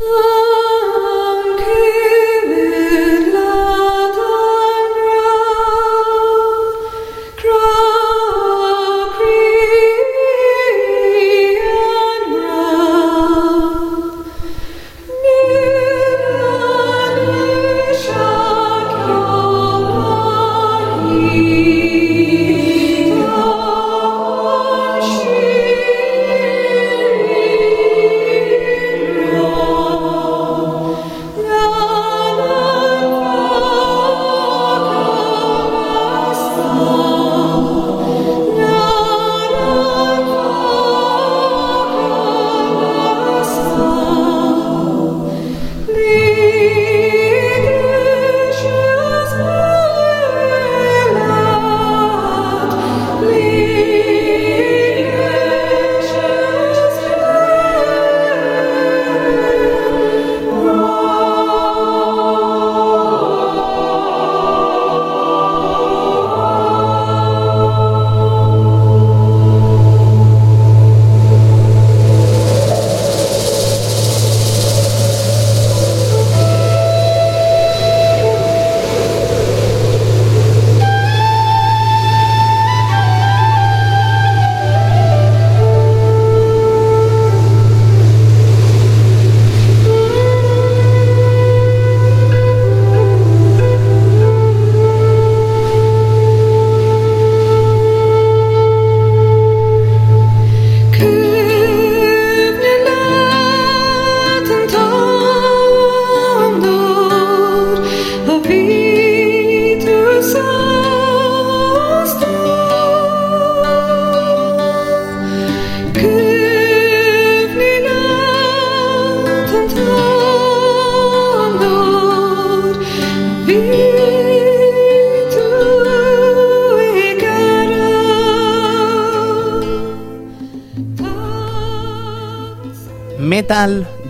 Oh.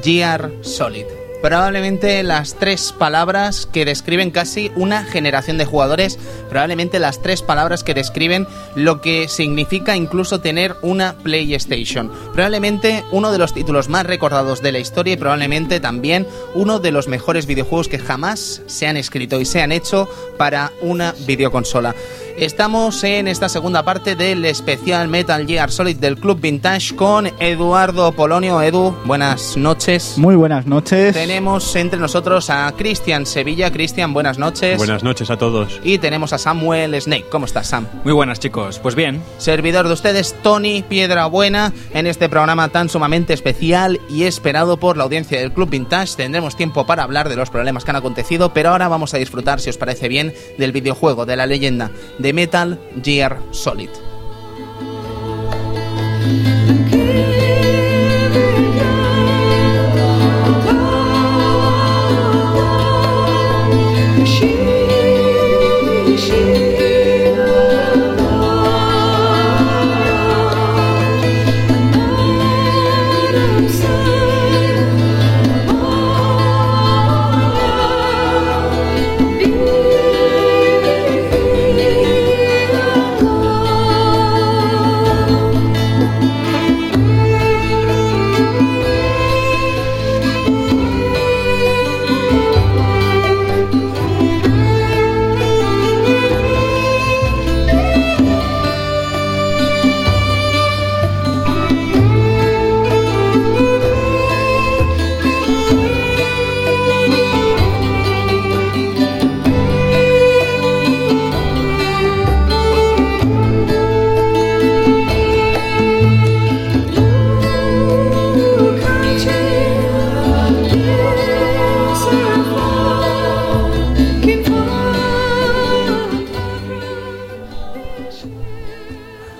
Gear Solid. Probablemente las tres palabras que describen casi una generación de jugadores, probablemente las tres palabras que describen lo que significa incluso tener una PlayStation. Probablemente uno de los títulos más recordados de la historia y probablemente también uno de los mejores videojuegos que jamás se han escrito y se han hecho para una videoconsola. Estamos en esta segunda parte del especial Metal Gear Solid del Club Vintage con Eduardo Polonio. Edu, buenas noches. Muy buenas noches. Tenemos entre nosotros a Cristian Sevilla. Cristian, buenas noches. Buenas noches a todos. Y tenemos a Samuel Snake. ¿Cómo estás, Sam? Muy buenas, chicos. Pues bien. Servidor de ustedes, Tony Piedrabuena, en este programa tan sumamente especial y esperado por la audiencia del Club Vintage. Tendremos tiempo para hablar de los problemas que han acontecido, pero ahora vamos a disfrutar, si os parece bien, del videojuego, de la leyenda de Metal Gear Solid.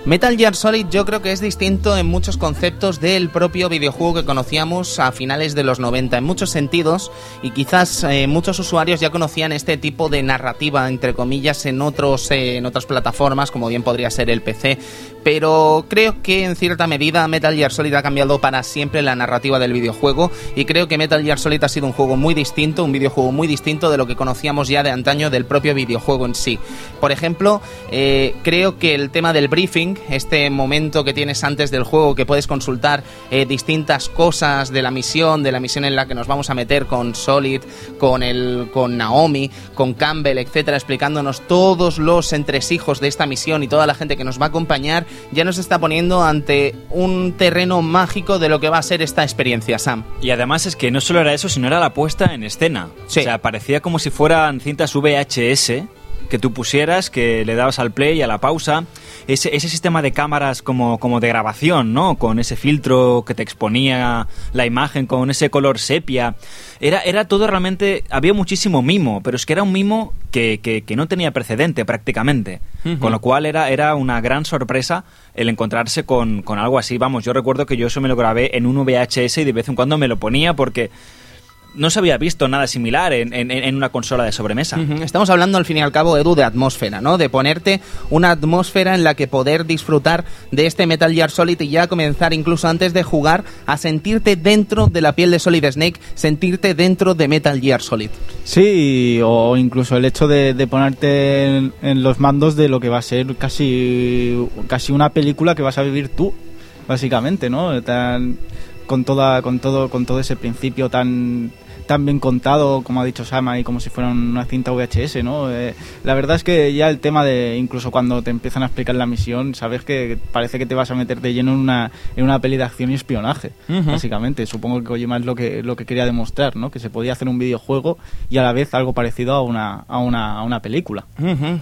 Metal Gear Solid yo creo que es distinto en muchos conceptos del propio videojuego que conocíamos a finales de los 90, en muchos sentidos, y quizás eh, muchos usuarios ya conocían este tipo de narrativa, entre comillas, en, otros, eh, en otras plataformas, como bien podría ser el PC, pero creo que en cierta medida Metal Gear Solid ha cambiado para siempre la narrativa del videojuego, y creo que Metal Gear Solid ha sido un juego muy distinto, un videojuego muy distinto de lo que conocíamos ya de antaño del propio videojuego en sí. Por ejemplo, eh, creo que el tema del briefing este momento que tienes antes del juego que puedes consultar eh, distintas cosas de la misión, de la misión en la que nos vamos a meter con Solid, con el con Naomi, con Campbell, etcétera, explicándonos todos los entresijos de esta misión y toda la gente que nos va a acompañar, ya nos está poniendo ante un terreno mágico de lo que va a ser esta experiencia, Sam. Y además es que no solo era eso, sino era la puesta en escena. Sí. O sea, parecía como si fueran cintas VHS que tú pusieras, que le dabas al play y a la pausa. Ese, ese sistema de cámaras como, como de grabación, ¿no? Con ese filtro que te exponía la imagen, con ese color sepia. Era, era todo realmente... Había muchísimo mimo, pero es que era un mimo que, que, que no tenía precedente prácticamente. Con lo cual era, era una gran sorpresa el encontrarse con, con algo así. Vamos, yo recuerdo que yo eso me lo grabé en un VHS y de vez en cuando me lo ponía porque no se había visto nada similar en, en- en una consola de sobremesa. Estamos hablando al fin y al cabo, Edu, de atmósfera, ¿no? De ponerte una atmósfera en la que poder disfrutar de este Metal Gear Solid y ya comenzar incluso antes de jugar a sentirte dentro de la piel de Solid Snake, sentirte dentro de Metal Gear Solid. Sí, o incluso el hecho de, de ponerte en, en los mandos de lo que va a ser casi, casi una película que vas a vivir tú, básicamente, ¿no? Tan- con toda, con todo, con todo ese principio tan tan bien contado, como ha dicho Sama, y como si fuera una cinta VHS, ¿no? Eh, la verdad es que ya el tema de, incluso cuando te empiezan a explicar la misión, sabes que parece que te vas a meter de lleno en una, en una peli de acción y espionaje, básicamente. Supongo que Kojima es lo que, lo que quería demostrar, ¿no? Que se podía hacer un videojuego y a la vez algo parecido a una, a una, a una película.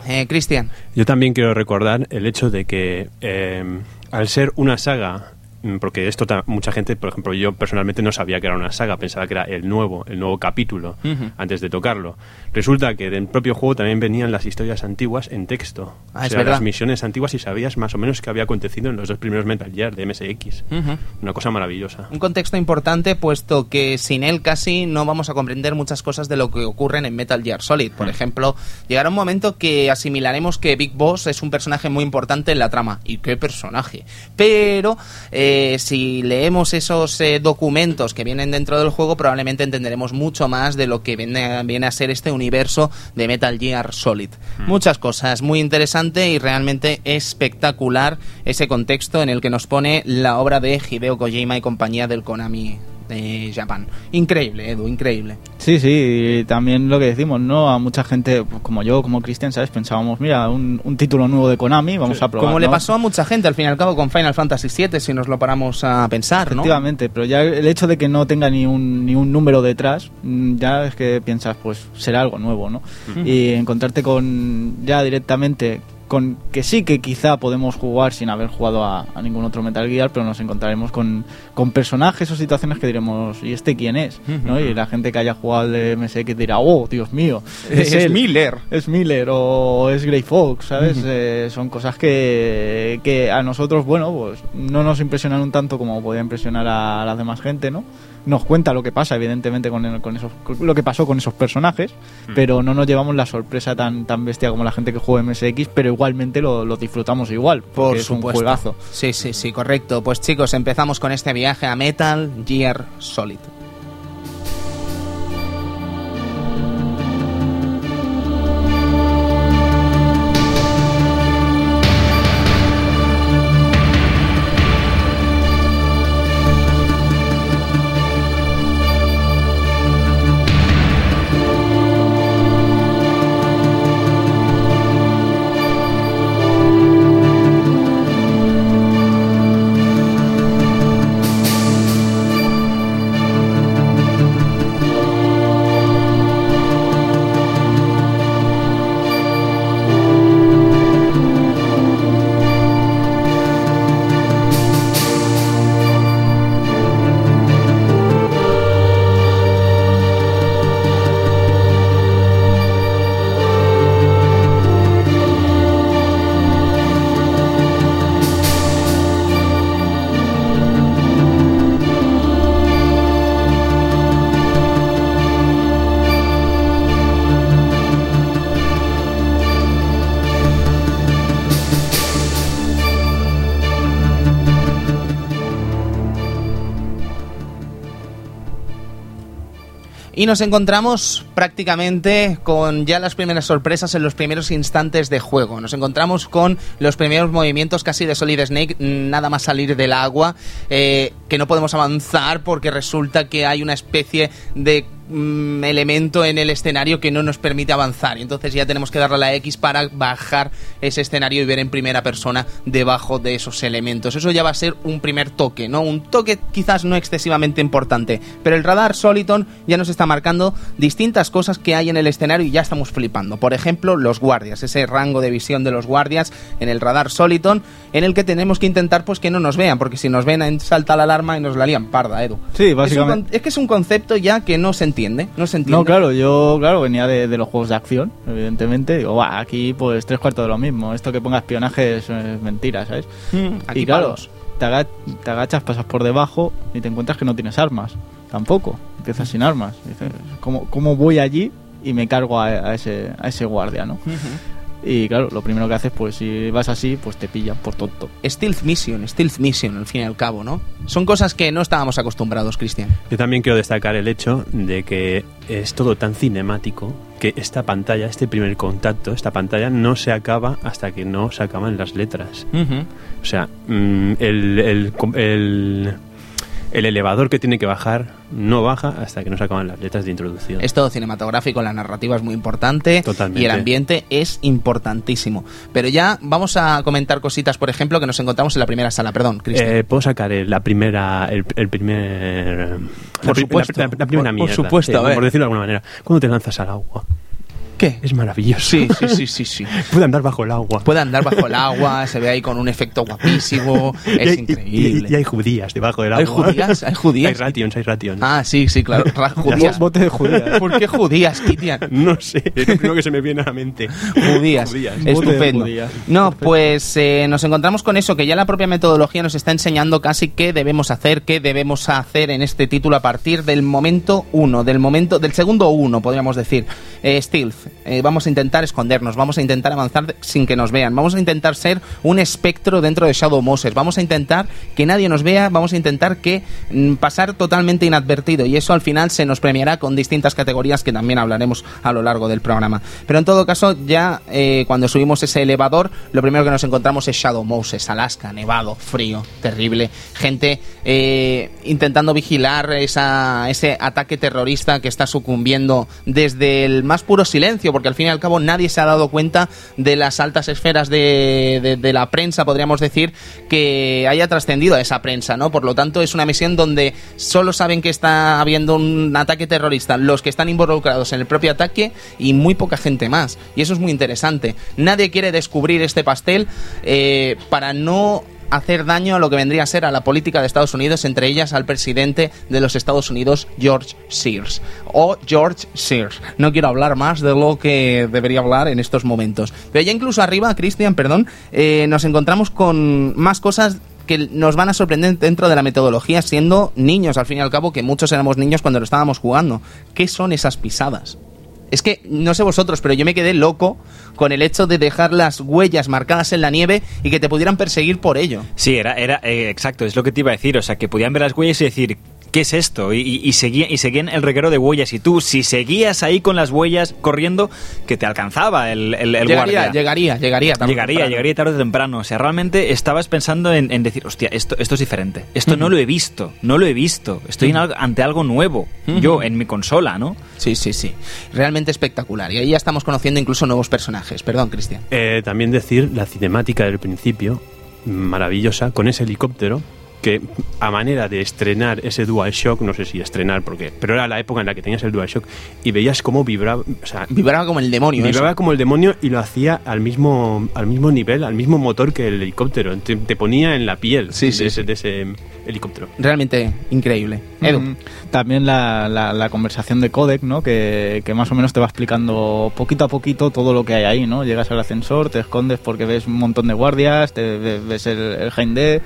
Eh, Cristian. Yo también quiero recordar el hecho de que eh, al ser una saga, porque esto mucha gente, por ejemplo, yo personalmente no sabía que era una saga, pensaba que era el nuevo, el nuevo capítulo antes de tocarlo. Resulta que del propio juego también venían las historias antiguas en texto, Ah, o es sea, verdad. las misiones antiguas y sabías más o menos qué había acontecido en los dos primeros Metal Gear de MSX. Ujú. Una cosa maravillosa. Un contexto importante, puesto que sin él casi no vamos a comprender muchas cosas de lo que ocurren en Metal Gear Solid. Por ejemplo, llegará un momento que asimilaremos que Big Boss es un personaje muy importante en la trama. ¿Y qué personaje? Pero eh, si leemos esos eh, documentos que vienen dentro del juego, probablemente entenderemos mucho más de lo que viene, viene a ser este universo de Metal Gear Solid. Muchas cosas, muy interesante y realmente espectacular ese contexto en el que nos pone la obra de Hideo Kojima y compañía del Konami de Japan. Increíble, Edu, increíble. Sí, sí, y también lo que decimos, ¿no? A mucha gente, pues, como yo, como Cristian, ¿sabes? Pensábamos, mira, un, un título nuevo de Konami, vamos a probar. Como le pasó a mucha gente al fin y al cabo con Final Fantasy VII, si nos lo paramos a pensar, ¿no? Efectivamente, pero ya el hecho de que no tenga ni un, ni un número detrás, mm, ya es que piensas, pues será algo nuevo, ¿no? Y encontrarte con ya directamente con que sí que quizá podemos jugar sin haber jugado a, a ningún otro Metal Gear, pero nos encontraremos con, con personajes o situaciones que diremos, ¿y este quién es? ¿no? Y la gente que haya jugado al de MSX dirá, oh, Dios mío, Es él". Miller. es Miller o es Grey Fox, ¿sabes? Eh, son cosas que, que a nosotros, bueno, pues no nos impresionan un tanto como podía impresionar a la demás gente, ¿no? Nos cuenta lo que pasa, evidentemente, con, el- con esos, con lo que pasó con esos personajes, pero no nos llevamos la sorpresa tan, tan bestia como la gente que juega MSX, pero igualmente lo, lo disfrutamos igual, porque Por es un juegazo. Sí, sí, sí, correcto. Pues chicos, empezamos con este viaje a Metal Gear Solid. Nos encontramos prácticamente con ya las primeras sorpresas en los primeros instantes de juego. Nos encontramos con los primeros movimientos casi de Solid Snake, nada más salir del agua, eh, que no podemos avanzar porque resulta que hay una especie de mm, elemento en el escenario que no nos permite avanzar. Y entonces ya tenemos que darle a la X para bajar ese escenario y ver en primera persona debajo de esos elementos. Eso ya va a ser un primer toque, ¿no? Un toque quizás no excesivamente importante. Pero el radar Soliton ya nos está marcando distintas cosas que hay en el escenario y ya estamos flipando. Por ejemplo, los guardias, ese rango de visión de los guardias en el radar Soliton, en el que tenemos que intentar pues que no nos vean, porque si nos ven salta la alarma y nos la lían parda, Edu. Sí, Es, un básicamente. es que es un concepto ya que no se entiende, no se entiende. No, claro, yo claro venía de, de los juegos de acción, evidentemente. Digo, "Buah, aquí pues tres cuartos de lo mismo. Esto que ponga espionaje es, es mentira, ¿sabes? Mm, aquí y claro, palos. te, aga- te agachas, pasas por debajo y te encuentras que no tienes armas. Tampoco. Empiezas sin armas. Dices, ¿cómo, cómo voy allí y me cargo a, a ese, a ese guardia, no? Y claro, lo primero que haces, pues si vas así, pues te pillan por tonto. Stealth Mission, Stealth Mission, al fin y al cabo, ¿no? Son cosas que no estábamos acostumbrados, Cristian. Yo también quiero destacar el hecho de que es todo tan cinemático que esta pantalla, este primer contacto, esta pantalla no se acaba hasta que no se acaban las letras. O sea, mm, el, el, el- el elevador que tiene que bajar no baja hasta que no se acaban las letras de introducción. Es todo cinematográfico, la narrativa es muy importante Totalmente. y el ambiente es importantísimo. Pero ya vamos a comentar cositas, por ejemplo, que nos encontramos en la primera sala. Perdón, Cristian. Eh, Puedo sacar la primera, el, el primer, la Por supuesto. la, la primera Por- por mierda, supuesto, sí, a ver. por decirlo de alguna manera. Cuando te lanzas al agua, ¿Qué? es maravilloso. Sí, sí, sí, sí, sí. Puede andar bajo el agua. Puede andar bajo el agua, se ve ahí con un efecto guapísimo, Y es hay- increíble. Y, y hay judías debajo del ¿Hay agua. judías? ¿Hay judías? Hay rations, hay rations. Ah, sí, sí, claro. Ra- Judías. Bote de judía. ¿Por qué judías, Kitian? No sé, es lo primero que se me viene a la mente. Judías. Judías. Bote de Estupendo. judías. No, pues eh, nos encontramos con eso, que ya la propia metodología nos está enseñando casi qué debemos hacer, qué debemos hacer en este título a partir del momento uno, del momento, del segundo uno, podríamos decir. Eh, stealth. Eh, vamos a intentar escondernos, vamos a intentar avanzar sin que nos vean, vamos a intentar ser un espectro dentro de Shadow Moses, vamos a intentar que nadie nos vea, vamos a intentar que mm, pasar totalmente inadvertido y eso al final se nos premiará con distintas categorías que también hablaremos a lo largo del programa. Pero en todo caso, ya eh, cuando subimos ese elevador, lo primero que nos encontramos es Shadow Moses, Alaska, nevado, frío, terrible, gente eh, intentando vigilar esa, ese ataque terrorista que está sucumbiendo desde el más puro silencio, porque al fin y al cabo nadie se ha dado cuenta de las altas esferas de, de- la prensa, podríamos decir, que haya trascendido a esa prensa, ¿no? Por lo tanto, es una misión donde solo saben que está habiendo un ataque terrorista, los que están involucrados en el propio ataque y muy poca gente más. Y eso es muy interesante. Nadie quiere descubrir este pastel eh, para no hacer daño a lo que vendría a ser a la política de Estados Unidos, entre ellas al presidente de los Estados Unidos, George Sears. O George Sears. No quiero hablar más de lo que debería hablar en estos momentos. Pero ya incluso arriba, Cristian, perdón, eh, nos encontramos con más cosas que nos van a sorprender dentro de la metodología siendo niños, al fin y al cabo, que muchos éramos niños cuando lo estábamos jugando. ¿Qué son esas pisadas? Es que, no sé vosotros, pero yo me quedé loco con el hecho de dejar las huellas marcadas en la nieve y que te pudieran perseguir por ello. Sí, era, era eh, exacto, es lo que te iba a decir. O sea, que podían ver las huellas y decir, ¿qué es esto? Y, y, y seguían, y seguían el reguero de huellas. Y tú, si seguías ahí con las huellas corriendo, que te alcanzaba el, el, el llegaría, guardia. llegaría, llegaría, tarde o Llegaría, temprano. llegaría tarde o temprano. O sea, realmente estabas pensando en, en decir, hostia, esto, esto es diferente. Esto no lo he visto, no lo he visto. Estoy en algo- ante algo nuevo. Yo, en mi consola, ¿no? Sí, sí, sí. Realmente espectacular. Y ahí ya estamos conociendo incluso nuevos personajes. Perdón, Cristian. Eh, también decir la cinemática del principio, maravillosa, con ese helicóptero que a manera de estrenar ese DualShock, no sé si estrenar porque, pero era la época en la que tenías el DualShock y veías cómo vibraba, o sea, Vibraba como el demonio. vibraba eso. como el demonio y lo hacía al mismo al mismo nivel, al mismo motor que el helicóptero, te, te ponía en la piel Sí, de, sí, ese, sí. de ese helicóptero. Realmente increíble. Edu. Mm, También la, la- la conversación de codec, ¿no? Que, que más o menos te va explicando poquito a poquito todo lo que hay ahí, ¿no? Llegas al ascensor, te escondes porque ves un montón de guardias, te ve- ves el, el Jaime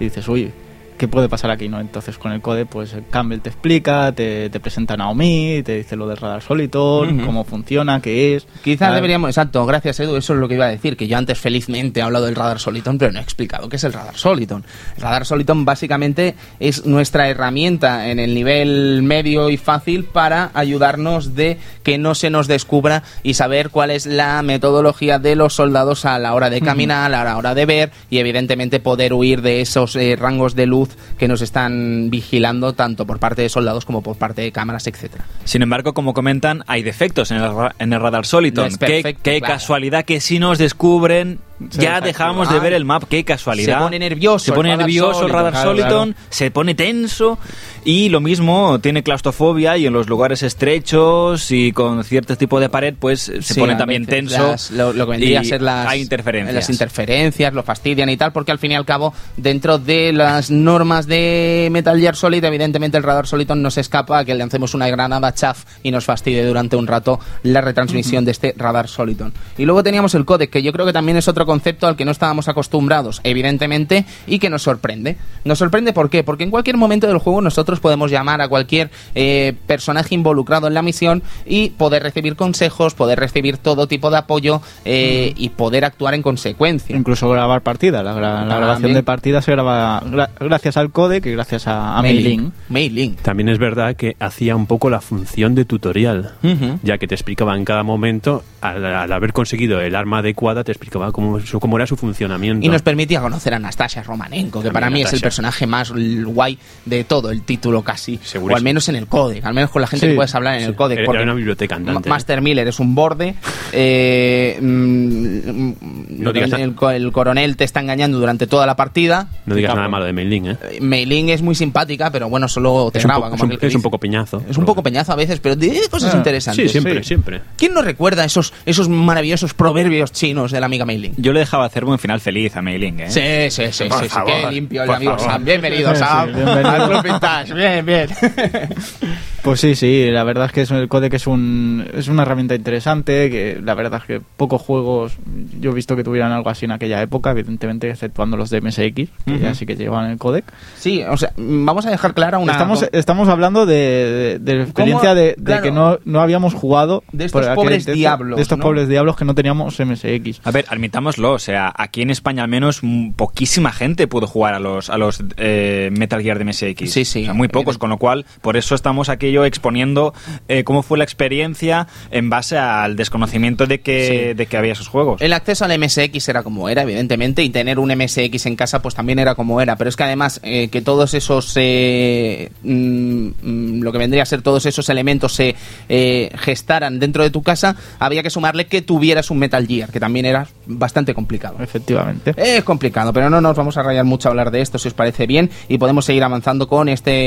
y dices, uy, ¿qué puede pasar aquí? no Entonces con el code, pues Campbell te explica, te, te presenta a Naomi, te dice lo del radar Soliton, Ujú. cómo funciona, qué es. Quizás deberíamos, exacto, gracias Edu, eso es lo que iba a decir, que yo antes felizmente he hablado del radar Soliton, pero no he explicado qué es el radar Soliton. El radar Soliton básicamente es nuestra herramienta en el nivel medio y fácil para ayudarnos de que no se nos descubra y saber cuál es la metodología de los soldados a la hora de caminar, a la hora de ver y evidentemente poder huir de esos eh, rangos de luz que nos están vigilando tanto por parte de soldados como por parte de cámaras, etcétera. Sin embargo, como comentan, hay defectos en el, ra- en el radar Soliton. No qué perfecto, qué claro. casualidad que si nos descubren, Se ya dejamos de ver el map. Qué casualidad. Se pone nervioso Se el pone radar nervioso el Soliton, radar claro, Soliton, claro. se pone tenso y lo mismo tiene claustrofobia y en los lugares estrechos y con cierto tipo de pared, pues se Sí, pone también tenso. las- lo, lo que vendría y a ser las, hay interferencias. las interferencias, lo fastidian y tal, porque al fin y al cabo, dentro de las normas de Metal Gear Solid, evidentemente el radar Soliton no se escapa a que le lancemos una granada chaf y nos fastidie durante un rato la retransmisión de este radar Soliton. Y luego teníamos el codec, que yo creo que también es otro concepto al que no estábamos acostumbrados, evidentemente, y que nos sorprende. Nos sorprende ¿por qué? Porque en cualquier momento del juego nosotros podemos llamar a cualquier eh, personaje involucrado en la misión y poder recibir consejos, poder recibir todo tipo de apoyo eh, y poder actuar en consecuencia. Incluso grabar partida. La, gra- la También. grabación de partida se graba gra- gracias al codec y gracias a, a Mailing. Mailing. También es verdad que hacía un poco la función de tutorial, ya que te explicaba en cada momento, al, al haber conseguido el arma adecuada, te explicaba cómo, su- cómo era su funcionamiento. Y nos permitía conocer a Anastasia Romanenko, que También para mí es el personaje más guay de todo el título casi. Segurísimo. O al menos en el codec, al menos con la gente Sí, que puedes hablar en sí. el codec. Era porque una biblioteca andante, Ma- Master Miller es un borde. eh, mm, No digas el, el co- el coronel te está engañando durante toda la partida. No digas Claro, nada malo de Mailing, ¿eh? eh, Meiling es muy simpática, pero bueno, solo te Es un, graba. po- como es un- que es un poco peñazo. Es un poco peñazo a veces, pero tiene cosas Ah, interesantes. Sí, siempre, Sí. siempre. ¿Quién nos recuerda esos, esos maravillosos proverbios chinos de la amiga Meiling? Yo le dejaba hacer un final feliz a Mailing, ¿eh? Sí, sí, sí, Por sí, qué limpio el amigo. Sam. Bienvenido, Sam. bienvenido. Al Club Vintage. Bien, bien. Pues sí, sí, la verdad es que es- el codec es, un, es una herramienta interesante, que la verdad es que pocos juegos yo he visto que tuvieran algo así en aquella época, evidentemente, exceptuando los de MSX, que ya sí que llevaban el codec. Sí, o sea, vamos a dejar clara una... Estamos, estamos hablando de, de- de la experiencia de, de Claro. que no, no habíamos jugado De estos aquel- pobres diablos, De estos ¿no? pobres diablos que no teníamos MSX. A ver, admitámoslo, o sea, aquí en España al menos poquísima gente pudo jugar a los a los eh, Metal Gear de MSX. Sí, sí, O sea, muy pocos, evidente. con lo cual, por eso estamos aquello exponiendo eh, cómo fue la experiencia en base al desconocimiento de que, Sí. de que había esos juegos. El acceso al MSX era como era, evidentemente, y tener un MSX en casa pues también era como era, pero es que además eh, que todos esos, eh, mm, mm, lo que vendría a ser todos esos elementos se eh, gestaran dentro de tu casa, había que sumarle que tuvieras un Metal Gear, que también era bastante complicado. Efectivamente. Es complicado, pero no nos vamos a rayar mucho a hablar de esto, si os parece bien, y podemos seguir avanzando con este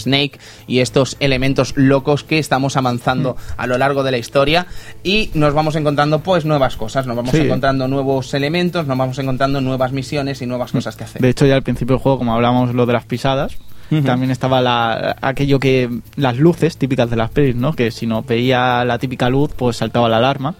Snake y estos elementos locos que estamos avanzando a lo largo de la historia y nos vamos encontrando pues nuevas cosas, nos vamos Sí. encontrando nuevos elementos, nos vamos encontrando nuevas misiones y nuevas cosas que hacer. De hecho, ya al principio del juego, como hablábamos lo de las pisadas, también estaba la, aquello que las luces típicas de las pelis, ¿no? Que si no veía la típica luz, pues saltaba la alarma.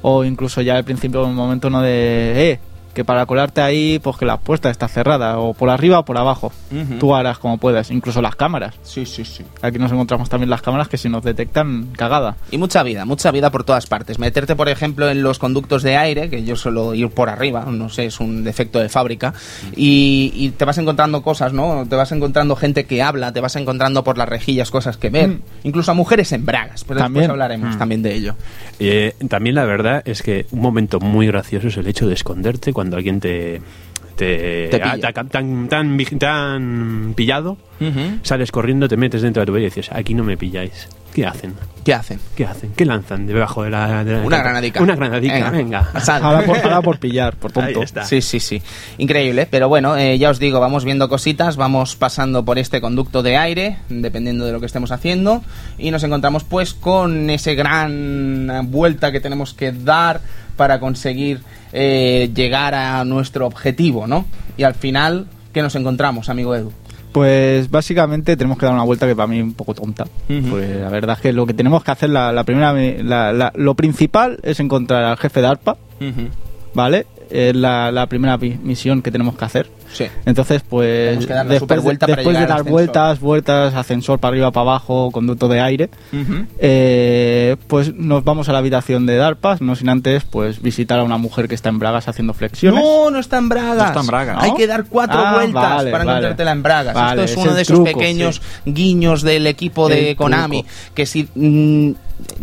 O incluso ya al principio un momento no de, eh, que para colarte ahí, pues que la puerta está cerrada, o por arriba o por abajo. Tú harás como puedas, incluso las cámaras. Sí, sí, sí. Aquí nos encontramos también las cámaras que si nos detectan, cagada. Y mucha vida, mucha vida por todas partes. Meterte, por ejemplo, en los conductos de aire, que yo suelo ir por arriba, no sé, es un defecto de fábrica, y, y te vas encontrando cosas, ¿no? Te vas encontrando gente que habla, te vas encontrando por las rejillas cosas que ver, Mm. incluso a mujeres en bragas, pero También. después hablaremos Mm. también de ello. Eh, también la verdad es que un momento muy gracioso es el hecho de esconderte cuando alguien te... Te, Te tan, tan, pillado, sales corriendo, te metes dentro de tu vida y dices, aquí no me pilláis. ¿Qué hacen? ¿Qué hacen? ¿Qué hacen? ¿Qué lanzan debajo de la... de la- Una granadica. Una granadica, venga. Ahora por, ahora por pillar, por Ahí tonto. está. Sí, sí, sí. Increíble. Pero bueno, eh, ya os digo, vamos viendo cositas, vamos pasando por este conducto de aire, dependiendo de lo que estemos haciendo, y nos encontramos pues con ese gran vuelta que tenemos que dar para conseguir eh, llegar a nuestro objetivo, ¿no? Y al final, ¿qué nos encontramos, amigo Edu? Pues básicamente tenemos que dar una vuelta que para mí es un poco tonta. Ujú. Pues la verdad es que lo que tenemos que hacer, la, la primera, la- la- lo principal es encontrar al jefe de ARPA, ¿vale? Es la, la primera misión que tenemos que hacer. Sí. Entonces, pues que dar la después, supervuelta de, para después de llegar al dar vueltas, vueltas, ascensor para arriba, para abajo, conducto de aire, eh, pues nos vamos a la habitación de Darpas, no sin antes pues visitar a una mujer que está en bragas haciendo flexiones. No, no está en Bragas. No está en Bragas. Hay que dar cuatro Ah, vueltas vale, para vale. encontrártela en Bragas. Vale, Esto es es uno de esos truco, pequeños guiños del equipo de El Konami. truco. Que si mm,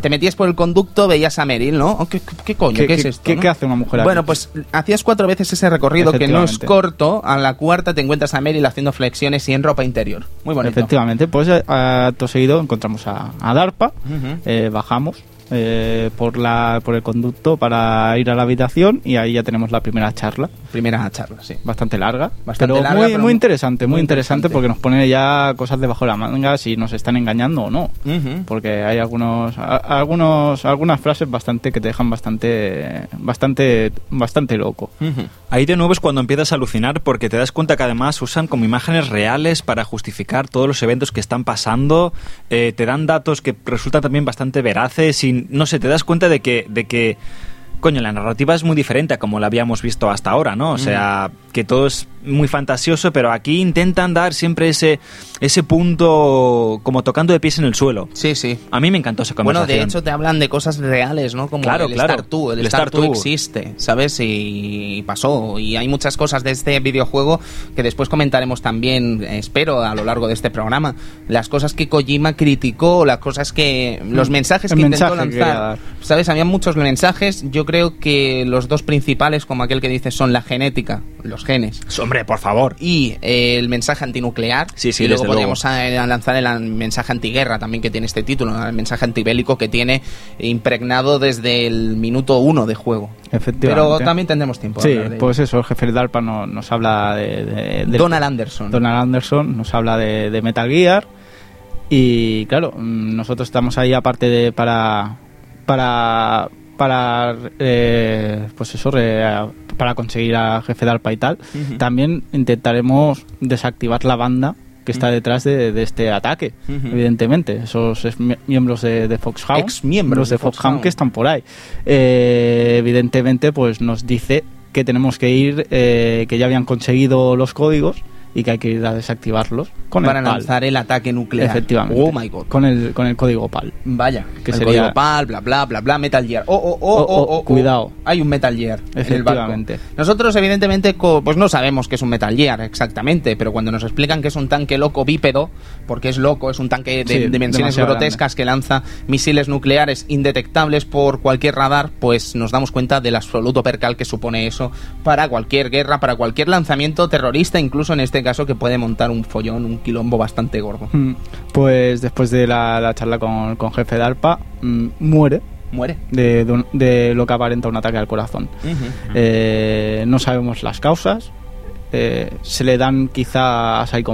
te metías por el conducto veías a Meryl, ¿no? Oh, ¿Qué, coño? ¿Qué, ¿Qué- es esto? qué- no? qué hace una mujer aquí? Bueno, pues hacías cuatro veces ese recorrido que no es corto. A la cuarta te encuentras a Meryl haciendo flexiones y en ropa interior. Muy bonito. Efectivamente, pues eh, acto seguido encontramos a, a Darpa, eh, bajamos eh, por, la, por el conducto para ir a la habitación y ahí ya tenemos la primera charla, Primera charla, sí. bastante larga, Bastante pero, larga, muy, pero muy interesante, muy, muy interesante, interesante. porque nos pone ya cosas debajo de la manga si nos están engañando o no. Porque hay algunos, a- algunos, algunas frases bastante que te dejan bastante, bastante, bastante loco. Ahí de nuevo es cuando empiezas a alucinar porque te das cuenta que además usan como imágenes reales para justificar todos los eventos que están pasando, eh, te dan datos que resultan también bastante veraces y no sé, te das cuenta de que, de que coño, la narrativa es muy diferente a como la habíamos visto hasta ahora, ¿no? O sea, que todo es muy fantasioso, pero aquí intentan dar siempre ese, ese punto como tocando de pies en el suelo. Sí, sí. A mí me encantó esa Bueno, conversación. de hecho te hablan de cosas reales, ¿no? Como Claro, el claro. Star 2, el, El Star Star 2 2. existe, ¿sabes? Y pasó. Y hay muchas cosas de este videojuego que después comentaremos también, espero, a lo largo de este programa. Las cosas que Kojima criticó, las cosas que... Los mensajes El que intentó mensaje que quería lanzar. dar. ¿Sabes? Había muchos mensajes. Yo creo que los dos principales, como aquel que dice, son la genética, los genes. Hombre, por favor. Y eh, el mensaje antinuclear. Sí, sí, y luego podríamos a lanzar el mensaje antiguerra también que tiene este título, el mensaje antibélico que tiene impregnado desde el minuto uno de juego. Efectivamente. Pero también tendremos tiempo. Sí, de pues eso, el jefe de DARPA no- nos habla de... Donald Anderson. Donald Anderson nos habla de, de Metal Gear y claro, mm, nosotros estamos ahí aparte de para para para eh, pues eso re- para conseguir al jefe de ARPA y tal. También intentaremos desactivar la banda que está detrás de, de este ataque, evidentemente. Esos es- mi- miembros de, de Foxhound, Ex-miembros los de de Foxhound Foxhound. que están por ahí. Eh, evidentemente, pues nos dice que tenemos que ir, eh, que ya habían conseguido los códigos y que hay que ir a desactivarlos con para el PAL. lanzar el ataque nuclear. Efectivamente. Oh my god. Con el, con el código PAL. Vaya, Que el sería- código PAL, bla bla bla bla, Metal Gear. Oh, oh, oh, Oh, oh, oh, oh, cuidado. oh. Hay un Metal Gear en el barco. Efectivamente. Nosotros evidentemente pues no sabemos qué es un Metal Gear exactamente, pero cuando nos explican que es un tanque loco bípedo, porque es loco, es un tanque de Sí, dimensiones grotescas que lanza misiles nucleares indetectables por cualquier radar, pues nos damos cuenta del absoluto percal que supone eso para cualquier guerra, para cualquier lanzamiento terrorista, incluso en este caso que puede montar un follón, un quilombo bastante gordo. Mm, Pues después de la, la charla con, con jefe de ARPA, mm, muere Muere. de, de un- de lo que aparenta un ataque al corazón. Eh, no sabemos las causas. eh, se le dan quizá a Psycho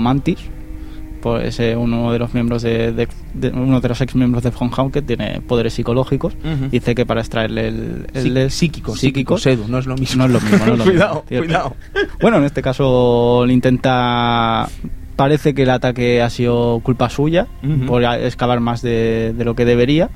Pues eh, uno de los miembros de, de- de- uno de los ex miembros de Funhouse que tiene poderes psicológicos. Dice que para extraerle el, el- Sí, el- psíquico, psíquico, psíquico, Sedu, no es lo mismo. no es lo mismo. no es lo cuidado, mismo, cuidado. Bueno, en este caso le intenta. Parece que el ataque ha sido culpa suya por excavar más de, de lo que debería.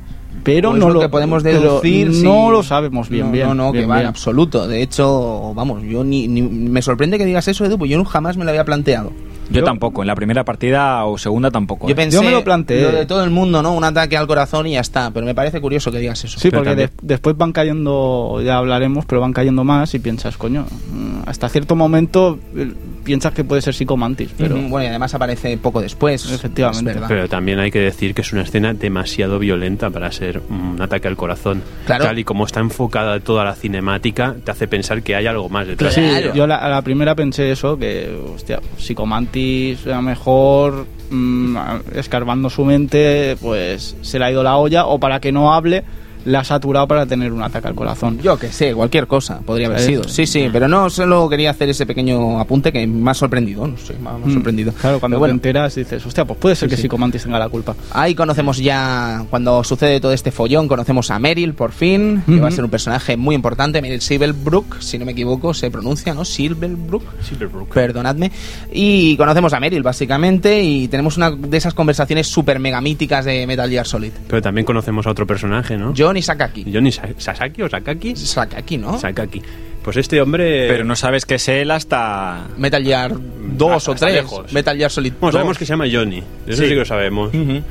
Pero no lo que podemos deducir. si- No lo sabemos bien, no, bien. No, no, bien, que va en bien. absoluto. De hecho, vamos, yo ni, ni- me sorprende que digas eso, Edu, pues yo jamás me lo había planteado. Yo Yo- tampoco, en la primera partida o segunda tampoco. Yo ¿eh? pensé Yo me lo planteé. de todo el mundo, ¿no? Un ataque al corazón y ya está. Pero me parece curioso que digas eso. Sí, Pero porque de- después van cayendo, ya hablaremos, pero van cayendo más y piensas, coño, mm, hasta cierto momento eh, piensas que puede ser psicomantis, pero Bueno, y además aparece poco después. Efectivamente. Pero también hay que decir que es una escena demasiado violenta para ser un ataque al corazón. Claro. Tal y como está enfocada toda la cinemática, te hace pensar que hay algo más detrás. Sí, Claro. yo la- a la primera pensé eso, que, hostia, psicomantis a lo mejor mm, escarbando su mente, pues se le ha ido la olla, o para que no hable, la ha saturado para tener un ataque al corazón. Yo que sé, cualquier cosa podría haber sido. Sí, sí, pero no solo quería hacer ese pequeño apunte que me ha sorprendido. No sé, me ha, Mm, sorprendido. Claro, cuando bueno, te enteras dices, hostia, pues puede ser Sí, que sí. psicomantis tenga la culpa. Ahí conocemos ya, cuando sucede todo este follón, conocemos a Meryl por fin, que va a ser un personaje muy importante. Meryl Silverbrook, si no me equivoco, se pronuncia, ¿no? Silverbrook. Silverbrook. Perdonadme. Y conocemos a Meryl, básicamente, y tenemos una de esas conversaciones súper mega míticas de Metal Gear Solid. Pero también conocemos a otro personaje, ¿no? Johnny Johnny Sakaki. Johnny Sa- Sasaki o Sakaki. Sakaki, ¿no? Sakaki. Pues este hombre. Pero no sabes que es él hasta... Metal Gear 2 Hasta- o hasta 3. lejos. Metal Gear Solid 2. Bueno, sabemos que se llama Johnny. Eso sí, Sí. que lo sabemos. Ujú.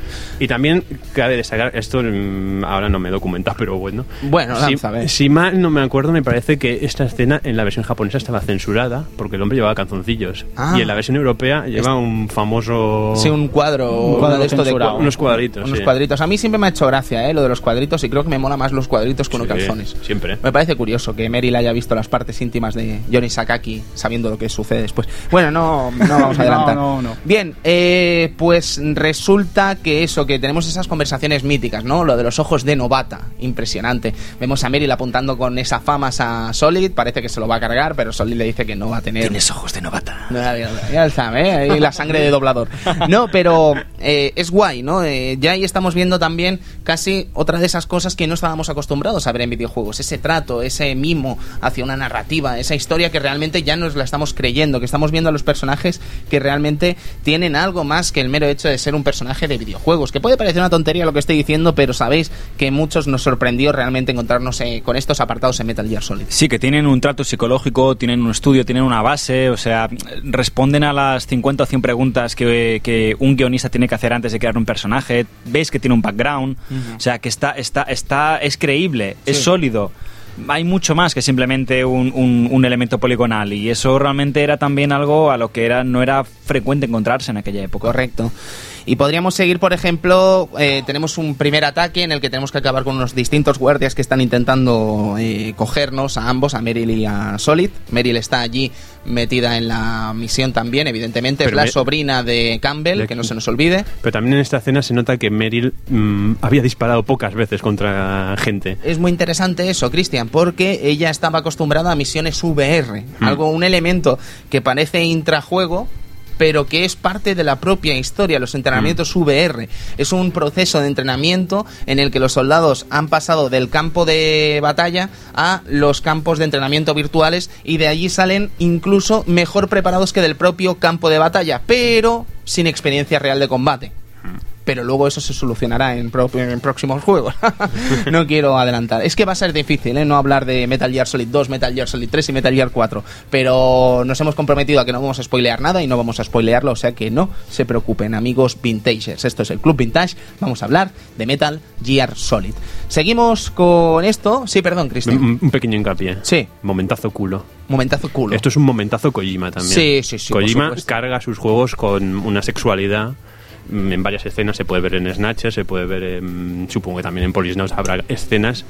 Y también cabe destacar, esto mm, ahora no me he documentado, pero bueno. Bueno, si, lanza, a ver. si mal no me acuerdo, me parece que esta escena en la versión japonesa estaba censurada porque el hombre llevaba calzoncillos. Ah. Y en la versión europea lleva un famoso. Sí, un cuadro, Un cuadro de esto de cua- Unos cuadritos. unos sí. cuadritos. A mí siempre me ha hecho gracia, ¿eh? Lo de los cuadritos y creo que me mola más los cuadritos que unos Sí, calzones. Siempre. Me parece curioso que Meryl haya visto las partes íntimas de Johnny Sakaki sabiendo lo que sucede después. Bueno, no, no vamos a adelantar. No, no, no. Bien, eh, pues resulta que eso, que tenemos esas conversaciones míticas, ¿no? Lo de los ojos de novata, impresionante. Vemos a Meryl apuntando con esa famas a Solid, parece que se lo va a cargar, pero Solid le dice que no va a tener... ojos de novata. No, ya, ya, ya sabe, ¿eh? Ahí la sangre de doblador. No, pero eh, es guay, ¿no? Eh, ya ahí estamos viendo también casi otra de esas cosas que no estábamos acostumbrados a ver en videojuegos. Ese trato, ese mimo hacia una narrativa, esa historia que realmente ya nos la estamos creyendo, que estamos viendo a los personajes que realmente tienen algo más que el mero hecho de ser un personaje de videojuegos. Que puede parecer una tontería lo que estoy diciendo, pero sabéis que muchos nos sorprendió realmente encontrarnos eh, con estos apartados en Metal Gear Solid. Sí, que tienen un trato psicológico, tienen un estudio, tienen una base, o sea, responden a las 50 o 100 preguntas que, que un guionista tiene que hacer antes de crear un personaje, ves que tiene un background, o sea, que está, está, está, es creíble, es sólido. Hay mucho más que simplemente un, un- un elemento poligonal y eso realmente era también algo a lo que era no era frecuente encontrarse en aquella época. Correcto. Y podríamos seguir, por ejemplo, eh, tenemos un primer ataque en el que tenemos que acabar con unos distintos guardias que están intentando eh, cogernos a ambos, a Meryl y a Solid. Meryl está allí metida en la misión también, evidentemente. Pero es la me- sobrina de Campbell, de- que no se nos olvide. Pero también en esta escena se nota que Meryl mm, había disparado pocas veces contra gente. Es muy interesante eso, Cristian, porque ella estaba acostumbrada a misiones VR, Hmm. algo, un elemento que parece intrajuego, pero que es parte de la propia historia, los entrenamientos VR. Es un proceso de entrenamiento en el que los soldados han pasado del campo de batalla a los campos de entrenamiento virtuales y de allí salen incluso mejor preparados que del propio campo de batalla, pero sin experiencia real de combate pero luego eso se solucionará en, pro- en próximos juegos. no quiero adelantar. Es que va a ser difícil, ¿eh? No hablar de Metal Gear Solid 2, Metal Gear Solid 3 y Metal Gear 4. Pero nos hemos comprometido a que no vamos a spoilear nada y no vamos a spoilearlo, o sea que no se preocupen, amigos vintagers. Esto es el Club Vintage. Vamos a hablar de Metal Gear Solid. Seguimos con esto. Sí, perdón, Cristian. Un, un pequeño hincapié. Sí. Momentazo culo. Momentazo culo. Esto es un momentazo Kojima también. Sí, sí, sí, Kojima carga sus juegos con una sexualidad en varias escenas. Se puede ver en Snatcher, se puede ver, en, supongo que también en Police habrá escenas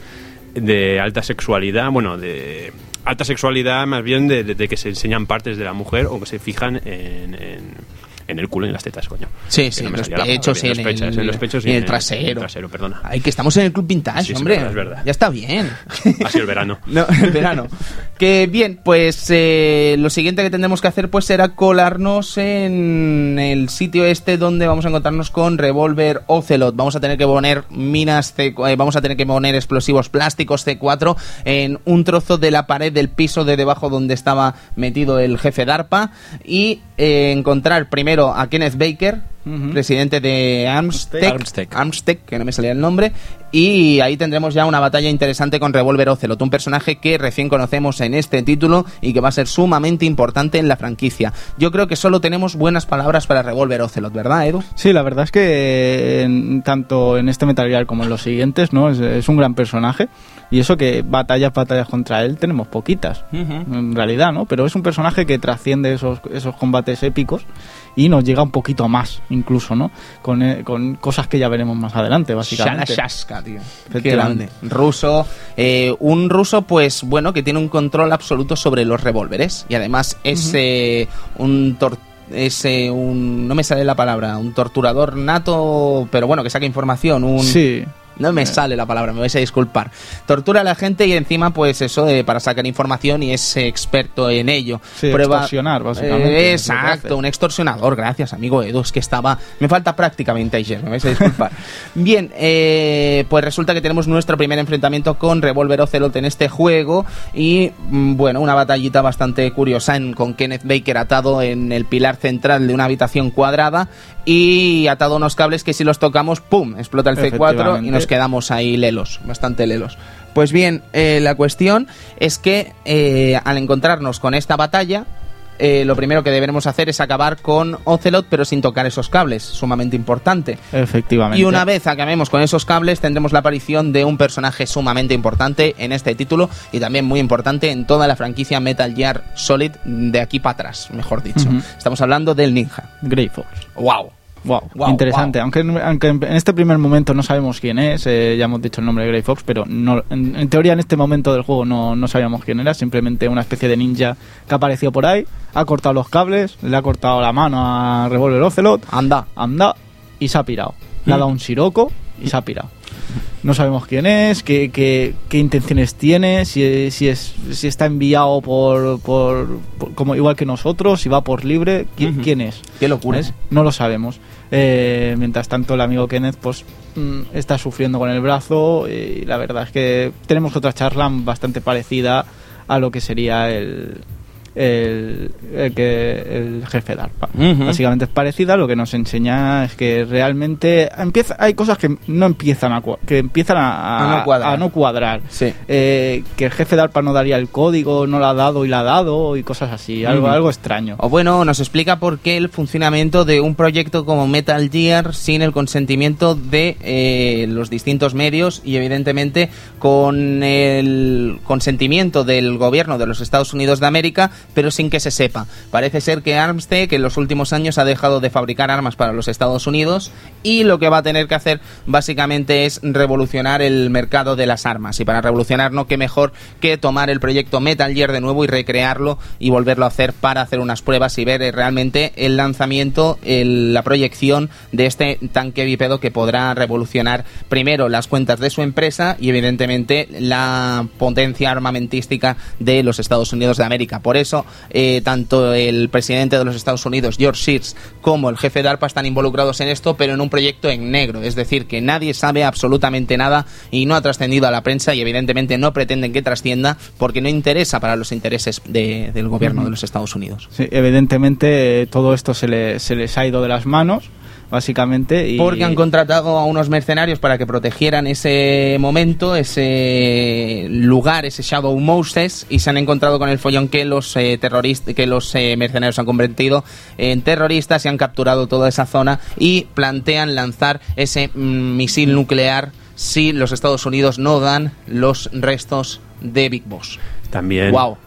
de alta sexualidad. Bueno, de alta sexualidad más bien de, de- de que se enseñan partes de la mujer o que se fijan en, en- en el culo y en las tetas, coño. Sí, sí, no los pechos, en, los pechos, el, en los pechos y en el trasero. en el trasero, perdona. Ay, que estamos en el Club Vintage, Sí, sí, hombre. es verdad. Ya está bien. Así el verano. No, el verano. Que bien, pues eh, lo siguiente que tendremos que hacer pues será colarnos en el sitio este donde vamos a encontrarnos con Revolver Ocelot. Vamos a tener que poner minas C, eh, vamos a tener que poner explosivos plásticos C4 en un trozo de la pared del piso de debajo donde estaba metido el jefe DARPA y eh, encontrar primero a Kenneth Baker, Ujú. presidente de Armstead, Armstead. Armstead, que no me salía el nombre, y ahí tendremos ya una batalla interesante con Revolver Ocelot, un personaje que recién conocemos en este título y que va a ser sumamente importante en la franquicia. Yo creo que solo tenemos buenas palabras para Revolver Ocelot, ¿verdad, Edu? Sí, la verdad es que en- tanto en este Metal Gear como en los siguientes, ¿no? Es, es un gran personaje. Y eso que batallas, batallas contra él tenemos poquitas, en realidad, ¿no? Pero es un personaje que trasciende esos, esos combates épicos y nos llega un poquito más, incluso, ¿no? Con, eh, con cosas que ya veremos más adelante, básicamente. Shalashaska, tío. Qué grande. Ruso. eh, un ruso, pues bueno, que tiene un control absoluto sobre los revólveres. Y además es eh, un tor- es eh, un. No me sale la palabra. Un torturador nato, pero bueno, que saca información. Un, Sí, No me sale la palabra, me vais a disculpar. Tortura a la gente y encima, pues eso, de, para sacar información y es experto en ello. Sí, extorsionar, básicamente, Eh, exacto, un extorsionador. Gracias, amigo Edu. Es que estaba. Me falta práctica vintage, me vais a disculpar. Bien, eh, pues resulta que tenemos nuestro primer enfrentamiento con Revolver Ocelot en este juego. Y mm, bueno, una batallita bastante curiosa en- con Kenneth Baker atado en el pilar central de una habitación cuadrada. Y atado unos cables que si los tocamos, ¡pum!, explota el C4 y nos quedamos ahí lelos, bastante lelos. Pues bien, eh, la cuestión es que eh, al encontrarnos con esta batalla, eh, lo primero que deberemos hacer es acabar con Ocelot, pero sin tocar esos cables, sumamente importante. Efectivamente. Y una vez acabemos con esos cables, tendremos la aparición de un personaje sumamente importante en este título y también muy importante en toda la franquicia Metal Gear Solid de aquí para atrás, mejor dicho. Estamos hablando del ninja. Grey Fox. ¡Wow! Wow, Wow, interesante. wow. Aunque, aunque en este primer momento no sabemos quién es, eh, ya hemos dicho el nombre de Grey Fox, pero no, en, en teoría en este momento del juego no, no sabíamos quién era, simplemente una especie de ninja que apareció por ahí, ha cortado los cables, le ha cortado la mano a Revolver Ocelot, Anda. anda y se ha pirado. Le ha dado un siroco y se ha pirado. No sabemos quién es, qué, qué, qué intenciones tiene, si, si, es, si está enviado por, por, por- como igual que nosotros, si va por libre, ¿qui- Ujú. ¿quién es? Qué locura. ¿Ves? No lo sabemos. Eh, mientras tanto, el amigo Kenneth, pues, mm, está sufriendo con el brazo. Y la verdad es que tenemos otra charla bastante parecida a lo que sería el. El, el que, el jefe de ARPA. Básicamente es parecida, lo que nos enseña es que realmente empieza, hay cosas que no empiezan a, que empiezan a, A no cuadrar. a no cuadrar. Sí. Eh, que el jefe de ARPA no daría el código, no lo ha dado y lo ha dado y cosas así, algo, algo extraño. O bueno, nos explica por qué el funcionamiento de un proyecto como Metal Gear sin el consentimiento de eh, los distintos medios y evidentemente con el consentimiento del gobierno de los Estados Unidos de América, pero sin que se sepa. Parece ser que Armstead en los últimos años ha dejado de fabricar armas para los Estados Unidos y lo que va a tener que hacer básicamente es revolucionar el mercado de las armas. Y para revolucionar no qué mejor que tomar el proyecto Metal Gear de nuevo y recrearlo y volverlo a hacer para hacer unas pruebas y ver eh, realmente el lanzamiento, la proyección de este tanque bípedo que podrá revolucionar primero las cuentas de su empresa y evidentemente la potencia armamentística de los Estados Unidos de América. Por eso, eh, tanto el presidente de los Estados Unidos, George Sears, como el jefe de ARPA están involucrados en esto, pero en un proyecto en negro. Es decir, que nadie sabe absolutamente nada y no ha trascendido a la prensa y evidentemente no pretenden que trascienda porque no interesa para los intereses de- del gobierno de los Estados Unidos. Sí, evidentemente eh, todo esto se, le- se les ha ido de las manos, básicamente. Y Porque han contratado a unos mercenarios para que protegieran ese momento, ese lugar, ese Shadow Moses, y se han encontrado con el follón que los eh, terroristas, que los eh, mercenarios han convertido en terroristas y han capturado toda esa zona y plantean lanzar ese mm, misil nuclear si los Estados Unidos no dan los restos de Big Boss. También. Wow.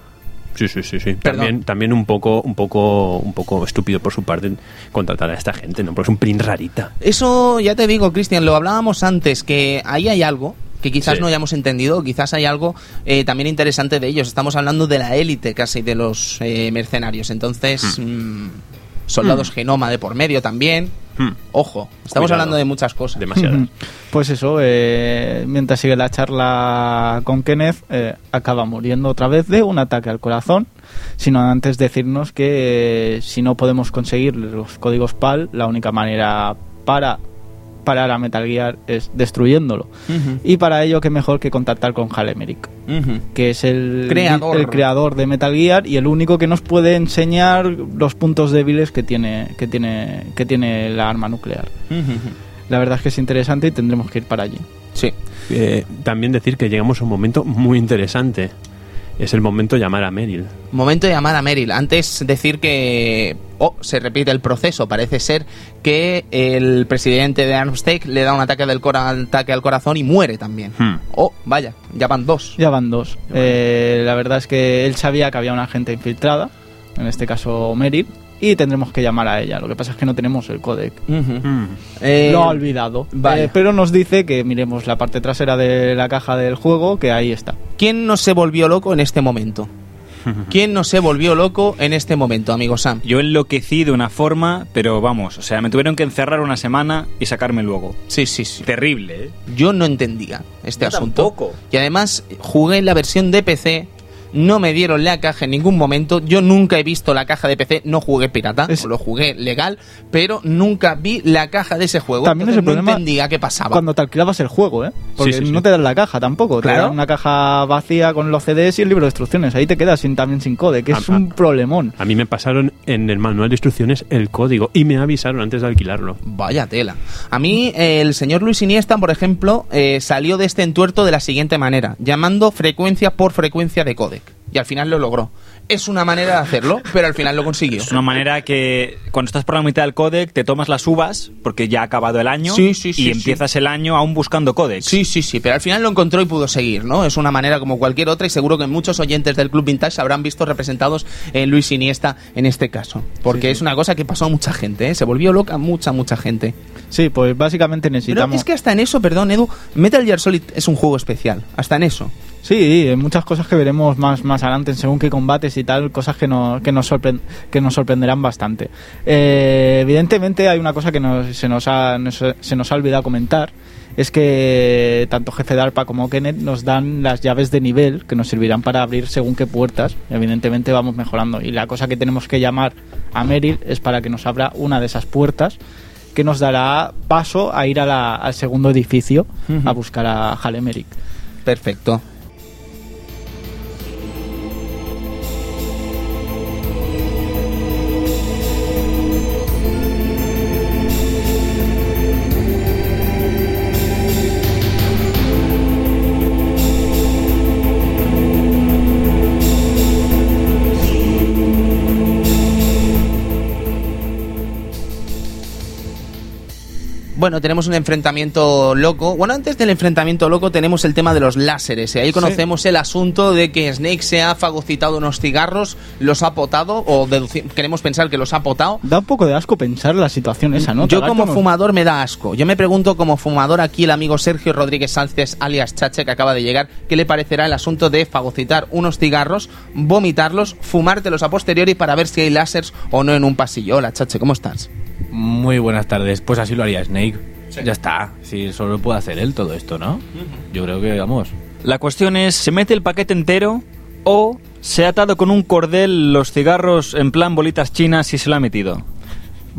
Sí, sí, sí, sí. También, también un poco, un poco, un poco estúpido por su parte contratar a esta gente, ¿no? Porque es un print rarita. Eso ya te digo, Cristian, lo hablábamos antes, que ahí hay algo que quizás Sí. no hayamos entendido, quizás hay algo eh, también interesante de ellos. Estamos hablando de la élite casi de los eh, mercenarios. Entonces, mm, soldados genoma de por medio también. Hmm. Ojo, estamos Cuidado. hablando de muchas cosas. Demasiadas. Pues eso, eh, mientras sigue la charla con Kenneth, eh, acaba muriendo otra vez de un ataque al corazón, sino antes decirnos que eh, si no podemos conseguir los códigos PAL, la única manera para parar a Metal Gear es destruyéndolo. Y para ello, qué mejor que contactar con Hal Emmerich, ujú. que es el Creador. el creador de Metal Gear y el único que nos puede enseñar los puntos débiles que tiene, que tiene, que tiene la arma nuclear. La verdad es que es interesante y tendremos que ir para allí. Sí. Eh, también decir que llegamos a un momento muy interesante. Es el momento de llamar a Meryl. Momento de llamar a Meryl. Antes decir que oh, se repite el proceso. Parece ser que el presidente de Armstead le da un ataque, del cora- ataque al corazón y muere también. Hmm. Oh, vaya, ya van dos. Ya van dos. Eh, la verdad es que él sabía que había una gente infiltrada, en este caso Meryl, y tendremos que llamar a ella. Lo que pasa es que no tenemos el codec. Ujú. Hmm. Eh, Lo ha olvidado. Eh, pero nos dice que miremos la parte trasera de la caja del juego, que ahí está. ¿Quién no se volvió loco en este momento? ¿Quién no se volvió loco en este momento, amigo Sam? Yo enloquecí de una forma, pero vamos, o sea, me tuvieron que encerrar una semana y sacarme luego. Sí, sí, sí. Terrible, ¿eh? Yo no entendía este Yo asunto. tampoco. Y además jugué en la versión de PC no me dieron la caja en ningún momento. Yo nunca he visto la caja de PC, no jugué pirata, Es- lo jugué legal, pero nunca vi la caja de ese juego. También es el no problema entendía qué pasaba. Cuando te alquilabas el juego, ¿eh? Porque Sí, sí, sí. no te dan la caja tampoco. Te Claro. dan una caja vacía con los CDs y el libro de instrucciones. Ahí te quedas sin, también sin code, que es un problemón. A mí me pasaron en el manual de instrucciones el código y me avisaron antes de alquilarlo. Vaya tela. A mí, eh, el señor Luis Iniesta, por ejemplo, eh, salió de este entuerto de la siguiente manera, llamando frecuencia por frecuencia de Y al final lo logró. Es una manera de hacerlo, pero al final lo consiguió. Es una manera que cuando estás por la mitad del codec te tomas las uvas porque ya ha acabado el año Sí, sí, sí, y sí. empiezas el año aún buscando codecs. Sí, sí, sí, pero al final lo encontró y pudo seguir, ¿no? Es una manera como cualquier otra y seguro que muchos oyentes del Club Vintage se habrán visto representados en Luis Iniesta en este caso. Porque es una cosa que pasó a mucha gente, ¿eh? Se volvió loca mucha, mucha gente. Sí, pues básicamente Pero necesitamos... es que hasta en eso, perdón, Edu, Metal Gear Solid es un juego especial. Hasta en eso. Sí, hay muchas cosas que veremos más, más adelante, según qué combates y tal, cosas que, no, que, nos, que nos sorprenderán bastante. Eh, evidentemente hay una cosa que nos- se, nos ha, nos- se nos ha olvidado comentar, es que tanto Jefe de ARPA como Kenneth nos dan las llaves de nivel que nos servirán para abrir según qué puertas. Evidentemente vamos mejorando. Y la cosa que tenemos que llamar a Meryl es para que nos abra una de esas puertas que nos dará paso a ir a la- al segundo edificio a buscar a Halemeric. Perfecto. Bueno, tenemos un enfrentamiento loco. Bueno, antes del enfrentamiento loco tenemos el tema de los láseres. Y ahí conocemos el asunto de que Snake se ha fagocitado unos cigarros, los ha potado, o queremos pensar que los ha potado. Da un poco de asco pensar la situación esa, ¿no? Yo como unos- fumador me da asco. Yo me pregunto como fumador aquí el amigo Sergio Rodríguez Sánchez, alias Chache, que acaba de llegar, ¿qué le parecerá el asunto de fagocitar unos cigarros, vomitarlos, fumártelos a posteriori para ver si hay láseres o no en un pasillo? Hola Chache, ¿cómo estás? Muy buenas tardes. Pues así lo haría Snake. Ya está. Si solo puede hacer él todo esto, ¿no? Yo creo que, vamos. La cuestión es, ¿se mete el paquete entero o se ha atado con un cordel los cigarros en plan bolitas chinas y se lo ha metido?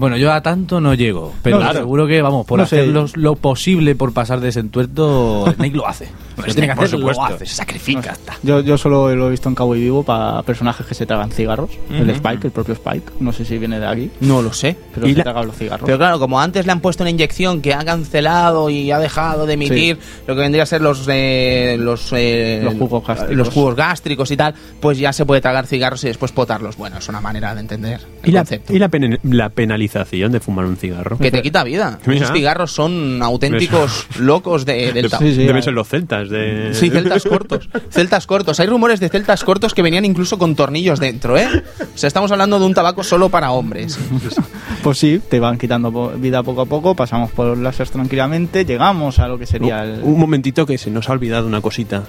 Bueno, yo a tanto no llego, pero No, claro. seguro que, vamos, por No hacer los- lo posible por pasar de ese entuerto, Snake lo hace. Lo que tiene que por hacer, lo supuesto. hace, se sacrifica. hasta. Yo, yo solo lo he visto en Cabo y Vivo para personajes que se tragan cigarros. El Spike, el propio Spike. No sé si viene de aquí, No lo sé. pero se la- traga los cigarros. Pero claro, como antes le han puesto una inyección que ha cancelado y ha dejado de emitir lo que vendría a ser los eh, los, eh, Los jugos gástricos. los jugos gástricos y tal, pues ya se puede tragar cigarros y después potarlos. Bueno, es una manera de entender el ¿Y la, concepto. y la, pene- la penalización de fumar un cigarro? que te quita vida. Mira. Esos cigarros son auténticos locos de, del De- tabaco. Sí, sí, Deben hay- ser los celtas de... Sí, celtas cortos. Celtas cortos. Hay rumores de celtas cortos que venían incluso con tornillos dentro, ¿eh? O sea, estamos hablando de un tabaco solo para hombres. Pues sí, te van quitando vida poco a poco, pasamos por los láseres tranquilamente, llegamos a lo que sería el... Un momentito que se nos ha olvidado una cosita.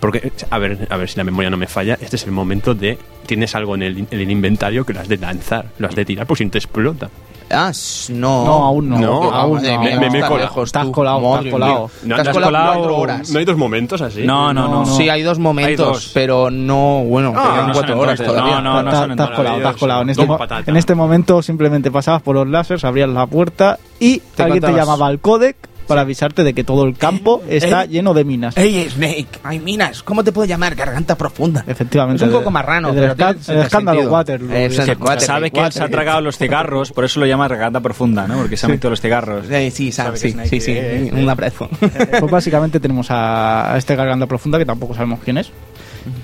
Porque, a ver, a ver si la memoria no me falla, este es el momento de... Tienes algo en el, en el inventario que lo has de lanzar, lo has de tirar por si no te explota. Ah, no. No, aún no. No, aún no. Me- me- me estás cola- lejos estás colado, Madre estás colado. Te has colado cuatro horas. ¿No hay dos momentos así? No, no, no. no. Sí, hay dos momentos, Hay dos. pero no, bueno, Ah, quedan no cuatro horas entonces, todavía. no, no, te has colado, maravilloso. colado. En este, en este momento simplemente pasabas por los láseres, abrías la puerta y alguien te llamaba al codec para avisarte de que todo el campo está eh. lleno de minas. Ey, Snake, hay minas. ¿Cómo te puedo llamar? Garganta profunda. Efectivamente. Es un poco marrano, pero tiene el cierto escándalo sentido. Waterloo. Es el Sí. Watergate, Sabe que él se ha tragado los cigarros, por eso lo llama garganta profunda, ¿no? Porque se ha metido los cigarros. Eh, sí, sabe, Sabe sí, Snake, sí, sí, eh, un abrazo. Pues básicamente tenemos a, a este garganta profunda que tampoco sabemos quién es.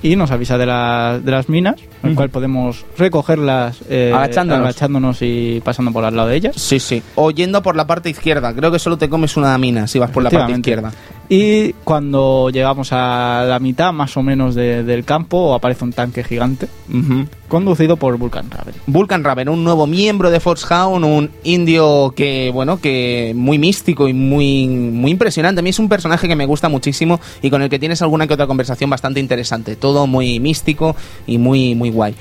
Y nos avisa de, la- de las minas, el cual podemos recogerlas eh, Agachándonos. agachándonos y pasando por al lado de ellas. Sí, sí. O yendo por la parte izquierda. Creo que solo te comes una mina si vas por la parte izquierda. Y cuando llegamos a la mitad más o menos de- del campo, aparece un tanque gigante conducido por Vulcan Raven. Vulcan Raven, un nuevo miembro de Foxhound, un indio que, bueno, que muy místico y muy, muy impresionante. A mí es un personaje que me gusta muchísimo y con el que tienes alguna que otra conversación bastante interesante. Todo muy místico y muy, muy guay.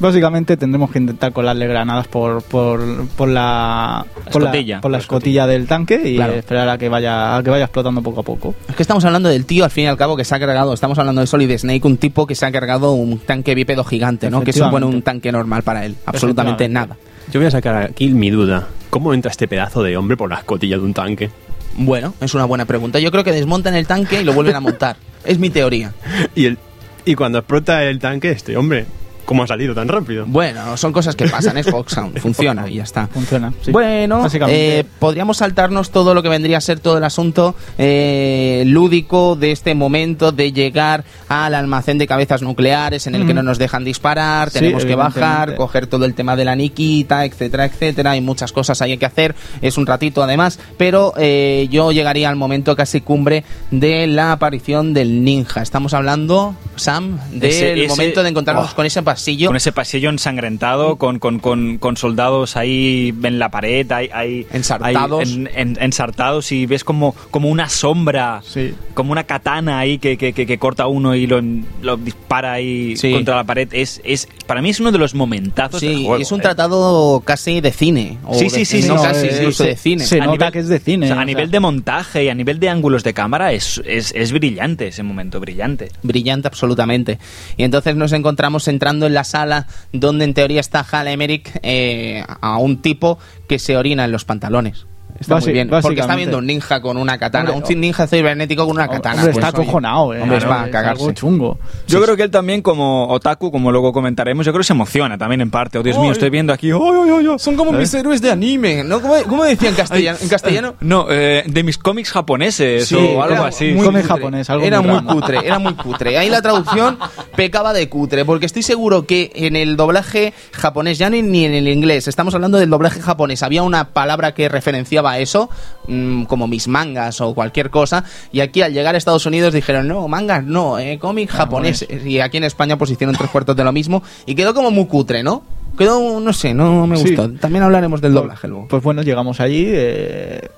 Básicamente tendremos que intentar colarle granadas por, por, por la, por la, escotilla. por la escotilla del tanque y Claro. esperar a que vaya a que vaya explotando poco a poco. Es que estamos hablando del tío, al fin y al cabo, que se ha cargado. Estamos hablando de Solid Snake, un tipo que se ha cargado un tanque bípedo gigante, ¿no? Que supone un tanque normal para él. Absolutamente nada. Yo voy a sacar aquí mi duda. ¿Cómo entra este pedazo de hombre por la escotilla de un tanque? Bueno, es una buena pregunta. Yo creo que desmontan el tanque y lo vuelven a montar. es mi teoría. Y, el, y cuando explota el tanque, este hombre, ¿cómo ha salido tan rápido? Bueno, son cosas que pasan, es Foxhound, funciona y ya está. Funciona. sí. Bueno, eh, podríamos saltarnos todo lo que vendría a ser todo el asunto eh, lúdico de este momento de llegar al almacén de cabezas nucleares en el que no nos dejan disparar, Sí, tenemos que bajar, coger todo el tema de la Nikita, etcétera, etcétera. Hay muchas cosas ahí que hacer, es un ratito además, pero eh, yo llegaría al momento casi cumbre de la aparición del ninja. Estamos hablando, Sam, del momento de encontrarnos oh, con ese pasillo. Con ese pasillo ensangrentado, con, con, con, con soldados ahí en la pared, hay, hay- Ensartados. hay en- en- ensartados y ves como, como una sombra, Sí. como una katana ahí que, que, que- que corta uno y lo, lo dispara ahí Sí. contra la pared. Es, es, para mí es uno de los momentazos del Sí, juego. es un eh. tratado casi de cine. o Sí, de- sí, sí, no, sí, casi eh, incluso de cine. Se A nota nivel- que es de cine. O sea, o a nivel sea. de montaje y a nivel de ángulos de cámara es, es, es brillante ese momento, brillante. Brillante absolutamente. Y entonces nos encontramos entrando en la sala donde en teoría está Hal Emmerich eh, a un tipo que se orina en los pantalones. Está Basi- muy bien. Porque está viendo un ninja con una katana. Hombre, un ninja cibernético con una katana. Hombre, Pues, está acojonado, eh. Hombre, es Claro, para cagarse. algo chungo. Yo creo que él también, como otaku, como luego comentaremos, yo creo que se emociona también en parte. Oh, Dios mío, Ay. estoy viendo aquí. ¡ay, ay, ay, ay! Son como ¿Eh? mis héroes de anime. ¿no? ¿Cómo, cómo decía en castellano? ¿En castellano? No, eh, de mis cómics japoneses Sí, o algo era así. muy Cómic japonés, algo era muy cutre, era muy cutre. Ahí la traducción pecaba de cutre, porque estoy seguro que en el doblaje japonés, ya ni, ni en el inglés, estamos hablando del doblaje japonés, había una palabra que referenciaba eso, mm, como mis mangas o cualquier cosa, y aquí al llegar a Estados Unidos dijeron, no, mangas no, eh, cómic japonés, y aquí en España pues hicieron tres cuartos de lo mismo, y quedó como muy cutre, ¿no? Quedó, no sé, no me Sí. gustó. También hablaremos del doblaje luego. Pues bueno, llegamos allí. Eh,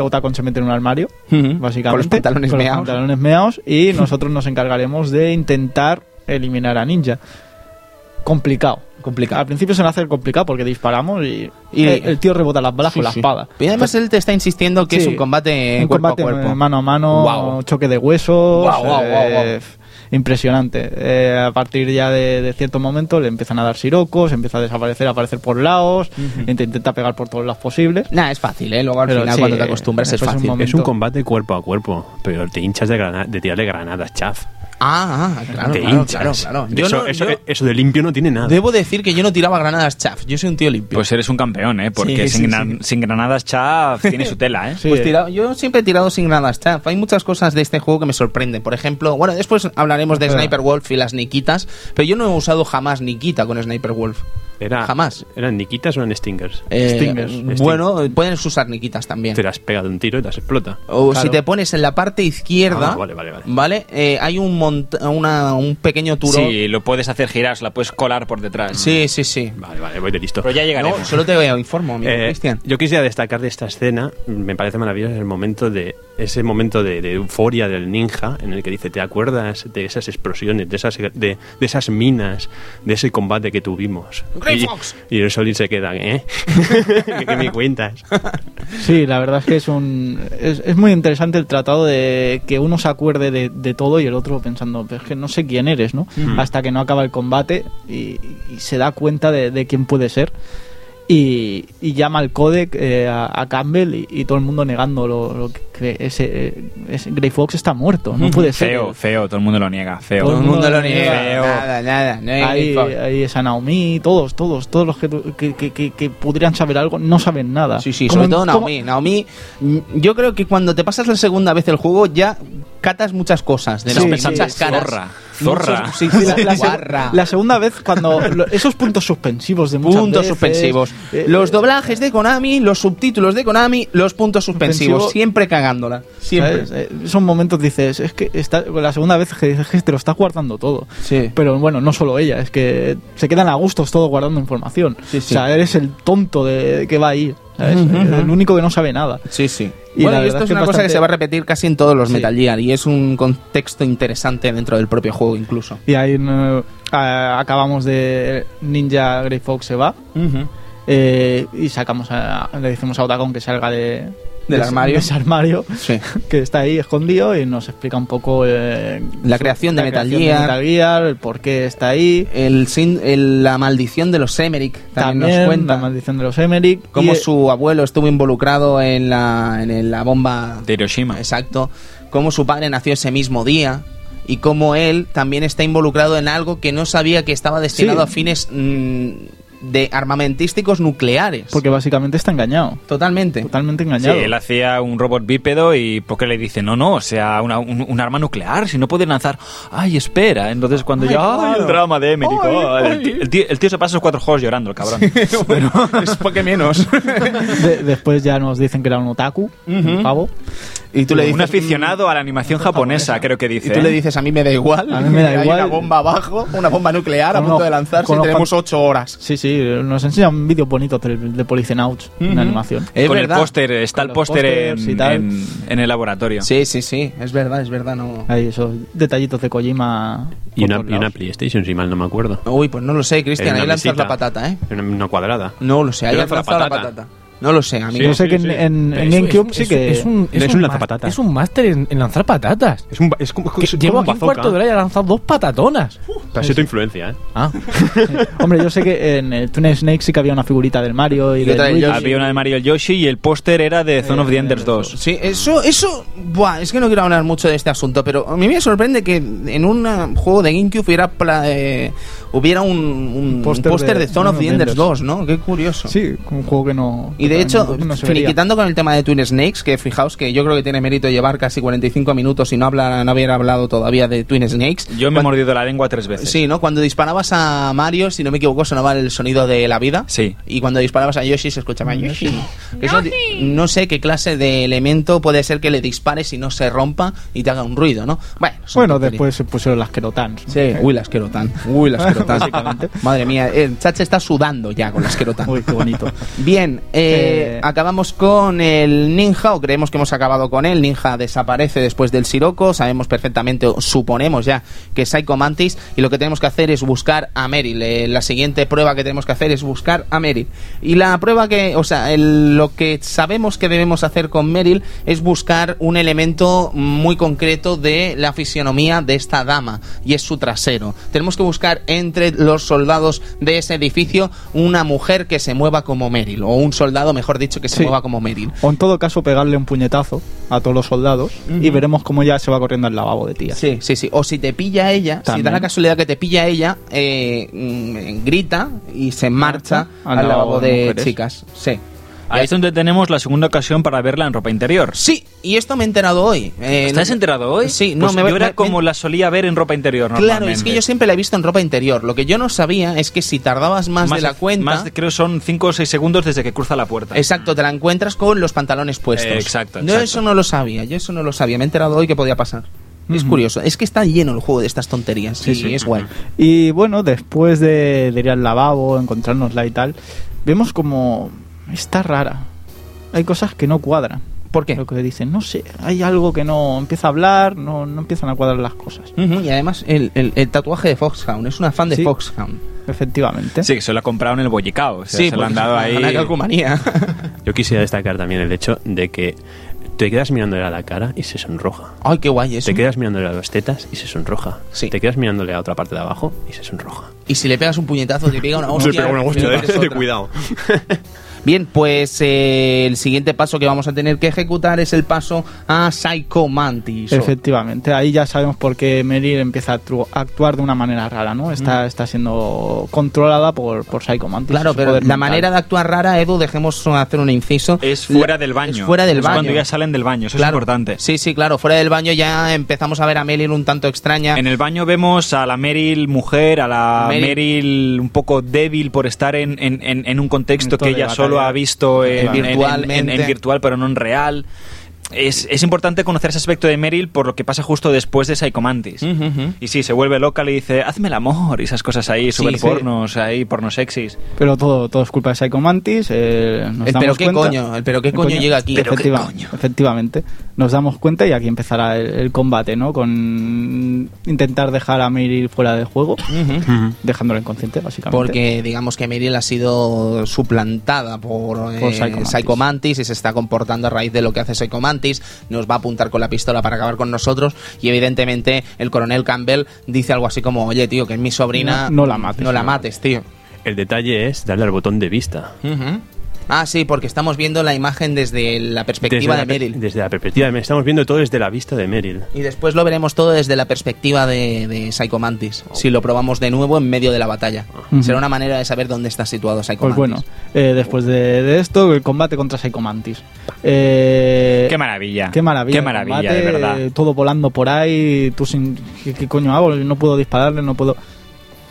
Otacon se mete en un armario, Ujú. básicamente. Con los pantalones con los pantalones y nosotros nos encargaremos de intentar eliminar a Ninja. Complicado. Complicado. Al principio se nos hace complicado porque disparamos y, Y- el, el tío rebota las balas Sí, con la sí. espada. Y además él te está insistiendo que Sí. es un combate un cuerpo combate a cuerpo. mano a mano, Guau. choque de huesos. Eh, Impresionante. Eh, a partir ya de, de cierto momento le empiezan a dar sirocos, empieza a desaparecer, a aparecer por lados, int- intenta pegar por todos lados posibles. Nah, es fácil, ¿eh? Luego al Pero final sí, cuando te acostumbras es después un fácil. momento- Es un combate cuerpo a cuerpo, pero te hinchas de, grana- de tirarle granadas, chaf. Ah, ah, claro, te claro, hinchas. claro, claro. Yo, eso, no- eso- yo eso de limpio no tiene nada. debo decir que yo no tiraba granadas chaff. Yo soy un tío limpio. Pues eres un campeón, ¿eh? Porque Sí, sin, sí, gran- sí. sin granadas chaff tiene su tela, ¿eh? Sí, Pues tira- yo siempre he tirado sin granadas chaff. Hay muchas cosas de este juego que me sorprenden. Por ejemplo, bueno, después hablaremos de. Sniper Wolf y las Nikitas, pero yo no he usado jamás Nikita con Sniper Wolf. Era, jamás. ¿Eran Nikitas o eran Stingers? Eh, Stingers. Bueno, pueden usar Nikitas también. Te las pega de un tiro y te las explota. O Claro. si te pones en la parte izquierda, Ah, vale, vale, vale. ¿vale? Eh, hay un, mont- una, un pequeño turón. Sí, lo puedes hacer girar, se la puedes colar por detrás. sí, sí. sí. Vale, vale, voy de listo. Pero ya llegaremos. No, solo te informo, amigo Eh, Cristian. yo quisiera destacar de esta escena, me parece maravilloso el momento de ese momento de, de euforia del ninja en el que dice, ¿te acuerdas de esas explosiones, de esas de, de esas minas, de ese combate que tuvimos? Grey y, Fox. y el Solid se queda, ¿eh? ¿Qué, qué me cuentas? Sí, la verdad es que es un es, es muy interesante el tratado de que uno se acuerde de, de todo y el otro pensando, "Pero es que no sé quién eres, ¿no? Mm. Hasta que no acaba el combate y, y se da cuenta de, de quién puede ser. Y, y llama al codec eh, a, a Campbell y, y todo el mundo negando lo, lo que ese, eh, ese Grey Fox está muerto, no puede ser. Feo, feo, todo el mundo lo niega, feo. Todo Todo el mundo lo niega. Feo. Nada, nada. No hay Ahí, esa Naomi, todos, todos, todos los que, tu- que, que, que- podrían saber algo no saben nada. Sí, sí, sobre todo Naomi. Naomi, mm, yo creo que cuando te pasas la segunda vez el juego ya catas muchas cosas de Sí, Naomi, sí, muchas sí. caras. Zorra, zorra. Muchos- sí, Sí, la, segunda vez cuando lo- esos puntos suspensivos de muchas puntos veces, suspensivos. eh, los doblajes de Konami, los subtítulos de Konami, los puntos suspensivos. Suspensivo. Siempre cagándola. Siempre. Eh, Son momentos dices, es que está, la segunda vez que dices que te lo estás guardando todo. Sí. Pero bueno, no solo ella, es que se quedan a gustos todos guardando información. Sí, sí. O sea, eres el tonto de, que va ahí. El único que no sabe nada. Sí, sí. Y bueno, y esto es que una cosa que se va a repetir casi en todos los Sí. Metal Gear y es un contexto interesante dentro del propio juego incluso. Y ahí a- acabamos de Ninja Grey Fox se va eh, y sacamos a, le decimos a Otacon que salga de, Del de- armario. ese armario Sí. que está ahí escondido y nos explica un poco eh, La su- creación de la Metal creación Gear. Metal Gear, el por qué está ahí. El, sin- el- la maldición de los Emmerich también, También nos cuenta la maldición de los Emmerich. cómo y, su abuelo estuvo involucrado en la, en la bomba De Hiroshima. Exacto. Cómo su padre nació ese mismo día y cómo él también está involucrado en algo que no sabía que estaba destinado Sí. a fines mm, de armamentísticos nucleares. Porque básicamente está engañado. Totalmente. Totalmente Sí, engañado. él hacía un robot bípedo y porque le dice, no, no, o sea, una- un, un arma nuclear, si no puede lanzar, ay, espera. Entonces cuando Ay, ya, ay, claro. el drama de Emmerich, Ay, oh, el, tío, el tío- el tío se pasa esos cuatro juegos llorando, el cabrón. bueno, es porque menos. De- después ya nos dicen que era un otaku, un pavo. Y tú le dices, un aficionado a la animación japonesa, creo que dice. Y tú le ¿eh? dices, a mí me da igual. A mí me da Hay igual. una bomba abajo, una bomba nuclear a punto de lanzarse y tenemos ocho horas. Sí, sí, nos enseñan vídeos bonitos de, de Policenauts en animación. Es Con verdad. el póster, está Con el póster en, tal. en- en el laboratorio. Sí, sí, sí. Es verdad, es verdad. No... Hay esos detallitos de Kojima. Y una, y una. PlayStation, si mal no me acuerdo. Uy, pues no lo sé, Cristian. Ahí lanzas la patata, ¿eh? Una, una cuadrada. No lo sé, ahí Yo has lanzo la lanzado la patata. No lo sé, amigo. Yo sé que en, sí. en- Pero en es- GameCube es- sí que. Es un, es Es un un lanzapatatas. Es un máster en, en lanzar patatas. Es, un, ba- es como, Que es llevo como aquí un cuarto de hora y ha lanzado dos patatonas. Ha sido tu influencia, ¿eh? Ah, Hombre, yo sé que en el Twin Snake sí que había una figurita del Mario y, Y del. Yoshi. Había una de Mario y el Yoshi y el póster era de Zone of the Enders 2. Sí, eso, eso, buah, es que no quiero hablar mucho de este asunto, pero a mí me sorprende que en un uh, juego de GameCube hubiera, pla- eh, hubiera un, un Póster póster de de, Zone of the Enders Enders. 2, ¿no? Qué curioso. Sí, un juego que no. Y de hecho, no- finiquitando con el tema de Twin Snakes, que fijaos que yo creo que tiene mérito llevar casi 45 minutos y no, habla, no haber hablado todavía de Twin Snakes. Yo me he mordido la lengua tres veces. Sí, ¿no? Cuando disparabas a Mario, si no me equivoco, sonaba el sonido de la vida. Sí. Y cuando disparabas a Yoshi se escuchaba Yoshi. Eso- no sé qué clase de elemento puede ser que le dispares y no se rompa y te haga un ruido, ¿no? Bueno, Bueno, después se pusieron las Kerotans. ¿no? Sí, uy, las querotan. Uy, las querotan. Básicamente. Madre mía, el Chache está sudando ya con las querotan. Uy, qué bonito. Bien, eh, Eh, acabamos con el ninja, o creemos que hemos acabado con él. Ninja desaparece después del Siroco. Sabemos perfectamente, o suponemos ya, que es Psycho Mantis. Y lo que tenemos que hacer es buscar a Meryl. Eh, la siguiente prueba que tenemos que hacer es buscar a Meryl. Y la prueba que, o sea, el- lo que sabemos que debemos hacer con Meryl es buscar un elemento muy concreto de la fisionomía de esta dama. Y es su trasero. Tenemos que buscar entre los soldados de ese edificio una mujer que se mueva como Meryl. O un soldado, mejor dicho, que se Sí. mueva como Meryl. O en todo caso, pegarle un puñetazo a todos los soldados y veremos cómo ya se va corriendo al lavabo de tía. Sí, sí, sí. O si te pilla ella, si da la casualidad que te pilla ella, eh, mm, grita y se marcha al al, lavabo lavabo de de chicas. Sí. Ahí es donde tenemos la segunda ocasión para verla en ropa interior. Sí, y esto me he enterado hoy. Eh, ¿Estás no- enterado hoy? Sí, no, Pues me yo era me- como me- la solía ver en ropa interior Claro, es que yo siempre la he visto en ropa interior. Lo que yo no sabía es que si tardabas más, de la cuenta. Más de- creo son 5 o 6 segundos desde que cruza la puerta. Exacto, te la encuentras con los pantalones puestos. Eh, exacto, Yo exacto. eso no lo sabía, yo eso no lo sabía. Me he enterado hoy que podía pasar. Es curioso, es que está lleno el juego de estas tonterías. Sí, sí, es guay. Y bueno, después de, de ir al lavabo, encontrárnosla y tal, vemos como está rara. Hay cosas que no cuadran. ¿Por qué? Lo que dicen, no sé, hay algo que no empieza a hablar, no, no empiezan a cuadrar las cosas. Ujú, y además el, el- el tatuaje de Foxhound, es una fan de Sí. Foxhound. Efectivamente. Sí, que se lo ha comprado en el Bollicao. O sea, se lo han dado es ahí. Una calcomanía. Yo quisiera destacar también el hecho de que te quedas mirándole a la cara y se sonroja. Ay, qué guay eso. Te quedas mirándole a las tetas y se sonroja. Sí. Te quedas mirándole a otra parte de abajo y se sonroja. Y si le pegas un puñetazo, te pega una hostia. Se pega una hostia, eh, de otra. cuidado. Bien, pues eh, el siguiente paso que vamos a tener que ejecutar es el paso a Psycho Mantis. Efectivamente, ahí ya sabemos por qué Meryl empieza a actu- a actuar de una manera rara, ¿no? Está, está siendo controlada por, por Psycho Mantis. Claro, pero la mental. manera de actuar rara, Edu, dejemos hacer un inciso. Es fuera del baño. Es fuera del Es baño. Cuando ya salen del baño, eso Claro. es importante. Sí, sí, claro. Fuera del baño ya empezamos a ver a Meryl un tanto extraña. En el baño vemos a la Meryl mujer, a la Meryl- Meryl, un poco débil por estar en, en- en- en un contexto que ella solo batalla. ha visto en, en- en virtual, pero no en real. Es, es importante conocer ese aspecto de Meryl por lo que pasa justo después de Psycho Mantis. Ujú, ujú. Y sí, se vuelve loca, le dice, hazme el amor, y esas cosas ahí, Sí, super sí. pornos, ahí, pornos sexys. Pero todo, todo es culpa de Psycho Mantis. eh, nos El damos pero qué cuenta- coño, el pero qué coño llega aquí. Pero qué Efectiva- coño. Efectivamente. Nos damos cuenta y aquí empezará el, el combate, ¿no? Con intentar dejar a Meryl fuera de juego, Ujú. dejándolo inconsciente, básicamente. Porque digamos que Meryl ha sido suplantada por, eh, Por Psycho Mantis. Psycho Mantis y se está comportando a raíz de lo que hace Psycho Mantis. Nos va a apuntar con la pistola para acabar con nosotros. Y evidentemente el coronel Campbell dice algo así como: Oye, tío, que es mi sobrina. No- no la mates. No la mates, tío. El detalle es darle al botón de vista. Ujú. Ah, sí, porque estamos viendo la imagen desde la perspectiva Desde de la, Meryl. desde la perspectiva de Meryl. Estamos viendo todo desde la vista de Meryl. Y después lo veremos todo desde la perspectiva de, de Psycho Mantis. Si lo probamos de nuevo en medio de la batalla. Será una manera de saber dónde está situado Psycho Pues Mantis. bueno, eh, después de, de esto, el combate contra Psycho Mantis. Eh, Qué maravilla. Qué maravilla. Qué maravilla, combate, de verdad. Todo volando por ahí. Tú sin. ¿Qué, qué coño hago? No puedo dispararle, no puedo.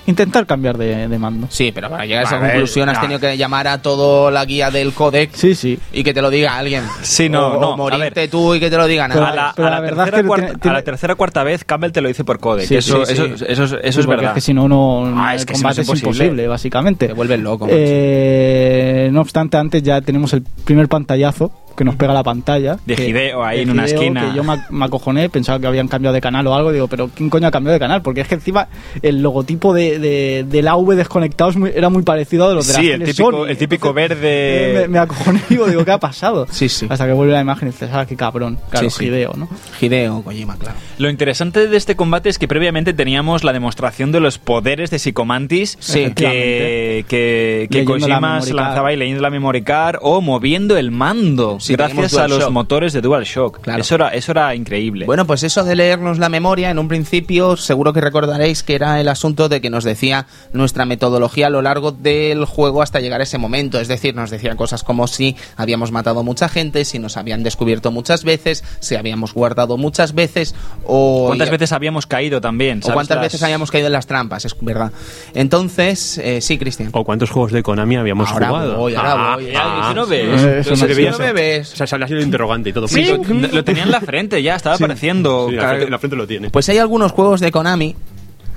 Intentar cambiar de, de mando. Sí, pero para llegar a esa A ver, conclusión has no. tenido que llamar a todo la guía del códex Sí, sí. y que te lo diga alguien. Sí, no, o, no, o a morirte tú y que te lo digan Pero A la, pero a la la verdad es tercera que cuarta, tiene- tiene- a la tercera cuarta vez Campbell te lo dice por codec. Sí, eso, sí, eso, sí. eso, es- eso Sí, es verdad. Es que si no, no Ah, el es que combate es es imposible. imposible, básicamente. Te vuelves loco. Eh, no obstante, antes ya tenemos el primer pantallazo que nos pega la pantalla. De que- Hideo ahí de en una esquina. Que yo me, me acojoné, pensaba que habían cambiado de canal o algo. Digo, pero ¿quién coño ha cambiado de canal? Porque es que encima el logotipo de, de, del AV desconectado es muy- era muy parecido a de los de Sí, la el típico- Sony. el típico Entonces, verde- eh, Me, me acojoné y digo, digo, ¿qué ha pasado? Sí, sí. Hasta que vuelve la imagen y dices, ah, qué cabrón. Claro, Sí, sí. Hideo, ¿no? Hideo Kojima, claro. Lo interesante de este combate es que previamente teníamos la demostración de los poderes de Psicomantis Sí, que, que, que la Kojima se lanzaba ahí leyendo la memory card o moviendo el mando Sí, gracias a los motores de DualShock. Claro. Eso, era, eso era increíble. Bueno, pues eso de leernos la memoria, en un principio seguro que recordaréis que era el asunto de que nos decía nuestra metodología a lo largo del juego hasta llegar a ese momento. Es decir, nos decía cosas como si habíamos matado mucha gente, si nos habían descubierto muchas veces, si habíamos guardado muchas veces o... ¿Cuántas veces habíamos caído también? o ¿Sabes? cuántas Las- veces habíamos caído en las trampas, es verdad. Entonces, eh, sí, Cristian. ¿O cuántos juegos de Konami habíamos Ahora jugado? voy, ahora Ah, voy. Ah, ¿y si no ves? Eso no debías- no me ves. O sea, así el interrogante y todo. Sí, lo, lo tenía en la frente ya, estaba apareciendo. Sí, la frente, en la frente lo tiene. Pues hay algunos juegos de Konami.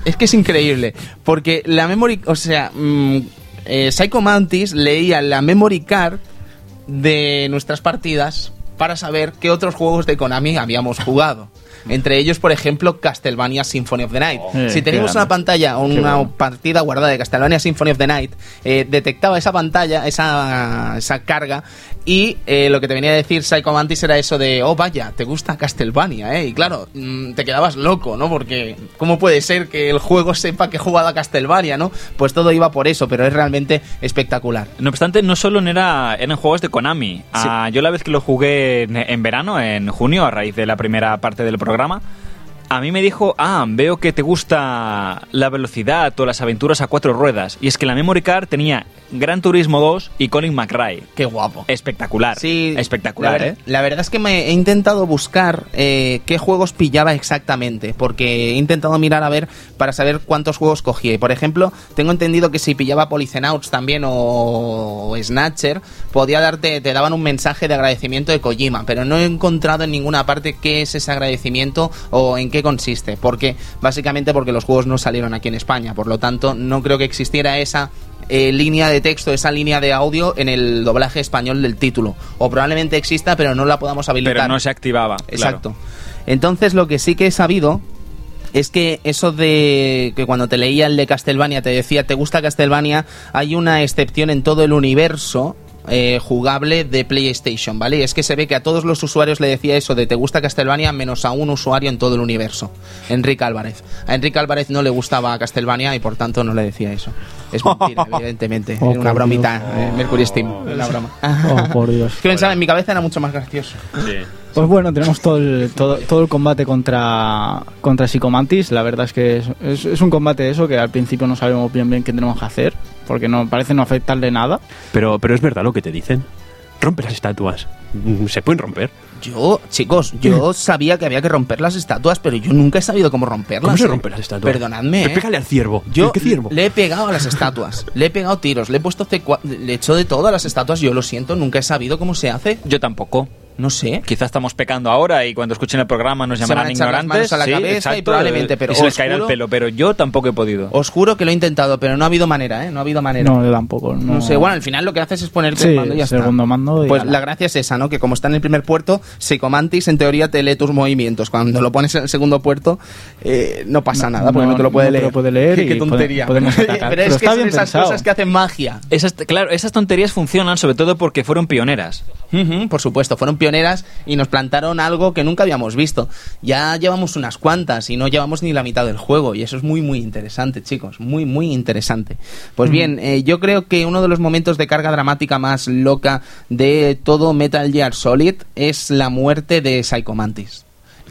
Es que es increíble. Porque la memory. O sea, mm, eh, Psycho Mantis leía la memory card de nuestras partidas para saber qué otros juegos de Konami habíamos jugado. Entre ellos, por ejemplo, Castlevania Symphony of the Night. Eh, si teníamos una pantalla o una bueno. partida guardada de Castlevania Symphony of the Night, eh, detectaba esa pantalla, esa, esa carga, y eh, lo que te venía a decir Psycho Mantis era eso de, oh vaya, te gusta Castlevania, ¿eh? Y claro, mm, te quedabas loco, ¿no? Porque, ¿cómo puede ser que el juego sepa que he jugado a Castlevania, ¿no? Pues todo iba por eso, pero es realmente espectacular. No obstante, no solo era, eran juegos de Konami. Ah, yo la vez que lo jugué en, verano, en junio, a raíz de la primera parte del programa, a mí me dijo, ah, veo que te gusta la velocidad o las aventuras a cuatro ruedas. Y es que la memory card tenía Gran Turismo 2 y Colin McRae. Qué guapo. Espectacular. Sí, espectacular, la, ver- ¿eh? la verdad es que me he intentado buscar eh, qué juegos pillaba exactamente, porque he intentado mirar a ver para saber cuántos juegos cogía. Y, por ejemplo, tengo entendido que si pillaba Polycenauts también o, o Snatcher, podía darte, te daban un mensaje de agradecimiento de Kojima, pero no he encontrado en ninguna parte qué es ese agradecimiento o en qué consiste, porque básicamente porque los juegos no salieron aquí en España, por lo tanto no creo que existiera esa eh, línea de texto, esa línea de audio en el doblaje español del título. O probablemente exista, pero no la podamos habilitar. Pero no se activaba. claro. Exacto. Entonces, lo que sí que he sabido es que eso de que cuando te leía el de Castlevania te decía, ¿te gusta Castlevania? Hay una excepción en todo el universo eh, jugable de PlayStation, ¿vale? Y es que se ve que a todos los usuarios le decía eso de te gusta Castlevania menos a un usuario en todo el universo, Enrique Álvarez. A Enrique Álvarez no le gustaba Castlevania y por tanto no le decía eso. Es mentira, evidentemente. Oh, Era una bromita, eh, Mercury Steam, una broma. Oh, por Dios. Es que pensaba, en mi cabeza era mucho más gracioso. Sí. Pues bueno, tenemos todo el, todo, todo el combate contra, contra Psicomantis. La verdad es que es, es- es un combate eso que al principio no sabemos bien bien qué tenemos que hacer, porque no parece no afectarle nada. Pero, pero es verdad lo que te dicen. Rompe las estatuas. Mm, Se pueden romper. Yo, chicos, yo sabía que había que romper las estatuas, pero yo nunca he sabido cómo romperlas. ¿Cómo se rompen las estatuas? Perdonadme. Pero ¿eh? Pégale al ciervo. Yo ¿Qué ciervo? le he pegado a las estatuas, le he pegado tiros, le he puesto C4, le he hecho de todo a las estatuas. Yo lo siento, nunca he sabido cómo se hace. Yo tampoco. No sé. Quizá estamos pecando ahora y cuando escuchen el programa nos llamarán ignorantes. a la sí, cabeza y exacto, probablemente, pero y se les os caerá el juro- pelo, pero yo tampoco he podido. Os juro que lo he intentado, pero no ha habido manera, ¿eh? No ha habido manera. No, yo tampoco. No, No sé, bueno, al final lo que haces es ponerte Sí, el mando y ya segundo está. mando y pues ala. la gracia es esa, ¿no? Que como está en el primer puerto, Psychomantis en teoría te lee tus movimientos. Cuando lo pones en el segundo puerto, eh, no pasa No, nada, porque no, no- te lo puede no te leer. lo puede leer Qué, qué tontería. pero Pero es que son esas pensado. cosas que hacen magia. Esas, claro, esas tonterías funcionan sobre todo porque fueron pioneras. Ujú, por supuesto, fueron pioneras y nos plantaron algo que nunca habíamos visto. Ya llevamos unas cuantas y no llevamos ni la mitad del juego y eso es muy muy interesante, chicos, muy muy interesante. Pues bien, eh, yo creo que uno de los momentos de carga dramática más loca de todo Metal Gear Solid es la muerte de Psycho Mantis.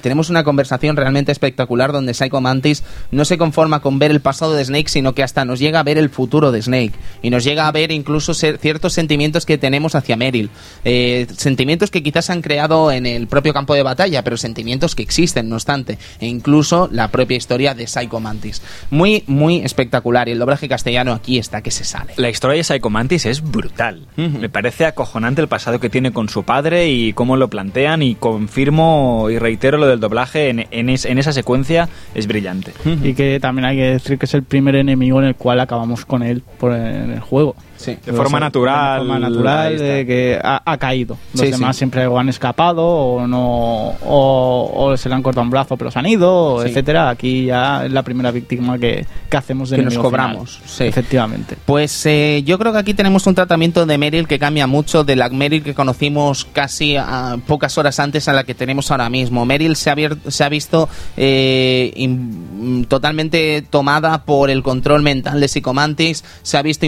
Tenemos una conversación realmente espectacular donde Psycho Mantis no se conforma con ver el pasado de Snake, sino que hasta nos llega a ver el futuro de Snake. Y nos llega a ver incluso ciertos sentimientos que tenemos hacia Meryl. Eh, sentimientos que quizás se han creado en el propio campo de batalla, pero sentimientos que existen, no obstante. E incluso la propia historia de Psycho Mantis. Muy, muy espectacular. Y el doblaje castellano aquí está que se sale. La historia de Psycho Mantis es brutal. Me parece acojonante el pasado que tiene con su padre y cómo lo plantean y confirmo y reitero lo del doblaje en, en es- en esa secuencia es brillante. Y que también hay que decir que es el primer enemigo en el cual acabamos con él por en el juego. Sí. De forma natural, De forma natural, de que ha, ha caído. Los Sí, demás sí. siempre o han escapado o no o, o se le han cortado un brazo pero se han ido, etcétera. Aquí ya es la primera víctima que, que hacemos de Que nos cobramos. Efectivamente. Pues eh, yo creo que aquí tenemos un tratamiento de Meryl que cambia mucho de la Meryl que conocimos casi a pocas horas antes a la que tenemos ahora mismo. Meryl se ha, se ha visto eh, in- totalmente tomada por el control mental de Psychomantis, se ha visto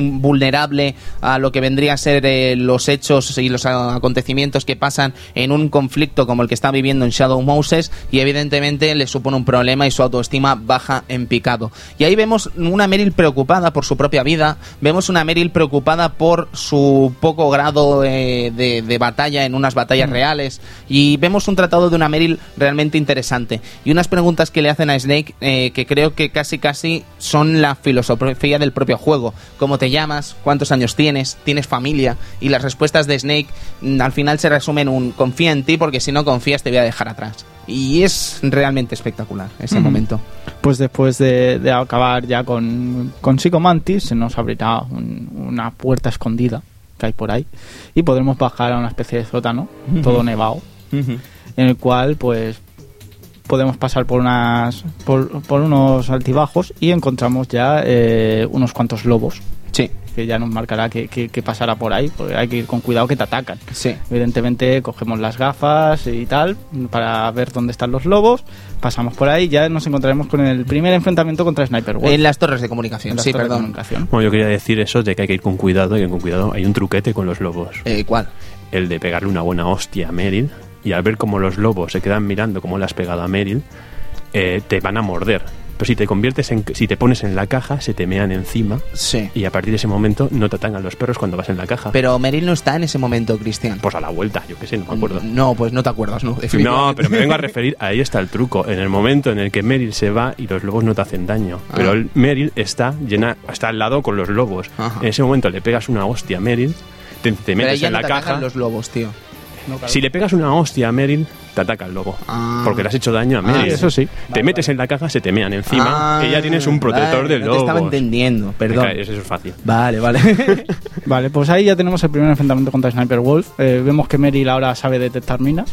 a lo que vendría a ser eh, los hechos y los acontecimientos que pasan en un conflicto como el que está viviendo en Shadow Moses y evidentemente le supone un problema y su autoestima baja en picado. Y ahí vemos una Meryl preocupada por su propia vida, vemos una Meryl preocupada por su poco grado eh, de, de batalla en unas batallas reales y vemos un tratado de una Meryl realmente interesante y unas preguntas que le hacen a Snake eh, que creo que casi casi son la filosofía del propio juego. ¿Cómo te llamas? ¿Cuántos años tienes? ¿Tienes familia? Y las respuestas de Snake mm, al final se resumen en un confía en ti porque si no confías te voy a dejar atrás. Y es realmente espectacular ese momento. Pues después de, de acabar ya con, con Psychomantis, se nos abrirá un- una puerta escondida que hay por ahí y podremos bajar a una especie de sótano, todo nevado, en el cual pues podemos pasar por unas por, por unos altibajos y encontramos ya eh, unos cuantos lobos Sí, que ya nos marcará que, que- que pasará por ahí porque hay que ir con cuidado que te atacan sí. evidentemente cogemos las gafas y tal para ver dónde están los lobos pasamos por ahí y ya nos encontraremos con el primer enfrentamiento contra Sniper Wolf En las torres de comunicación, en las sí, torres de perdón. comunicación. Bueno, yo quería decir eso de que hay que ir con cuidado y que con cuidado hay un truquete con los lobos. Eh, ¿Cuál? El de pegarle una buena hostia a Meryl y al ver cómo los lobos se quedan mirando cómo le has pegado a Meryl, eh, te van a morder. Pero si te conviertes en, si te pones en la caja, se te mean encima Sí. y a partir de ese momento no te atacan los perros cuando vas en la caja. Pero Meryl no está en ese momento, Cristian. Pues a la vuelta, yo qué sé, no me acuerdo. No, pues no te acuerdas, ¿no? No, pero me vengo a referir, ahí está el truco, en el momento en el que Meryl se va y los lobos no te hacen daño. Ah. Pero el Meryl está llena, está al lado con los lobos. Ajá. En ese momento le pegas una hostia a Meryl, te, te metes en no la te caja. los lobos, tío. Si le pegas una hostia a Meryl, te ataca el lobo. Ah. Porque le has hecho daño a Ah, Meryl. eso sí. Te metes en la caja, se te mean encima, Ah, que ya tienes un protector vale, de no lobos. te estaba entendiendo, perdón. Eso es fácil. Vale, vale. Vale, pues ahí ya tenemos el primer enfrentamiento contra Sniper Wolf. Eh, vemos que Meryl ahora sabe detectar minas,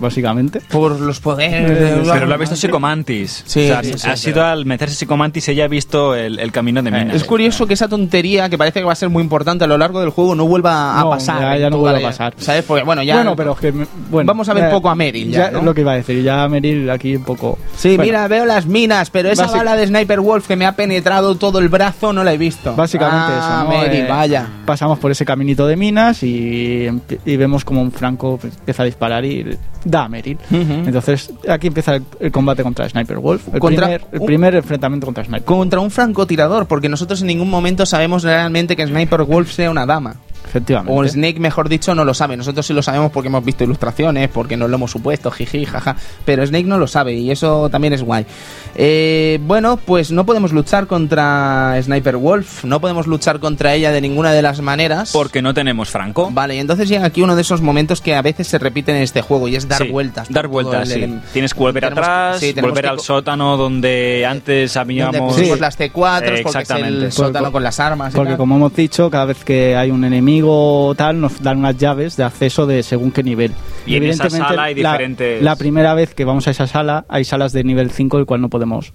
básicamente. Por los poderes. Pero lo ha visto Psicomantis. Sí, o sea, sí, sí, ha sí. sido al meterse Psicomantis ella ha visto el, el camino de Minas. Es curioso que esa tontería, que parece que va a ser muy importante a lo largo del juego, no vuelva a No, pasar. ya- ya no vuelve a pasar. ¿Sabes? Porque, bueno, ya. bueno, pero es que bueno, Vamos a ver eh, poco a Meryl ya, ¿no? es lo que iba a decir. Ya Meryl aquí un poco. Sí, Bueno, mira, veo las minas, pero esa bala de Sniper Wolf que me ha penetrado todo el brazo no la he visto. Básicamente ah, eso, ¿no? Meryl, Eh, vaya. Pasamos por ese caminito de minas y, vemos como un Franco empieza a disparar y da a Meryl. Entonces, aquí empieza el, el combate contra Sniper Wolf. El, Contra- primer, el uh. primer enfrentamiento contra Sniper. Contra un francotirador, porque nosotros en ningún momento sabemos realmente que Sniper Wolf sea una dama. Efectivamente. O Snake, mejor dicho, no lo sabe. Nosotros sí lo sabemos porque hemos visto ilustraciones, porque nos lo hemos supuesto, jiji, jaja. Pero Snake no lo sabe y eso también es guay. Eh, bueno, pues no podemos luchar contra Sniper Wolf, no podemos luchar contra ella de ninguna de las maneras. Porque no tenemos Franco. Vale, y entonces llega aquí uno de esos momentos que a veces se repiten en este juego y es dar Sí, vueltas. Dar vueltas, el sí. elem- Tienes que volver Tenemos atrás, sí, volver que al sótano donde antes Donde habíamos... Sí. las T4 porque es Exactamente. el sótano Porque- con las armas. y Porque tal. como hemos dicho, cada vez que hay un enemigo tal, nos dan unas llaves de acceso de según qué nivel. Y en esa Evidentemente, sala hay la- diferentes- La, primera vez que vamos a esa sala, hay salas de nivel 5 el cual no podemos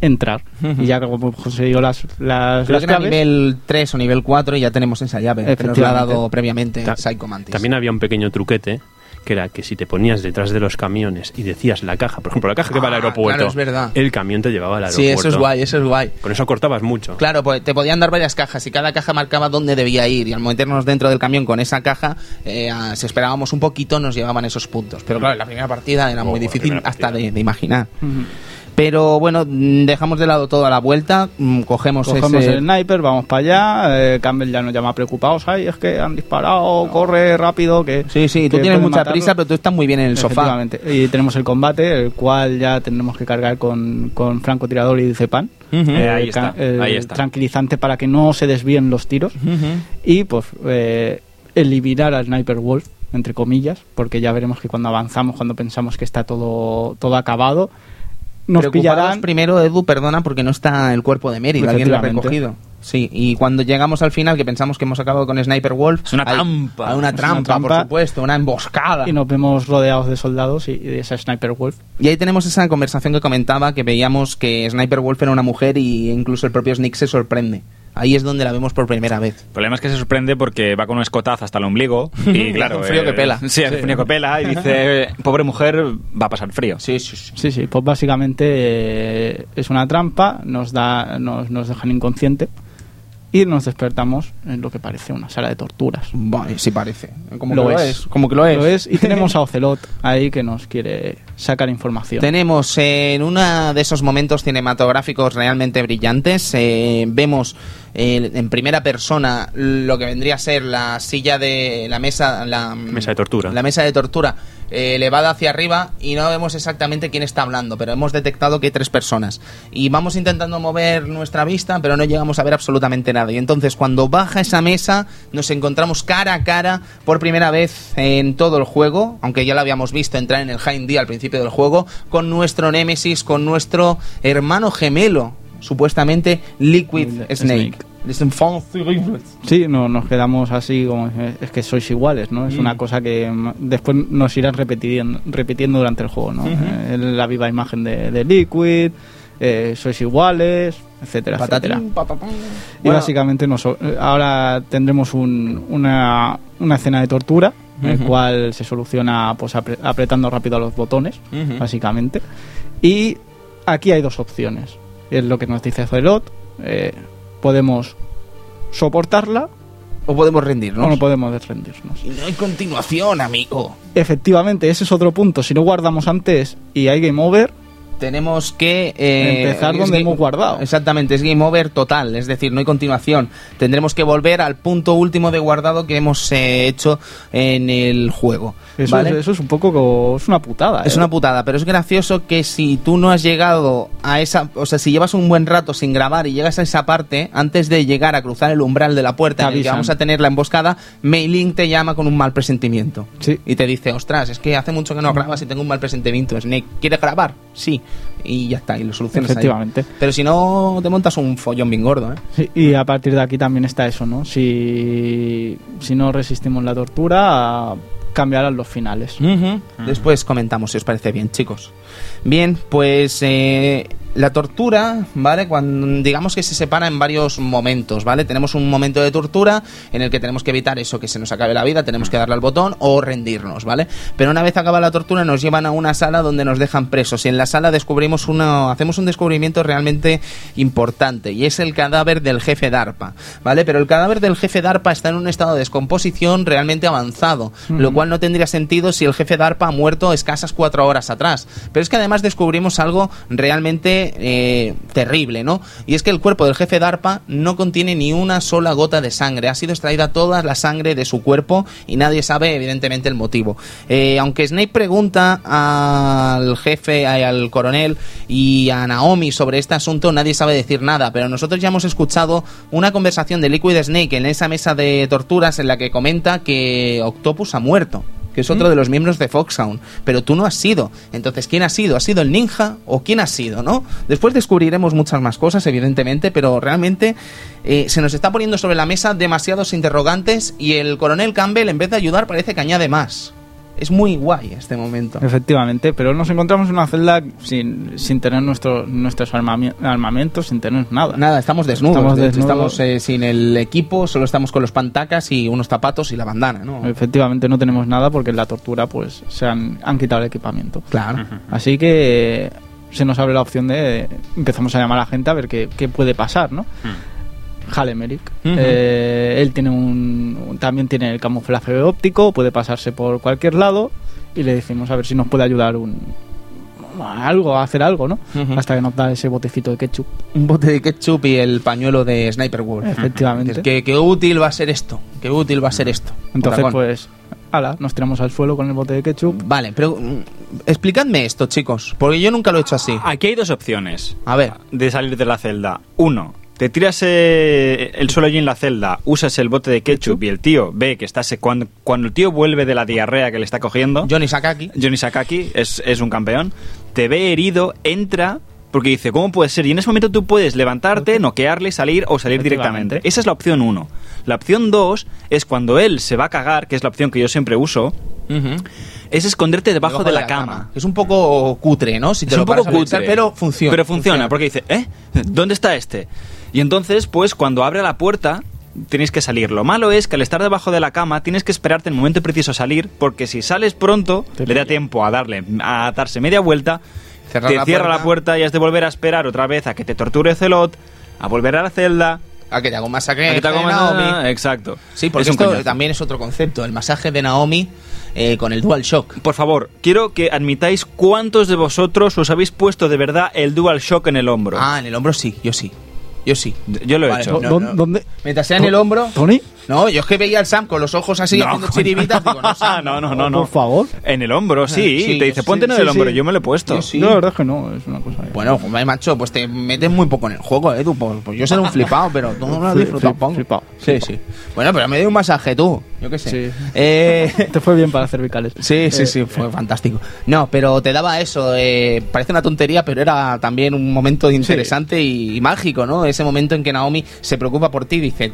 entrar. Y ya como hemos conseguido las, las, Creo las que era llaves, nivel 3 o nivel 4 y ya tenemos esa llave que nos la ha dado previamente Ta- Psycho Mantis. También había un pequeño truquete que era que si te ponías detrás de los camiones y decías la caja, por ejemplo, la caja que va al Ah, aeropuerto, claro, es verdad. el camión te llevaba al aeropuerto. Sí, eso es guay, eso es guay. Con eso cortabas mucho. Claro, pues te podían dar varias cajas y cada caja marcaba dónde debía ir y al meternos dentro del camión con esa caja, eh, si esperábamos un poquito nos llevaban esos puntos. Pero claro, en la primera partida era Oh, muy difícil hasta de, de imaginar. Pero bueno, mm, dejamos de lado toda la vuelta, mm, cogemos, Cogemos ese... el sniper, vamos para allá. eh, Campbell ya nos llama preocupados. Ay, es que han disparado, corre rápido. Que, Sí, sí, tú tienes mucha matarlo". prisa, pero tú estás muy bien en el sofá. Y tenemos el combate, el cual ya tendremos que cargar con, con francotirador y cepan. Ujú. Eh, ahí está, el ahí está. Tranquilizante para que no se desvíen los tiros. Y pues eh, eliminar al Sniper Wolf, entre comillas, porque ya veremos que cuando avanzamos, cuando pensamos que está todo, todo acabado, nos pillarán. primero, Edu, perdona, porque no está el cuerpo de Meryl, alguien lo ha recogido. Sí, y cuando llegamos al final, que pensamos que hemos acabado con Sniper Wolf... Es una hay- trampa. hay una Es una trampa, por trampa. supuesto, una emboscada. Y nos vemos rodeados de soldados y, y de esa Sniper Wolf. Y ahí tenemos esa conversación que comentaba, que veíamos que Sniper Wolf era una mujer y incluso el propio Snick se sorprende. Ahí es donde la vemos por primera vez. El problema es que se sorprende porque va con un escotazo hasta el ombligo y claro... Un frío que pela. Sí, hace frío que pela y dice, pobre mujer, va a pasar frío. Sí, sí, sí. Sí, sí, pues básicamente eh, es una trampa, nos, da, nos, nos dejan inconsciente y nos despertamos en lo que parece una sala de torturas. Bueno, sí parece. Como Lo que lo es. es. Como que lo es. y tenemos a Ocelot ahí que nos quiere sacar información. Tenemos eh, en uno de esos momentos cinematográficos realmente brillantes, eh, vemos eh, en primera persona lo que vendría a ser la silla de la mesa, la Mesa de tortura. la mesa de tortura eh, elevada hacia arriba y no vemos exactamente quién está hablando, pero hemos detectado que hay tres personas y vamos intentando mover nuestra vista, pero no llegamos a ver absolutamente nada. Y entonces cuando baja esa mesa nos encontramos cara a cara por primera vez en todo el juego, aunque ya lo habíamos visto entrar en el Hindy al principio del juego, con nuestro Némesis, con nuestro hermano gemelo, supuestamente Liquid Snake. Sí, no, nos quedamos así como es que sois iguales, ¿no? Es Mm. una cosa que mm, después nos irán repitiendo, repitiendo durante el juego, ¿no? Eh, la viva imagen de, de Liquid, eh, sois iguales, etcétera, etcétera. Patatín, patatán. Y Bueno, básicamente nos, eh, ahora tendremos un- una, una escena de tortura, en el Ujú. cual se soluciona pues apre- apretando rápido a los botones, básicamente. Y aquí hay dos opciones. Es lo que nos dice Zelot. eh, podemos soportarla o podemos rendirnos. o no podemos rendirnos. Y no hay continuación, amigo. Efectivamente, ese es otro punto. Si no guardamos antes y hay game over, Tenemos que eh, Empezar donde hemos guardado. Exactamente, es game over total, es decir, no hay continuación. Tendremos que volver al punto último de guardado que hemos eh, hecho en el juego. eso, ¿vale? es, eso es un poco es una putada. Es ¿eh? una putada, pero es gracioso que si tú no has llegado a esa, o sea, si llevas un buen rato sin grabar y llegas a esa parte, antes de llegar a cruzar el umbral de la puerta Te en el que avisan. vamos a tener la emboscada, Mailing te llama con un mal presentimiento. Sí. Y te dice, ostras, es que hace mucho que no grabas y tengo un mal presentimiento. Snake, ¿quieres grabar? Sí. Y ya está, y lo solucionas ahí. Efectivamente. Pero si no, te montas un follón bien gordo, ¿eh? Sí, y a partir de aquí también está eso, ¿no? Si, si no resistimos la tortura, cambiarán los finales. Después comentamos si os parece bien, chicos. Bien, pues eh, la tortura, ¿vale? Cuando digamos que se separa en varios momentos, ¿vale? Tenemos un momento de tortura en el que tenemos que evitar eso, que se nos acabe la vida, tenemos que darle al botón o rendirnos, ¿vale? Pero una vez acaba la tortura nos llevan a una sala donde nos dejan presos y en la sala descubrimos una, hacemos un descubrimiento realmente importante y es el cadáver del jefe DARPA, ¿vale? Pero el cadáver del jefe DARPA está en un estado de descomposición realmente avanzado, lo cual no tendría sentido si el jefe DARPA ha muerto escasas cuatro horas atrás. Pero es que además descubrimos algo realmente eh, terrible, ¿no? Y es que el cuerpo del jefe DARPA no contiene ni una sola gota de sangre. Ha sido extraída toda la sangre de su cuerpo y nadie sabe, evidentemente, el motivo. Eh, aunque Snape pregunta al jefe, al coronel y a Naomi sobre este asunto, nadie sabe decir nada. Pero nosotros ya hemos escuchado una conversación de Liquid Snake en esa mesa de torturas en la que comenta que Octopus ha muerto que es otro de los miembros de Foxhound, pero tú no has sido. Entonces, ¿quién ha sido? ¿Ha sido el ninja o quién ha sido, no? Después descubriremos muchas más cosas, evidentemente, pero realmente eh, se nos está poniendo sobre la mesa demasiados interrogantes y el coronel Campbell, en vez de ayudar, parece que añade más. Es muy guay este momento. Efectivamente, pero nos encontramos en una celda sin, sin tener nuestro, nuestros armami- armamentos, sin tener nada. Nada, estamos desnudos. Estamos de hecho, desnudos. estamos eh, sin el equipo, solo estamos con los pantacas y unos zapatos y la bandana, ¿no? Efectivamente no tenemos nada porque en la tortura pues se han, han quitado el equipamiento. Claro. Así que eh, se nos abre la opción de empezamos a llamar a la gente a ver qué, qué puede pasar, ¿no? Hal Emmerich. Ujú. Eh, él tiene un, también tiene el camuflaje óptico, puede pasarse por cualquier lado y le decimos a ver si nos puede ayudar un a algo, a hacer algo, ¿no? Hasta que nos da ese botecito de ketchup. Un bote de ketchup y el pañuelo de Sniper Wolf. Efectivamente. ¿Qué, qué útil va a ser esto? ¿Qué útil va a ser esto? Entonces, pues, ala, nos tiramos al suelo con el bote de ketchup. Vale, pero mm, explicadme esto, chicos, porque yo nunca lo he hecho así. Aquí hay dos opciones A ver, de salir de la celda. Uno, te tiras eh, el suelo allí en la celda, usas el bote de ketchup y el tío ve que estás... Cuando, cuando el tío vuelve de la diarrea que le está cogiendo... Johnny Sakaki. Johnny Sakaki es, es un campeón, te ve herido, entra porque dice, ¿cómo puede ser? Y en ese momento tú puedes levantarte, noquearle, salir o salir directamente. Esa es la opción uno. La opción dos es cuando él se va a cagar, que es la opción que yo siempre uso, es esconderte debajo, de la, cama. Es un poco cutre, ¿no? Si te Es lo un poco pensar, cutre. pero funciona. Pero funciona, porque dice, ¿eh? ¿Dónde está este? Y entonces, pues, cuando abre la puerta, tienes que salir. Lo malo es que al estar debajo de la cama, tienes que esperarte el momento preciso a salir, porque si sales pronto, Te le da tiempo a darle, a darse media vuelta, Cerrar te la cierra puerta. la puerta y has de volver a esperar otra vez a que te torture Celot, a volver a la celda, A que te hago un masacre a que te haga de Naomi. Exacto. Sí, porque Es un esto coñazo. también es otro concepto, el masaje de Naomi eh, con el Dual Shock. Por favor, quiero que admitáis cuántos de vosotros os habéis puesto de verdad el Dual Shock en el hombro. Ah, en el hombro sí, yo sí. Yo sí. Yo lo he Vale, hecho. no, ¿Dó- no. ¿Dónde? Mientras sea en el hombro. ¿Tony? No, yo es que veía al Sam con los ojos así No, haciendo chiribitas. Digo, no, Sam, no, no, no, no. Por favor. En el hombro, sí. Sí, te dice, sí, ponte en sí, el hombro. sí. Yo me lo he puesto. Yo la verdad es que no, es una cosa... Bueno, macho, pues te metes muy poco en el juego, Edu. Pues, pues yo seré un flipado, pero tú no lo has disfrutado flipado, Sí, sí. Bueno, pero me dio un masaje tú. Yo qué sé. Sí. Eh, Te fue bien para cervicales. Sí, sí, Eh, sí, fue fantástico. No, pero te daba eso, eh, parece una tontería, pero era también un momento interesante y, y mágico, ¿no? Ese momento en que Naomi se preocupa por ti y dice,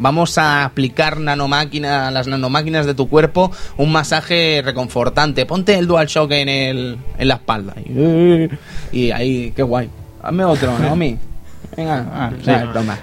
vamos a aplicar nanomáquina, a las nanomáquinas de tu cuerpo, un masaje reconfortante, ponte el DualShock en, el, en la espalda. Y, y ahí, qué guay. Hazme otro, Naomi. Venga, Ah, sí.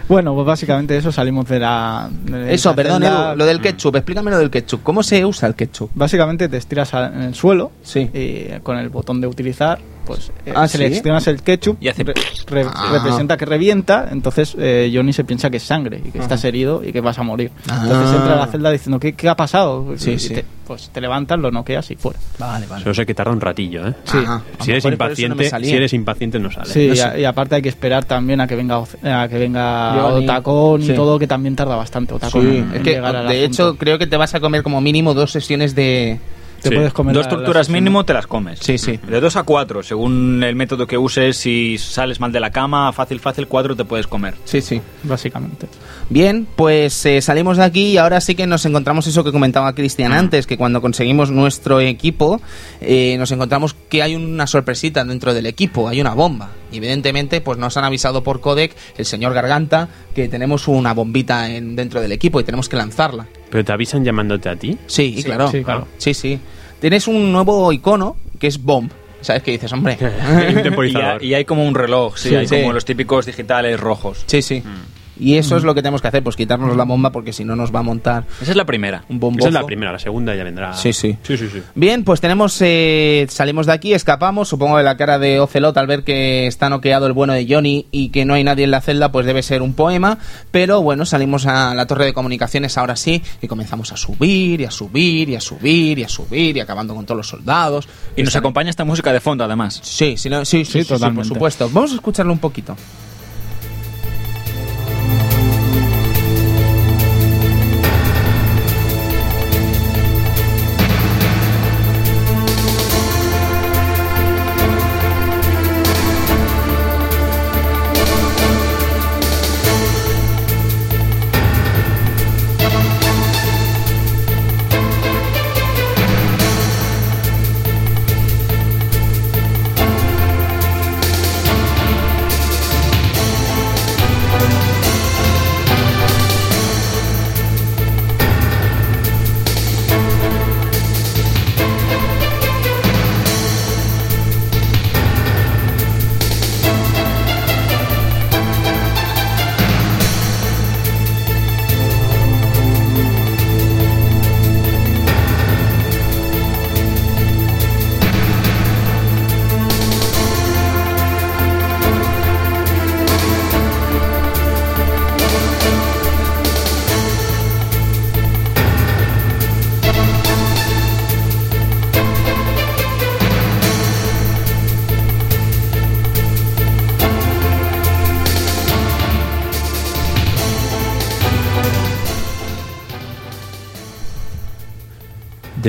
Bueno, pues básicamente eso, salimos de la... de Eso, la perdón. Edu, lo del ketchup, explícame lo del ketchup. ¿Cómo se usa el ketchup? Básicamente te estiras en el suelo Sí. y con el botón de utilizar, pues eh, Ah, ¿sí? seleccionas el ketchup Y hace re- re- Ah. representa que revienta, entonces eh, Johnny se piensa que es sangre y que estás herido y que vas a morir. Ah. Entonces entra a la celda diciendo, ¿qué, qué ha pasado? Sí, Y sí. te- pues te levantas, lo noqueas y fuera. Vale, vale. Solo sé que tarda un ratillo, ¿eh? Sí. Ajá. Si eres eso no impaciente, salía. si eres impaciente no sale. Sí, no y, sé. a- y aparte hay que esperar también a que venga a que venga. Otacón y Sí. todo, que también tarda bastante Otacón Sí, en- en es que de hecho creo que te vas a comer como mínimo dos sesiones de... te Sí. puedes comer Dos torturas mínimo te las comes. Sí, sí. De dos a cuatro, según el método que uses, si sales mal de la cama, fácil, fácil, cuatro te puedes comer. Sí, sí. Básicamente. Bien, pues eh, salimos de aquí y ahora sí que nos encontramos eso que comentaba Cristian antes, que cuando conseguimos nuestro equipo, eh, nos encontramos que hay una sorpresita dentro del equipo, hay una bomba. Y evidentemente, pues nos han avisado por codec el señor Garganta que tenemos una bombita en, dentro del equipo y tenemos que lanzarla. Pero te avisan llamándote a ti. Sí, Sí, claro. sí, claro. Sí, sí. Tienes un nuevo icono que es bomb. ¿Sabes qué dices, hombre? Hay un Y, hay- y hay como un reloj, sí, Sí, hay sí. como los típicos digitales rojos. sí, sí. Y eso es lo que tenemos que hacer, pues quitarnos la bomba porque si no nos va a montar Esa es la primera. un bombo. Esa es la primera, la segunda ya vendrá. Sí, sí. Sí, sí, sí. Bien, pues tenemos, eh, salimos de aquí, escapamos, supongo que la cara de Ocelot al ver que está noqueado el bueno de Johnny y que no hay nadie en la celda, pues debe ser un poema, pero bueno, salimos a la torre de comunicaciones ahora sí y comenzamos a subir y a subir y a subir y a subir y acabando con todos los soldados. Y nos acompaña esta música de fondo, además. Sí, sí, sí, sí, sí, sí, por supuesto. Vamos a escucharlo un poquito.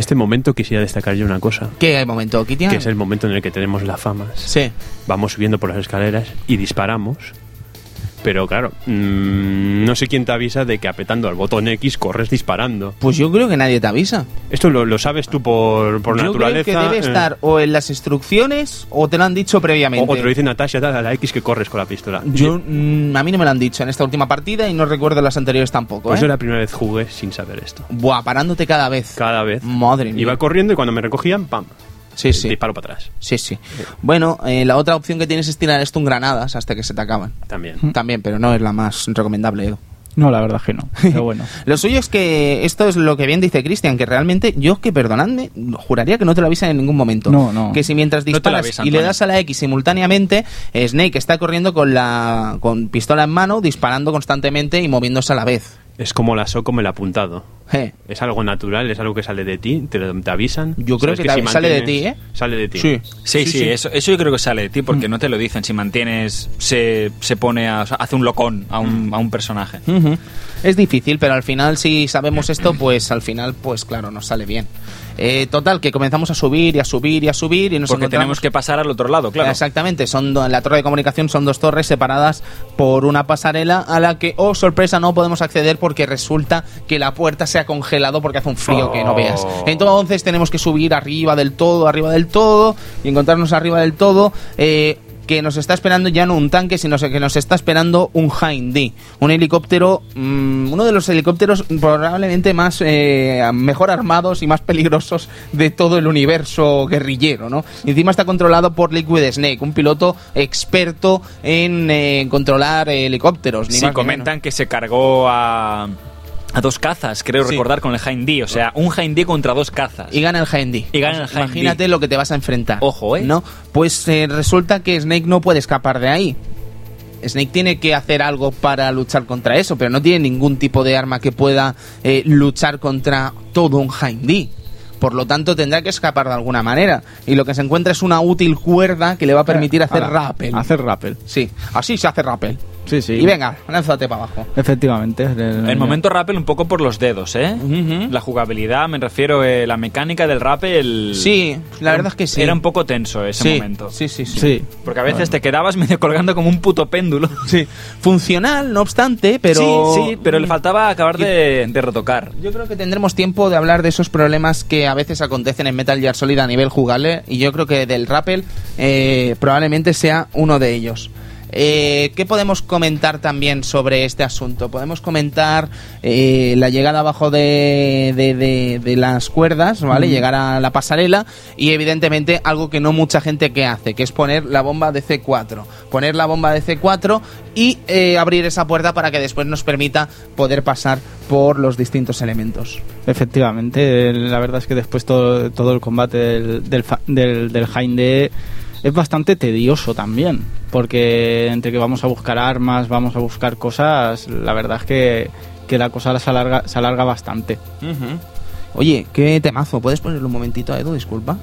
Este momento quisiera destacar yo una cosa, ¿Qué momento, Kitian? que es el momento en el que tenemos la fama. Sí. Vamos subiendo por las escaleras y disparamos. Pero claro, mm, no sé quién te avisa de que apretando al botón X corres disparando. Pues yo creo que nadie te avisa. Esto lo, lo sabes tú por, por yo naturaleza. creo que debe eh, estar o en las instrucciones o te lo han dicho previamente. o, o te lo dice Natasha, dale a la X que corres con la pistola. Yo, mm, a mí no me lo han dicho en esta última partida y no recuerdo las anteriores tampoco. Pues ¿eh? yo la primera vez jugué sin saber esto. Buah, parándote cada vez. Cada vez. Madre mía. Iba corriendo y cuando me recogían, ¡pam! Sí, sí. Disparo para atrás. Sí, sí. Bueno, eh, la otra opción que tienes es tirar esto en granadas hasta que se te acaban. También. También, pero no es la más recomendable. Edu. No, la verdad que no. Pero bueno. Lo suyo es que esto es lo que bien dice Cristian, que realmente yo que perdonadme, juraría que no te lo avisan en ningún momento. No, no. Que si mientras No disparas avisan, y le das a la X simultáneamente, Snake está corriendo con la con pistola en mano, disparando constantemente y moviéndose a la vez. Es como la SO como el apuntado. Eh, Es algo natural, es algo que sale de ti, te, te avisan. Yo creo que sale de ti, ¿eh? Sale de ti. Sí. Sí, sí, Eso, eso yo creo que sale de ti porque no te lo dicen. Si mantienes, se, se pone a, o sea, hace un locón a un, a un personaje. Es difícil, pero al final si sabemos esto, pues al final, pues claro, nos sale bien. Eh, total, que comenzamos a subir y a subir y a subir y nos Porque tenemos que pasar al otro lado, claro. Exactamente, son la torre de comunicación son dos torres separadas por una pasarela a la que, oh sorpresa, no podemos acceder porque resulta que la puerta se ha congelado porque hace un frío que no veas. Oh. Entonces tenemos que subir arriba del todo, arriba del todo y encontrarnos arriba del todo. eh, que nos está esperando ya no un tanque, sino que nos está esperando un Hind un helicóptero, mm, uno de los helicópteros probablemente más eh, mejor armados y más peligrosos de todo el universo guerrillero, ¿no? Y encima está controlado por Liquid Snake, un piloto experto en eh, controlar helicópteros. Ni Sí, más ni comentan que se cargó a, a dos cazas, creo Sí. recordar, con el Hind o sea, un Hind contra dos cazas. Y gana el Hind Y gana el Imagínate lo que te vas a enfrentar. Ojo, ¿eh? ¿No? Pues eh, resulta que Snake no puede escapar de ahí. Snake tiene que hacer algo para luchar contra eso, pero no tiene ningún tipo de arma que pueda eh, luchar contra todo un Hind Por lo tanto, tendrá que escapar de alguna manera. Y lo que se encuentra es una útil cuerda que le va a permitir hacer Ahora, rappel. Hacer rappel. Sí, así se hace rappel. Sí, sí. Y venga, lánzate para abajo. Efectivamente. El, El momento rappel un poco por los dedos, ¿eh? Ujú. La jugabilidad, me refiero, eh, la mecánica del rappel. Sí, la verdad es que sí. Era un poco tenso ese sí, momento. Sí, sí, sí. Sí. Porque a veces te quedabas medio colgando como un puto péndulo. Sí. Funcional, no obstante, pero... Sí, sí, pero le faltaba acabar de, de retocar. Yo creo que tendremos tiempo de hablar de esos problemas que a veces acontecen en Metal Gear Solid a nivel jugable y yo creo que del rappel eh, probablemente sea uno de ellos. Eh, ¿Qué podemos comentar también sobre este asunto? Podemos comentar eh, la llegada abajo de, de- de- de las cuerdas, ¿vale? Llegar a la pasarela y evidentemente algo que no mucha gente que hace, que es poner la bomba de C4. Poner la bomba de C4 y eh, abrir esa puerta para que después nos permita poder pasar por los distintos elementos. Efectivamente, el- la verdad es que después todo, todo el combate del, del, del, del es bastante tedioso también, porque entre que vamos a buscar armas, vamos a buscar cosas, la verdad es que, que la cosa se alarga, se alarga bastante. Oye, qué temazo. ¿Puedes ponerlo un momentito, Edu? Disculpa.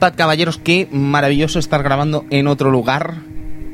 Disculpad, caballeros, qué maravilloso estar grabando en otro lugar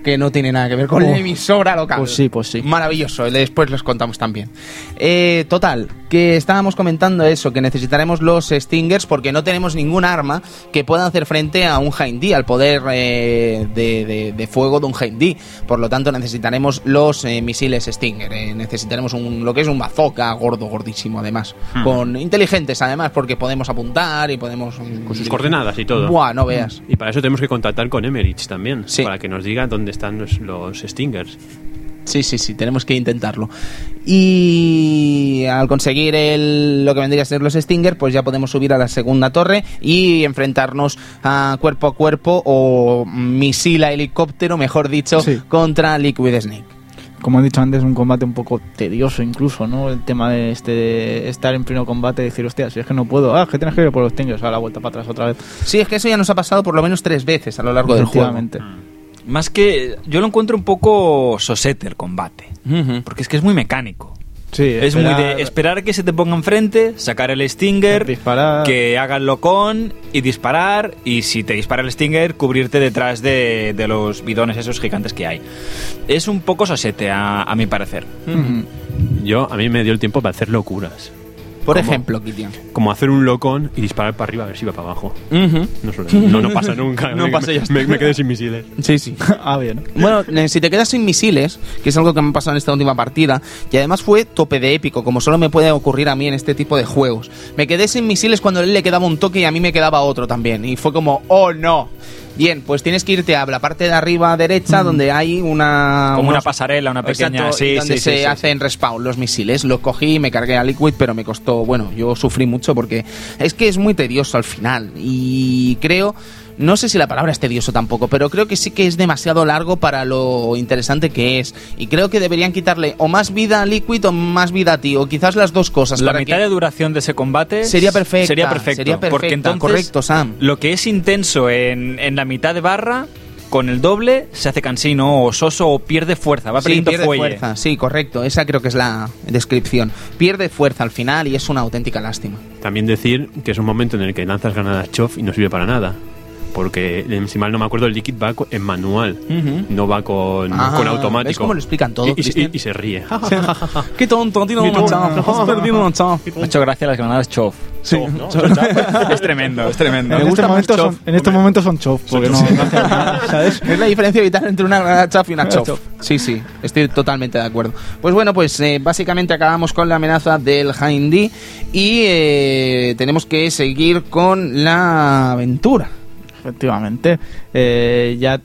que no tiene nada que ver con la Oh. emisora local. Pues sí, pues sí. Maravilloso, después les contamos también. Eh, total, que estábamos comentando eso, que necesitaremos los Stingers porque no tenemos ningún arma que pueda hacer frente a un Hind al poder eh, de, de- de fuego de un Hind Por lo tanto, necesitaremos los eh, misiles Stinger. eh, necesitaremos un, lo que es un bazooka gordo, gordísimo, además. Con inteligentes, además, porque podemos apuntar y podemos. Con sus coordenadas y todo. Buah, no veas. Y para eso tenemos que contactar con Emmerich también, Sí. para que nos diga dónde están los, los Stingers. Sí, sí, sí, tenemos que intentarlo. Y al conseguir el, lo que vendría a ser los Stinger, pues ya podemos subir a la segunda torre y enfrentarnos a cuerpo a cuerpo o misil a helicóptero, mejor dicho, Sí. contra Liquid Snake. Como he dicho antes, un combate un poco tedioso incluso, ¿no? El tema de este de estar en pleno combate y decir, hostia, si es que no puedo, ah, es que tienes que ir por los tingos, a la vuelta para atrás otra vez. Sí, es que eso ya nos ha pasado por lo menos tres veces a lo largo del juego. Más que. Yo lo encuentro un poco sosete el combate. Porque es que es muy mecánico. Sí, Es muy esperar- de esperar que se te ponga enfrente, sacar el Stinger, Disparar. que haga el locón y disparar. Y si te dispara el Stinger, cubrirte detrás de, de los bidones esos gigantes que hay. Es un poco sosete, a, a mi parecer. Yo, a mí me dio el tiempo para hacer locuras. Por ejemplo, Kitian. Como hacer un locón y disparar para arriba a ver si va para abajo. No, suele- no, no pasa nunca. No me, pasa, ya me, me quedé sin misiles. Sí, sí. ah, bien. Bueno, eh, si te quedas sin misiles, que es algo que me ha pasado en esta última partida, y además fue tope de épico, como solo me puede ocurrir a mí en este tipo de juegos. Me quedé sin misiles cuando a él le quedaba un toque y a mí me quedaba otro también. Y fue como, oh no. Bien, pues tienes que irte a la parte de arriba derecha donde hay una... Como una pasarela, una pequeña... Exacto, sí, donde sí, se sí. hacen respawn los misiles. Lo cogí y me cargué a Liquid, pero me costó, bueno, yo sufrí mucho porque es que es muy tedioso al final. Y creo, no sé si la palabra es tedioso tampoco, pero creo que sí que es demasiado largo para lo interesante que es. Y creo que deberían quitarle o más vida a Liquid o más vida a ti, o quizás las dos cosas. La para mitad que- de duración de ese combate Sería perfecta, Sería perfecto. sería porque entonces correcto, Sam. lo que es intenso en, en la mitad de barra, con el doble se hace cansino o soso o pierde fuerza, va Sí, perdiendo pierde fuelle. fuerza, sí, correcto. Esa creo que es la descripción. Pierde fuerza al final y es una auténtica lástima. También decir que es un momento en el que lanzas granadas chof y no sirve para nada. Porque, eh, si mal no me acuerdo, el Liquid va en manual, no va con, Ah, con automático. ¿ves cómo lo explican todo, Y, y- Cristian? y- y se ríe. Qué tonto, tiene chao. Has perdido una chao. Me ha hecho gracia las granadas chof. es tremendo, es tremendo. En gusta este, momento chof. son, en este momento son chof. Es la diferencia vital entre una granada chaff y una chof. Sí, sí, estoy totalmente de acuerdo. Pues bueno, pues eh, básicamente acabamos con la amenaza del Hindy y eh, tenemos que seguir con la aventura. Efectivamente. Eh, ya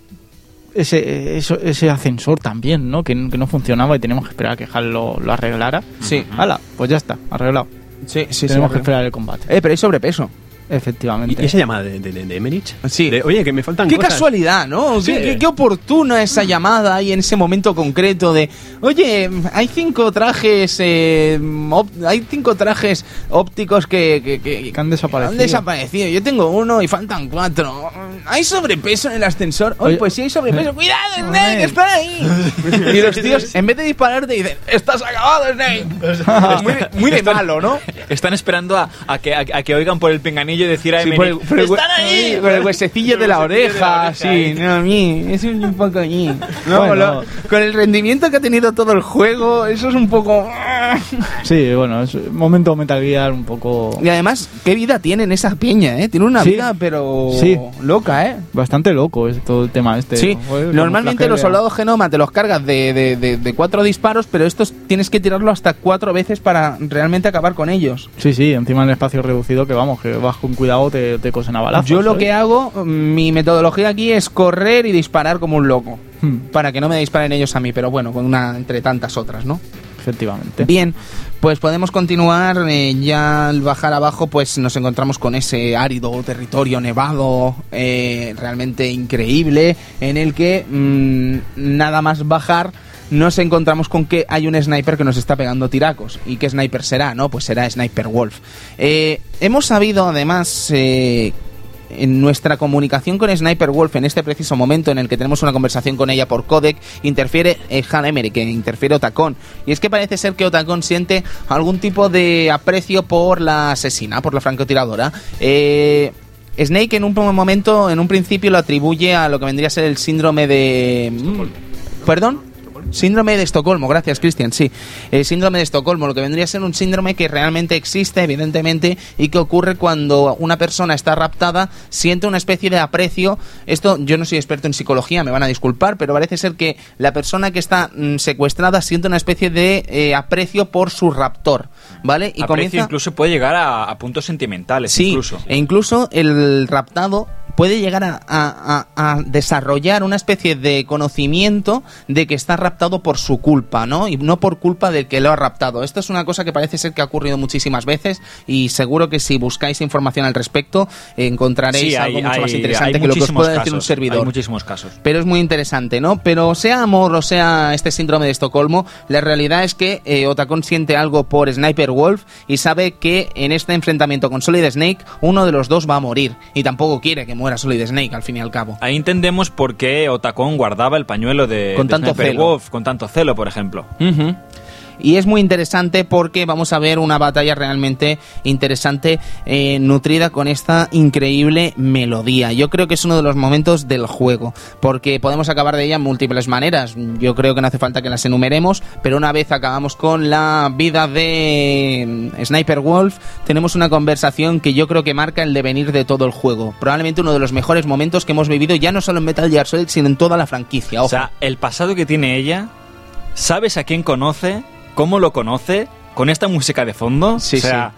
ese, eso- ese ascensor también, ¿no? Que, que no funcionaba y teníamos que esperar a que Hal lo, lo arreglara. Sí. Hala, pues ya está, arreglado. Sí, sí, Tenemos que esperar el combate. Eh, pero hay sobrepeso. Efectivamente. ¿Y esa llamada de, de, de- Emerich? Sí. De, Oye, que me faltan Qué cosas. casualidad, ¿no? Sí. Qué, qué- qué oportuna esa llamada ahí en ese momento concreto de, oye, hay cinco trajes, eh, op- hay cinco trajes ópticos que, que- que- Que han desaparecido. han desaparecido. Yo tengo uno y faltan cuatro. ¿Hay sobrepeso en el ascensor? Oye, Oye, pues sí hay sobrepeso. eh, ¡Cuidado, Snake! ¡Está ahí! y los tíos, en vez de dispararte, dicen, ¡estás acabado, Snake! muy, de, muy de malo, ¿no? Están esperando a, a que, a, a que oigan por el pinganillo y decir a Sí, por el- por el ¡Están ahí! Con el huesecillo de la oreja, sí, no, a mí, es un poco allí. No, Bueno. lo- con el rendimiento que ha tenido todo el juego, eso es un poco... Sí, bueno, es un momento Metal Gear un poco... Y además, qué vida tiene en esa piña, ¿eh? Tiene una Sí. vida, pero Sí. loca, ¿eh? Bastante loco es todo el tema este. Sí. Joder, normalmente los soldados genoma te los cargas de, de- de- de cuatro disparos, pero estos tienes que tirarlo hasta cuatro veces para realmente acabar con ellos. Sí, sí, encima en el espacio reducido que vamos, que vas con cuidado, te, te cosen a balazos. Yo lo ¿sabes? que hago, mi metodología aquí es correr y disparar como un loco. Hmm, Para que no me disparen ellos a mí, pero bueno, con una entre tantas otras, ¿no? efectivamente. Bien, pues podemos continuar. eh, ya al bajar abajo, pues nos encontramos con ese árido territorio nevado, eh, realmente increíble, en el que mm, nada más bajar. Nos encontramos con que hay un sniper que nos está pegando tiracos. ¿Y qué sniper será? No, pues será Sniper Wolf. Eh, hemos sabido además eh, en nuestra comunicación con Sniper Wolf en este preciso momento en el que tenemos una conversación con ella por codec, interfiere eh, Han Emery, que interfiere Otacon. Y es que parece ser que Otacon siente algún tipo de aprecio por la asesina, por la francotiradora. Eh, Snake en un momento, en un principio, lo atribuye a lo que vendría a ser el síndrome de... mm, ¿Perdón? Síndrome de Estocolmo, gracias Cristian, sí. El síndrome de Estocolmo, lo que vendría a ser un síndrome que realmente existe, evidentemente, y que ocurre cuando una persona está raptada, siente una especie de aprecio. Esto, yo no soy experto en psicología, me van a disculpar, pero parece ser que la persona que está mm, secuestrada siente una especie de eh, aprecio por su raptor, ¿vale? Y Aprecio incluso puede llegar a, a puntos sentimentales. Sí, incluso. e incluso el raptado puede llegar a, a- a- a desarrollar una especie de conocimiento de que está raptado por su culpa, ¿no? Y no por culpa del que lo ha raptado. Esto es una cosa que parece ser que ha ocurrido muchísimas veces y seguro que si buscáis información al respecto encontraréis Sí, hay, algo mucho hay- más interesante que lo que os puede decir un servidor. Hay muchísimos casos. Pero es muy interesante, ¿no? Pero sea amor o sea este síndrome de Estocolmo, la realidad es que eh, Otacon siente algo por Sniper Wolf y sabe que en este enfrentamiento con Solid Snake uno de los dos va a morir. Y tampoco quiere que muera Solid Snake, al fin y al cabo. Ahí entendemos por qué Otacon guardaba el pañuelo de, Con de tanto Sniper celo. Wolf, con tanto celo, por ejemplo. Ujú. Y es muy interesante porque vamos a ver una batalla realmente interesante, eh, nutrida con esta increíble melodía. Yo creo que es uno de los momentos del juego, porque podemos acabar de ella en múltiples maneras. Yo creo que no hace falta que las enumeremos, pero una vez acabamos con la vida de mm, Sniper Wolf, tenemos una conversación que yo creo que marca el devenir de todo el juego. Probablemente uno de los mejores momentos que hemos vivido ya no solo en Metal Gear Solid, sino en toda la franquicia. O sea, el pasado que tiene ella, ¿sabes a quién conoce? ¿Cómo lo conoce? ¿Con esta música de fondo? Sí, o sea,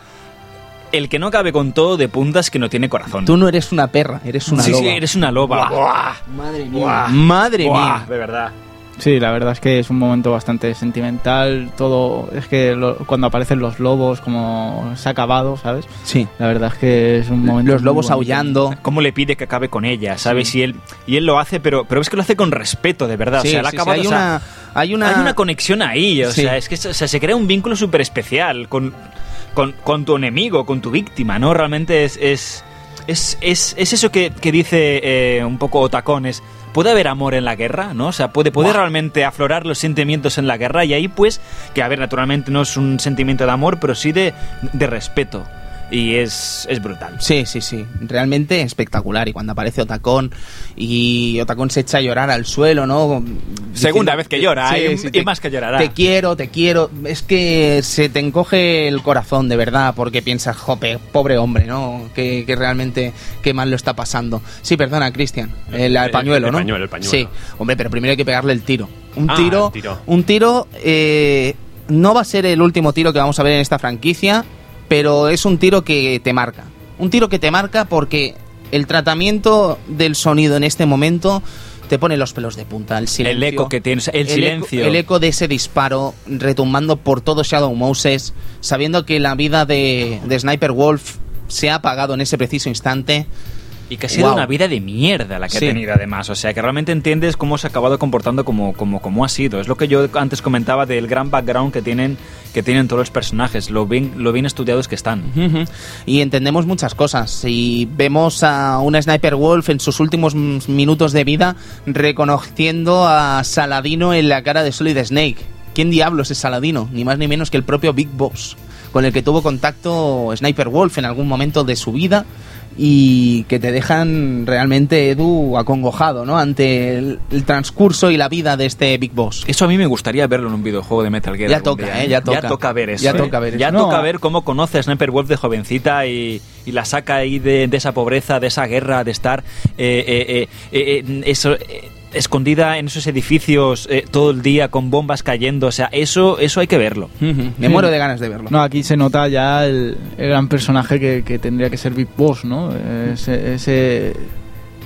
el que no cabe con todo de puntas que no tiene corazón. Tú no eres una perra, eres una sí, loba. sí, eres una loba. Madre mía. Madre Buah, mía. de verdad. Sí, la verdad es que es un momento bastante sentimental. Todo. Es que lo- cuando aparecen los lobos, como se ha acabado, ¿sabes? Sí. La verdad es que es un momento. Los lobos aullando. cómo le pide que acabe con ella, ¿sabes? Y él y él lo hace, pero pero es que lo hace con respeto, de verdad. Sí, o sea, él ha sí, sí, acabado, hay o sea, una- hay una- hay una conexión ahí, o Sí. sea, es que o sea, se crea un vínculo súper especial con, con, con tu enemigo, con tu víctima, ¿no? Realmente es es, es, es, es eso que, que dice eh, un poco Otacón, es puede haber amor en la guerra, ¿no? O sea, puede, puede realmente aflorar los sentimientos en la guerra y ahí pues, que a ver, naturalmente no es un sentimiento de amor, pero sí de, de respeto. Y es, es brutal. Sí, sí, sí. Realmente espectacular. Y cuando aparece Otacón y Otacón se echa a llorar al suelo, ¿no? Segunda vez que llora, y- y más que llorará. Te quiero, te quiero. Es que se te encoge el corazón, de verdad, porque piensas, jope, pobre hombre, ¿no? Que, que realmente qué mal lo está pasando. Sí, perdona, Cristian. El, El- pañuelo, el ¿no? pañuelo, el pañuelo. Sí. Hombre, pero primero hay que pegarle el tiro. Un Ah, tiro. el tiro. Un tiro. eh, no va a ser el último tiro que vamos a ver en esta franquicia, pero es un tiro que te marca. Un tiro que te marca porque el tratamiento del sonido en este momento te pone los pelos de punta. El, silencio, El eco que tiene, o sea, el, eco- silencio. el eco de ese disparo retumbando por todo Shadow Moses, sabiendo que la vida de, de Sniper Wolf se ha apagado en ese preciso instante. Y que ha sido Wow. una vida de mierda la que Sí. ha tenido además. O sea, que realmente entiendes cómo se ha acabado comportando como, como, como ha sido. Es lo que yo antes comentaba del gran background que tienen, que tienen todos los personajes, lo bien, lo bien estudiados que están. Y entendemos muchas cosas. Y vemos a un Sniper Wolf en sus últimos minutos de vida reconociendo a Saladino en la cara de Solid Snake. ¿Quién diablos es Saladino? Ni más ni menos que el propio Big Boss, con el que tuvo contacto Sniper Wolf en algún momento de su vida y que te dejan realmente, Edu, acongojado, ¿no? Ante el, el transcurso y la vida de este Big Boss. Eso a mí me gustaría verlo en un videojuego de Metal Gear. Ya toca, día, ¿eh? Ya toca. ver eso. Ya ¿eh? toca ver Ya toca ver cómo conoce a Sniper Wolf de jovencita y, y la saca ahí de, de esa pobreza, de esa guerra, de estar eh, eh, eh, eh, eh, eso, eh, escondida en esos edificios eh, todo el día con bombas cayendo. O sea, eso, eso hay que verlo. Me Sí. muero de ganas de verlo. No, aquí se nota ya el, el gran personaje que, que tendría que ser Big Boss, ¿no? Ese, ese-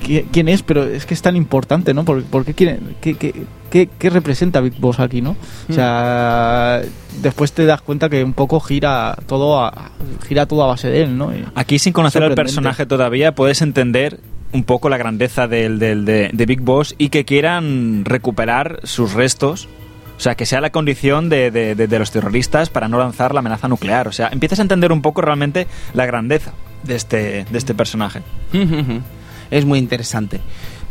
¿qui- ¿Quién es? Pero es que es tan importante, ¿no? ¿Por, por qué, quiere- qué, qué- qué- qué representa Big Boss aquí, no? O sea, después te das cuenta que un poco gira todo a, gira todo a base de él, ¿no? Y- Aquí, sin conocer al personaje todavía, puedes entender un poco la grandeza del, del- de, de Big Boss y que quieran recuperar sus restos. O sea, que sea la condición de, de- de- de los terroristas para no lanzar la amenaza nuclear. O sea, empiezas a entender un poco realmente la grandeza de este, de este personaje. Es muy interesante.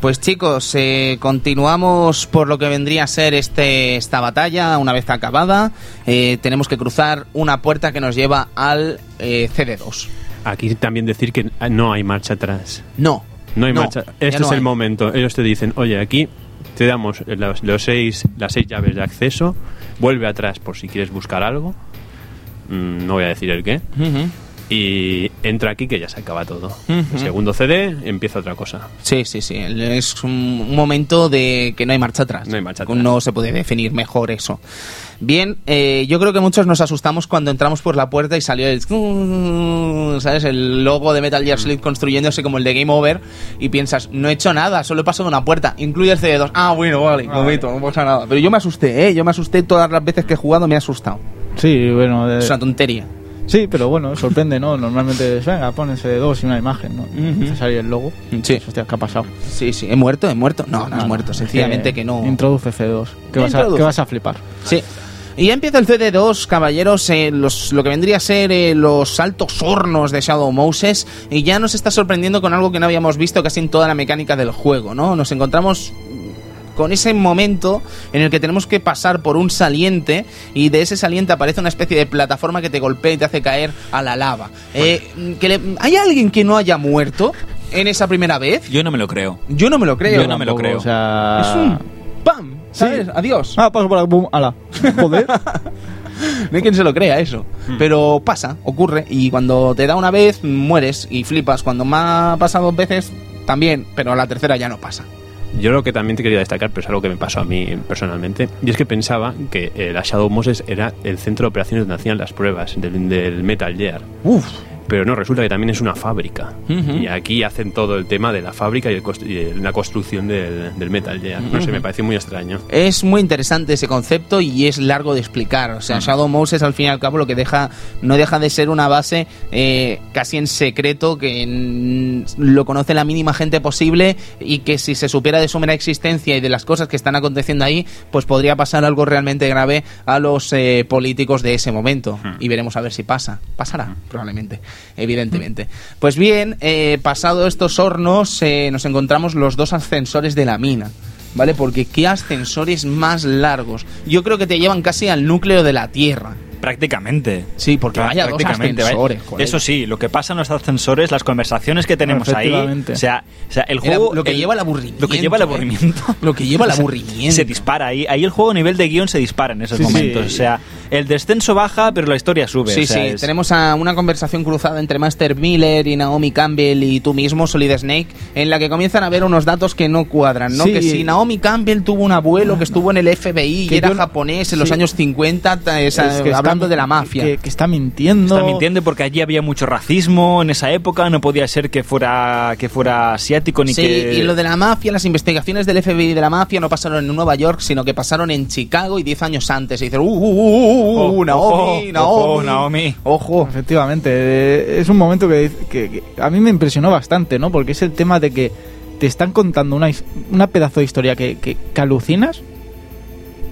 Pues chicos, eh, continuamos por lo que vendría a ser este, esta batalla una vez acabada. Eh, tenemos que cruzar una puerta que nos lleva al eh, CD2. Aquí también decir que no hay marcha atrás. No. No hay no, marcha. Este no es el momento. Ellos te dicen, oye, aquí te damos los, los seis, las seis llaves de acceso. Vuelve atrás por si quieres buscar algo. Mm, no voy a decir el qué. Ujú. Y entra aquí que ya se acaba todo. El segundo CD empieza otra cosa. Sí, sí, sí. Es un momento de que no hay marcha atrás. No hay marcha atrás. No se puede definir mejor eso. Bien, eh, yo creo que muchos nos asustamos cuando entramos por la puerta y salió el... ¿Sabes? El logo de Metal Gear Solid construyéndose como el de Game Over y piensas, no he hecho nada, solo he pasado una puerta. Incluye el CD2. Ah, bueno, vale, momento, no pasa nada. Pero yo me asusté, ¿eh? Yo me asusté todas las veces que he jugado, me he asustado. Sí, bueno. de- Es una tontería. sí, pero bueno, sorprende, ¿no? Normalmente es, venga, pónese dos y una imagen, ¿no? Empieza a salir el logo. Sí. Hostia, ¿qué ha pasado? Sí, sí. ¿He muerto? ¿He muerto? No, no, he muerto. Sencillamente que no... Introduce C2. Que vas, a, que vas a flipar. Sí. Y ya empieza el CD2, caballeros, eh, los, lo que vendría a ser eh, los altos hornos de Shadow Moses, y ya nos está sorprendiendo con algo que no habíamos visto casi en toda la mecánica del juego, ¿no? Nos encontramos con ese momento en el que tenemos que pasar por un saliente y de ese saliente aparece una especie de plataforma que te golpea y te hace caer a la lava. Eh, que le- ¿Hay alguien que no haya muerto en esa primera vez? Yo no me lo creo. Yo no me lo creo. Yo no me lo creo. O sea... Es un ¡pam! ¿Sabes? Adiós. Ah, paso por aquí, pum, ala. Joder. No hay quien se lo crea eso. Pero pasa, ocurre. Y cuando te da una vez, mueres y flipas. Cuando me ha pasado dos veces, también. Pero a la tercera ya no pasa. Yo lo que también te quería destacar, pero es algo que me pasó a mí personalmente, y es que pensaba que eh, la Shadow Moses era el centro de operaciones donde hacían las pruebas del, del Metal Gear. Uf. Pero no, resulta que también es una fábrica. Y aquí hacen todo el tema de la fábrica y, el y la construcción del, del Metal Gear. No sé, me parece muy extraño. Es muy interesante ese concepto y es largo de explicar. O sea, Shadow Moses al fin y al cabo lo que deja no deja de ser una base eh, casi en secreto que lo conoce la mínima gente posible y que si se supiera de su mera existencia y de las cosas que están aconteciendo ahí, pues podría pasar algo realmente grave a los eh, políticos de ese momento. Y veremos a ver si pasa. Pasará, probablemente, evidentemente. Pues bien, eh, pasado estos hornos, eh, nos encontramos los dos ascensores de la mina. ¿vale? Porque qué ascensores más largos. Yo creo que te llevan casi al núcleo de la Tierra. Prácticamente. Sí, porque Pra- vaya dos vaya- ascensores. Eso sí, lo que pasa en los ascensores, las conversaciones que tenemos ahí. O sea, o sea, el Era juego. lo que el- lleva al aburrimiento. Lo que lleva al ¿eh? aburrimiento. Lo que lleva sea, aburrimiento. Se dispara ahí. Ahí el juego a nivel de guion se dispara en esos Sí, sí. momentos. O sea, el descenso baja, pero la historia sube. Sí, o sea, sí, es- tenemos a una conversación cruzada entre Master Miller y Naomi Campbell y tú mismo, Solid Snake, en la que comienzan a ver unos datos que no cuadran, ¿no? Sí. Que si Naomi Campbell tuvo un abuelo que estuvo en el FBI y Que era yo no- japonés en los años 50, ta- esa- Es que está hablando de la mafia. Que, que está mintiendo. Está mintiendo porque allí había mucho racismo en esa época, no podía ser que fuera que fuera asiático ni Sí, que y lo de la mafia, las investigaciones del FBI de la mafia no pasaron en Nueva York, sino que pasaron en Chicago y 10 años antes. Y dicen, uh, uh, uh, uh, uh, Ojo, Naomi, Naomi, ojo, Naomi. Ojo. Efectivamente, eh, es un momento que, que- que a mí me impresionó bastante, ¿no? Porque es el tema de que te están contando una, una pedazo de historia que, que- que alucinas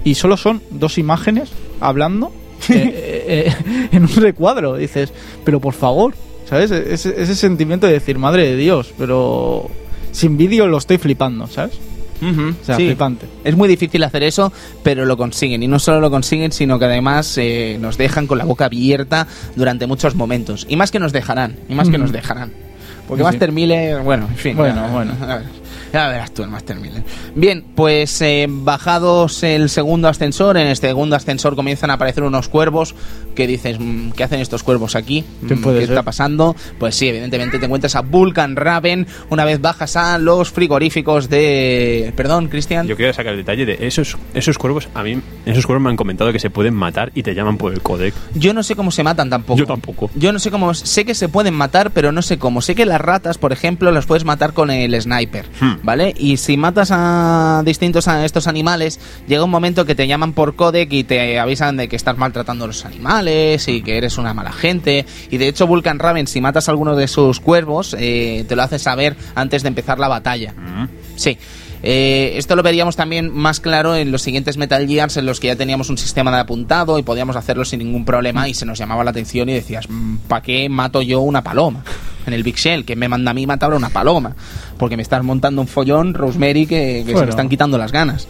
y solo son dos imágenes hablando eh, eh, en un recuadro. Dices, pero por favor, ¿sabes? Ese, ese sentimiento de decir, madre de Dios, pero sin vídeo lo estoy flipando, ¿sabes? Ujú, O sea, sí. flipante. Es muy difícil hacer eso, pero lo consiguen. Y no solo lo consiguen, sino que además eh, nos dejan con la boca abierta durante muchos momentos. Y más que nos dejarán, y más que nos dejarán. Porque Sí, sí. Master Miller, bueno, en fin. Bueno, ya- bueno. a ver, Ya verás tú el Master Miller. Bien, pues eh, bajados el segundo ascensor, en este segundo ascensor comienzan a aparecer unos cuervos que dices, mm, ¿qué hacen estos cuervos aquí? ¿Qué Mm, puede ¿Qué ser? está pasando? Pues sí, evidentemente te encuentras a Vulcan Raven una vez bajas a los frigoríficos de... Perdón, Cristian. Yo quiero sacar el detalle de esos, esos cuervos. A mí, esos cuervos me han comentado que se pueden matar y te llaman por el codec. Yo no sé cómo se matan tampoco. Yo tampoco. Yo no sé cómo. Sé que se pueden matar, pero no sé cómo. Sé que las ratas, por ejemplo, las puedes matar con el sniper. Hmm. ¿Vale? Y si matas a distintos a estos animales, llega un momento que te llaman por codec y te avisan de que estás maltratando a los animales y que eres una mala gente. Y de hecho, Vulcan Raven, si matas a alguno de sus cuervos, eh, te lo hace saber antes de empezar la batalla. Sí. Eh, esto lo veríamos también más claro en los siguientes Metal Gears en los que ya teníamos un sistema de apuntado y podíamos hacerlo sin ningún problema y se nos llamaba la atención y decías, ¿para qué mato yo una paloma? En el Big Shell, que me manda a mí matar a una paloma. Porque me estás montando un follón, Rosemary, que, que se Bueno. me están quitando las ganas.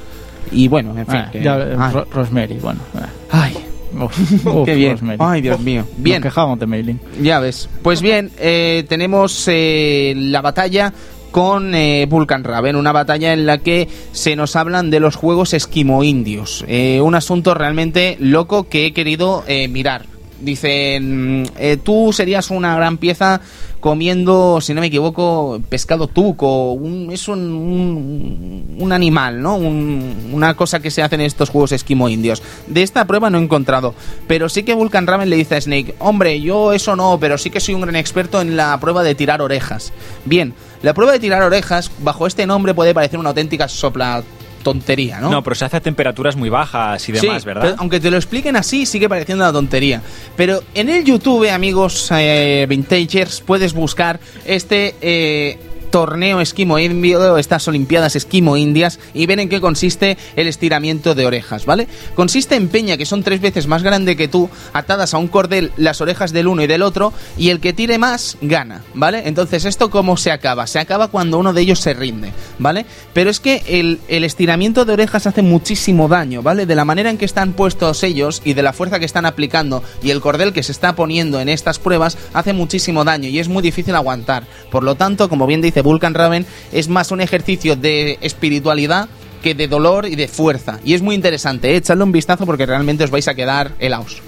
Y bueno, en fin. Ah, que- ya, eh, Ro- Rosemary, bueno. ah. ay, Uf, uf, qué bien. Ay, Dios mío. Bien. Nos quejamos de mailing. Ya ves. Pues bien, eh, tenemos eh, la batalla con eh, Vulcan Raven, una batalla en la que se nos hablan de los juegos esquimo indios. Eh, un asunto realmente loco que he querido eh, mirar. Dicen, tú serías una gran pieza comiendo, si no me equivoco, pescado tuco. Un, es un, un, animal, ¿no? Un- una cosa que se hace en estos juegos esquimo indios. De esta prueba no he encontrado, pero sí que Vulcan Raven le dice a Snake, hombre, yo eso no, pero sí que soy un gran experto en la prueba de tirar orejas. Bien, la prueba de tirar orejas, bajo este nombre, puede parecer una auténtica sopla tontería, ¿no? ¿no? pero se hace a temperaturas muy bajas y demás, Sí, ¿verdad? pero aunque te lo expliquen así, sigue pareciendo una tontería. Pero en el YouTube, amigos eh, vintagers, puedes buscar este eh, torneo esquimo indio, estas olimpiadas esquimo indias, y ver en qué consiste el estiramiento de orejas, ¿vale? Consiste en peña, que son tres veces más grande que tú, atadas a un cordel las orejas del uno y del otro, y el que tire más, gana, ¿vale? Entonces, ¿esto cómo se acaba? Se acaba cuando uno de ellos se rinde, ¿vale? Pero es que el, el estiramiento de orejas hace muchísimo daño, ¿vale? De la manera en que están puestos ellos y de la fuerza que están aplicando y el cordel que se está poniendo en estas pruebas hace muchísimo daño y es muy difícil aguantar. Por lo tanto, como bien dice Vulcan Raven, es más un ejercicio de espiritualidad que de dolor y de fuerza. Y es muy interesante, ¿eh? echadle un vistazo porque realmente os vais a quedar helaos.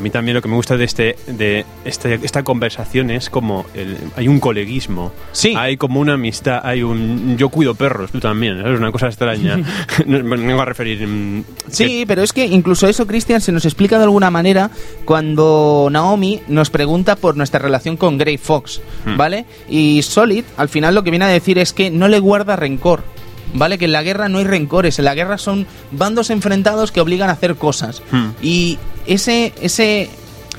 A mí también lo que me gusta de este de este, esta conversación es como el- hay un coleguismo. Sí. Hay como una amistad, hay un yo cuido perros, tú también, es una cosa extraña. No, me vengo a referir mm, Sí, pero es que incluso eso, Cristian, se nos explica de alguna manera cuando Naomi nos pregunta por nuestra relación con Grey Fox, Hmm. ¿vale? Y Solid, al final lo que viene a decir es que no le guarda rencor. ¿Vale? Que en la guerra no hay rencores, en la guerra son bandos enfrentados que obligan a hacer cosas. Hmm. Y ese, ese,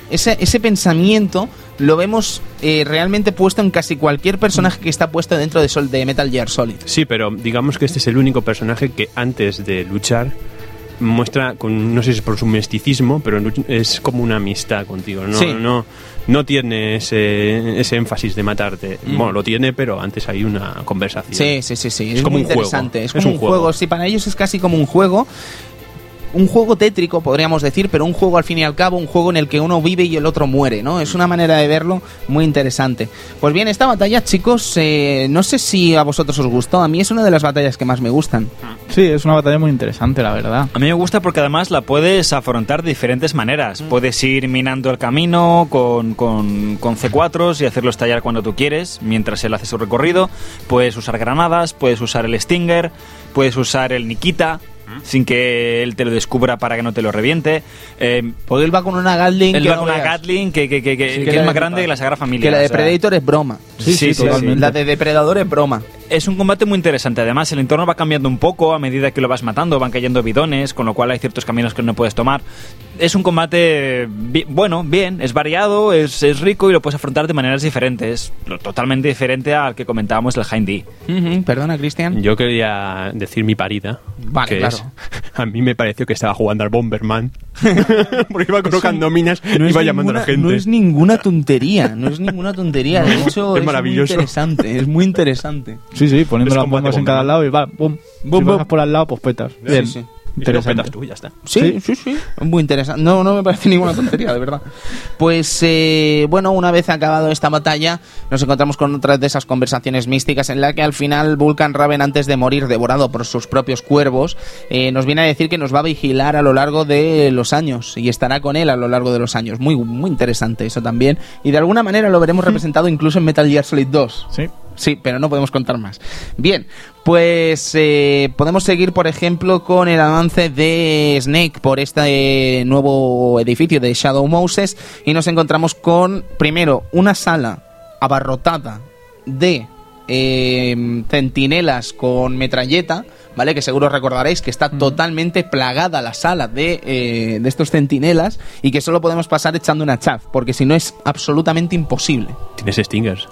ese, ese pensamiento lo vemos eh, realmente puesto en casi cualquier personaje que está puesto dentro de, Sol, de Metal Gear Solid. Sí, pero digamos que este es el único personaje que antes de luchar muestra, con, no sé si es por su misticismo, pero es como una amistad contigo. No, Sí. no, no tiene ese, ese énfasis de matarte. Mm. Bueno, lo tiene, pero antes hay una conversación. Sí, sí, sí, sí. Es, Es como muy un juego. interesante. Es Es como un un juego. juego. Sí, para ellos es casi como un juego. Un juego tétrico, podríamos decir, pero un juego al fin y al cabo, un juego en el que uno vive y el otro muere, ¿no? Es una manera de verlo muy interesante. Pues bien, esta batalla, chicos, eh, no sé si a vosotros os gustó. A mí es una de las batallas que más me gustan. Sí, es una batalla muy interesante, la verdad. A mí me gusta porque además la puedes afrontar de diferentes maneras. Puedes ir minando el camino con, con, con C4s y hacerlo estallar cuando tú quieres, mientras él hace su recorrido. Puedes usar granadas, puedes usar el Stinger, puedes usar el Nikita, sin que él te lo descubra para que no te lo reviente. Eh, Porque él va con una Gatling. él que va no con una veas. Gatling que, que, que, que- Sí, que que es la más de- grande que la Sagrada Familia. Que la de o sea, Predator es broma. Sí, sí, sí, totalmente. La de Depredador es broma. Es un combate muy interesante. Además, el entorno va cambiando un poco a medida que lo vas matando. Van cayendo bidones, con lo cual hay ciertos caminos que no puedes tomar. Es un combate bi- bueno, bien, es variado, es, es rico y lo puedes afrontar de maneras diferentes. Lo- Totalmente diferente al que comentábamos del Hindy. Ujú, Perdona, Cristian. Yo quería decir mi parida. Vale, que claro. es- a mí me pareció que estaba jugando al Bomberman. Porque iba colocando minas No iba llamando a la ninguna- gente. No es ninguna tontería, no es ninguna tontería. De hecho, es es, maravilloso. Muy interesante, es muy interesante. Sí, sí, poniendo las bombas en cada lado y va, pum. Bum, si bum. por al lado, pues petas. Bien. sí. No Interesante. tú, ya está. Sí, sí, sí. Muy interesante. No, no me parece ninguna tontería, de verdad. Pues eh, bueno, una vez acabado esta batalla, nos encontramos con otra de esas conversaciones místicas en la que al final Vulcan Raven, antes de morir devorado por sus propios cuervos, eh, nos viene a decir que nos va a vigilar a lo largo de los años y estará con él a lo largo de los años. Muy, muy interesante eso también. Y de alguna manera lo veremos representado incluso en Metal Gear Solid 2. Sí. Sí, pero no podemos contar más. Bien, pues eh, podemos seguir, por ejemplo, con el avance de Snake por este nuevo edificio de Shadow Moses y nos encontramos con, primero, una sala abarrotada de eh, centinelas con metralleta, ¿vale? Que seguro recordaréis que está totalmente plagada la sala de, eh, de estos centinelas y que solo podemos pasar echando una chaff, porque si no es absolutamente imposible. Tienes stingers.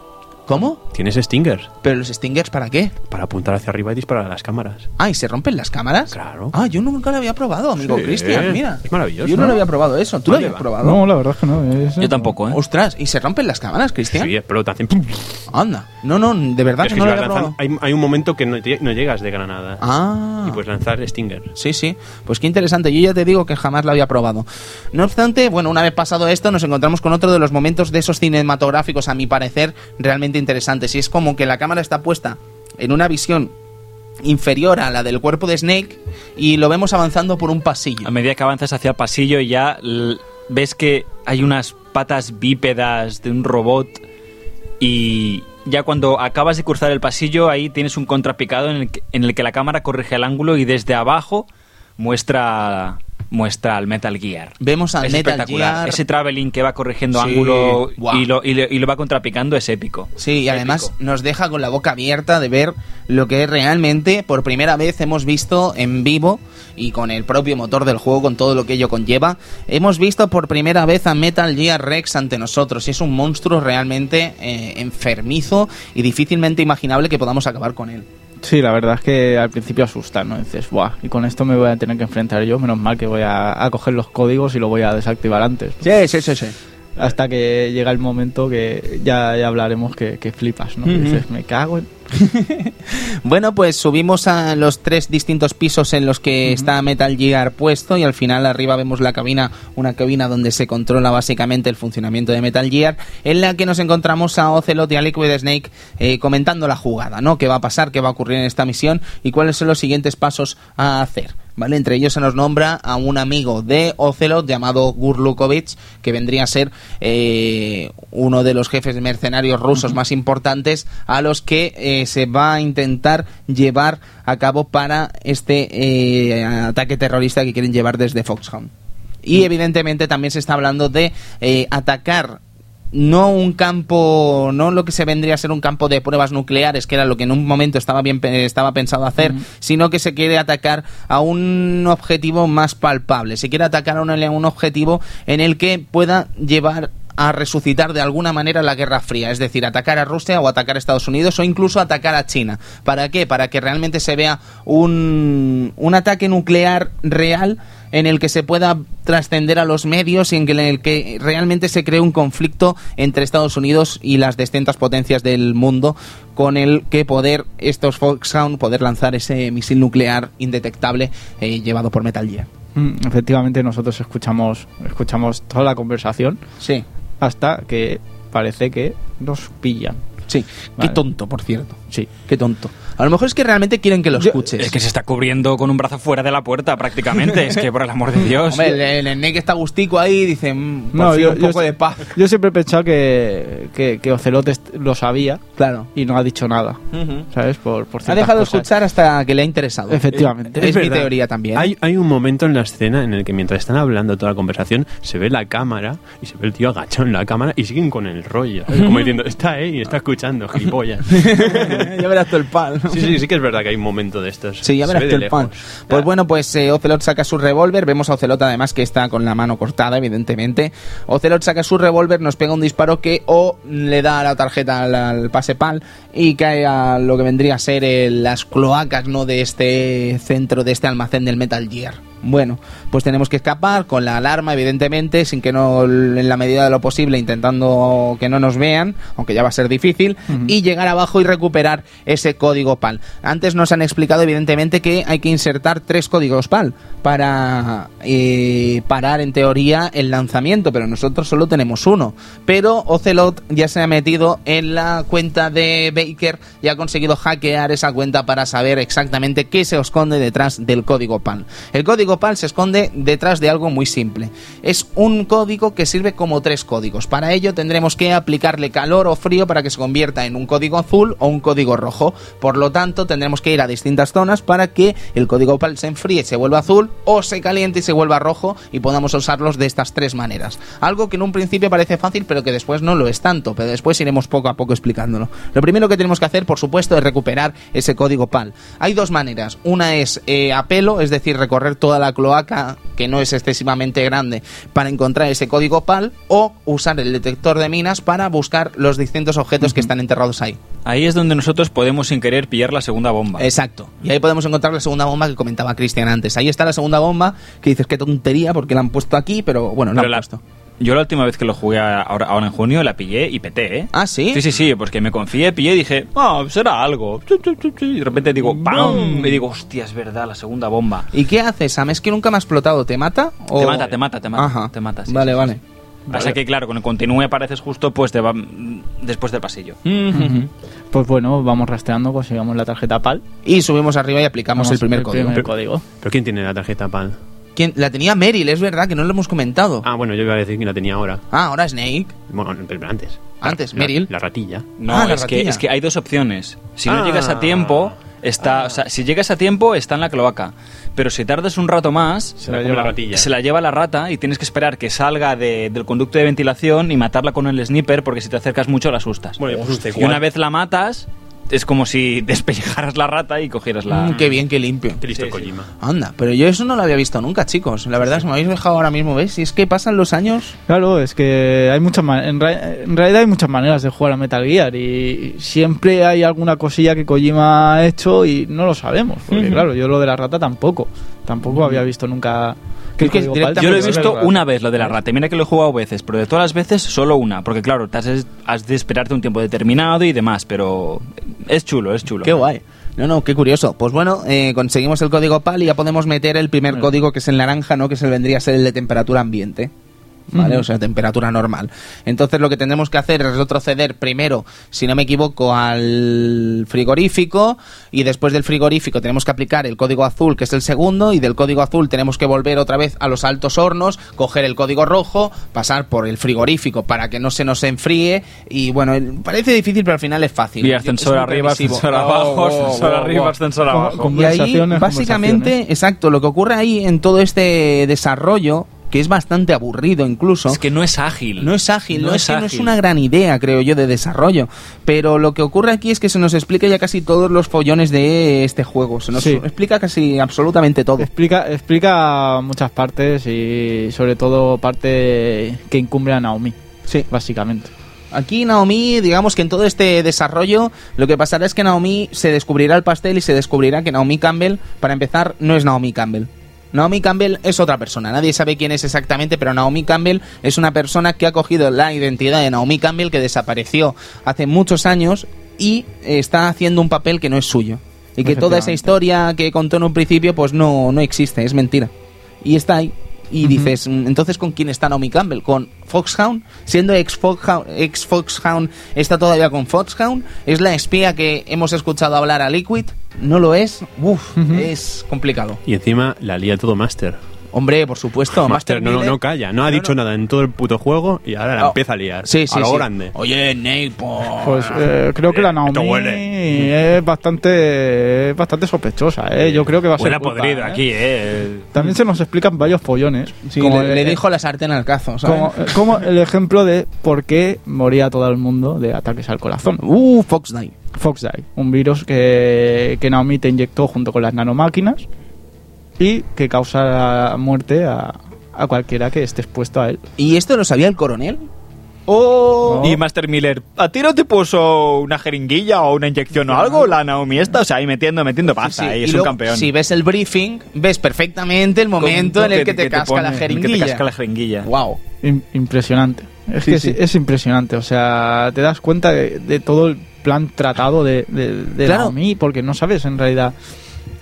¿Cómo? Tienes stingers. ¿Pero los stingers para qué? Para apuntar hacia arriba y disparar a las cámaras. Ah, ¿y se rompen las cámaras? Claro. Ah, yo nunca lo había probado, amigo Sí, Cristian, mira. es maravilloso. Yo no lo había probado eso. ¿Tú lo habías va. probado? No, la verdad es que no. es- Yo tampoco, ¿eh? Ostras, ¿y se rompen las cámaras, Cristian? Sí, pero te hacen... ¡pum! Anda. No, no, de verdad Es que no si lo había lanzando- probado. hay, hay un momento que no llegas de granada. Ah. Y puedes lanzar stinger. Sí, sí. Pues qué interesante. Yo ya te digo que jamás lo había probado. No obstante, bueno, una vez pasado esto, nos encontramos con otro de los momentos de esos cinematográficos, a mi parecer, realmente interesantes. Y es como que la cámara está puesta en una visión inferior a la del cuerpo de Snake y lo vemos avanzando por un pasillo. A medida que avanzas hacia el pasillo ya ves que hay unas patas bípedas de un robot y ya cuando acabas de cruzar el pasillo ahí tienes un contrapicado en el que, en el que la cámara corrige el ángulo y desde abajo muestra muestra al Metal Gear. Vemos al es Metal espectacular. Gear. Ese traveling que va corrigiendo Sí, ángulo y, lo, y, lo, y lo va contrapicando es épico. Sí, y además nos deja con la boca abierta de ver lo que realmente por primera vez hemos visto en vivo y con el propio motor del juego, con todo lo que ello conlleva. Hemos visto por primera vez a Metal Gear Rex ante nosotros y es un monstruo realmente eh, enfermizo y difícilmente imaginable que podamos acabar con él. Sí, la verdad es que al principio asusta, ¿no? Dices, buah, y con esto me voy a tener que enfrentar yo, menos mal que voy a, coger los códigos y lo voy a desactivar antes. Sí, sí, sí, sí. Hasta que llega el momento que ya, ya hablaremos que, que flipas, ¿no? Dices, me cago en... Bueno, pues subimos a los tres distintos pisos en los que está Metal Gear puesto y al final arriba vemos la cabina, una cabina donde se controla básicamente el funcionamiento de Metal Gear, en la que nos encontramos a Ocelot y a Liquid Snake eh, comentando la jugada, ¿no? ¿Qué va a pasar? ¿Qué va a ocurrir en esta misión? ¿Y cuáles son los siguientes pasos a hacer? ¿Vale? Entre ellos se nos nombra a un amigo de Ocelot llamado Gurlukovich, que vendría a ser eh, uno de los jefes de mercenarios rusos más importantes a los que eh, se va a intentar llevar a cabo para este eh, ataque terrorista que quieren llevar desde Foxhound. Y evidentemente también se está hablando de eh, atacar no un campo, no lo que se vendría a ser un campo de pruebas nucleares, que era lo que en un momento estaba bien pe- estaba pensado hacer, sino que se quiere atacar a un objetivo más palpable. Se quiere atacar a un, a un objetivo en el que pueda llevar a resucitar de alguna manera la Guerra Fría, es decir, atacar a Rusia o atacar a Estados Unidos o incluso atacar a China. ¿Para qué? Para que realmente se vea un, un ataque nuclear real en el que se pueda trascender a los medios y en el que realmente se cree un conflicto entre Estados Unidos y las distintas potencias del mundo con el que poder estos Foxhound poder lanzar ese misil nuclear indetectable eh, llevado por Metal Gear. Mm, Efectivamente, nosotros escuchamos, escuchamos toda la conversación Sí, hasta que parece que nos pillan. sí. Vale. Qué tonto, por cierto. Sí. Qué tonto. A lo mejor es que realmente quieren que lo escuches. Es que se está cubriendo con un brazo fuera de la puerta prácticamente. Es que por el amor de Dios. Hombre, el, el, el Nick está gustico ahí y dice, "Mm, por No, fin yo- un yo poco sé- de paz. Yo siempre he pensado que, que, que Ocelot est- lo sabía Claro. y no ha dicho nada, Ujú. ¿sabes? Por, por Ha dejado de cosas. escuchar hasta que le ha interesado. Efectivamente. Es, mi verdad. teoría también. Hay, hay un momento en la escena en el que mientras están hablando toda la conversación, se ve la cámara y se ve el tío agachado en la cámara y siguen con el rollo. Como diciendo, está ahí, está escuchando, gilipollas. ya verás tú el pal. Sí, sí, sí que es verdad que hay un momento de estos. Sí, ya verás de el pan. Pues bueno, pues eh, Ocelot saca su revólver. Vemos a Ocelot además que está con la mano cortada, evidentemente. Ocelot saca su revólver, nos pega un disparo que o le da la tarjeta al, al pase pal y cae a lo que vendría a ser eh, las cloacas ¿no? de este centro, de este almacén del Metal Gear. Bueno, pues tenemos que escapar con la alarma, evidentemente, sin que no, en la medida de lo posible, intentando que no nos vean, aunque ya va a ser difícil, y llegar abajo y recuperar ese código PAL. Antes nos han explicado, evidentemente, que hay que insertar tres códigos PAL para eh, parar, en teoría, el lanzamiento, pero nosotros solo tenemos uno. Pero Ocelot ya se ha metido en la cuenta de Baker y ha conseguido hackear esa cuenta para saber exactamente qué se esconde detrás del código PAL. El código PAL se esconde detrás de algo muy simple. Es un código que sirve como tres códigos. Para ello tendremos que aplicarle calor o frío para que se convierta en un código azul o un código rojo. Por lo tanto, tendremos que ir a distintas zonas para que el código PAL se enfríe y se vuelva azul o se caliente y se vuelva rojo y podamos usarlos de estas tres maneras. Algo que en un principio parece fácil pero que después no lo es tanto, pero después iremos poco a poco explicándolo. Lo primero que tenemos que hacer, por supuesto, es recuperar ese código PAL. Hay dos maneras. Una es eh, a pelo, es decir, recorrer toda la cloaca que no es excesivamente grande para encontrar ese código PAL o usar el detector de minas para buscar los distintos objetos que están enterrados ahí. Ahí es donde nosotros podemos sin querer pillar la segunda bomba. Exacto. Y ahí podemos encontrar la segunda bomba que comentaba Cristian antes. Ahí está la segunda bomba que dices qué tontería porque la han puesto aquí, pero bueno, la han la- puesto. Yo la última vez que lo jugué ahora, ahora en junio la pillé y peté, ¿eh? Ah, ¿sí? Sí, sí, sí, porque me confié, pillé y dije, ah, será algo. Chu, chu, Y de repente digo, ¡pam! Y digo, hostia, es verdad, la segunda bomba. ¿Y qué haces, Sam? Es que nunca me ha explotado. ¿Te mata? O... Te mata, te mata, te mata. Ajá. Te mata, sí, vale, sí, sí, vale. sí. Así que claro, cuando continúe apareces justo pues te va, después del pasillo. Pues bueno, vamos rastreando, consigamos la tarjeta PAL. Y subimos arriba y aplicamos Vamos, el primer código. primer código. ¿Pero quién tiene la tarjeta PAL? ¿Quién? La tenía Meryl, es verdad, que no lo hemos comentado. Ah, Ah, bueno, yo iba a decir que la tenía ahora. ahora Snake. Bueno, pero antes. Antes, La- Meryl. La ratilla. No, Ah, la es, que, ratilla. es que hay dos opciones. Si no Ah. llegas a tiempo, está, o sea, si llegas a tiempo, está en la cloaca. Pero si tardas un rato más, Se la lleva la ratilla. se la lleva la rata y tienes que esperar que salga de- del conducto de ventilación y matarla con el sniper porque si te acercas mucho la asustas. Bueno, yo puse y una vez la matas, es como si despellejaras la rata y cogieras la... Mm, qué bien, qué limpio. Qué listo Sí, sí. Kojima. Anda, pero yo eso no lo había visto nunca, chicos. La verdad, es que me habéis dejado ahora mismo, ¿ves? Si es que pasan los años. Claro, es que hay muchas ma- en, ra- en realidad hay muchas maneras de jugar a Metal Gear y siempre hay alguna cosilla que Kojima ha hecho y no lo sabemos, porque claro, yo lo de la rata tampoco, tampoco había visto nunca que Es que el código PAL directamente- Yo lo he visto una vez, lo de la rata. Mira que lo he jugado veces, pero de todas las veces solo una. Porque claro, te has, has de esperarte un tiempo determinado y demás, pero es chulo, es chulo. Qué guay. No, no, qué curioso. Pues bueno, eh, conseguimos el código PAL y ya podemos meter el primer código que es el naranja, ¿no? Que se vendría a ser el de temperatura ambiente. ¿Vale? O sea, temperatura normal. Entonces lo que tendremos que hacer es retroceder primero, si no me equivoco, al frigorífico y después del frigorífico tenemos que aplicar el código azul, que es el segundo, y del código azul tenemos que volver otra vez a los altos hornos, coger el código rojo, pasar por el frigorífico para que no se nos enfríe y bueno, parece difícil pero al final es fácil. Y ascensor arriba, ascensor Oh, abajo, oh, ascensor oh, arriba, oh. ascensor abajo. Y ahí, Conversaciones, básicamente, exacto, lo que ocurre ahí en todo este desarrollo, que es bastante aburrido incluso, Es que no es ágil. no es ágil, no, es, que no es ágil. una gran idea, creo yo, de desarrollo. Pero lo que ocurre aquí es que se nos explica ya casi todos los follones de este juego. Se nos Sí. explica casi absolutamente todo. Explica, explica muchas partes y sobre todo parte que incumbe a Naomi. Sí. Básicamente. Aquí Naomi, digamos que en todo este desarrollo, lo que pasará es que Naomi se descubrirá el pastel y se descubrirá que Naomi Campbell, para empezar, no es Naomi Campbell. Naomi Campbell es otra persona, nadie sabe quién es exactamente, pero Naomi Campbell es una persona que ha cogido la identidad de Naomi Campbell que desapareció hace muchos años y está haciendo un papel que no es suyo. Y que toda esa historia que contó en un principio pues no, no existe, es mentira. Y está ahí. Y dices, mm, entonces ¿con quién está Naomi Campbell? ¿Con Foxhound? Siendo ex Foxhound, ex Foxhound, ¿está todavía con Foxhound? ¿Es la espía que hemos escuchado hablar a Liquid? ¿No lo es? Uf, es complicado. Y encima la lía todo Master. Hombre, por supuesto, Master no, no, no calla, no ha No, dicho no. nada en todo el puto juego y ahora la Oh. empieza a liar. Sí, sí, a lo sí. grande. Oye, Nate, po- Pues eh, creo que la esto Naomi huele. es bastante, bastante sospechosa, ¿eh? Yo creo que va a ser Huele podrido ¿eh? aquí, eh. También se nos explican varios follones. Sí, como le, le el- dijo la sartén al cazo, ¿sabes? como, eh, como el ejemplo de por qué moría todo el mundo de ataques al corazón. Uh, Fox Die. Foxdie, un virus que, que Naomi te inyectó junto con las nanomáquinas y que causa la muerte a, a cualquiera que esté expuesto a él. ¿Y esto lo sabía el coronel? ¡Oh! No. Y Master Miller, ¿a ti no te puso una jeringuilla o una inyección o algo? La Naomi esta, o sea, ahí metiendo, metiendo pasta, Sí, ahí y es un luego, campeón. Si ves el briefing, ves perfectamente el momento en el que, te, casca la pone- jeringuilla. Que te casca la jeringuilla. Wow. Im- impresionante. Es Sí, que sí. Es, es impresionante. O sea, te das cuenta de, de todo el plan tratado de, de, de Claro. Naomi porque no sabes en realidad.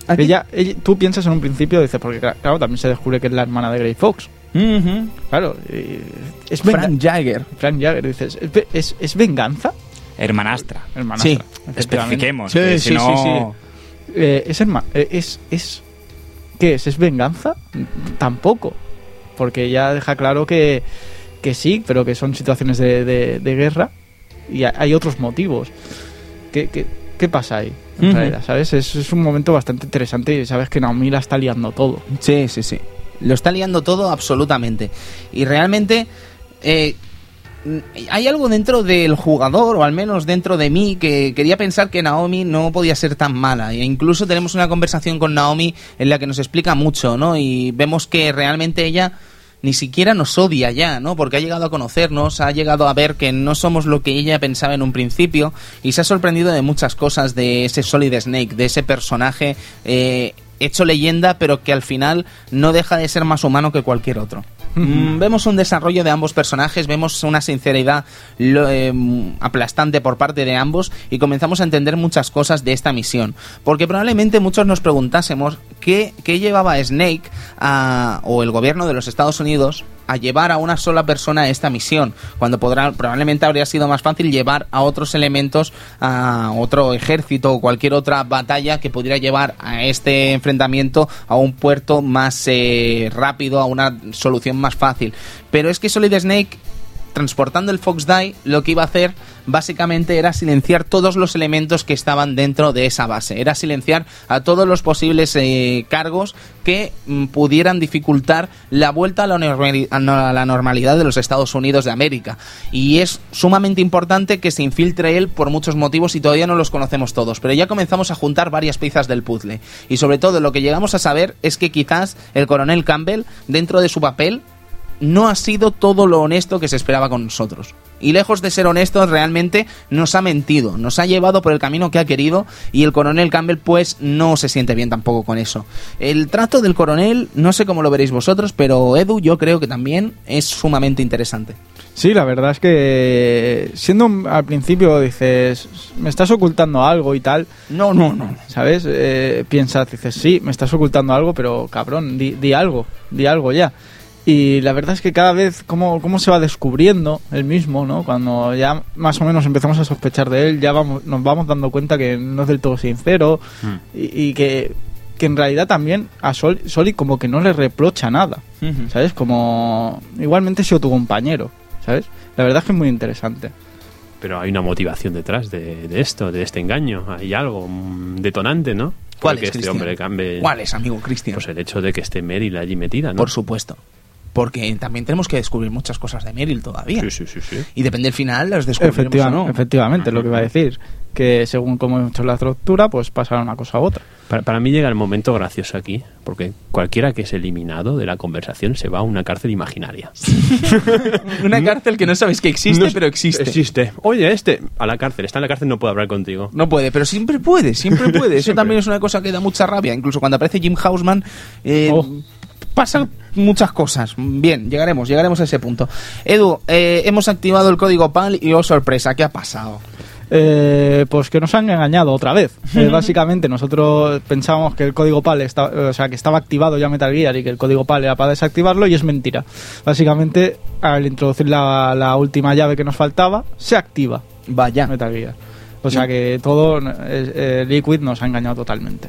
Aquí- Ella, ella- tú piensas en un principio, dices, porque cla- claro, también se descubre que es la hermana de Grey Fox. Claro, es Frank Jagger. Frank Jagger, dices, ¿es, es, es venganza? Hermanastra. Hermanastra, Sí. Especifiquemos. Sí, que sí, si no... Eh, es, herma- eh, es, es. ¿Qué es? ¿Es venganza? Tampoco. Porque ya deja claro que, que sí, pero que son situaciones de, de- de guerra y ha- hay otros motivos. ¿Qué, qué, qué pasa ahí? En realidad, ¿sabes? Es, es un momento bastante interesante y sabes que Naomi la está liando todo. Sí, sí, sí. Lo está liando todo absolutamente. Y realmente eh, hay algo dentro del jugador, o al menos dentro de mí, que quería pensar que Naomi no podía ser tan mala. E incluso tenemos una conversación con Naomi en la que nos explica mucho, ¿no? Y vemos que realmente ella ni siquiera nos odia ya, ¿no? Porque ha llegado a conocernos, ha llegado a ver que no somos lo que ella pensaba en un principio y se ha sorprendido de muchas cosas de ese Solid Snake, de ese personaje eh, hecho leyenda, pero que al final no deja de ser más humano que cualquier otro. Mm, vemos un desarrollo de ambos personajes, vemos una sinceridad eh, aplastante por parte de ambos y comenzamos a entender muchas cosas de esta misión. Porque probablemente muchos nos preguntásemos qué, qué llevaba Snake o el gobierno de los Estados Unidos a llevar a una sola persona esta misión, cuando podrá, probablemente habría sido más fácil llevar a otros elementos, a otro ejército o cualquier otra batalla que pudiera llevar a este enfrentamiento a un puerto más eh, rápido, a una solución más fácil. Pero es que Solid Snake transportando el Fox Die, lo que iba a hacer básicamente era silenciar todos los elementos que estaban dentro de esa base. Era silenciar a todos los posibles eh, cargos que mm, pudieran dificultar la vuelta a la, a la normalidad de los Estados Unidos de América. Y es sumamente importante que se infiltre él por muchos motivos y todavía no los conocemos todos. Pero ya comenzamos a juntar varias piezas del puzzle. Y sobre todo lo que llegamos a saber es que quizás el coronel Campbell, dentro de su papel, no ha sido todo lo honesto que se esperaba con nosotros. Y lejos de ser honesto, realmente nos ha mentido, nos ha llevado por el camino que ha querido y el coronel Campbell pues no se siente bien tampoco con eso. El trato del coronel, no sé cómo lo veréis vosotros, pero Edu yo creo que también es sumamente interesante. Sí, la verdad es que siendo al principio dices, me estás ocultando algo y tal, No, no, no. ¿sabes? Eh, piensas, dices, sí, me estás ocultando algo, pero cabrón, di, di algo, di algo ya. Y la verdad es que cada vez cómo, cómo se va descubriendo él mismo, ¿no? Cuando ya más o menos empezamos a sospechar de él, ya vamos, nos vamos dando cuenta que no es del todo sincero y, y que, que en realidad también a Sol, Solid como que no le reprocha nada, ¿sabes? Como igualmente ha sido tu compañero, ¿sabes? La verdad es que es muy interesante. Pero hay una motivación detrás de, de esto, de este engaño. Hay algo mm, detonante, ¿no? ¿Cuál Porque es, este Cristian? hombre cambie. ¿Cuál es, amigo Cristian? Pues el hecho de que esté Meryl allí metida, ¿no? Por supuesto. Porque también tenemos que descubrir muchas cosas de Meryl todavía. Sí, sí, sí, sí. Y depende del final, las descubriremos Efectiva- o no. Efectivamente, lo que iba a decir. Que según cómo hemos hecho la estructura, pues pasará una cosa a otra. Para, para mí llega el momento gracioso aquí, porque cualquiera que es eliminado de la conversación se va a una cárcel imaginaria. Una cárcel que no sabes que existe, No- pero existe. Existe. Oye, este, a la cárcel, está en la cárcel, no puedo hablar contigo. No puede, pero siempre puede, siempre puede. Eso Siempre. también es una cosa que da mucha rabia. Incluso cuando aparece Jim Hausman, eh, Oh. Pasan muchas cosas. Bien, llegaremos, llegaremos a ese punto. Edu, eh, hemos activado el código PAL y oh sorpresa, ¿qué ha pasado? Eh, pues que nos han engañado otra vez. Eh, básicamente nosotros pensábamos que el código PAL está- o sea, que estaba activado ya Metal Gear y que el código PAL era para desactivarlo y es mentira. Básicamente al introducir la, la última llave que nos faltaba se activa Vaya. Metal Gear. O sea que todo eh, eh, Liquid nos ha engañado totalmente.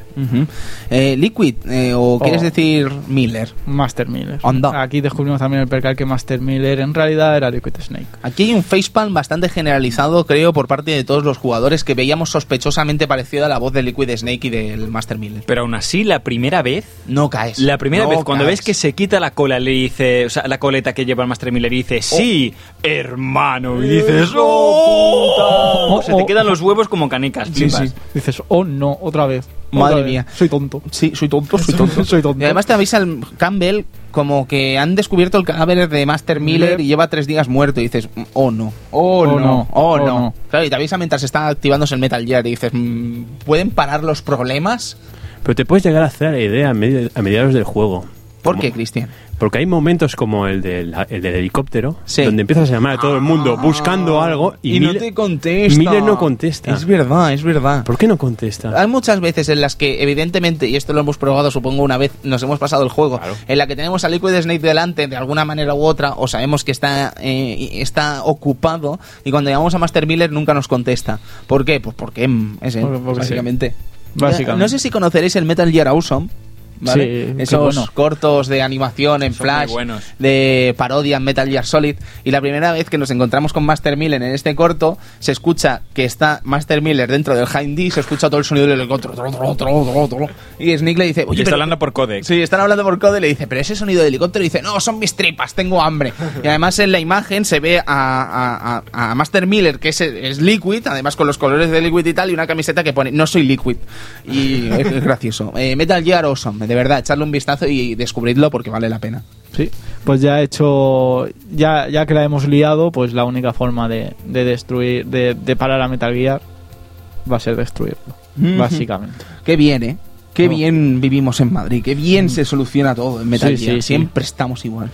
Eh, Liquid, eh, o quieres Oh. decir Miller. Master Miller. Anda. Aquí descubrimos también el percal que Master Miller en realidad era Liquid Snake. Aquí hay un facepalm bastante generalizado, creo, por parte de todos los jugadores que veíamos sospechosamente parecida a la voz de Liquid Snake y del Master Miller. Pero aún así, la primera vez, No caes. la primera No vez, cuando ves que se quita la cola, le dice, o sea, la coleta que lleva el Master Miller, y dice, sí, hermano, y dices, ¡oh, puta! Oh, se te quedan los huevos como canicas, Sí, flipas. sí. Dices, oh no, otra vez. Madre Otra vez. mía. Soy tonto. Sí, soy tonto, soy tonto. Soy tonto. Y además te avisa el Campbell como que han descubierto el cadáver de Master Miller y lleva tres días muerto. Y dices, oh no, oh, Oh, no, no, oh, oh, no. no. Claro, y te avisa mientras está activándose el Metal Gear y dices, mm, ¿pueden parar los problemas? Pero te puedes llegar a hacer la idea a, medi- a mediados del juego. ¿Por qué, Cristian? Porque hay momentos como el del, el del helicóptero, Sí. donde empiezas a llamar a todo el mundo buscando algo y, no Miller- te contesta. Miller no contesta. Es verdad, es verdad. ¿Por qué no contesta? Hay muchas veces en las que, evidentemente, y esto lo hemos probado, supongo, una vez nos hemos pasado el juego, Claro. en la que tenemos a Liquid Snake delante de alguna manera u otra, o sabemos que está, eh, está ocupado, y cuando llamamos a Master Miller nunca nos contesta. ¿Por qué? Pues porque mm, es él, Porque- porque básicamente. Básicamente. No sé si conoceréis el Metal Gear Awesome. ¿Vale? Sí, qué Esos bueno. cortos de animación en Son flash de parodia en Metal Gear Solid y la primera vez que nos encontramos con Master Miller en este corto se escucha que está Master Miller dentro del Hind D se escucha todo el sonido del helicóptero y Snake le dice Y oye está hablando por codec. Sí, están hablando por code y le dice, pero ese sonido de helicóptero y dice, no, son mis tripas, tengo hambre. Y además en la imagen se ve a, a- a- a Master Miller, que es, es Liquid, además con los colores de Liquid y tal, y una camiseta que pone, no soy Liquid. Y es, es gracioso. Eh, Metal Gear Awesome, de verdad, echarle un vistazo y descubridlo porque vale la pena. Sí, pues ya he hecho, ya, ya que la hemos liado, pues la única forma de, de destruir, de, de parar a Metal Gear va a ser destruirlo, básicamente. Qué bien, ¿eh? Qué bien vivimos en Madrid, qué bien se soluciona todo en Metal Sí, Gear. sí, sí. Siempre estamos igual.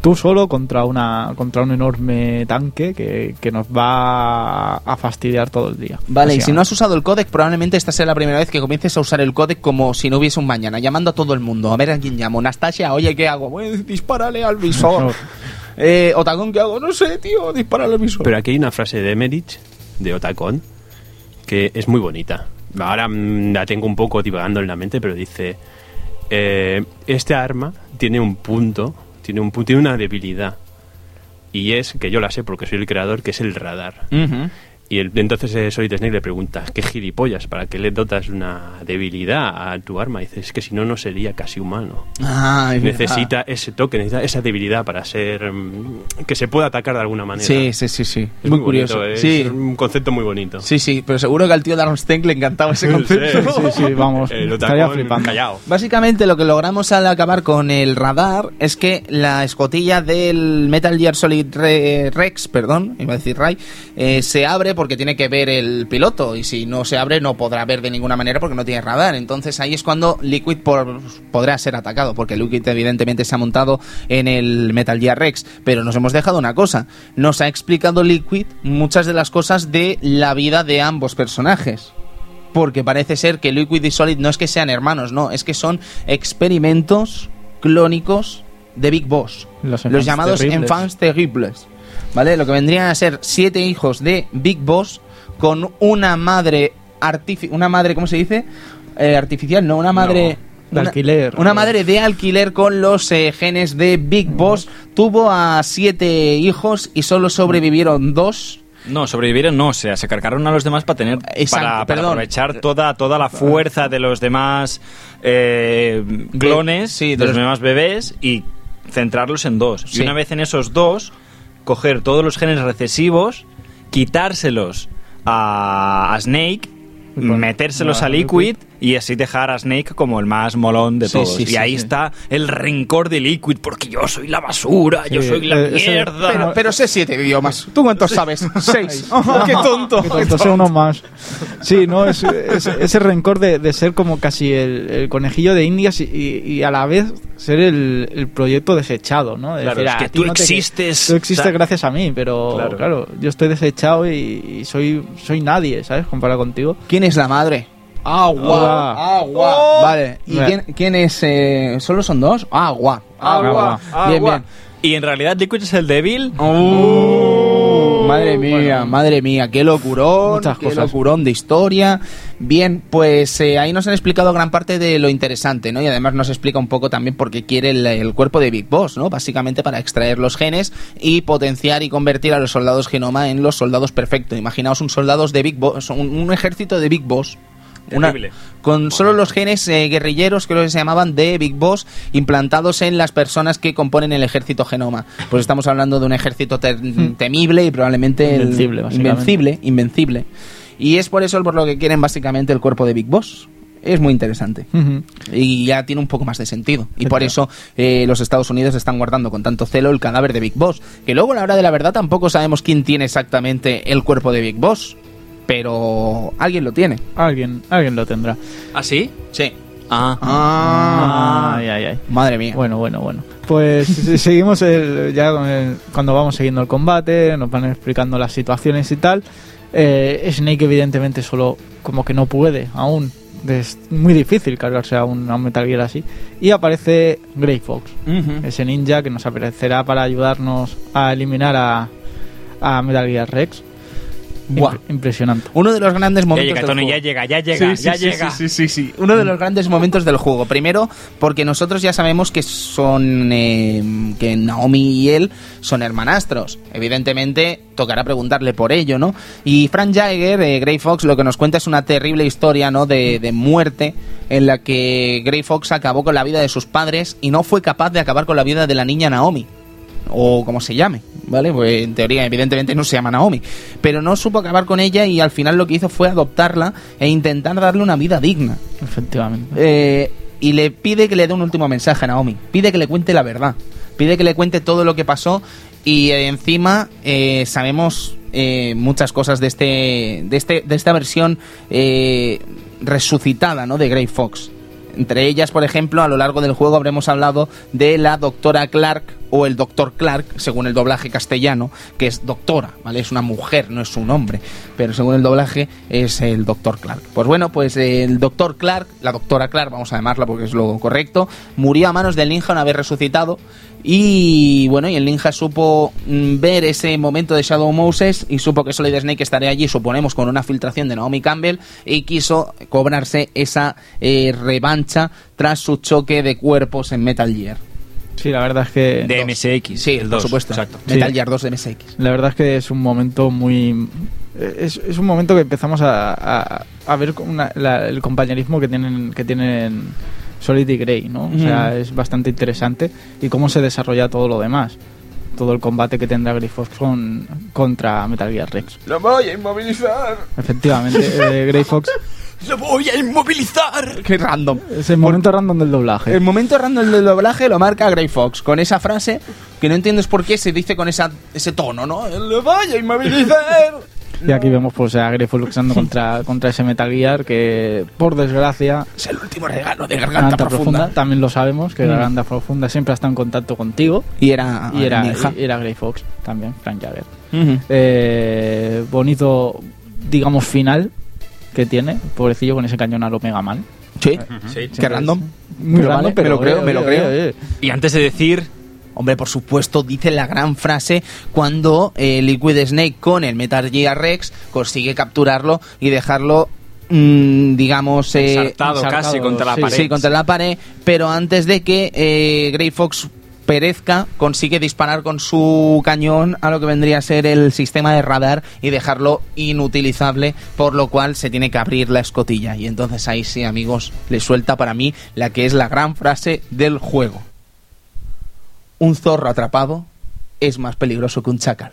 Tú solo contra una contra un enorme tanque que, que nos va a fastidiar todo el día. Vale, y si no has usado el codec, probablemente esta sea la primera vez que comiences a usar el codec como si no hubiese un mañana, llamando a todo el mundo. A ver a quién llamo. Nastasia, oye, ¿qué hago? Bueno, dispárale al visor. eh, Otagón, ¿qué hago? No sé, tío, dispárale al visor. Pero aquí hay una frase de Emerich, de Otacon, que es muy bonita. Ahora mm, la tengo un poco divagando en la mente, pero dice: eh, Este arma tiene un punto, tiene, un, pu- tiene una debilidad. Y es, que yo la sé porque soy el creador, que es el radar. Ujú. Y el- entonces eh, Solid Snake le pregunta, ¿qué gilipollas? ¿Para qué le dotas una debilidad a tu arma? Y dice, es que si no, no sería casi humano. Ah, es verdad. Necesita ese toque, necesita esa debilidad para ser... mm, que se pueda atacar de alguna manera. Sí, sí, sí, sí. Es muy, muy, curioso. bonito, es sí. un concepto muy bonito. sí, sí, pero seguro que al tío Darren Stenk le encantaba ese concepto. Sí, sí, vamos, El estaría flipando. callao. Básicamente lo que logramos al acabar con el radar es que la escotilla del Metal Gear Solid Re- Rex, perdón, iba a decir Ray, eh, se abre porque tiene que ver el piloto y si no se abre no podrá ver de ninguna manera porque no tiene radar. Entonces ahí es cuando Liquid por- podrá ser atacado porque Liquid evidentemente se ha montado en el Metal Gear Rex. Pero nos hemos dejado una cosa, nos ha explicado Liquid muchas de las cosas de la vida de ambos personajes porque parece ser que Liquid y Solid no es que sean hermanos, no, es que son experimentos clónicos de Big Boss. Los llamados terribles. enfants terribles. ¿Vale? Lo que vendrían a ser siete hijos de Big Boss con una madre artifi una madre, ¿cómo se dice? Eh, artificial, no, una madre de una- alquiler. Una madre de alquiler con los eh, genes de Big Boss tuvo a siete hijos y solo sobrevivieron dos. No, sobrevivieron no, o sea, se cargaron a los demás para tener Exacto, para, aprovechar toda toda la fuerza de los demás eh, clones, Sí, de de los los- demás bebés y centrarlos en dos. Sí. Y una vez en esos dos, coger todos los genes recesivos, quitárselos a, a Snake, metérselos a Liquid y así dejar a Snake como el más molón de Sí, todos. sí, y sí, ahí sí. está el rencor de Liquid porque yo soy la basura, yo soy la eh, ese- mierda. Pero, pero sé siete idiomas. ¿Tú cuántos sabes? Seis. Oh, ¡Qué tonto! Que tonto sea uno más. Sí, ¿no? Es, es- ese rencor de, de ser como casi el, el conejillo de Indias y, a la vez ser el, el proyecto desechado, ¿no? De Claro, es "Ah, que a ti tú no te- existes". Tú existes gracias a mí, pero Claro. claro, yo estoy desechado y, y soy, soy nadie, ¿sabes? Comparado contigo. ¿Quién es la madre? Agua. Agua. Agua. Vale. ¿Y quién, quién es? eh, ¿Solo son dos? Agua. Agua. Bien, bien. Y en realidad Liquid es el débil. Oh, madre mía, madre mía, qué locurón, Muchas qué cosas. locurón de historia. Bien, pues eh, ahí nos han explicado gran parte de lo interesante, ¿no? Y además nos explica un poco también por qué quiere el, el cuerpo de Big Boss, ¿no? Básicamente para extraer los genes y potenciar y convertir a los soldados genoma en los soldados perfectos. Imaginaos un soldados de Big Boss, un, un ejército de Big Boss. Una- con solo los genes eh, guerrilleros, creo que se llamaban, de Big Boss, implantados en las personas que componen el ejército genoma. Pues estamos hablando de un ejército ter- temible y probablemente Invencible, invencible, invencible. Y es por eso por lo que quieren básicamente el cuerpo de Big Boss. Es muy interesante. Y ya tiene un poco más de sentido. Y por eso eh, los Estados Unidos están guardando con tanto celo el cadáver de Big Boss. Que luego, a la hora de la verdad, tampoco sabemos quién tiene exactamente el cuerpo de Big Boss. Pero alguien lo tiene. Alguien, alguien lo tendrá. ¿Ah, sí? Sí. Ah. Ah. Ay, ay, ay. Madre mía. Bueno, bueno, bueno. Pues se- seguimos el- ya con el- cuando vamos siguiendo el combate, nos van explicando las situaciones y tal. Eh, Snake evidentemente solo como que no puede aún. Es muy difícil cargarse a un, a un Metal Gear así. Y aparece Grey Fox, ese ninja que nos aparecerá para ayudarnos a eliminar a, a Metal Gear Rex. Buah. Impresionante. Uno de los grandes Ya momentos llega, del Tony, juego. ya llega, ya llega, Sí, ya sí, sí, llega. Sí, sí, sí, sí. Uno de los grandes momentos del juego. Primero, porque nosotros ya sabemos que son. eh, que Naomi y él son hermanastros. Evidentemente, tocará preguntarle por ello, ¿no? Y Frank Jaeger, eh, Grey Fox, lo que nos cuenta es una terrible historia, ¿no? De, de muerte en la que Grey Fox acabó con la vida de sus padres y no fue capaz de acabar con la vida de la niña Naomi o como se llame, ¿vale? Pues en teoría, evidentemente, no se llama Naomi. Pero no supo acabar con ella y al final lo que hizo fue adoptarla e intentar darle una vida digna. Efectivamente. Eh, y le pide que le dé un último mensaje a Naomi. Pide que le cuente la verdad. Pide que le cuente todo lo que pasó. Y eh, encima eh, sabemos eh, muchas cosas de este, de este, de esta versión eh, resucitada, ¿no? De Grey Fox. Entre ellas, por ejemplo, a lo largo del juego habremos hablado de la doctora Clark o el doctor Clark, según el doblaje castellano, que es doctora, ¿vale? Es una mujer, no es un hombre, pero según el doblaje es el doctor Clark. Pues bueno, pues el doctor Clark, la doctora Clark, vamos a llamarla porque es lo correcto, murió a manos del ninja una vez resucitado y bueno, y el ninja supo mm, ver ese momento de Shadow Moses y supo que Solid Snake estaría allí, suponemos, con una filtración de Naomi Campbell y quiso cobrarse esa eh, revancha tras su choque de cuerpos en Metal Gear. Sí, la verdad es que... De MSX. Sí, el por 2, supuesto. Exacto. Metal Sí. Gear 2 de MSX. La verdad es que es un momento muy... Es, es un momento que empezamos a, a- a ver con una- la- el compañerismo que tienen, que tienen Solid y Grey, ¿no? O sea, es bastante interesante y cómo se desarrolla todo lo demás. Todo el combate que tendrá Grey Fox con, contra Metal Gear Rex. ¡Lo voy a inmovilizar! Efectivamente, eh, Grey Fox ¡Lo voy a inmovilizar! ¡Qué random! es el momento random del doblaje. El momento random del doblaje lo marca Grey Fox con esa frase que no entiendes por qué se dice con esa, ese tono, ¿no? ¡Lo voy a inmovilizar! Y aquí vemos pues a Grey Fox luchando contra, contra ese Metal Gear que, por desgracia, Es el último regalo de Garganta, Garganta profunda. profunda. también lo sabemos, que Garganta Profunda siempre ha estado en contacto contigo. Y era, y era, ninja. y era Grey Fox también, Frank Jagger. Eh, bonito, digamos, final que tiene, pobrecillo con ese cañón a lo Mega Man. Sí, Sí. qué random. Muy Pero random, vale, pero me lo creo, me lo creo. Y antes de decir Hombre, por supuesto, dice la gran frase cuando eh, Liquid Snake con el Metal Gear Rex consigue capturarlo y dejarlo, mm, digamos, eh, Ensartado ensartado, casi contra la sí, pared. Sí, contra la pared, pero antes de que eh, Grey Fox perezca, consigue disparar con su cañón a lo que vendría a ser el sistema de radar y dejarlo inutilizable, por lo cual se tiene que abrir la escotilla. Y entonces ahí sí, amigos, le suelta para mí la que es la gran frase del juego. Un zorro atrapado es más peligroso que un chacal.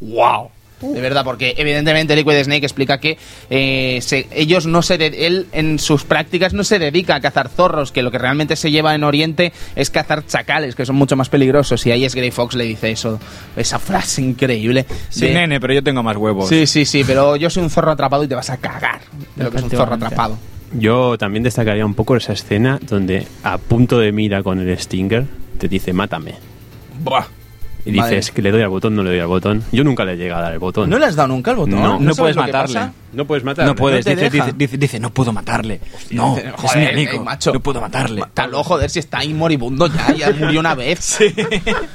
¡Wow! De verdad, porque evidentemente Liquid Snake explica que eh, se- ellos no se de- él en sus prácticas no se dedica a cazar zorros, que lo que realmente se lleva en Oriente es cazar chacales, que son mucho más peligrosos. Y ahí es Grey Fox le dice eso, esa frase increíble. Sí, de- nene, pero yo tengo más huevos. sí, sí, sí, pero yo soy un zorro atrapado y te vas a cagar de lo que es un zorro atrapado. Yo también destacaría un poco esa escena donde a punto de mira con el Stinger te dice mátame. Buah. Y Madre dices que le doy al botón, no le doy al botón. Yo nunca le llega a dar el botón. ¿No le has dado nunca el botón? No, no puedes matarle. No puedes matar. No puedes, te dice, dice, dice, dice, no puedo matarle. no, Dice, es joder, mi amigo. macho. No puedo matarle. Mátalo, joder, si está ahí moribundo ya, ya murió una vez.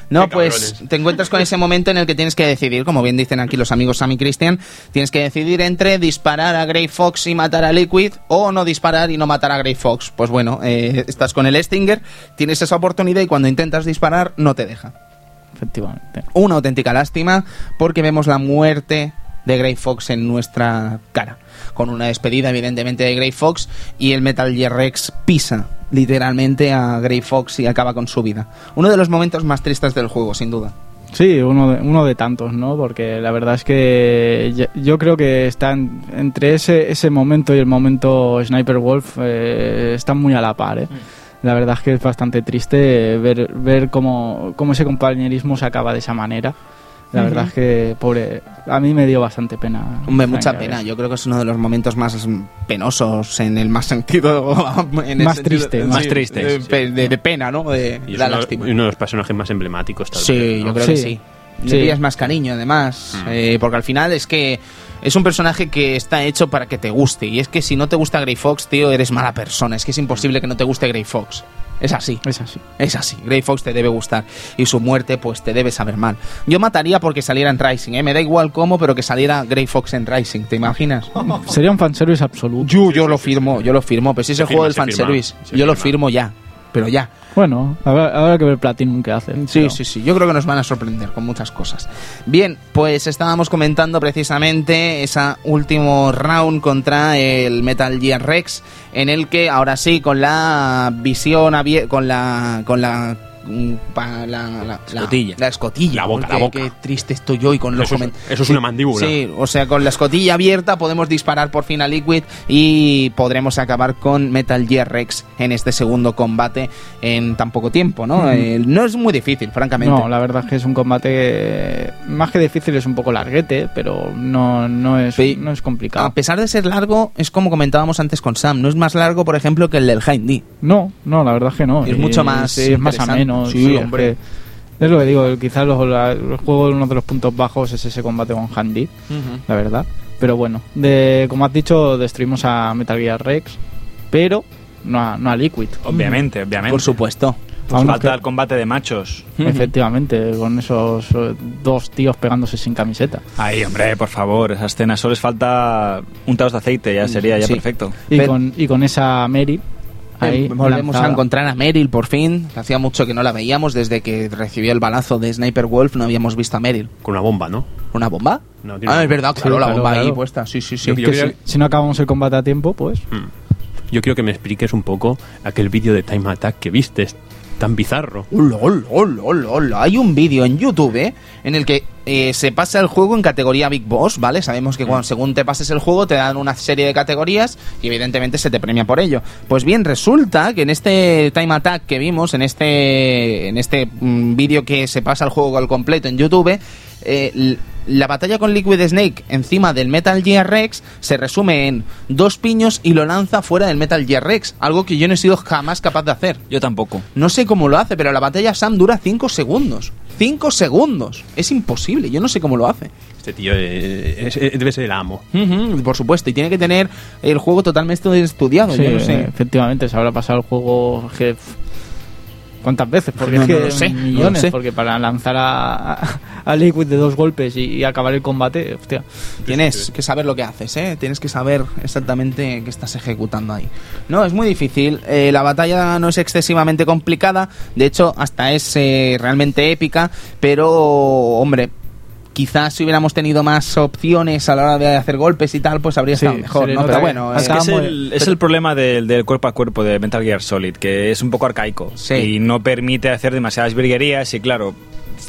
No, Qué pues cabrones. te encuentras con ese momento en el que tienes que decidir, como bien dicen aquí los amigos Sam y Christian, tienes que decidir entre disparar a Grey Fox y matar a Liquid o no disparar y no matar a Grey Fox. Pues bueno, eh, estás con el Stinger, tienes esa oportunidad y cuando intentas disparar no te deja. Efectivamente. Una auténtica lástima porque vemos la muerte de Grey Fox en nuestra cara. Con una despedida, evidentemente, de Grey Fox y el Metal Gear Rex pisa literalmente a Grey Fox y acaba con su vida. Uno de los momentos más tristes del juego, sin duda. Sí, uno de, uno de tantos, ¿no? Porque la verdad es que yo creo que están entre ese, ese momento y el momento Sniper Wolf eh, están muy a la par, ¿eh? La verdad es que es bastante triste ver, ver cómo, cómo ese compañerismo se acaba de esa manera. La verdad es que, pobre, a mí me dio bastante pena. Hombre, mucha pena. eh. Yo creo que es uno de los momentos más penosos en el más sentido. en el Más sentido- triste, sí, más triste. De, pe- de- de pena, ¿no? De, Y es la uno, lástima. y uno de los personajes más emblemáticos tal Sí, vez, ¿no? yo creo que Sí. sí. Le Sí. más cariño, además. eh, porque al final es que es un personaje que está hecho para que te guste. Y es que si no te gusta Grey Fox, tío, eres mala persona. Es que es imposible que no te guste Grey Fox. Es así. Es así. Es así. Grey Fox te debe gustar. Y su muerte, pues te debe saber mal. Yo mataría porque saliera en Rising, ¿eh? Me da igual cómo, pero que saliera Grey Fox en Rising. ¿Te imaginas? Sería un fanservice absoluto. Yo, yo lo firmo, yo lo firmo. Pero si es Se el juego del fanservice, se yo lo firmo ya. Pero ya. Bueno, habrá, habrá que ver Platinum qué hacen. Sí, pero- sí, sí. Yo creo que nos van a sorprender con muchas cosas. Bien, pues estábamos comentando precisamente ese último round contra el Metal Gear Rex, en el que ahora sí, con la visión abierta, con la, con la la, la- la- Escotilla. la escotilla. La boca, Qué- la boca. Qué triste estoy hoy con los Eso es- eso es una mandíbula. Sí, o sea, con la escotilla abierta podemos disparar por fin a Liquid y podremos acabar con Metal Gear Rex en este segundo combate en tan poco tiempo, ¿no? Eh, no es muy difícil, francamente. No, la verdad es que es un combate más que difícil, es un poco larguete, pero no, no, es, Sí. no es complicado. A pesar de ser largo, es como comentábamos antes con Sam, no es más largo, por ejemplo, que el del Hind No, no, la verdad es que no. Es Y- mucho más sí, es más interesante. Sí, sí, es hombre. que- Es lo que digo, quizás los, juegos, uno de los puntos bajos es ese combate con Handy, la verdad. Pero bueno, de, como has dicho, destruimos a Metal Gear Rex, pero no a, no a Liquid. Obviamente, obviamente. Por supuesto. Pues falta el combate de machos. Efectivamente, con esos eh, dos tíos pegándose sin camiseta. Ay, hombre, por favor, esa escena. Solo les falta un taos de aceite, ya sería ya Sí. perfecto. Y, Pero- con, y con esa Mary ahí volvemos lanzada. a encontrar a Meryl por fin. Hacía mucho que no la veíamos desde que recibió el balazo de Sniper Wolf. No habíamos visto a Meryl. Con una bomba, ¿no? ¿Una bomba? No, tiene ah, una es verdad, Sí, claro, la claro, bomba ahí claro. puesta. Sí, sí, sí. Yo- Que yo creo- si, si no acabamos el combate a tiempo, pues Yo quiero que me expliques un poco aquel vídeo de Time Attack que viste, es tan bizarro. Hola, hola, hola, hola, hola. Hay un vídeo en YouTube ¿eh? en el que eh, se pasa el juego en categoría Big Boss, ¿vale? Sabemos que cuando, según te pases el juego te dan una serie de categorías y evidentemente se te premia por ello. Pues bien, resulta que en este Time Attack que vimos, en este, en este mm, vídeo que se pasa el juego al completo en YouTube, eh, la batalla con Liquid Snake encima del Metal Gear Rex se resume en dos piños y lo lanza fuera del Metal Gear Rex, algo que yo no he sido jamás capaz de hacer. Yo tampoco. No sé cómo lo hace, pero la batalla Sam dura 5 segundos. 5 segundos. Es imposible, yo no sé cómo lo hace. Este tío eh, es- es- debe ser el amo. Por supuesto, y tiene que tener el juego totalmente estudiado. sí, yo no sé. efectivamente se habrá pasado el juego f- ¿Cuántas veces? Porque No, es no sé, no lo millones, sé. porque para lanzar a, a, a Liquid de dos golpes y, y acabar el combate, hostia. Tienes que saber lo que haces, ¿eh? Tienes que saber exactamente qué estás ejecutando ahí. No, es muy difícil. Eh, la batalla no es excesivamente complicada. De hecho, hasta es eh, realmente épica. Pero, hombre, quizás si hubiéramos tenido más opciones a la hora de hacer golpes y tal, pues habría Sí, estado mejor, Es, que es, Acabamos- el, es el problema del, del cuerpo a cuerpo de Metal Gear Solid, que es un poco arcaico Sí. y no permite hacer demasiadas virguerías y claro,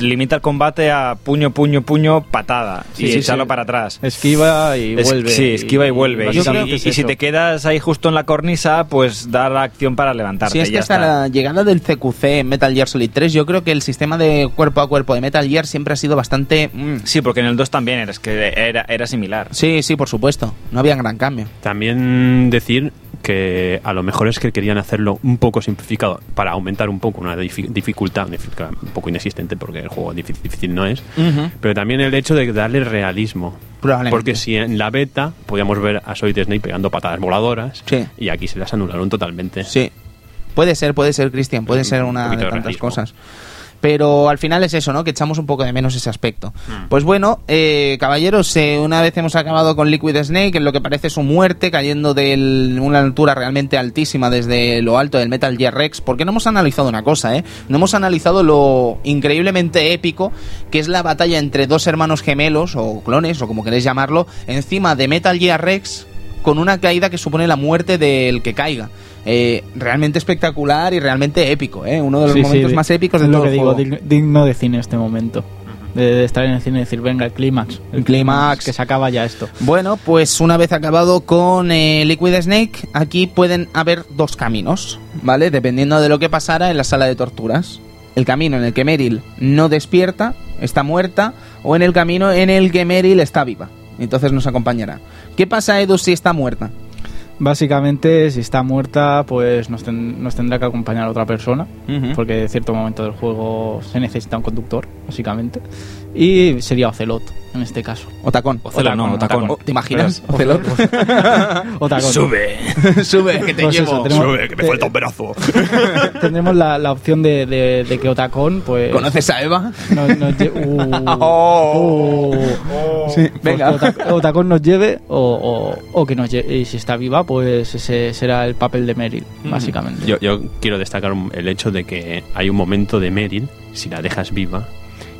limita el combate a puño, puño, puño, patada Sí, y sí, echarlo sí. para atrás. Esquiva y Es- vuelve. sí, esquiva y vuelve. Y, si, básicamente y- es y si eso. te quedas ahí justo en la cornisa, pues da la acción para levantarte. Si es que hasta está. la llegada del CQC en Metal Gear Solid 3, yo creo que el sistema de cuerpo a cuerpo de Metal Gear siempre ha sido bastante... mm, Sí, porque en el 2 también era, es que era, era similar. Sí, sí, por supuesto. No había gran cambio. También decir que a lo mejor es que querían hacerlo un poco simplificado para aumentar un poco una difi- dificultad, un poco inexistente porque el juego difícil, difícil no es, pero también el hecho de darle realismo. Porque si en la beta podíamos ver a Solid Snake pegando patadas voladoras Sí. y aquí se las anularon totalmente. Sí. Puede ser, puede ser, Cristian, puede ser una de tantas cosas. Pero al final es eso, ¿no? Que echamos un poco de menos ese aspecto. Pues bueno, eh, caballeros, eh, una vez hemos acabado con Liquid Snake, en lo que parece su muerte, cayendo de una altura realmente altísima desde lo alto del Metal Gear Rex, porque no hemos analizado una cosa, ¿eh? No hemos analizado lo increíblemente épico que es la batalla entre dos hermanos gemelos, o clones, o como queréis llamarlo, encima de Metal Gear Rex, con una caída que supone la muerte del que caiga. Eh, realmente espectacular y realmente épico, ¿eh? Uno de los Sí, momentos más épicos de lo todo que el digo, juego. digno, digno de cine este momento. De, de estar en el cine y decir, venga, el clímax. El clímax. Que se acaba ya esto. Bueno, pues una vez acabado con eh, Liquid Snake, aquí pueden haber dos caminos, ¿vale? Dependiendo de lo que pasara en la sala de torturas. El camino en el que Meryl no despierta, está muerta, o en el camino en el que Meryl está viva. Entonces nos acompañará. ¿Qué pasa, Edu, si está muerta? Básicamente, si está muerta, pues nos, ten- nos tendrá que acompañar otra persona. Porque en cierto momento del juego se necesita un conductor, básicamente. Y sería Ocelot, en este caso. Otacón. Ocelot, no, Otacón. ¿Te imaginas? Ocelot. Otacón. Sube. Sube, que te Pues eso, llevo. tenemos- Sube, que me te- falta un brazo. Tendremos la, la opción de, de- de que Otacón, pues. ¿Conoces a Eva? nos- nos lle- Uh, Oh. uh. Sí, Pues venga. que Ota- Otacón nos lleve o, o- o que nos lleve. Y si está viva, pues ese será el papel de Meryl, básicamente. Yo, yo quiero destacar un- el hecho de que hay un momento de Meryl, si la dejas viva,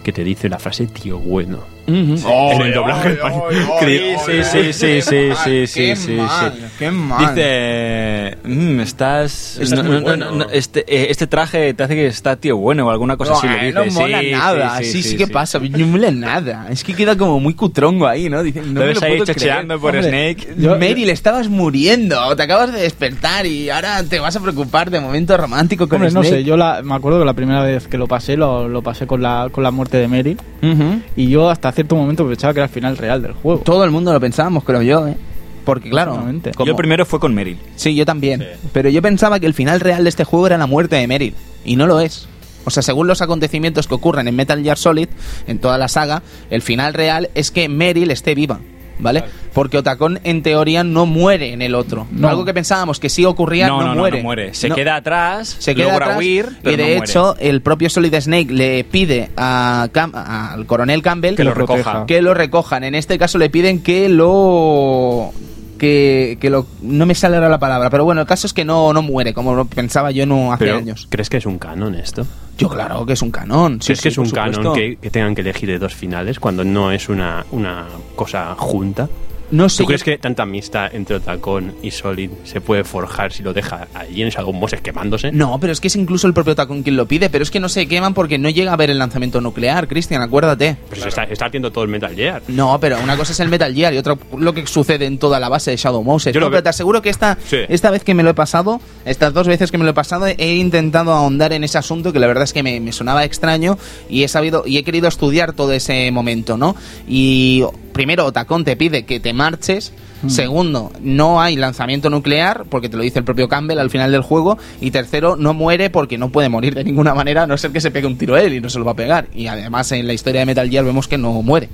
que te dice la frase tío bueno. En el doblaje español. Sí, sí, sí, sí, sí, sí, Qué sí, mal, sí. qué mal. Dice, "Mm, estás, no, no, no, bueno". no, este, eh, este traje te hace que está tío bueno o alguna cosa así dice. no mola Sí, nada. Sí, sí, que pasa. No mola nada. Es que queda como muy cutrongo ahí, ¿no? Dice, no Lo me ves lo ahí creer. por Hombre, Snake. Yo- Meryl, estabas muriendo. Te acabas de despertar y ahora te vas a preocupar de momento romántico con Hombre, no Snake. sé, yo la, me acuerdo que la primera vez que lo pasé, lo, lo pasé con la, con la muerte de Meryl. Ujú. Y yo hasta cierto momento pensaba que era el final real del juego. Todo el mundo lo pensábamos, creo yo, ¿eh? Porque claro, como- Yo el primero fue con Meryl. Sí, yo también. Pero yo pensaba que el final real de este juego era la muerte de Meryl. Y no lo es. O sea, según los acontecimientos que ocurren en Metal Gear Solid, en toda la saga, el final real es que Meryl esté viva. ¿Vale? Porque Otacón en teoría no muere en el otro. No. Algo que pensábamos que sí ocurría, no, No, muere. no muere. Se No. queda atrás, se queda logra atrás, huir, pero y de no muere. hecho el propio Solid Snake le pide a Cam- al coronel Campbell Que lo proteja. recoja. que lo recojan. En este caso le piden que lo que, que lo no me sale ahora la palabra, pero bueno, el caso es que no, no muere, como lo pensaba yo no hace Pero, años. ¿crees que es un canon esto? Yo claro que es un canon. sí, ¿Crees que sí, es un canon que, que tengan que elegir de dos finales cuando no es una, una cosa junta? No sé. ¿Tú crees que tanta amistad entre Otacón y Solid se puede forjar si lo deja allí en Shadow Moses quemándose? No, pero es que es incluso el propio Tacón quien lo pide, pero es que no se queman porque no llega a ver el lanzamiento nuclear, Cristian, acuérdate. Pues se está, está haciendo todo el Metal Gear. No, pero una cosa es el Metal Gear y otra lo que sucede en toda la base de Shadow Moses. Yo No, lo pero te aseguro que esta, Sí. esta vez que me lo he pasado, estas dos veces que me lo he pasado, he intentado ahondar en ese asunto que la verdad es que me, me sonaba extraño y he sabido y he querido estudiar todo ese momento, ¿no? Y primero, Otacón te pide que te marches. Segundo, no hay lanzamiento nuclear, porque te lo dice el propio Campbell al final del juego. Y tercero, no muere porque no puede morir de ninguna manera, a no ser que se pegue un tiro él y no se lo va a pegar. Y además en la historia de Metal Gear vemos que no muere.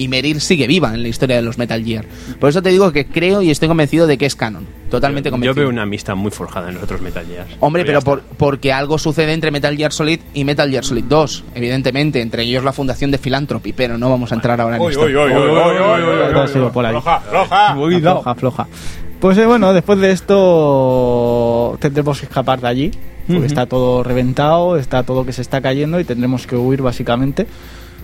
Y Meryl sigue viva en la historia de los Metal Gear. Por eso te digo que creo y estoy convencido de que es canon. Totalmente Yo convencido. veo una amistad muy forjada en los otros Metal Gear. Hombre, pero por- porque algo sucede entre Metal Gear Solid y Metal Gear Solid 2, evidentemente, entre ellos la fundación de Philanthropy, pero no vamos a entrar ahora en esto. Por ahí. Floja, floja. Pues eh, bueno, después de esto tendremos que escapar de allí. Porque está todo reventado, está todo que se está cayendo y tendremos que huir básicamente.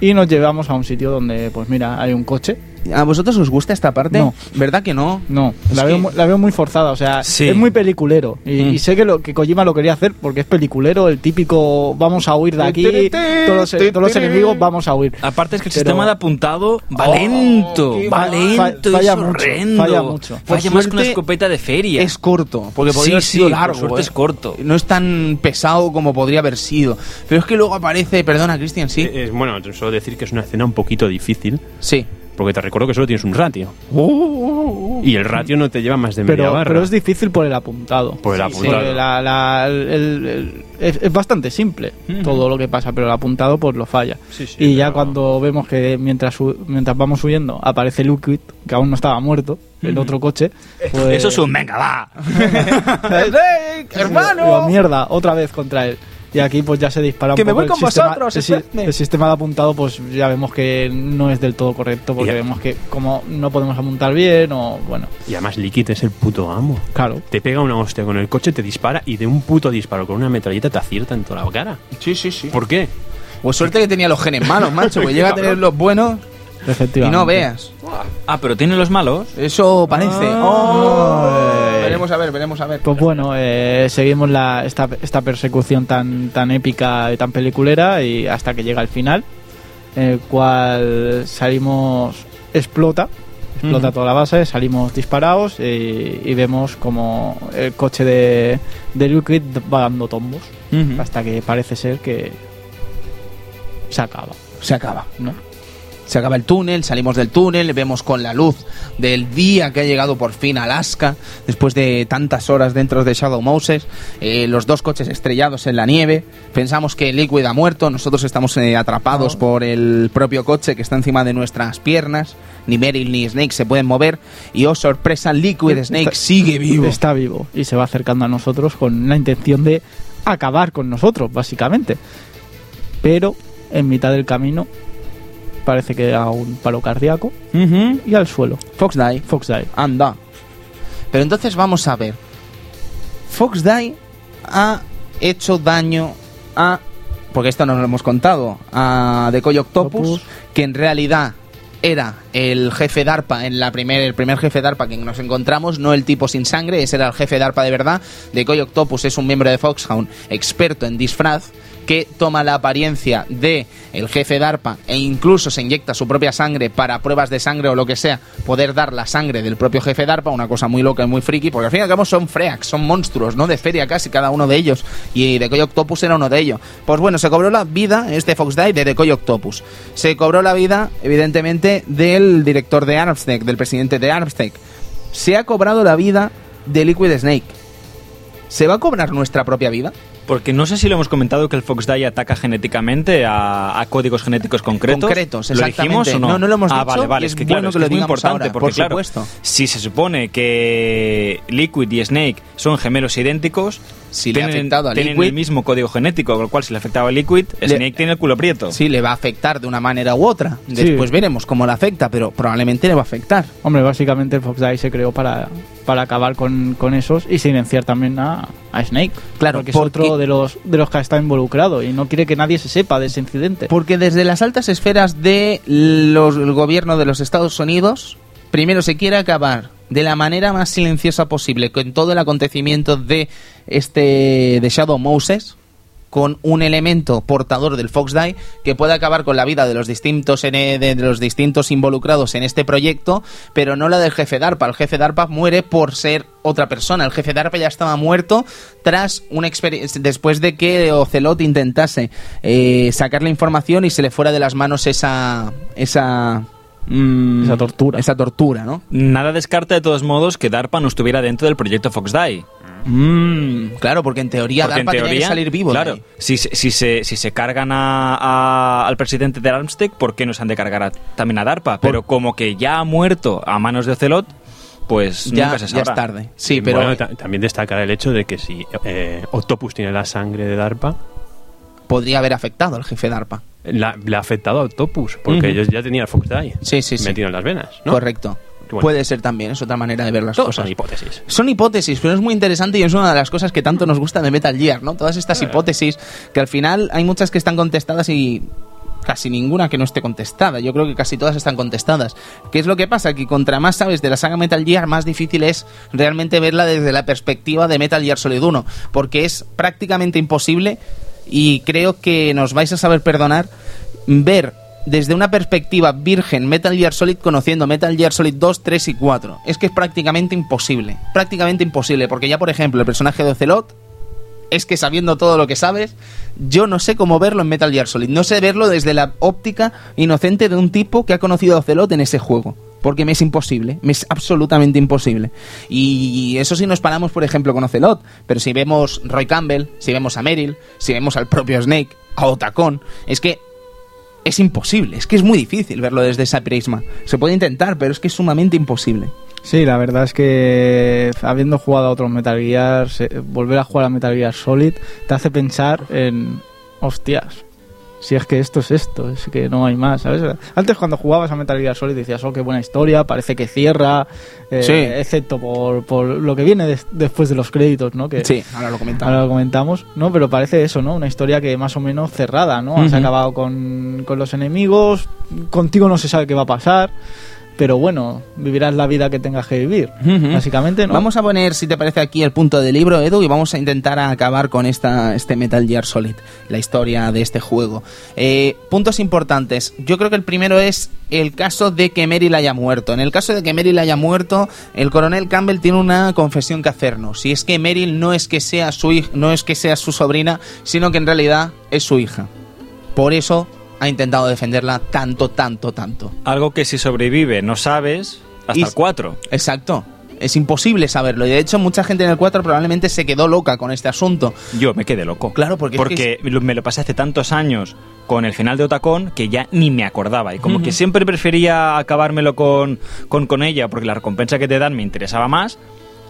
Y nos llevamos a un sitio donde, pues mira, hay un coche. ¿A vosotros os gusta esta parte? No. ¿Verdad que no? No, Es la, que- veo, la veo muy forzada, o sea, Sí. es muy peliculero. Y, Mm. y sé que, lo, que Kojima lo quería hacer porque es peliculero, el típico vamos a huir de aquí, todos los, todos los enemigos vamos a huir. Aparte es que el Pero- sistema de apuntado va lento, qué va lento, fa- falla es mucho, horrendo. falla mucho. Por Falla más que una escopeta de feria. Es corto, porque Sí, podría haber sí, sido por largo. suerte ¿eh? es corto. No es tan pesado como podría haber sido. Pero es que luego aparece, perdona, Cristian, sí. Eh, es, bueno, solo decir que es una escena un poquito difícil, Sí. Porque te recuerdo que solo tienes un ratio. Y el ratio no te lleva más de media Pero, barra. pero es difícil por el apuntado. Por el Sí, apuntado. porque la- la- el- el- es, es bastante simple todo lo que pasa, pero el apuntado pues lo falla. Sí, sí, y ya pero- cuando vemos que mientras, mientras vamos huyendo aparece Liquid, que aún no estaba muerto, el otro coche, pues... Eso es un venga, va. Digo, mierda, otra vez contra él. Y aquí pues ya se dispara un Que me poco voy el con sistema, vosotros, el, si- esperadme. el sistema de apuntado pues ya vemos que no es del todo correcto porque vemos que como no podemos apuntar bien o bueno, Y además Liquid es el puto amo. claro. Te pega una hostia con el coche, te dispara y de un puto disparo con una metralleta te acierta en toda la cara. Sí, sí, sí. ¿Por qué? Pues suerte que tenía los genes malos, macho, que llega a tener los buenos y no veas. Ah, pero tiene los malos. Eso parece. Oh. Veremos a ver, veremos a ver. Pues bueno, eh, seguimos la, esta, esta persecución tan, tan épica y tan peliculera y hasta que llega el final, en el cual salimos, explota, explota toda la base, salimos disparados y, y vemos como el coche de, de Liquid va dando tombos hasta que parece ser que se acaba, Se acaba. ¿no? Se acaba el túnel, salimos del túnel, vemos con la luz del día que ha llegado por fin a Alaska, después de tantas horas dentro de Shadow Moses, eh, los dos coches estrellados en la nieve, pensamos que Liquid ha muerto, nosotros estamos eh, atrapados por el propio coche que está encima de nuestras piernas, ni Meryl ni Snake se pueden mover, y oh sorpresa, Liquid Snake Está- sigue vivo. Está vivo y se va acercando a nosotros con la intención de acabar con nosotros, básicamente. Pero en mitad del camino parece que da un paro cardíaco y al suelo. Fox Die. Fox Die. Anda. Pero entonces vamos a ver. Fox Die ha hecho daño a. Porque esto no lo hemos contado. A Decoy Octopus, Octopus. que en realidad era el jefe DARPA, en la primer, el primer jefe DARPA que nos encontramos, no el tipo sin sangre, ese era el jefe DARPA de verdad. Decoy Octopus es un miembro de Foxhound experto en disfraz que toma la apariencia de el jefe DARPA e incluso se inyecta su propia sangre para pruebas de sangre o lo que sea, poder dar la sangre del propio jefe DARPA, una cosa muy loca y muy friki, porque al fin y al cabo son freaks, son monstruos, ¿no? De feria casi cada uno de ellos, y Decoy Octopus era uno de ellos. Pues bueno, se cobró la vida, este Fox Die, de Decoy Octopus. Se cobró la vida, evidentemente, del director de Armstead, del presidente de Armstead. Se ha cobrado la vida de Liquid Snake. ¿Se va a cobrar nuestra propia vida? Porque no sé si lo hemos comentado que el Fox Die ataca genéticamente a, a códigos genéticos concretos. Concretos, ¿Lo dijimos o no? No, no lo hemos ah, dicho vale, vale, y es es que bueno claro, es que lo es muy importante ahora, porque por claro, supuesto. si se supone que Liquid y Snake son gemelos idénticos, Si le ha afectado a tienen Liquid- el mismo código genético, con lo cual si le afectaba a Liquid, Le- Snake tiene el culo prieto. Sí, le va a afectar de una manera u otra. Sí. Después veremos cómo le afecta, pero probablemente le va a afectar. Hombre, básicamente el Fox Die se creó para, para acabar con, con esos y silenciar también a, a Snake. Claro, porque es porque- otro de los, de los que está involucrado y no quiere que nadie se sepa de ese incidente. Porque desde las altas esferas del gobierno de los Estados Unidos, primero se quiere acabar de la manera más silenciosa posible con todo el acontecimiento de este de Shadow Moses con un elemento portador del Fox Die que puede acabar con la vida de los distintos ene- de, los distintos involucrados en este proyecto, pero no la del jefe DARPA. El jefe DARPA muere por ser otra persona. El jefe DARPA ya estaba muerto tras una después de que Ocelot intentase eh, sacar la información y se le fuera de las manos esa esa mm, Esa tortura. esa tortura, ¿no? Nada descarta de todos modos que DARPA no estuviera dentro del proyecto Fox Die. Mm, claro, porque en teoría Porque en Darpa tenía que teoría, salir vivo. Claro, si, se- si, se, si se cargan a- a- al presidente de Armstead, ¿por qué no se han de cargar a- también a DARPA? Pero como que ya ha muerto a manos de Ocelot, pues Ya, nunca se ya es tarde. Sí, pero Bueno, también destacar el hecho de que si eh, Octopus tiene la sangre de DARPA, podría haber afectado al jefe Darpa. La- le ha afectado a Octopus, porque ellos ya tenían el Fox Die Sí, sí, sí. metido en las venas, ¿no? Correcto. Bueno. Puede ser también, es otra manera de ver las cosas. son hipótesis. Son hipótesis, pero es muy interesante y es una de las cosas que tanto nos gusta de Metal Gear, ¿no? Todas estas hipótesis, que al final hay muchas que están contestadas y casi ninguna que no esté contestada. Yo creo que casi todas están contestadas. ¿Qué es lo que pasa? Que contra más sabes de la saga Metal Gear, más difícil es realmente verla desde la perspectiva de Metal Gear Solid 1, porque es prácticamente imposible y creo que nos vais a saber perdonar ver desde una perspectiva virgen Metal Gear Solid conociendo Metal Gear Solid 2, 3 y 4. Es que es prácticamente imposible. Prácticamente imposible, porque ya por ejemplo el personaje de Ocelot es que sabiendo todo lo que sabes, yo no sé cómo verlo en Metal Gear Solid. No sé verlo desde la óptica inocente de un tipo que ha conocido a Ocelot en ese juego. Porque me es imposible, me es absolutamente imposible. Y eso si nos paramos, por ejemplo, con Ocelot. Pero si vemos Roy Campbell, si vemos a Meryl, si vemos al propio Snake, a Otacon, es que es imposible, es que es muy difícil verlo desde ese prisma. Se puede intentar, pero es que es sumamente imposible. Sí, la verdad es que habiendo jugado a otros Metal Gear, volver a jugar a Metal Gear Solid te hace pensar en, hostias, si es que esto es esto, es que no hay más, ¿sabes? Antes cuando jugabas a Metal Gear Solid decías, oh, qué buena historia, parece que cierra, eh, Sí. excepto por, por lo que viene des- después de los créditos, ¿no? Que, Sí, ahora lo comentamos. Ahora lo comentamos, ¿no? Pero parece eso, ¿no? Una historia que más o menos cerrada, ¿no? Has Ujú. acabado con, con los enemigos, contigo no se sabe qué va a pasar, pero bueno, vivirás la vida que tengas que vivir, básicamente, ¿no? Vamos a poner, si te parece, aquí el punto del libro, Edu, y vamos a intentar acabar con esta, este Metal Gear Solid, la historia de este juego. Eh, puntos importantes. Yo creo que el primero es el caso de que Meryl haya muerto. En el caso de que Meryl haya muerto, el coronel Campbell tiene una confesión que hacernos. Y es que Meryl no es que sea su no es que sea su sobrina, sino que en realidad es su hija. Por eso ha intentado defenderla tanto, tanto, tanto. Algo que si sobrevive no sabes hasta Y- el 4. Exacto. Es imposible saberlo. Y de hecho, mucha gente en el 4 probablemente se quedó loca con este asunto. Yo me quedé loco. Claro, porque es Porque lo- me lo pasé hace tantos años con el final de Otacón que ya ni me acordaba. Y como que siempre prefería acabármelo con, con, con ella porque la recompensa que te dan me interesaba más,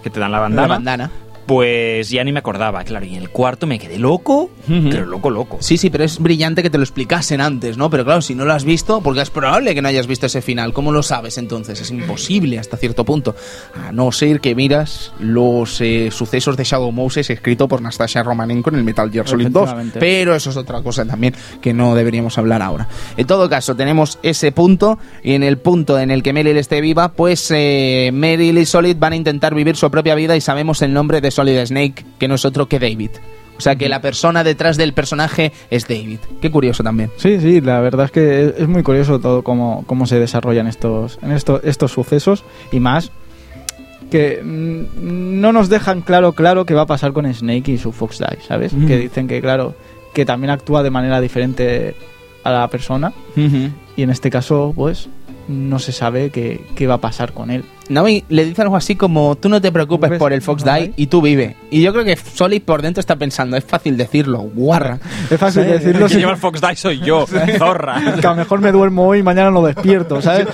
que te dan la bandana, La bandana. Pues ya ni me acordaba. Claro, y en el cuarto me quedé loco, pero loco, loco. Sí, sí, pero es brillante que te lo explicasen antes, ¿no? Pero claro, si no lo has visto, porque es probable que no hayas visto ese final. ¿Cómo lo sabes entonces? Es imposible hasta cierto punto. A no ser que miras los eh, sucesos de Shadow Moses escrito por Nastasia Romanenko en el Metal Gear Solid 2. Efectivamente. Pero eso es otra cosa también que no deberíamos hablar ahora. En todo caso, tenemos ese punto y en el punto en el que Meryl esté viva, pues eh, Meryl y Solid van a intentar vivir su propia vida y sabemos el nombre de Solid Snake, que no es otro que David. O sea que la persona detrás del personaje es David. Qué curioso también. Sí, sí, la verdad es que es- muy curioso todo cómo, cómo se desarrollan estos, en estos, estos sucesos y más que mm, no nos dejan claro claro qué va a pasar con Snake y su Fox Die, ¿sabes? Que dicen que claro, que también actúa de manera diferente a la persona y en este caso pues no se sabe qué, qué va a pasar con él. Naomi le dice algo así como tú no te preocupes por el Fox. Die y tú vive. Y yo creo que Solid por dentro está pensando, es fácil decirlo, guarra. Es fácil Sí, decirlo El que si lleva el Fox Die soy yo, zorra. que a lo mejor me duermo hoy y mañana no despierto, ¿sabes?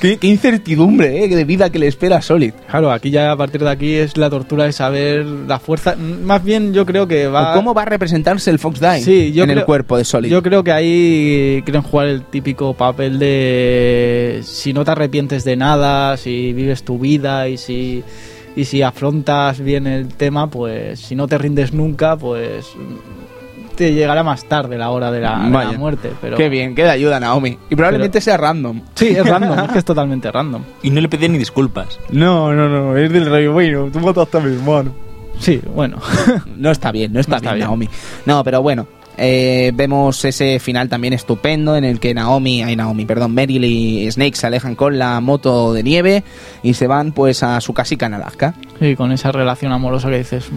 Qué, qué incertidumbre eh, de vida que le espera a Solid. Claro, aquí ya a partir de aquí es la tortura de saber la fuerza. Más bien yo creo que va... ¿Cómo va a representarse el Fox Die Sí, yo en el creo- cuerpo de Solid? Yo creo que ahí quieren jugar el típico papel de si no te arrepientes de nada, si vives tu vida y si y si afrontas bien el tema, pues si no te rindes nunca, pues te llegará más tarde la hora de la, de la Vaya. muerte. Pero Qué bien, qué de ayuda Naomi. Y probablemente sea random. Sí, es random, es que es totalmente random. Y no le pedí ni disculpas. No, no, no, es del rey bueno, tú mataste a mi hermano. Sí, bueno. No está bien, no está, No está bien, bien. Naomi. No, pero bueno. Eh, vemos ese final también estupendo en el que Naomi, ay Naomi, perdón, Meryl y Snake se alejan con la moto de nieve y se van pues a su casica en Alaska. Sí, con esa relación amorosa que dices.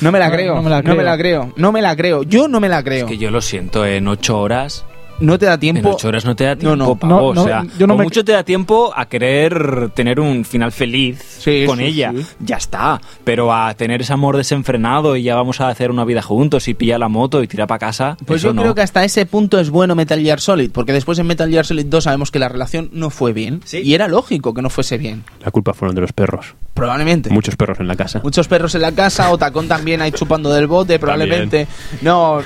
No me la No, creo, no me la no me la creo, no me la creo, yo no me la creo. Es que yo lo siento, en ocho horas no te da En tiempo. ocho horas no te da tiempo, no. pavo, No, no, o sea, yo no me- mucho te da tiempo a querer tener un final feliz Sí, con sí, ella. sí. Ya está. Pero a tener ese amor desenfrenado y ya vamos a hacer una vida juntos y pillar la moto y tirar para casa. Pues eso yo no. creo que hasta ese punto es bueno Metal Gear Solid, porque después en Metal Gear Solid 2 sabemos que la relación no fue bien. Sí. Y era lógico que no fuese bien. La culpa fueron de los perros. Probablemente. Muchos perros en la casa. Muchos perros en la casa, Otacón también ahí chupando del bote, probablemente. No,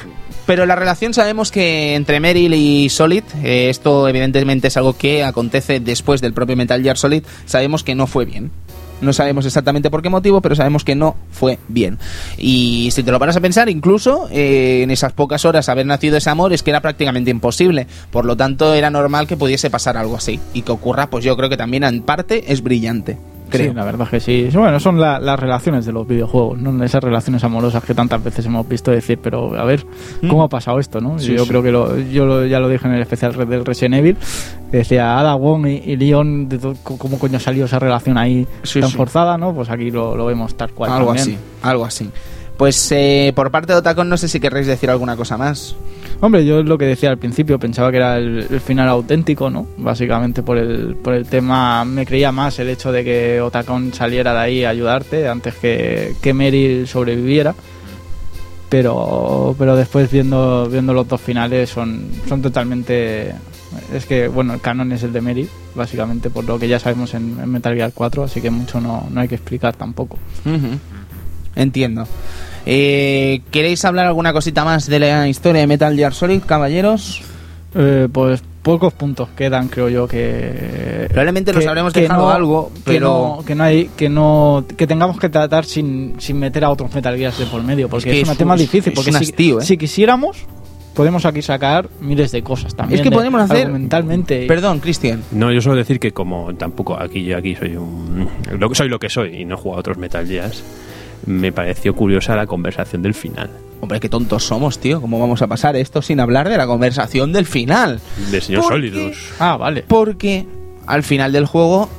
pero la relación sabemos que entre Meryl y Solid, eh, esto evidentemente es algo que acontece después del propio Metal Gear Solid, sabemos que no fue bien. No sabemos exactamente por qué motivo, pero sabemos que no fue bien. Y si te lo paras a pensar, incluso eh, en esas pocas horas haber nacido ese amor es que era prácticamente imposible. Por lo tanto, era normal que pudiese pasar algo así. Y que ocurra, pues yo creo que también en parte es brillante. Creo. Sí, la verdad que sí. Bueno, son la- las relaciones de los videojuegos, ¿no? Esas relaciones amorosas que tantas veces hemos visto decir, pero a ver, ¿cómo ha pasado esto, no? Mm. Sí, yo sí. creo que lo, yo lo- ya lo dije en el especial Red del Resident Evil, que decía Ada Wong y, y Leon, de to- ¿cómo coño salió esa relación ahí Sí, tan forzada, no? Pues aquí lo, lo vemos tal cual. algo también. así, algo así. Pues eh, por parte de Otacon no sé si querréis decir alguna cosa más. Hombre, yo lo que decía al principio, pensaba que era el, el final auténtico, ¿no? Básicamente por el, por el tema, me creía más el hecho de que Otacon saliera de ahí a ayudarte antes que, que Meryl sobreviviera. Pero, pero después viendo, viendo los dos finales son, son totalmente... Es que, bueno, el canon es el de Meryl, básicamente por lo que ya sabemos en, en Metal Gear 4, así que mucho no, no hay que explicar tampoco. Ujú. Entiendo. Eh, ¿Queréis hablar alguna cosita más de la historia de Metal Gear Solid, caballeros? Eh, pues pocos puntos quedan, creo yo, que... Probablemente nos habremos dejado algo, que pero- no, que no hay, que no, que tengamos que tratar sin, sin meter a otros Metal Gears de por medio, porque que es, un tema difícil, es porque un si, hastío, ¿eh? si quisiéramos, podemos aquí sacar miles de cosas también. Es que de- podemos hacer- argumentalmente. Perdón, Cristian. No, yo suelo decir que como tampoco aquí yo aquí soy un lo, soy lo que soy y no he jugado a otros Metal Gears, me pareció curiosa la conversación del final Hombre, qué tontos somos, tío. ¿Cómo vamos a pasar esto sin hablar de la conversación del final? del señor ¿Por Solidus. Ah, vale. Porque al final del juego,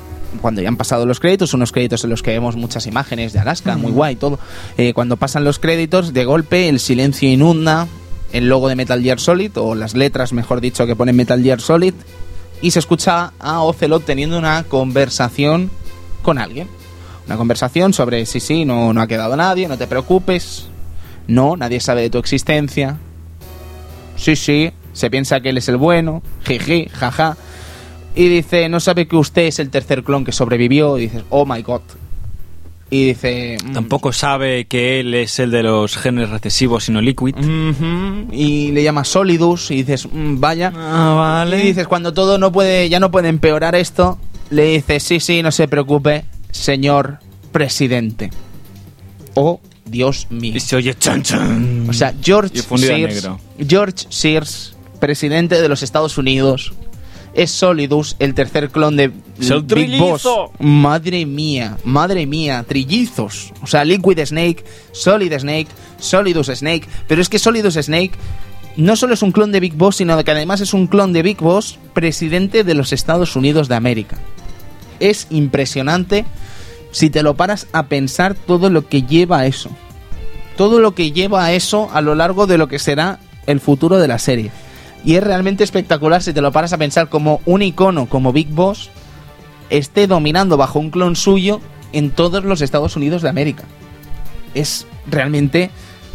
cuando ya han pasado los créditos, unos créditos en los que vemos muchas imágenes de Alaska, muy guay todo. eh, cuando pasan los créditos, de golpe el silencio inunda el logo de Metal Gear Solid, o las letras, mejor dicho, que ponen Metal Gear Solid, y se escucha a Ocelot teniendo una conversación con alguien. Una conversación sobre, sí, sí, no, no ha quedado nadie, no te preocupes. No, nadie sabe de tu existencia. Sí, sí, se piensa que él es el bueno, jiji, jaja. Y dice, no sabe que usted es el tercer clon que sobrevivió. Y dices, oh my god. Y dice... mm, Tampoco sabe que él es el de los genes recesivos, sino liquid. Y le llama Solidus y dices, mm, vaya. Ah, vale. Y dices, cuando todo no puede, ya no puede empeorar esto, le dices, sí, sí, no se preocupe, señor presidente. Oh, Dios mío. Y se oye chan chan. O sea, George Sears. George Sears, presidente de los Estados Unidos, es Solidus, el tercer clon de ¡Es el Big Boss. Madre mía, madre mía, trillizos. O sea, Liquid Snake, Solid Snake, Solidus Snake. Pero es que Solidus Snake no solo es un clon de Big Boss, sino que además es un clon de Big Boss, presidente de los Estados Unidos de América. Es impresionante si te lo paras a pensar todo lo que lleva a eso todo lo que lleva a eso a lo largo de lo que será el futuro de la serie. Y es realmente espectacular si te lo paras a pensar como un icono como Big Boss esté dominando bajo un clon suyo en todos los Estados Unidos de América. Es realmente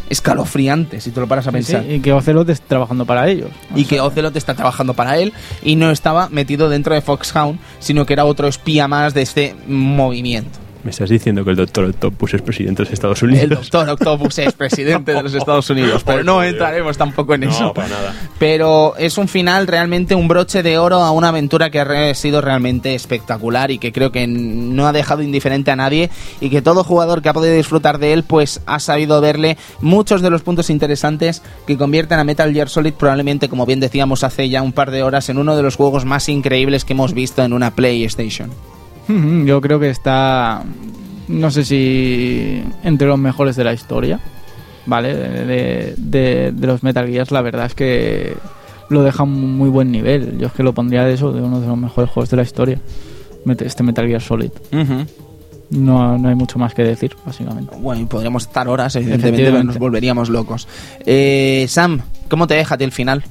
escalofriante si te lo paras a Sí, pensar. y que Ocelot esté trabajando para ellos. Y que Ocelot está trabajando para él y no estaba metido dentro de Foxhound, sino que era otro espía más de este movimiento. Me estás diciendo que el doctor Octopus es presidente de los Estados Unidos. El Doctor Octopus es presidente de los Estados Unidos, pero no entraremos tampoco en eso. No, para nada. Pero es un final realmente un broche de oro a una aventura que ha sido realmente espectacular y que creo que no ha dejado indiferente a nadie y que todo jugador que ha podido disfrutar de él pues ha sabido verle muchos de los puntos interesantes que convierten a Metal Gear Solid probablemente como bien decíamos hace ya un par de horas en uno de los juegos más increíbles que hemos visto en una PlayStation. Yo creo que está, no sé si entre los mejores de la historia, ¿vale? De, de- de los Metal Gears, la verdad es que lo deja a un muy buen nivel. Yo es que lo pondría de eso, de uno de los mejores juegos de la historia. Este Metal Gear Solid. No, no hay mucho más que decir, básicamente. Bueno, y podríamos estar horas, evidentemente, pero nos volveríamos locos. Eh, Sam, ¿cómo te deja a ti el final?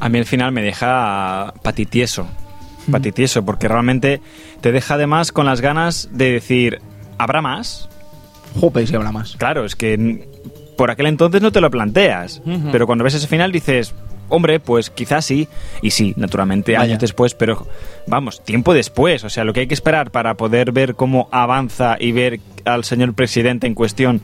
A mí el final me deja patitieso. Patitieso, porque realmente te deja además con las ganas de decir, ¿habrá más? Jope, si habla más. Claro, es que por aquel entonces no te lo planteas. Pero cuando ves ese final dices, hombre, pues quizás sí. Y sí, naturalmente, Vaya. años después, pero vamos, tiempo después. O sea, lo que hay que esperar para poder ver cómo avanza y ver al señor presidente en cuestión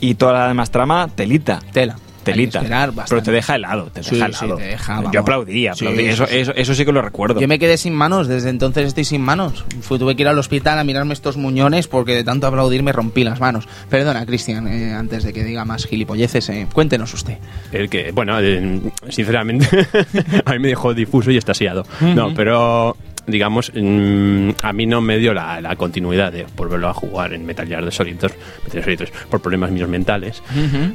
y toda la demás trama, telita. Tela. Telita. Pero te deja helado, te deja sí, helado. te deja, vamos. Yo sí, eso, sí. Eso, eso sí que lo recuerdo. Yo me quedé sin manos, desde entonces estoy sin manos. Fui, tuve que ir al hospital a mirarme estos muñones porque de tanto aplaudir me rompí las manos. Perdona, Cristian, eh, antes de que diga más gilipolleces, eh, cuéntenos usted. El que, bueno, eh, sinceramente, a mí me dejó difuso y estasiado. No, pero digamos, mm, a mí no me dio la, la continuidad de volverlo a jugar en Metal Gear de Solid 2, Metal Gear Solid 3, por problemas míos mentales.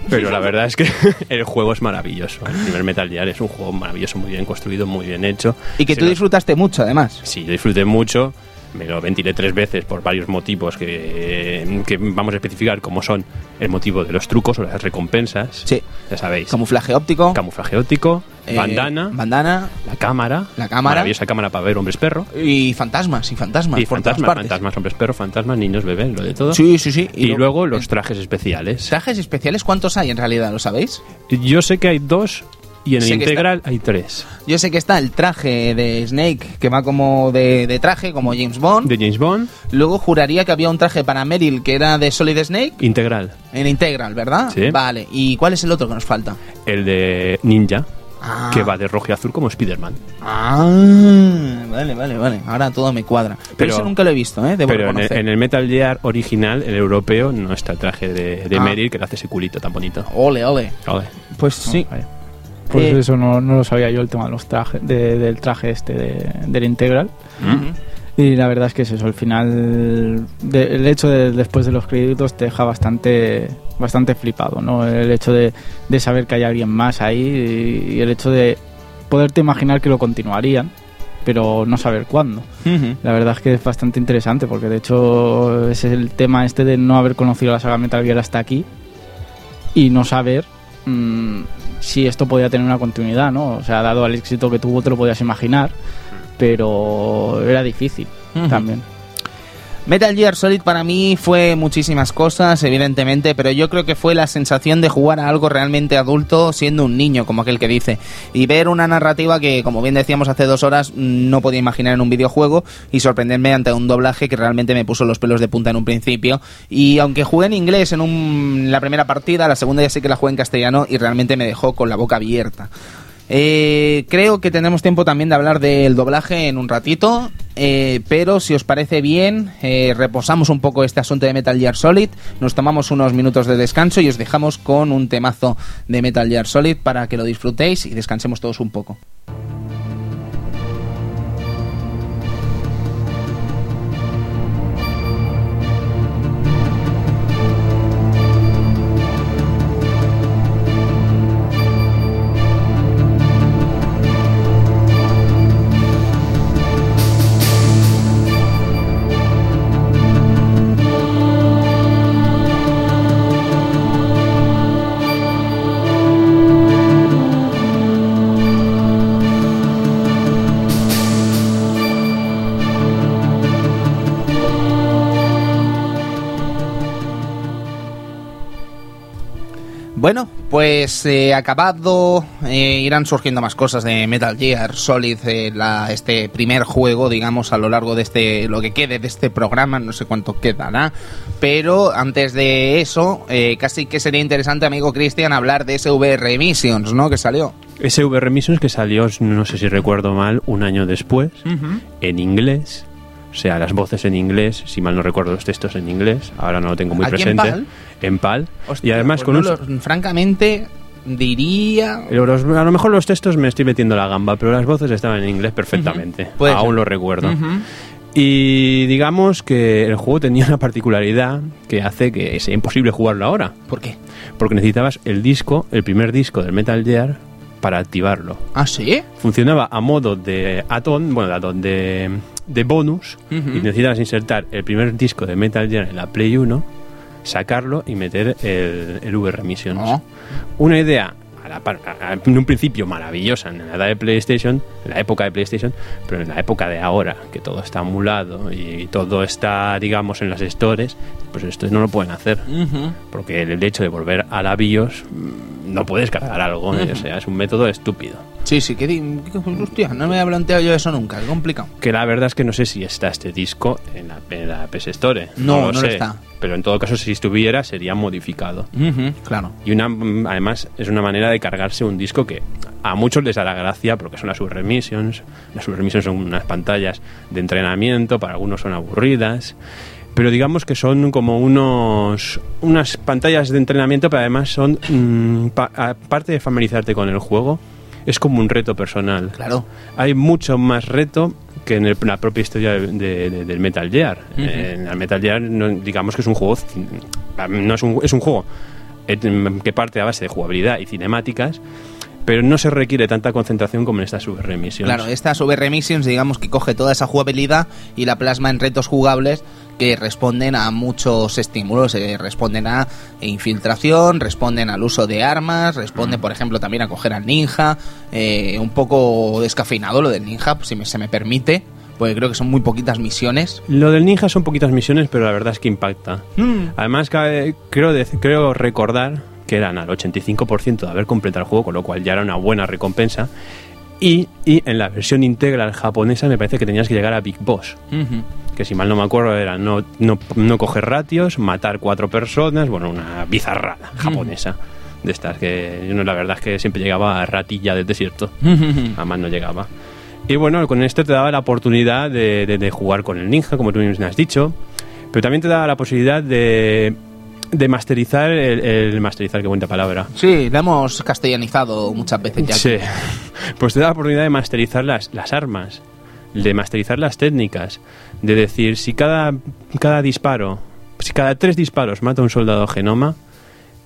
Pero la verdad es que el juego es maravilloso. El primer Metal Gear es un juego maravilloso, muy bien construido, muy bien hecho. Y que Se tú nos- disfrutaste mucho, además. Sí, yo disfruté mucho. Me lo ventilé tres veces por varios motivos que, que vamos a especificar, como son el motivo de los trucos o las recompensas. Sí. Ya sabéis. Camuflaje óptico. Camuflaje óptico, eh, bandana, Bandana. la cámara, La cámara. maravillosa cámara para ver hombres perro, Y fantasmas, y fantasmas. y por todas fantasmas, partes. fantasmas, hombres perro, fantasmas, niños bebés, lo de todo. Sí, sí, sí. Y, luego los eh, trajes especiales. trajes especiales, ¿cuántos hay en realidad? ¿Lo sabéis? Yo sé que hay dos y en el Sé integral hay tres. Yo sé que está el traje de Snake, que va como de, de traje, como James Bond. De James Bond, Luego juraría que había un traje para Meryl que era de Solid Snake. integral. En Integral, ¿verdad? Sí. Vale. ¿Y cuál es el otro que nos falta? El de Ninja, Ah. que va de rojo y azul como Spider-Man. Ah, vale, vale, vale. Ahora todo me cuadra. Pero, Pero- ese nunca lo he visto, ¿eh? Debo Pero en el, reconocer. en el Metal Gear original, el europeo, no está el traje de, de Ah. Meryl, que le hace ese culito tan bonito. Ole, ole. Ole. Pues sí. Vaya. Pues Eh, eso no, no lo sabía yo el tema de los trajes, de- del traje este de- del integral. Ujú. Y la verdad es que es eso, al final de- el hecho de después de los créditos te deja bastante bastante flipado, ¿no? El hecho de, de saber que hay alguien más ahí y, y el hecho de poderte imaginar que lo continuarían, pero no saber cuándo. La verdad es que es bastante interesante porque de hecho es el tema este de no haber conocido la saga Metal Gear hasta aquí y no saber mm, si esto podía tener una continuidad, ¿no? O sea, dado al éxito que tuvo te lo podías imaginar, pero era difícil también. Metal Gear Solid para mí fue muchísimas cosas, evidentemente, pero yo creo que fue la sensación de jugar a algo realmente adulto siendo un niño, como aquel que dice, y ver una narrativa que, como bien decíamos hace dos horas, no podía imaginar en un videojuego y sorprenderme ante un doblaje que realmente me puso los pelos de punta en un principio. Y aunque jugué en inglés en un- la primera partida, la segunda ya sí que la jugué en castellano y realmente me dejó con la boca abierta. Eh, creo que tendremos tiempo también de hablar del doblaje en un ratito, eh, pero si os parece bien, eh, reposamos un poco este asunto de Metal Gear Solid, nos tomamos unos minutos de descanso y os dejamos con un temazo de Metal Gear Solid para que lo disfrutéis y descansemos todos un poco. Pues eh, acabado, eh, irán surgiendo más cosas de Metal Gear Solid, eh, la- este primer juego, digamos, a lo largo de este, lo que quede de este programa, no sé cuánto quedará, pero antes de eso, eh, casi que sería interesante, amigo Cristian, hablar de SVR Missions, ¿no? Que salió. SVR Missions que salió, no sé si recuerdo mal, un año después, en inglés. O sea, las voces en inglés, si mal no recuerdo los textos en inglés, ahora no lo tengo muy ¿Aquí en presente. PAL? En PAL. y Hostia, además pues con no un... francamente, diría... Los- a lo mejor los textos me estoy metiendo la gamba, pero las voces estaban en inglés perfectamente. Puede Aún ser. lo recuerdo. Ujú. Y digamos que el juego tenía una particularidad que hace que sea imposible jugarlo ahora. ¿Por qué? Porque necesitabas el disco, el primer disco del Metal Gear, para activarlo. ¿Ah, sí? Funcionaba a modo de add-on, bueno, de add-on de, de bonus, y necesitabas insertar el primer disco de Metal Gear en la Play 1, sacarlo y meter el, el VR Missions. Oh. Una idea a la par- a- a- en un principio maravillosa en la edad de PlayStation, en la época de PlayStation, pero en la época de ahora, que todo está emulado y todo está, digamos, en las stores, pues esto no lo pueden hacer. Porque el hecho de volver a la BIOS mm, no puedes cargar algo, ¿eh? o sea, es un método estúpido. Sí, sí, que di- hostia, no me había planteado yo eso nunca, es complicado. Que la verdad es que no sé si está este disco en la, en la PS Store. No, lo no lo sé. está. Pero en todo caso, si estuviera, sería modificado. Claro. Y una, mm, además es una manera de cargarse un disco que a muchos les hará gracia porque son las subremissions. Las subremissions son unas pantallas de entrenamiento, para algunos son aburridas. Pero digamos que son como unos unas pantallas de entrenamiento, pero además son, mm, pa- aparte de familiarizarte con el juego, es como un reto personal. Claro. Hay mucho más reto que en el- la propia historia de- de- del Metal Gear. Eh, En el Metal Gear, no- digamos que es un juego, no es un, es un juego eh, que parte a base de jugabilidad y cinemáticas, pero no se requiere tanta concentración como en estas Missions. Claro, esta VR digamos que coge toda esa jugabilidad y la plasma en retos jugables que responden a muchos estímulos, eh, responden a infiltración, responden al uso de armas, responden, por ejemplo, también a coger al ninja, eh, un poco descafeinado lo del ninja, si me- se me permite, porque creo que son muy poquitas misiones. Lo del ninja son poquitas misiones, pero la verdad es que impacta. Además, cabe- creo, de- creo recordar que eran al 85% de haber completado el juego, con lo cual ya era una buena recompensa. Y, y en la versión integral japonesa me parece que tenías que llegar a Big Boss. Que si mal no me acuerdo era no, no, no coger ratios, matar cuatro personas, bueno, una bizarrada japonesa. De estas que yo no, la verdad es que siempre llegaba a ratilla del desierto. Además no llegaba. Y bueno, con esto te daba la oportunidad de, de- de jugar con el ninja, como tú mismo has dicho, pero también te daba la posibilidad de, de masterizar el, el- masterizar, qué buena palabra. Sí, la hemos castellanizado muchas veces ya. Sí. Pues te da la oportunidad de masterizar las, las armas, de masterizar las técnicas, de decir si cada, cada disparo, si cada tres disparos mata a un soldado genoma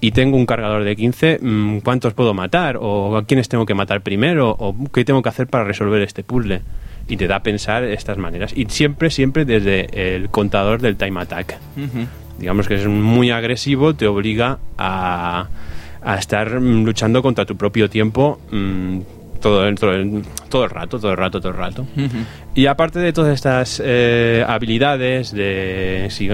y tengo un cargador de 15, mm, ¿cuántos puedo matar? ¿O a quiénes tengo que matar primero? ¿O qué tengo que hacer para resolver este puzzle? Y te da a pensar estas maneras. Y siempre, siempre desde el contador del time attack digamos que es muy agresivo, te obliga a, a estar mm, luchando contra tu propio tiempo mm, todo, todo, todo el rato, todo el rato, todo el rato. Y aparte de todas estas eh, habilidades de, si-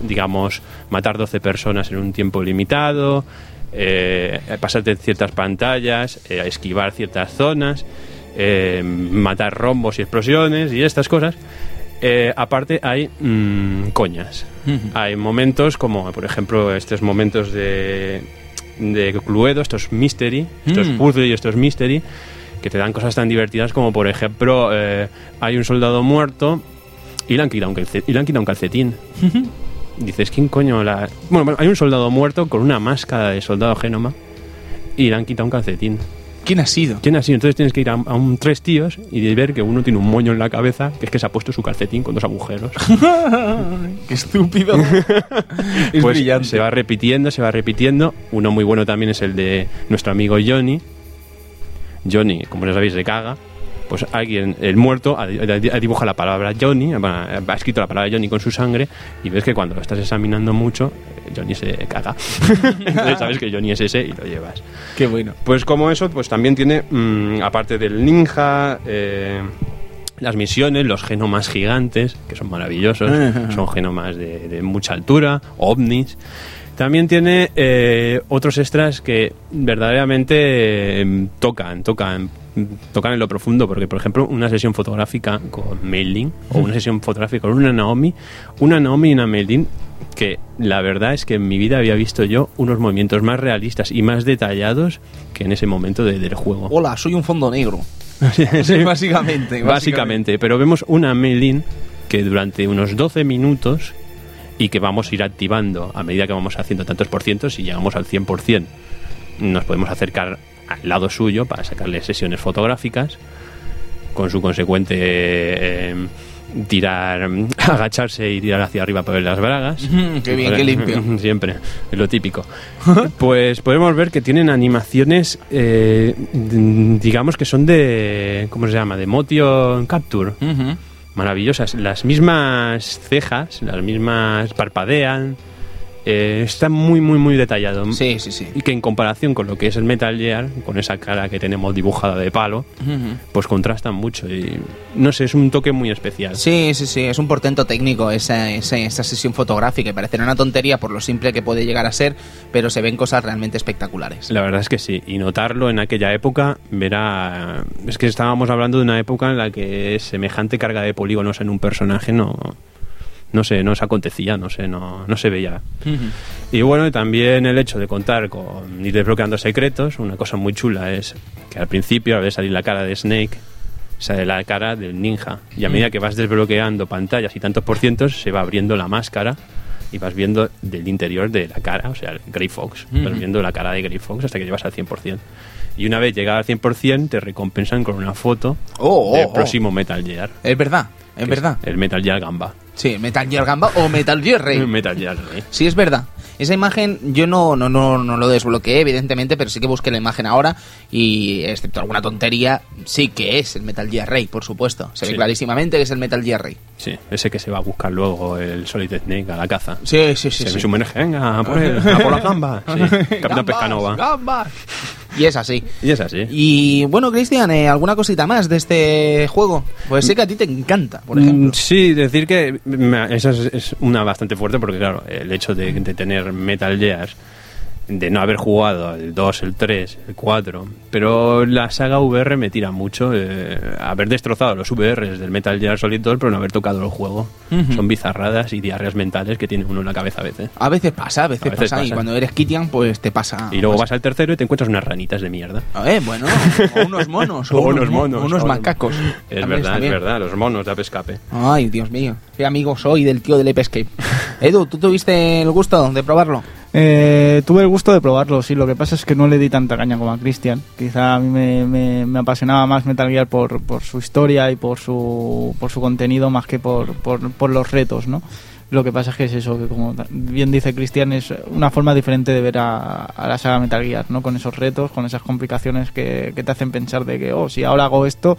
digamos, matar 12 personas en un tiempo limitado, eh, pasarte ciertas pantallas, eh, esquivar ciertas zonas, eh, matar rombos y explosiones y estas cosas, eh, aparte hay mm, coñas. Hay momentos como, por ejemplo, estos momentos de, de Cluedo, estos mystery, estos Mm. puzzles y estos mystery, que te dan cosas tan divertidas como, por ejemplo, eh, hay un soldado muerto y le han quitado un, calce- y le han quitado un calcetín. Dices, ¿quién coño la...? Bueno, bueno, hay un soldado muerto con una máscara de soldado genoma y le han quitado un calcetín. ¿Quién ha sido? ¿Quién ha sido? Entonces tienes que ir a, a un tres tíos y ver que uno tiene un moño en la cabeza, que es que se ha puesto su calcetín con dos agujeros. ¡Qué estúpido! es Pues brillante. se va repitiendo, se va repitiendo. Uno muy bueno también es el de nuestro amigo Johnny. Johnny, como ya sabéis, se caga. Pues alguien, el muerto, dibujado la palabra Johnny, ha, escrito la palabra Johnny con su sangre, y ves que cuando lo estás examinando mucho, Johnny se caga. Entonces sabes que Johnny es ese y lo llevas. Qué bueno. Pues como eso, pues también tiene, mm, aparte del ninja, eh, las misiones, los genomas gigantes, que son maravillosos, son genomas de, de mucha altura, ovnis. También tiene eh, otros extras que verdaderamente eh, tocan, tocan, tocan en lo profundo, porque por ejemplo una sesión fotográfica con Mailing o una sesión fotográfica con una Naomi, una Naomi y una Mailing que la verdad es que en mi vida había visto yo unos movimientos más realistas y más detallados que en ese momento de- del juego. Hola, soy un fondo negro. Sí, básicamente, Básicamente, pero vemos una Mailin que durante unos 12 minutos y que vamos a ir activando a medida que vamos haciendo tantos por cientos y llegamos al 100%, nos podemos acercar al lado suyo para sacarle sesiones fotográficas con su consecuente eh, tirar, agacharse y tirar hacia arriba para ver las bragas. Mm, qué bien, qué limpio. Siempre, es lo típico. Pues podemos ver que tienen animaciones, eh, digamos que son de, ¿cómo se llama? De motion capture. maravillosas. Las mismas cejas, las mismas parpadean eh, está muy, muy, muy detallado. Sí, sí, sí. Y que en comparación con lo que es el Metal Gear, con esa cara que tenemos dibujada de palo, pues contrastan mucho. Y no sé, es un toque muy especial. Sí, sí, sí, es un portento técnico esa, esa, esa sesión fotográfica. y Parecerá una tontería por lo simple que puede llegar a ser, pero se ven cosas realmente espectaculares. La verdad es que sí, y notarlo en aquella época, verá. Es que estábamos hablando de una época en la que semejante carga de polígonos en un personaje no. No sé, no se acontecía, no sé, no, no se veía. Y bueno, y también el hecho de contar con ir desbloqueando secretos, una cosa muy chula es que al principio, al ver salir la cara de Snake, sale la cara del ninja. Y a medida que vas desbloqueando pantallas y tantos por cientos, se va abriendo la máscara y vas viendo del interior de la cara, o sea, el Grey Fox. Vas viendo la cara de Grey Fox hasta que llevas al 100%. Y una vez llegado al 100%, te recompensan con una foto Oh, oh, del oh. próximo Metal Gear. Es verdad, es verdad. El Metal Gear Gamba. Sí, Metal Gear Gamba o Metal Gear Rey. Metal Gear Rey. Sí, es verdad. Esa imagen yo no, no, no, no lo desbloqueé, evidentemente, pero sí que busqué la imagen ahora y, excepto alguna tontería, sí que es el Metal Gear Rey, por supuesto. Se ve Sí. clarísimamente que es el Metal Gear Rey. Sí, ese que se va a buscar luego el Solid Snake a la caza. Sí, sí, sí. se sí. ve su homenaje, venga, a por, él, a por la gamba. Sí, Capitán Gambas, Pescanova. gambas. Y es así. Y es así. Y bueno, Cristian, eh, ¿alguna cosita más de este juego? Pues sé que a ti te encanta, por ejemplo. Mm, Sí, decir que me- esa es, es una bastante fuerte porque, claro, el hecho de, de tener Metal Gear, de no haber jugado el 2, el 3, el 4, pero la saga VR me tira mucho. eh, haber destrozado los VRs del Metal Gear Solid 2, pero no haber tocado el juego. Son bizarradas y diarreas mentales que tiene uno en la cabeza a veces. A veces pasa, a veces, A veces pasa, y cuando eres Kitian, pues te pasa. y luego vas al tercero y te encuentras unas ranitas de mierda. Ver, bueno, o unos monos, o, O unos, monos, unos macacos. Es También verdad, es verdad, los monos de Ape Escape. Ay, Dios mío, qué amigo soy del tío del Ape Escape. Edu, ¿tú tuviste el gusto de probarlo? Eh, tuve el gusto de probarlo, sí. Lo que pasa es que no le di tanta caña como a Christian. Quizá a mí me, me- me apasionaba más Metal Gear por, por su historia y por su, por su contenido más que por, por, por los retos, ¿no? Lo que pasa es que es eso, que como bien dice Cristian, es una forma diferente de ver a, a la saga Metal Gear, ¿no? Con esos retos, con esas complicaciones que, que te hacen pensar de que, oh, si ahora hago esto,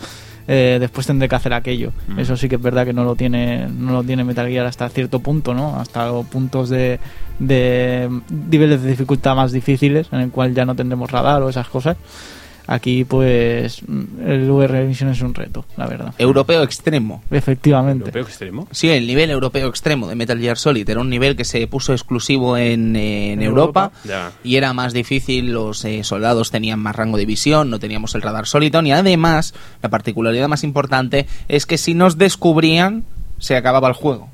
eh, después tendré que hacer aquello. Eso sí que es verdad que no lo tiene, no lo tiene Metal Gear hasta cierto punto, ¿no? Hasta los puntos de, de niveles de dificultad más difíciles, en el cual ya no tendremos radar o esas cosas. Aquí, pues, el VR Mission es un reto, la verdad. Europeo extremo. Efectivamente. Europeo extremo. Sí, el nivel europeo extremo de Metal Gear Solid era un nivel que se puso exclusivo en, en Europa, y era más difícil, los eh, soldados tenían más rango de visión, no teníamos el radar Soliton y además la particularidad más importante es que si nos descubrían se acababa el juego.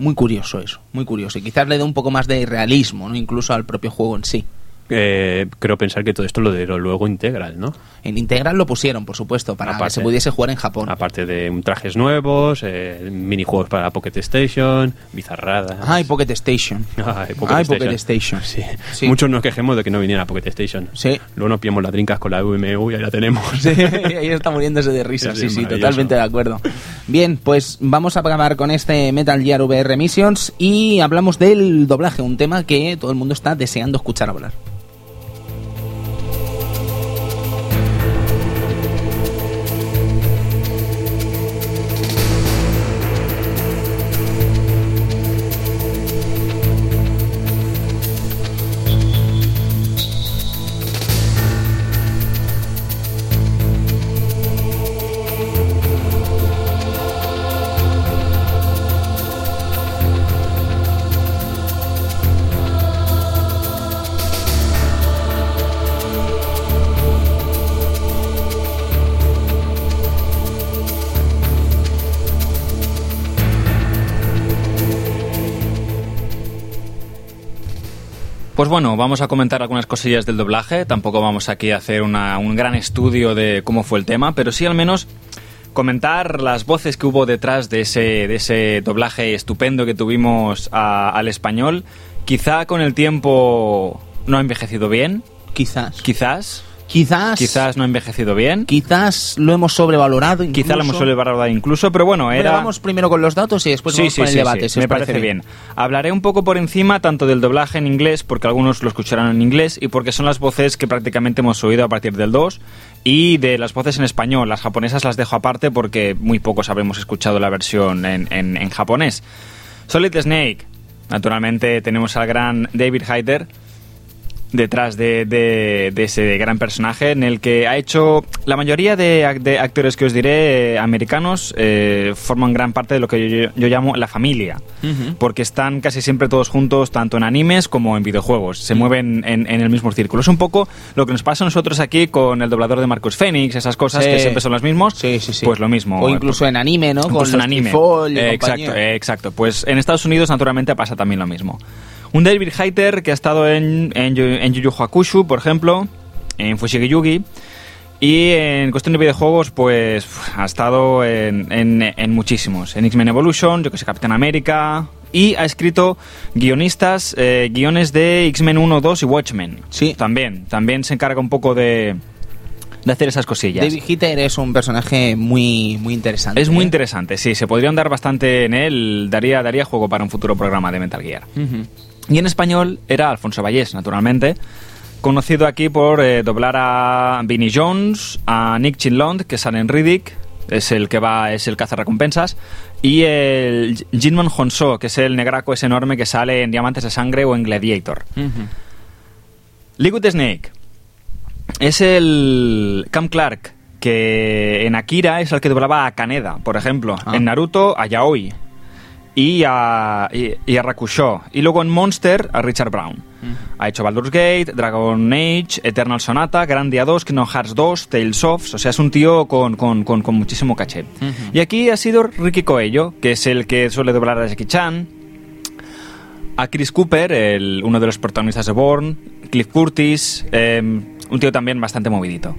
Muy curioso eso, muy curioso y quizás le dé un poco más de realismo, ¿no? incluso al propio juego en sí. Eh, creo pensar que todo esto lo de luego integral, ¿no? En Integral lo pusieron, por supuesto, para que se pudiese jugar en Japón. Aparte de un trajes nuevos, eh, minijuegos para Pocket Station, bizarradas. Ay, Pocket Station. Ay, Pocket Ay, Station. Pocket Station. Sí. Sí. Muchos nos quejemos de que no viniera Pocket Station. Sí. Luego nos pillamos las trincas con la VMU y ahí la tenemos. Sí, ahí está muriéndose de risa, Sí, sí, totalmente de acuerdo. Bien, pues vamos a acabar con este Metal Gear VR Missions y hablamos del doblaje, un tema que todo el mundo está deseando escuchar hablar. Pues bueno, vamos a comentar algunas cosillas del doblaje. Tampoco vamos aquí a hacer una- un gran estudio de cómo fue el tema, pero sí al menos comentar las voces que hubo detrás de ese, de ese doblaje estupendo que tuvimos a- al español. Quizá con el tiempo no ha envejecido bien, Quizás. quizás, Quizás. quizás no ha envejecido bien, Quizás lo hemos sobrevalorado. Incluso. quizá lo hemos sobrevalorado incluso, pero bueno, era... Vamos primero con los datos y después sí, vamos sí, con el sí, debate. sí, si me parece parece bien. Hablaré un poco por encima tanto del doblaje en inglés, porque algunos lo escucharán en inglés, y porque son las voces que prácticamente hemos oído a partir del 2, y de las voces en español. Las japonesas las dejo aparte porque muy pocos habremos escuchado la versión en, en- en japonés. Solid Snake, Naturalmente tenemos al gran David Hayter detrás de, de- de ese gran personaje en el que ha hecho la mayoría de, de actores que os diré eh, americanos eh, forman gran parte de lo que yo, yo llamo la familia porque están casi siempre todos juntos tanto en animes como en videojuegos se mueven en, en el mismo círculo es un poco lo que nos pasa a nosotros aquí con el doblador de Marcus Phoenix esas cosas Sí. que siempre son los mismos Sí, sí, sí. pues lo mismo O incluso en anime, ¿no? Incluso Con en anime. Tifol y Eh, compañía. exacto, exacto. Pues en Estados Unidos, naturalmente, pasa también lo mismo. Un David Hayter que ha estado en, en, en Yu Yu Hakusho, por ejemplo, en Fushigi Yugi. Y en cuestión de videojuegos, pues ha estado en, en- en muchísimos. En X-Men Evolution, yo que sé, Capitán América. Y ha escrito guionistas, eh, guiones de X-Men 1, 2 y Watchmen. Sí. También, también se encarga un poco de, de hacer esas cosillas. David Hitter es un personaje muy, muy interesante. Es muy ¿eh? interesante, sí, se podría andar bastante en él, daría, daría juego para un futuro programa de Metal Gear. Ujú. Y en español era Alfonso Vallés, naturalmente, conocido aquí por eh, doblar a Vinnie Jones, a Nick Chinlund, que sale en Riddick, es el que va, es el recompensas, y el Jinmon Honso, que es el negraco ese enorme que sale en Diamantes de Sangre o en Gladiator. Liquid Snake es el Cam Clark, que en Akira es el que doblaba a Kaneda, por ejemplo. Ah. En Naruto, a Yaoi. Y a, y, y a Rakusho. Y luego en Monster, a Richard Brown. Ha hecho Baldur's Gate, Dragon Age, Eternal Sonata, Grandia 2, Kingdom Hearts 2, Tales of. O sea, es un tío con, con- con- con muchísimo caché. Y aquí ha sido Ricky Coelho, que es el que suele doblar a Jackie Chan, a Chris Cooper, el- uno de los protagonistas de Bourne, Cliff Curtis, eh, un tío también bastante movidito.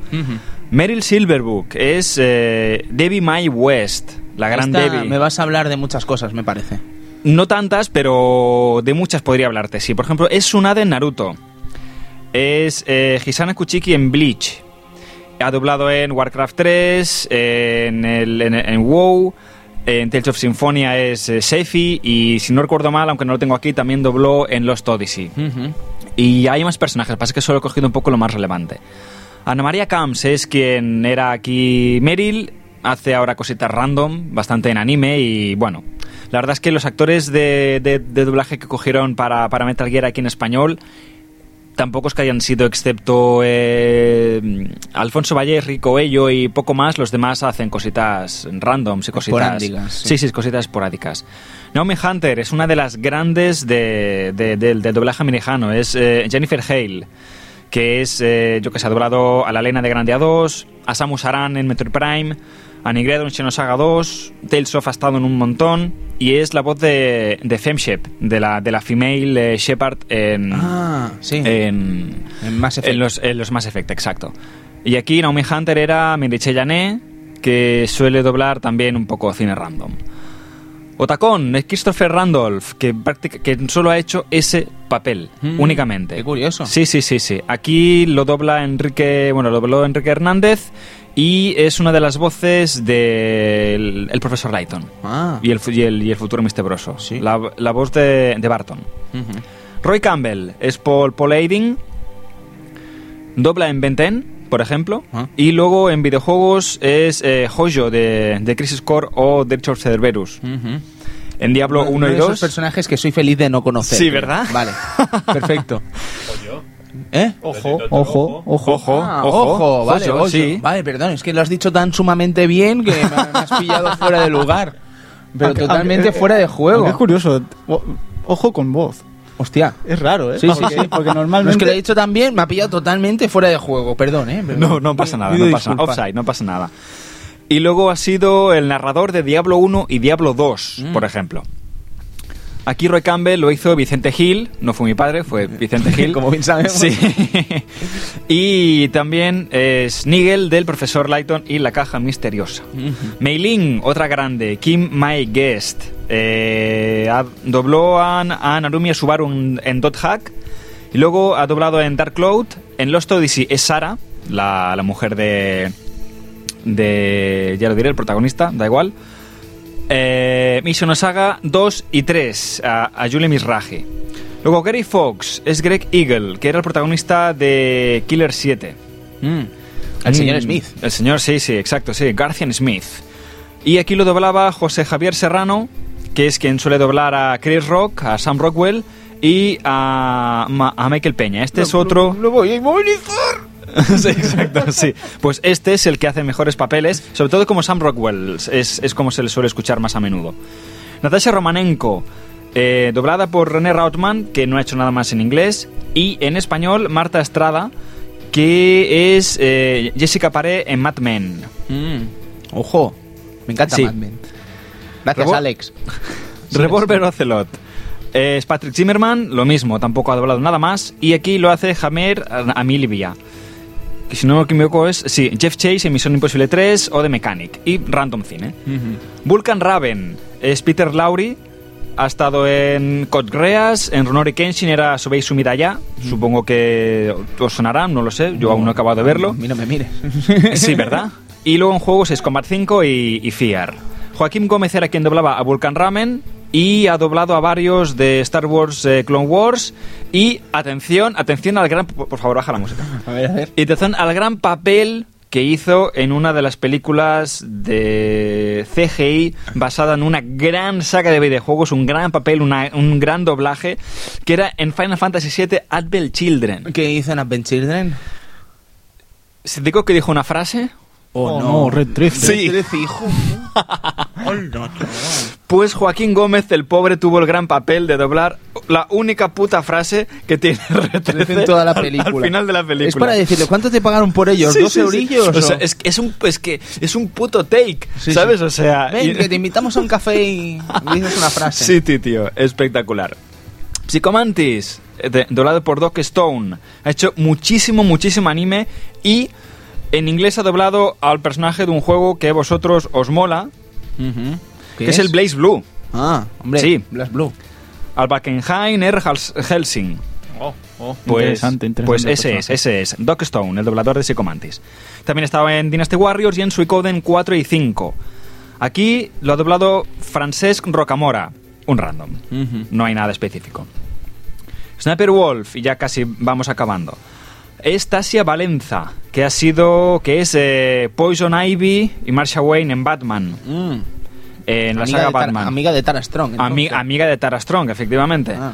Meryl Silverbook es eh, Debbie Mae West, la gran Esta Debbie. Me vas a hablar de muchas cosas, me parece. No tantas, pero de muchas podría hablarte. Sí, por ejemplo, es Tsunade en Naruto. Es eh, Hisana Kuchiki en Bleach. Ha doblado en Warcraft 3, en, el, en, en WoW, en Tales of Symphonia es eh, Seifi y si no recuerdo mal, aunque no lo tengo aquí, también dobló en Lost Odyssey. Y hay más personajes, pasa que solo he cogido un poco lo más relevante. Ana María Camps es quien era aquí Meryl, hace ahora cositas random, bastante en anime y bueno, la verdad es que los actores de, de- doblaje que cogieron para, para Metal Gear aquí en español tampoco es que hayan sido excepto eh, Alfonso Valle, Rico Ello y poco más, los demás hacen cositas randoms y cositas... Esporádicas, sí. sí, cositas esporádicas. Naomi Hunter es una de las grandes de, de- del- del doblaje americano, es eh, Jennifer Hale, que es, eh, yo que sé, ha doblado a la Lena de Grandia 2, a Samus Aran en Metroid Prime, a Nigredo en Xenosaga 2, Tales of ha estado en un montón, y es la voz de, de Femshep, de la, de la female eh, Shepard en, Ah, sí. en, en Mass Effect. en los, en los Mass Effect, exacto. Y aquí Naomi Hunter era Miriche Yané, que suele doblar también un poco cine random. Otacón es Christopher Randolph, que, que solo ha hecho ese papel, Mm, únicamente. qué curioso. Sí, sí, sí, sí. Aquí lo dobla Enrique, bueno, lo dobló Enrique Hernández y es una de las voces del el profesor Lighton. Ah. Y el, y el, y el futuro Mr. Broso. Sí. La, la voz de, de Barton. Roy Campbell es Paul, Paul Aiding. Dobla en Ben 10, por ejemplo. Ah. Y luego en videojuegos es eh, Hojo de, de Crisis Core o Dirge of Cerberus. En Diablo 1 de y esos 2. personajes que soy feliz de no conocer. Sí, ¿verdad? Vale, perfecto. ¿Eh? Ojo, ojo, ojo. Ojo, Ah, ojo, ojo, vale, Hojo. sí. Vale, perdón, es que lo has dicho tan sumamente bien que me, me has pillado fuera de lugar. Pero Aunque- totalmente aunque- fuera de juego. Es curioso. Ojo con voz. Hostia. Es raro, ¿eh? Sí, sí, porque, sí. Porque No, es normalmente... que lo he dicho tan bien, me ha pillado totalmente fuera de juego. Perdón, ¿eh? Perdón. No, no pasa nada, no pasa nada. Offside, no pasa nada. Y luego ha sido el narrador de Diablo 1 y Diablo 2, Mm. por ejemplo. Aquí Roy Campbell lo hizo Vicente Gil, no fue mi padre, fue Vicente Gil. Como bien sabemos. Sí. y también es Nigel del profesor Lighton y la caja misteriosa. Mei Ling, otra grande, Kim My Guest. eh, dobló a, a Narumi Subaru en, en Dot Hack. Y luego ha doblado en Dark Cloud. En Lost Odyssey es Sara, la, la mujer de. de. ya lo diré, el protagonista, da igual. Eh, Mission Saga 2 y 3 a, a Julie Misraji. Luego Gary Fox es Greg Eagle, que era el protagonista de Killer 7. Mm. El señor Mm, Smith. El señor, sí, sí, exacto, sí, Garcian Smith. Y aquí lo doblaba José Javier Serrano, que es quien suele doblar a Chris Rock, a Sam Rockwell y a, Ma- a Michael Peña. Este es otro... Lo voy a inmovilizar. sí, exacto, sí. Pues este es el que hace mejores papeles, sobre todo como Sam Rockwell, es, es como se le suele escuchar más a menudo. Natasha Romanenko, eh, doblada por René Rautman, que no ha hecho nada más en inglés, y en español Marta Estrada, que es eh, Jessica Paré en Mad Men. Ojo, me encanta Sí. Mad Men. Gracias, Alex. Revolver Ocelot. Eh, Es Patrick Zimmerman, lo mismo, tampoco ha doblado nada más. Y aquí lo hace Jamer Amilvia. Que si no me equivoco es, sí, Jeff Chase en Misión Imposible 3 o de Mechanic. Y Random Cine. Vulcan Raven es Peter Lowry. Ha estado en Code Geass, en Runori Kenshin era Sobei Sumidaya. Supongo que os sonará, no lo sé. Yo aún no he acabado de verlo. Mí no me mires. Sí, ¿verdad? Y luego en juegos es Combat 5 y, y Fear. Joaquín Gómez era quien doblaba a Vulcan Ramen y ha doblado a varios de Star Wars eh, Clone Wars. Y atención, atención al gran... Por por favor, baja la música. A ver, a ver. Y atención al gran papel que hizo en una de las películas de CGI basada en una gran saga de videojuegos, un gran papel, una- un gran doblaje, que era en Final Fantasy VII Advent Children. ¿Qué hizo en Advent Children? Si te digo que dijo una frase, Oh, no, Red Drift. Sí. Trece, hijo. Pues Joaquín Gómez, el pobre, tuvo el gran papel de doblar la única puta frase que tiene R13 en toda la al- película. Al, final de la película. Es para decirle, ¿cuánto te pagaron por ellos? Sí, ¿Dos sí, sí. eurillos? O sea, es, que es un, es que es un puto take, Sí, ¿sabes? sí. O sea... Ven, y- que te invitamos a un café y dices una frase. Sí, tío, tío, espectacular. Psychomantis, eh, doblado por Doc Stone, ha hecho muchísimo, muchísimo anime y en inglés ha doblado al personaje de un juego que a vosotros os mola, que es? el Blaze Blue, Ah, hombre. Sí. Blast Blue. al Bakenheim Air Hals- Helsing. Pues, Interesante, interesante pues ese es, ese es, Doc Stone, el doblador de Psychomantis. También estaba en Dynasty Warriors y en Suicoden 4 y 5. Aquí lo ha doblado Francesc Rocamora, un random. No hay nada específico. Sniper Wolf, y ya casi vamos acabando. Es Tasia Valenza, que ha sido. que es eh, Poison Ivy y Marsha Wayne en Batman. Mm. En la saga de Batman. amiga de Tara Strong. Ami- amiga de Tara Strong, efectivamente. Ah.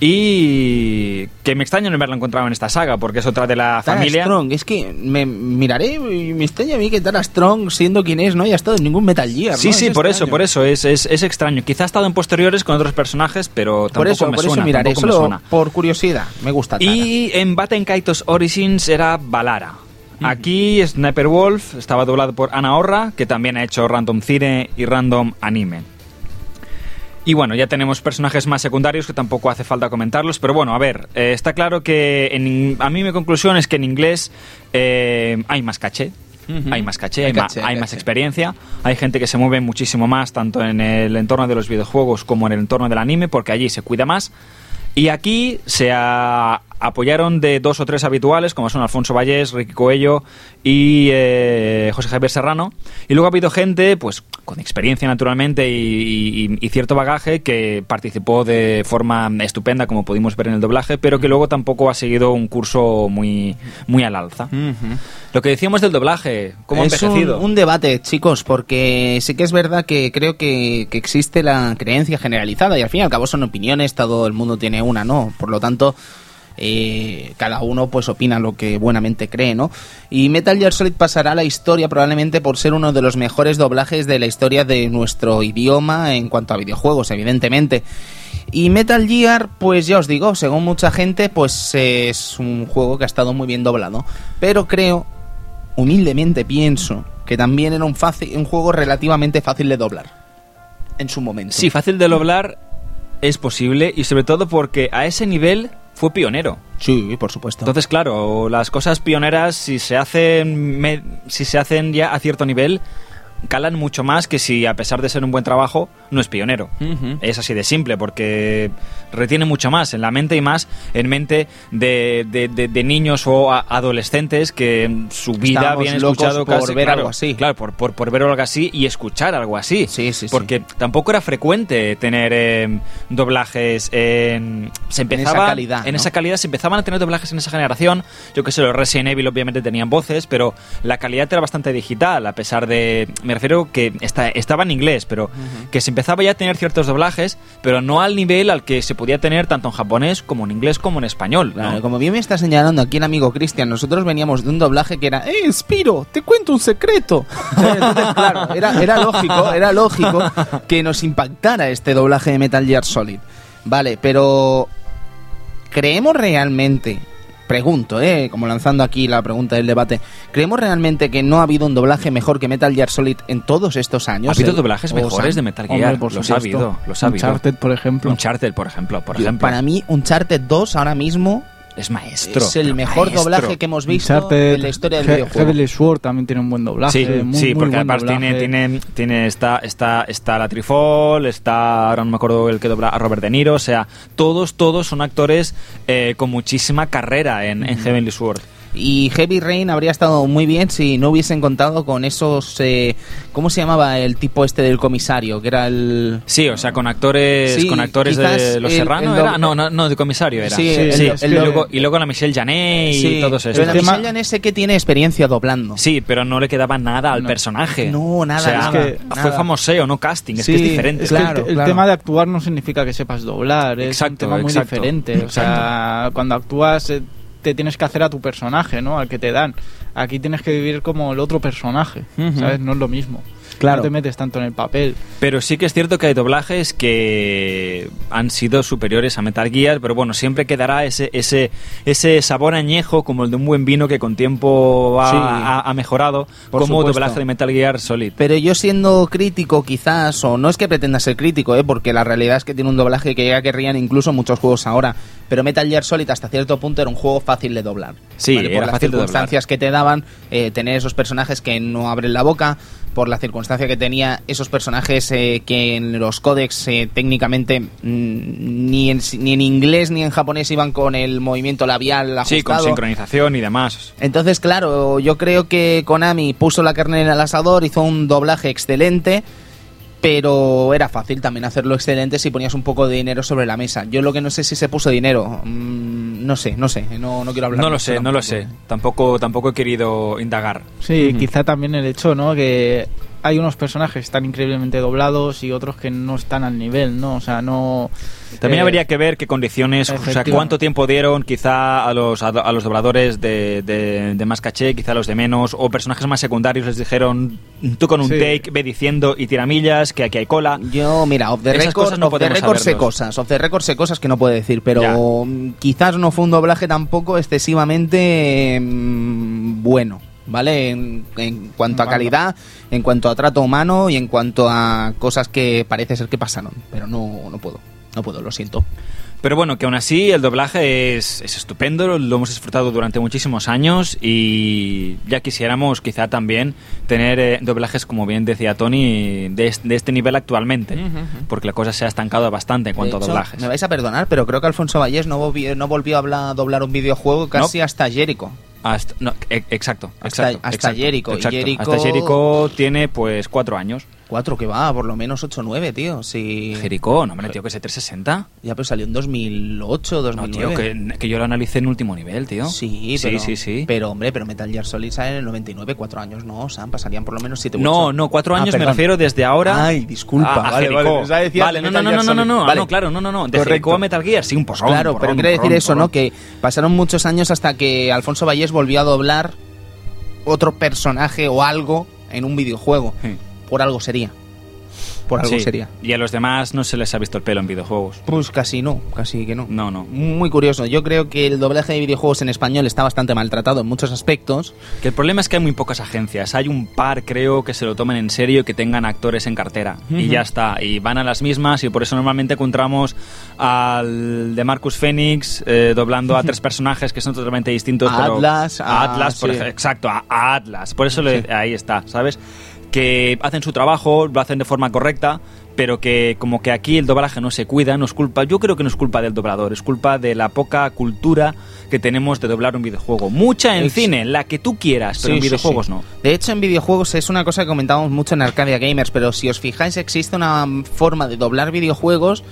Y que me extraña no haberla encontrado en esta saga, porque es otra de la Tara familia. Strong, es que me miraré y me extraña a mí que Tara Strong, siendo quien es, no haya estado en ningún Metal Gear. Sí, ¿no? sí, Es por eso, extraño. por eso, es, es, es extraño. Quizá ha estado en posteriores con otros personajes, pero tampoco Por eso, me por suena. eso miraré, me solo suena. por curiosidad. Me gusta Tara. Y en Batten Kaitos Origins era Valara. Aquí Sniper Wolf estaba doblado por Ana Orra, que también ha hecho Random Cine y Random Anime. Y bueno, ya tenemos personajes más secundarios que tampoco hace falta comentarlos, pero bueno, a ver, eh, está claro que en a mí mi conclusión es que en inglés eh, hay más caché. Hay más caché, hay, Hay ma- caché, hay hay más experiencia, hay gente que se mueve muchísimo más tanto en el entorno de los videojuegos como en el entorno del anime, porque allí se cuida más. Y aquí se a- apoyaron de dos o tres habituales, como son Alfonso Vallés, Ricky Coello y eh, José Javier Serrano. Y luego ha habido gente, pues, con experiencia naturalmente y, y- y cierto bagaje, que participó de forma estupenda, como pudimos ver en el doblaje, pero que luego tampoco ha seguido un curso muy, muy al alza. Lo que decíamos del doblaje, ¿cómo ha es un, envejecido? un debate, chicos, porque sí que es verdad que creo que, que existe la creencia generalizada y al fin y al cabo son opiniones, todo el mundo tiene una, ¿no? Por lo tanto, eh, cada uno pues opina lo que buenamente cree, ¿no? Y Metal Gear Solid pasará a la historia probablemente por ser uno de los mejores doblajes de la historia de nuestro idioma en cuanto a videojuegos, evidentemente. Y Metal Gear, pues ya os digo, según mucha gente, pues es un juego que ha estado muy bien doblado. Pero creo humildemente pienso que también era un, un juego relativamente fácil de doblar. En su momento. Sí, fácil de doblar es posible y sobre todo porque a ese nivel fue pionero. Sí, por supuesto. Entonces, claro, las cosas pioneras, si se hacen, me- si se hacen ya a cierto nivel, calan mucho más que si, a pesar de ser un buen trabajo, no es pionero. Es así de simple, porque retiene mucho más en la mente y más en mente de, de- de- de niños o adolescentes que en su vida habían escuchado por casi- ver claro, algo así. Claro, por, por, por ver algo así y escuchar algo así. Sí, sí, sí. Porque tampoco era frecuente tener eh, doblajes en... Se En esa empezaba, calidad, En ¿no? esa calidad se empezaban a tener doblajes en esa generación. Yo que sé, los Resident Evil obviamente tenían voces, pero la calidad era bastante digital, a pesar de... Me refiero que está, estaba en inglés, pero que se empezaba ya a tener ciertos doblajes, pero no al nivel al que se podía tener tanto en japonés como en inglés como en español. como bien me está señalando aquí el amigo Cristian, nosotros veníamos de un doblaje que era ¡Eh, Spiro! ¡Te cuento un secreto! Entonces, claro, era, era lógico, era lógico que nos impactara este doblaje de Metal Gear Solid. Vale, pero ¿creemos realmente, pregunto, eh, como lanzando aquí la pregunta del debate, ¿creemos realmente que no ha habido un doblaje mejor que Metal Gear Solid en todos estos años? Ha habido Eh, doblajes o mejores de Metal Hombre, Gear, por los ha habido, los ha habido. Uncharted, por ejemplo. Uncharted, por ejemplo, por yo- ejemplo. Para mí, Uncharted 2 ahora mismo es maestro. es el mejor maestro. doblaje que hemos visto Uncharted, en la historia del He- videojuego. Heavenly Sword también tiene un buen doblaje. Sí, muy, sí, muy porque buen además tiene, tiene, tiene está, está, está la Trifol, está, ahora no me acuerdo el que dobla a Robert De Niro, o sea, todos, todos son actores eh, con muchísima carrera en, en Heavenly Sword. Y Heavy Rain habría estado muy bien si no hubiesen contado con esos... eh, ¿Cómo se llamaba el tipo este del comisario? Que era el... Sí, o sea, con actores, Sí, con actores de Los el- Serrano el era, no, no, no, de comisario era. Sí, el- sí. el y, luego, y luego la Michelle Janet y Sí, todos pero esos. la tema- Michelle Yan ese que tiene experiencia doblando. Sí, pero no le quedaba nada al No. personaje. No, nada, O sea, nada, fue nada. famoseo, no casting, es que es diferente. Es que el- Claro, el, claro. tema de actuar no significa que sepas doblar, es Exacto, un tema muy exacto. diferente. O sea, cuando actúas eh, te tienes que hacer a tu personaje, ¿no? Al que te dan. Aquí tienes que vivir como el otro personaje. ¿sabes? No es lo mismo. Claro. No te metes tanto en el papel. Pero sí que es cierto que hay doblajes que han sido superiores a Metal Gear, pero bueno, siempre quedará ese, ese, ese sabor añejo como el de un buen vino que con tiempo ha, Sí. ha- ha mejorado, como supuesto. doblaje de Metal Gear Solid. Pero yo siendo crítico quizás, o no es que pretenda ser crítico, ¿eh? porque la realidad es que tiene un doblaje que ya querrían incluso muchos juegos ahora. Pero Metal Gear Solid hasta cierto punto era un juego fácil de doblar. Sí, Por era las fácil de doblar. circunstancias que te daban, eh, tener esos personajes que no abren la boca, por la circunstancia que tenía esos personajes eh, que en los códex eh, técnicamente mm, ni, en, ni en inglés ni en japonés iban con el movimiento labial ajustado. Sí, con sincronización y demás. Entonces, claro, yo creo que Konami puso la carne en el asador, hizo un doblaje excelente, pero era fácil también hacerlo excelente si ponías un poco de dinero sobre la mesa. Yo lo que no sé si se puso dinero, mm, no sé, no sé, no, no quiero hablar. No lo sé, no lo sé. Tampoco, tampoco he querido indagar. Sí, quizá también el hecho, ¿no? Que hay unos personajes que están increíblemente doblados y otros que no están al nivel, ¿no? O sea, no... También eh, habría que ver qué condiciones, o sea, cuánto tiempo dieron quizá a los, a, a los dobladores de, de- de más caché, quizá a los de menos, o personajes más secundarios les dijeron, tú con un Sí. take ve diciendo y tiramillas, que aquí hay cola. Yo, mira, off the Esas record, cosas no the record sé cosas, off the record sé cosas que no puedo decir, pero Ya. quizás no fue un doblaje tampoco excesivamente mm, bueno, ¿vale? En, en cuanto a calidad, en cuanto a trato humano y en cuanto a cosas que parece ser que pasaron, pero no, no puedo, no puedo, lo siento. Pero bueno, que aún así el doblaje es, es estupendo, lo hemos disfrutado durante muchísimos años y ya quisiéramos quizá también tener eh, doblajes, como bien decía Tony, de, es- de este nivel actualmente, porque la cosa se ha estancado bastante en cuanto a doblajes. Me vais a perdonar, pero creo que Alfonso Vallés no volvió, no volvió a hablar- doblar un videojuego casi hasta Jericho. Hasta- no, e- exacto, Hasta- exacto, hasta exacto, Jericho. Exacto. Jericho- Hasta Jericho tiene pues cuatro años. Cuatro que va, por lo menos 8 o 9, tío. Si... Jericho, no, hombre, tío, que es 360. Ya, pero salió en 2008, No, 2009. tío, que, que yo lo analicé en último nivel, tío. Sí, sí, pero, sí, sí. Pero, hombre, pero Metal Gear Solid sale en el 99, cuatro años, no, o sea, pasarían por lo menos 7 No, no, cuatro Ah, años me perdón. refiero desde ahora. Ay, disculpa, a- a vale, Jericho. vale, Vale, no, no, no, no, no, no, no, Vale. no, claro, no, no, no. De. Jericho a Metal Gear, sí, un posón. Claro, porrón, pero quiero decir porrón, eso, porrón. ¿no? Que pasaron muchos años hasta que Alfonso Vallés volvió a doblar otro personaje o algo en un videojuego. Sí. Por algo sería. Por algo Sí, sería. Y a los demás no se les ha visto el pelo en videojuegos. Pues casi no, casi que no. No, no. Muy curioso. Yo creo que el doblaje de videojuegos en español está bastante maltratado en muchos aspectos. Que el problema es que hay muy pocas agencias. Hay un par, creo, que se lo tomen en serio y que tengan actores en cartera. Y ya está. Y van a las mismas y por eso normalmente encontramos al de Marcus Phoenix eh, doblando a tres personajes que son totalmente distintos. A pero- Atlas, a a- Atlas, por sí. ej- exacto, a, a Atlas. Por eso le- ahí está, ¿sabes? Que hacen su trabajo, lo hacen de forma correcta, pero que como que aquí el doblaje no se cuida, no es culpa, yo creo que no es culpa del doblador, es culpa de la poca cultura que tenemos de doblar un videojuego. Mucha en cine, la que tú quieras, pero Sí, en sí, videojuegos sí. no. De hecho, en videojuegos es una cosa que comentábamos mucho en Arcadia Gamers, pero si os fijáis, existe una forma de doblar videojuegos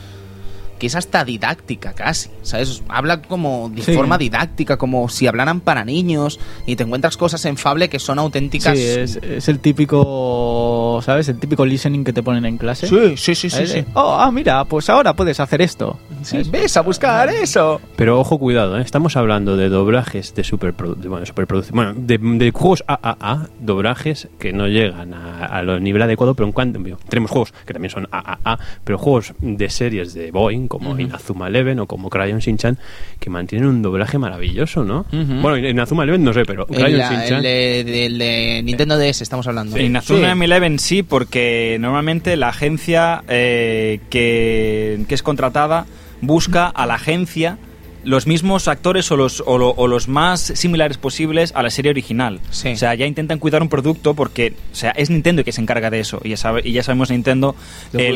que es hasta didáctica casi, ¿sabes? Habla como de Sí. forma didáctica, como si hablaran para niños y te encuentras cosas en Fable que son auténticas. Sí, es, es el típico, ¿sabes? El típico listening que te ponen en clase. sí, sí, sí, sí. Oh, ah, mira, pues ahora puedes hacer esto. Sí, ves a buscar eso. Pero ojo, cuidado, ¿eh? estamos hablando de doblajes de superproducción, bueno, superproduc- bueno, de, de juegos AAA, doblajes que no llegan a, a lo nivel adecuado, pero en cuanto tenemos juegos que también son AAA, pero juegos de series de Boeing, como Inazuma Eleven o como Crayon Shin-Chan, que mantienen un doblaje maravilloso, ¿no? Bueno, Inazuma Eleven no sé, pero El, Crayon la- Shin-Chan... el de, Nintendo DS estamos hablando. En Inazuma Eleven sí, porque normalmente la agencia eh, que, que es contratada busca a la agencia los mismos actores o los, o, lo- o los más similares posibles a la serie original. Sí. O sea, ya intentan cuidar un producto porque o sea, es Nintendo que se encarga de eso. Y ya, sabe, y ya sabemos Nintendo que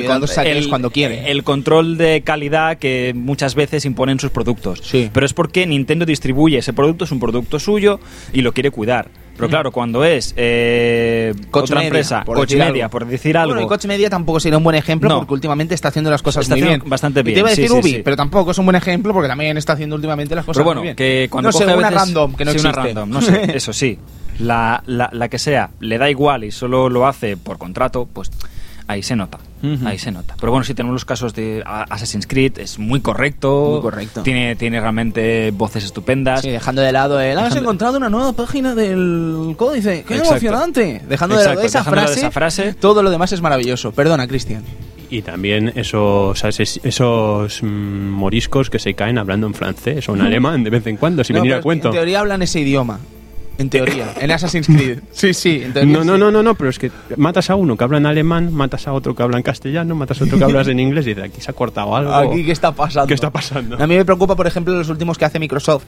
es cuando quiere. el control de calidad que muchas veces imponen sus productos. Sí. Pero es porque Nintendo distribuye ese producto, es un producto suyo y lo quiere cuidar. Pero claro, cuando es eh, otra Media, empresa, por Coach Media, algo. por decir algo, Bueno, y Coach Media tampoco sería un buen ejemplo No. porque últimamente está haciendo las cosas Está muy bien. bastante Y bien, te iba a decir sí, Ubi, sí. pero tampoco es un buen ejemplo porque también está haciendo últimamente las cosas Pero bueno, muy bien. que cuando no sé, coge a una random que no existe. una random, no sé, eso sí. La, la, la que sea, le da igual y solo lo hace por contrato, pues ahí se nota. Ahí se nota. Pero bueno, si tenemos los casos de Assassin's Creed, es muy correcto. Muy correcto. Tiene, tiene realmente voces estupendas. Sí, dejando de lado el... Has encontrado una nueva página del códice. ¡Qué Exacto. emocionante! Dejando de lado esa dejando de frase, esa frase. todo lo demás es maravilloso. Perdona, Cristian. Y también esos, esos, mm, moriscos que se caen hablando en francés o en alemán de vez en cuando, si No, venir a cuento. En teoría hablan ese idioma. En teoría. en Assassin's Creed. Sí, sí. en teoría No, no, sí. no, no, no, pero es que matas a uno que habla en alemán, matas a otro que habla en castellano, matas a otro que habla en inglés y dices, aquí se ha cortado algo. Aquí, ¿qué está pasando? ¿Qué está pasando? A mí me preocupa, por ejemplo, los últimos que hace Microsoft.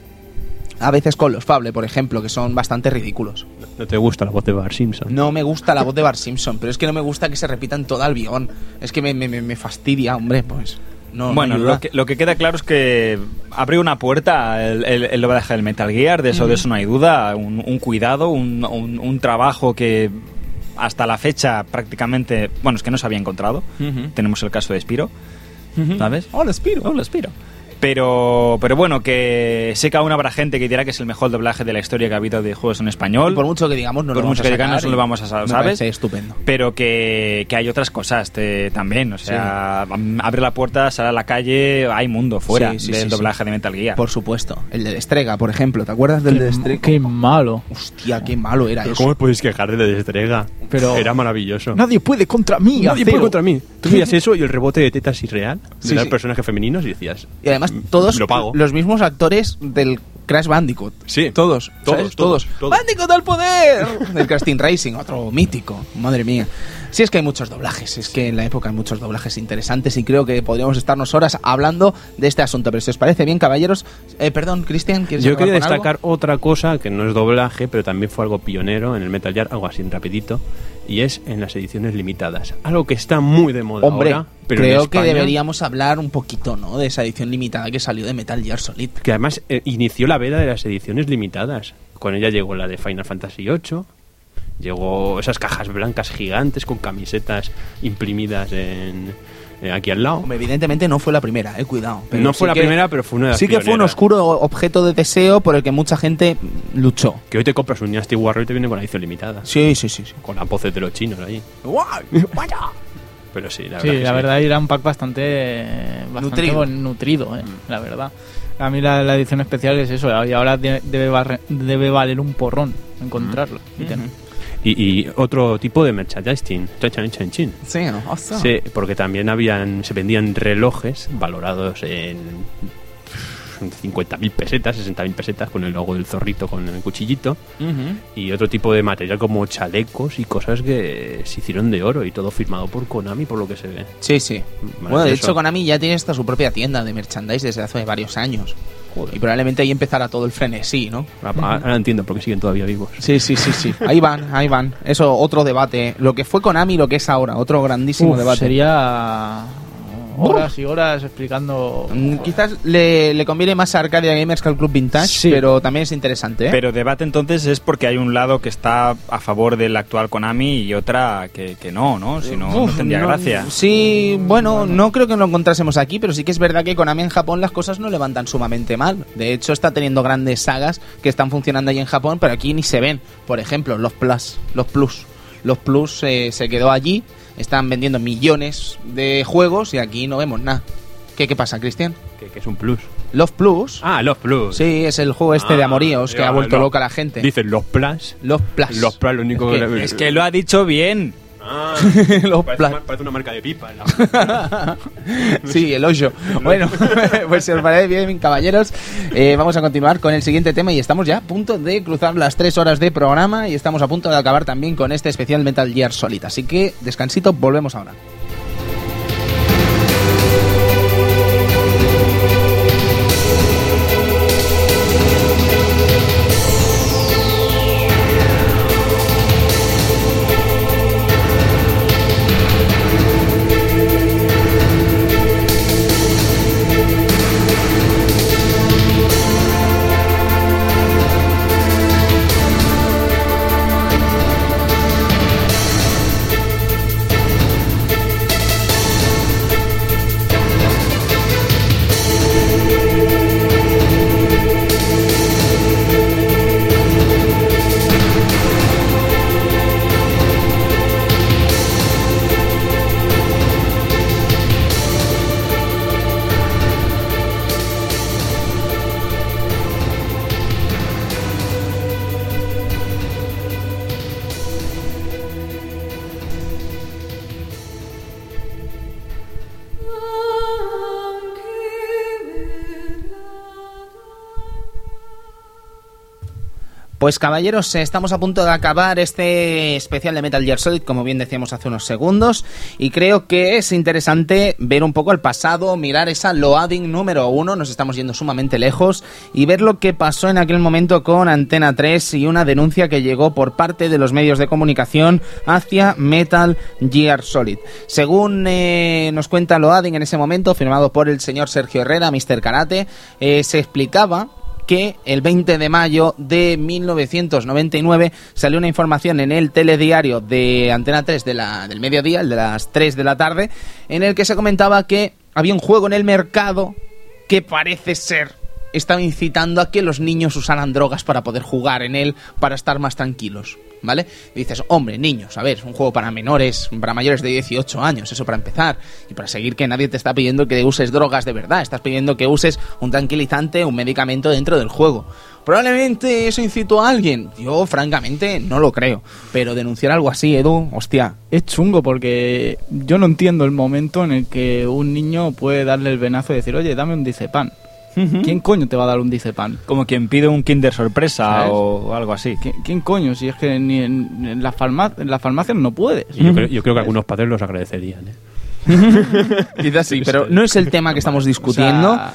A veces con los Fable, por ejemplo, que son bastante ridículos. No te gusta la voz de Bart Simpson. No me gusta la voz de Bart Simpson, pero es que no me gusta que se repita en todo Albion. Es que me, me- me fastidia, hombre, pues. No, no Bueno, lo que, lo que queda claro es que abrió una puerta el, el, el doblaje del Metal Gear, de eso, de eso no hay duda, un, un cuidado, un, un- un trabajo que hasta la fecha prácticamente, bueno, es que no se había encontrado. Tenemos el caso de Spiro, ¿sabes? Hola, Spiro. Hola, Spiro. Pero, pero bueno, que sé que aún habrá gente que dirá que es el mejor doblaje de la historia que ha habido de juegos en español. Y por mucho que digamos, no Por lo mucho vamos que a digamos, sacar no lo vamos a me ¿sabes? estupendo. pero que, que hay otras cosas te- también. O sea, abre la puerta, sale a la calle, hay mundo fuera Sí, sí, del sí, doblaje de Metal Gear. Por supuesto. El de Destrega, por ejemplo. ¿Te acuerdas del de Qué, Destrega? qué malo. Hostia, qué malo era Pero eso. ¿Cómo podéis quejar de Destrega? Pero- Era maravilloso. Nadie puede contra mí. Nadie acero. puede contra mí. Tú miras eso y el rebote de tetas irreal de Sí, los sí. personajes femeninos y decías... Y además, "Mm, todos Lo pago. los mismos actores del Crash Bandicoot. Sí. Todos. Todos, todos, todos. ¡Bandicoot al poder! del Crash Team Racing, otro mítico. Madre mía. Sí, es que hay muchos doblajes. Es que en la época hay muchos doblajes interesantes y creo que podríamos estarnos horas hablando de este asunto. Pero si os parece bien, caballeros. Eh, perdón, Cristian, ¿quieres Yo quería algo? destacar otra cosa que no es doblaje, pero también fue algo pionero en el Metal Gear, algo así rapidito, y es en las ediciones limitadas. Algo que está muy de moda Hombre, ahora, pero creo que deberíamos hablar un poquito, ¿no? De esa edición limitada que salió de Metal Gear Solid. Que además eh, inició la veda de las ediciones limitadas. Con ella llegó la de Final Fantasy VIII, llegó esas cajas blancas gigantes con camisetas imprimidas en, eh, aquí al lado. Hombre, evidentemente no fue la primera, eh, cuidado. pero no sí fue la que- primera, pero fue una de las Sí que fue un pioneras. oscuro objeto de deseo por el que mucha gente luchó. Que hoy te compras un Nasty Warrior y te viene con la edición limitada. Sí, sí, sí. sí. Con las voces de los chinos ahí. Pero sí, la verdad. Sí, que la sí. verdad era un pack bastante, bastante Nutrido. nutrido, eh, la verdad. A mí la, la edición especial es eso, y ahora de- debe, barre- debe valer un porrón encontrarlo. y tener. Y, y otro tipo de merchandising. Sí, awesome. Sí, porque también habían se vendían relojes valorados en 50.000 pesetas, 60.000 pesetas con el logo del zorrito con el cuchillito y otro tipo de material como chalecos y cosas que se hicieron de oro y todo firmado por Konami por lo que se ve. Sí, sí. Bueno, de hecho, Konami ya tiene hasta su propia tienda de merchandise desde hace varios años. Y probablemente ahí empezará todo el frenesí, ¿no? Ahora ahora entiendo por qué siguen todavía vivos. Sí, sí, sí, sí. Ahí van, ahí van. Eso, otro debate. Lo que fue Konami y lo que es ahora. Otro grandísimo Uf, debate. sería horas y horas explicando. Mm, Quizás le, le conviene más a Arcadia Gamers que al Club Vintage, Sí. pero también es interesante. ¿eh? Pero debate entonces es porque hay un lado que está a favor del actual Konami y otra que, que no, ¿no? Si no, no Uf, tendría no- gracia. Sí, bueno, no creo que lo encontrásemos aquí, pero sí que es verdad que Konami en Japón las cosas no le van tan sumamente mal. De hecho, está teniendo grandes sagas que están funcionando ahí en Japón, pero aquí ni se ven. Por ejemplo, los Plus, los Plus. Los Plus eh, se quedó allí, están vendiendo millones de juegos y aquí no vemos nada. ¿Qué, qué pasa, Cristian? Que, que es un plus. Los Plus. Ah, los plus. Sí, es el juego este de Ah, amoríos que ha vuelto no. loca a la gente. Dicen los plus. Los Plus. Los plus, lo único Es que... Es que lo ha dicho bien. Ah, Los parece, una, parece una marca de pipa. la- Sí, el hoyo. Bueno, pues si os parece bien, caballeros, eh, vamos a continuar con el siguiente tema y estamos ya a punto de cruzar las tres horas de programa y estamos a punto de acabar también con este especial Metal Gear Solid. Así que descansito, volvemos ahora. Pues caballeros, estamos a punto de acabar este especial de Metal Gear Solid, como bien decíamos hace unos segundos, y creo que es interesante ver un poco el pasado, mirar esa loading número uno, nos estamos yendo sumamente lejos, y ver lo que pasó en aquel momento con Antena 3 y una denuncia que llegó por parte de los medios de comunicación hacia Metal Gear Solid. Según eh, nos cuenta loading en ese momento, firmado por el señor Sergio Herrera, Mr. Karate, eh, se explicaba que el 20 de mayo de 1999 salió una información en el telediario de Antena 3 de la, del mediodía, el de las 3 de la tarde, en el que se comentaba que había un juego en el mercado que parece ser estaba incitando a que los niños usaran drogas para poder jugar en él, para estar más tranquilos. ¿Vale? Dices, hombre, niños, a ver, es un juego para menores, para mayores de 18 años, eso para empezar. Y para seguir que nadie te está pidiendo que uses drogas de verdad, estás pidiendo que uses un tranquilizante, un medicamento dentro del juego. Probablemente eso incitó a alguien. Yo, francamente, no lo creo. Pero denunciar algo así, Edu, hostia. Es chungo porque yo no entiendo el momento en el que un niño puede darle el venazo y decir, oye, dame un ¿Quién coño te va a dar un dicepan? Como quien pide un Kinder sorpresa ¿Sabes? o algo así. ¿Qui- ¿Quién coño? Si es que ni en, en las farma- en las farmacias no puedes. Y yo, creo, yo creo que algunos padres los agradecerían. ¿eh? Quizás sí, pero no es el tema que estamos discutiendo. O sea,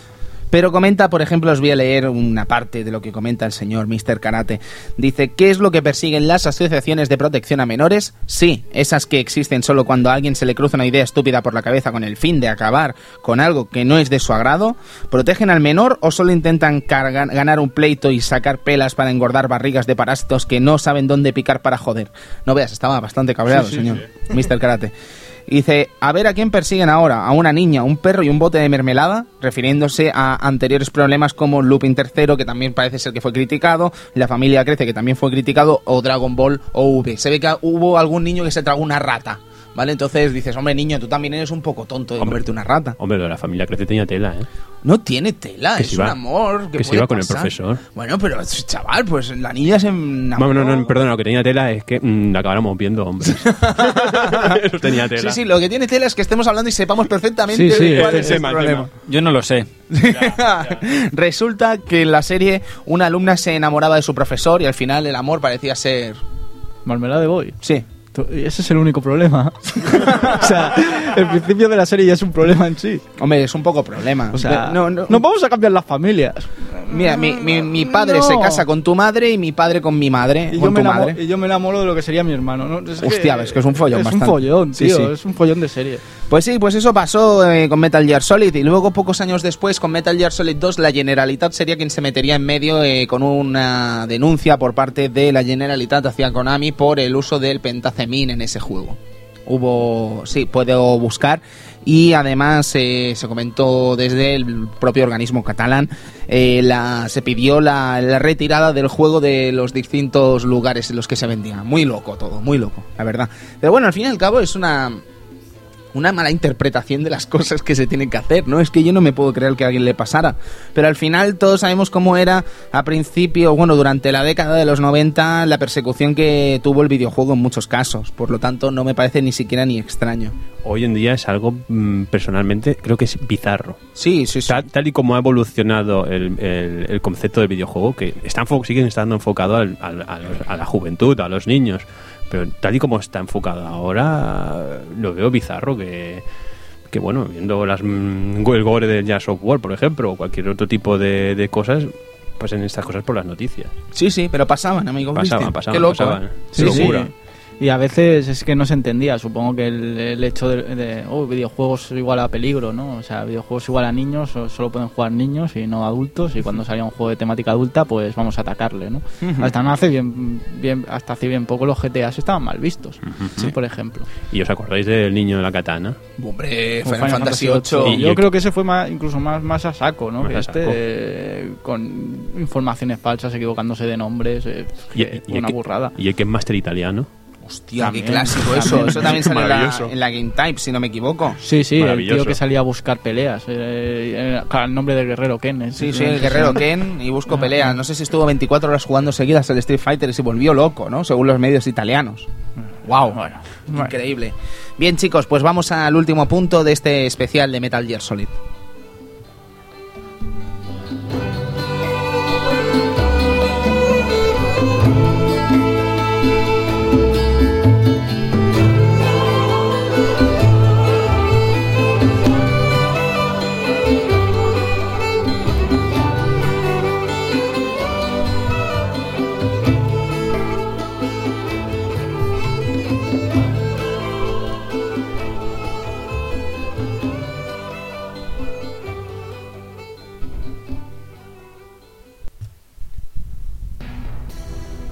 Pero comenta, por ejemplo, os voy a leer una parte de lo que comenta el señor Mr. Karate. Dice, ¿qué es lo que persiguen las asociaciones de protección a menores? Sí, esas que existen solo cuando a alguien se le cruza una idea estúpida por la cabeza con el fin de acabar con algo que no es de su agrado. ¿Protegen al menor o solo intentan cargar- ganar un pleito y sacar pelas para engordar barrigas de parásitos que no saben dónde picar para joder? No veas, estaba bastante cabreado, señor Mr. Karate. Dice, a ver a quién persiguen ahora, a una niña, un perro y un bote de mermelada, refiriéndose a anteriores problemas como Looping tercero, que también parece ser que fue criticado, La familia crece, que también fue criticado, o Dragon Ball OV. Se ve que hubo algún niño que se tragó una rata, ¿vale? Entonces dices, hombre niño, tú también eres un poco tonto de Hombre. comerte una rata. Hombre, lo de la familia crece tenía tela, ¿eh? No tiene tela, Que es un amor. Que, que se iba con el profesor. Bueno, pero chaval, pues la niña se enamoró. No, no, no, perdona, lo que tenía tela es que mm, la acabáramos viendo hombres. Eso tenía tela. Sí, sí, lo que tiene tela es que estemos hablando y sepamos perfectamente Sí, sí, cuál ese es el tema, problema. tema. Yo no lo sé. Resulta que en la serie una alumna se enamoraba de su profesor y al final el amor parecía ser... Marmelada de boy. Sí. Ese es el único problema. o sea, el principio de la serie ya es un problema en sí. Hombre, es un poco problema. O sea, no, no, nos vamos a cambiar las familias. Mira, mi, mi, mi padre No. se casa con tu madre y mi padre con mi madre. Y yo, con me tu madre. y yo me enamoro de lo que sería mi hermano, ¿no? Es Hostia, ves que es un follón Es bastante. un follón, Sí, tío. sí. Es un follón de serie. Pues sí, pues eso pasó eh, con Metal Gear Solid y luego pocos años después con Metal Gear Solid 2 la Generalitat sería quien se metería en medio eh, con una denuncia por parte de la Generalitat hacia Konami por el uso del pentacemin en ese juego. Hubo, sí, puedo buscar y además eh, se comentó desde el propio organismo catalán, eh, la, se pidió la, la retirada del juego de los distintos lugares en los que se vendía. Muy loco todo, muy loco, la verdad. Pero bueno, al fin y al cabo es una una mala interpretación de las cosas que se tienen que hacer, ¿no? Es que yo no me puedo creer que a alguien le pasara. Pero al final todos sabemos cómo era a principio, bueno, durante la década de los 90, la persecución que tuvo el videojuego en muchos casos. Por lo tanto, no me parece ni siquiera ni extraño. Hoy en día es algo, mm, personalmente, creo que es bizarro. Sí, sí, sí. Tal, tal y como ha evolucionado el, el- el concepto del videojuego, que está enfo- siguen estando enfocado al- al- a, los- a la juventud, a los niños, pero tal y como está enfocado ahora, lo veo bizarro que, que bueno, viendo las, mm, el gore del Jazz of War, por ejemplo, o cualquier otro tipo de, de cosas, pues en estas cosas por las noticias. Sí, sí, pero pasaban, amigo. Pasaban, ¿viste? pasaban, Qué loco, pasaban. ¿eh? Qué locura. Y a veces es que no se entendía. Supongo que el, el hecho de, de, oh, videojuegos igual a peligro, ¿no? O sea, videojuegos igual a niños, solo pueden jugar niños y no adultos. Y cuando salía un juego de temática adulta, pues vamos a atacarle, ¿no? Hasta no hace bien, bien, hasta hace bien poco los GTAs estaban mal vistos, ¿sí? por ejemplo. ¿Y os acordáis del niño de la katana? Hombre, Como Final, Fantasy VIII. Yo creo que ese fue más, incluso más, más a saco, ¿no? Más que a este, saco. eh, con informaciones falsas, equivocándose de nombres, eh, Y, que- y el una que- burrada. Y el que es Master italiano. Hostia, También, qué clásico también. eso. Eso también sale en la, en la Game Type, si no me equivoco. Sí, sí, el tío que salía a buscar peleas. eh, eh, el nombre del guerrero Ken. eh, Sí, sí, el guerrero Ken y busco pelea. No sé si estuvo 24 horas jugando seguidas el Street Fighter y se volvió loco, ¿no? Según los medios italianos. ¡Wow! Bueno, Increíble. Bien, chicos, pues vamos al último punto de este especial de Metal Gear Solid.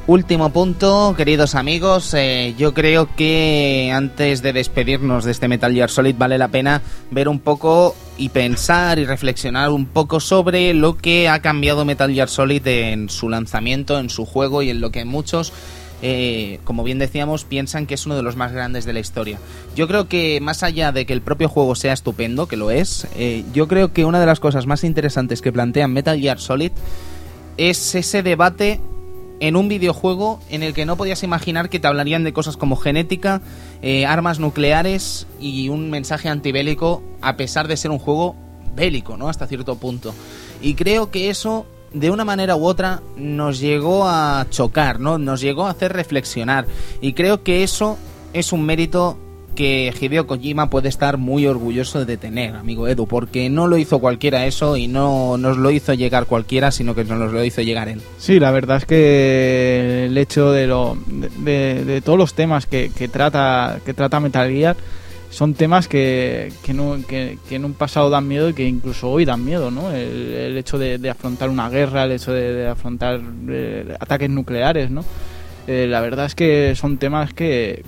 Último punto, queridos amigos. eh, yo creo que antes de despedirnos de este Metal Gear Solid vale la pena ver un poco y pensar y reflexionar un poco sobre lo que ha cambiado Metal Gear Solid en su lanzamiento, en su juego y en lo que muchos, eh, como bien decíamos, piensan que es uno de los más grandes de la historia. Yo creo que más allá de que el propio juego sea estupendo, que lo es, eh, yo creo que una de las cosas más interesantes que plantea Metal Gear Solid es ese debate en un videojuego en el que no podías imaginar que te hablarían de cosas como genética, eh, armas nucleares y un mensaje antibélico, a pesar de ser un juego bélico, ¿no? Hasta cierto punto. Y creo que eso, de una manera u otra, nos llegó a chocar, ¿no? Nos llegó a hacer reflexionar. Y creo que eso es un mérito que Hideo Kojima puede estar muy orgulloso de tener, amigo Edu, porque no lo hizo cualquiera eso y no nos lo hizo llegar cualquiera, sino que nos lo hizo llegar él. Sí, la verdad es que el hecho de, lo, de, todos los temas que, trata que trata Metal Gear son temas que, que, en un pasado dan miedo y que incluso hoy dan miedo, ¿no? El, hecho de, afrontar una guerra, el hecho de, de afrontar eh, ataques nucleares, ¿no? Eh, la verdad es que son temas que,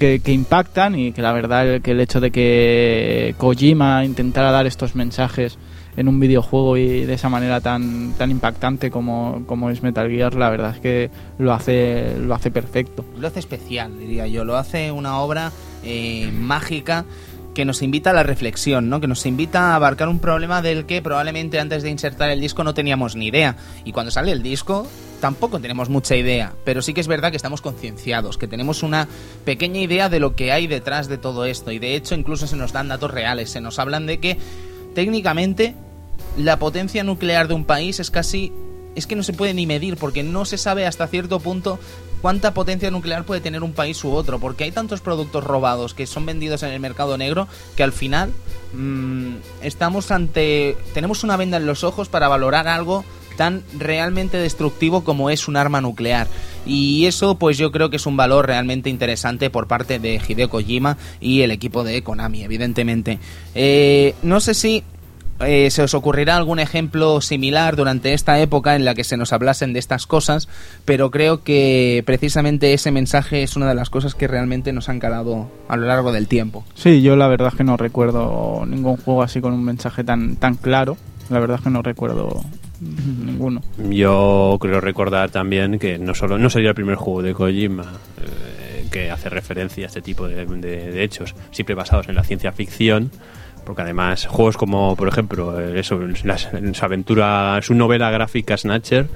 que, impactan y que la verdad que el hecho de que Kojima intentara dar estos mensajes en un videojuego y de esa manera tan tan impactante como, como es Metal Gear, la verdad es que lo hace lo hace perfecto. Lo hace especial, diría yo. Lo hace una obra eh, mágica que nos invita a la reflexión, ¿no? Que nos invita a abarcar un problema del que probablemente antes de insertar el disco no teníamos ni idea. Y cuando sale el disco tampoco tenemos mucha idea, pero sí que es verdad que estamos concienciados, que tenemos una pequeña idea de lo que hay detrás de todo esto. Y de hecho incluso se nos dan datos reales, se nos hablan de que técnicamente la potencia nuclear de un país es casi es que no se puede ni medir porque no se sabe hasta cierto punto cuánta potencia nuclear puede tener un país u otro porque hay tantos productos robados que son vendidos en el mercado negro que al final mm, estamos ante tenemos una venda en los ojos para valorar algo tan realmente destructivo como es un arma nuclear. Y eso pues yo creo que es un valor realmente interesante por parte de Hideo Kojima y el equipo de Konami, evidentemente. Eh, no sé si eh, se os ocurrirá algún ejemplo similar durante esta época en la que se nos hablasen de estas cosas, pero creo que precisamente ese mensaje es una de las cosas que realmente nos han calado a lo largo del tiempo. Sí, yo la verdad es que no recuerdo ningún juego así con un mensaje tan, tan claro. La verdad es que no recuerdo ninguno. Yo creo recordar también que no solo no sería el primer juego de Kojima eh, que hace referencia a este tipo de, de- de hechos, siempre basados en la ciencia ficción, porque además juegos como, por ejemplo, eh, eso, las- en su aventura, su novela gráfica Snatcher,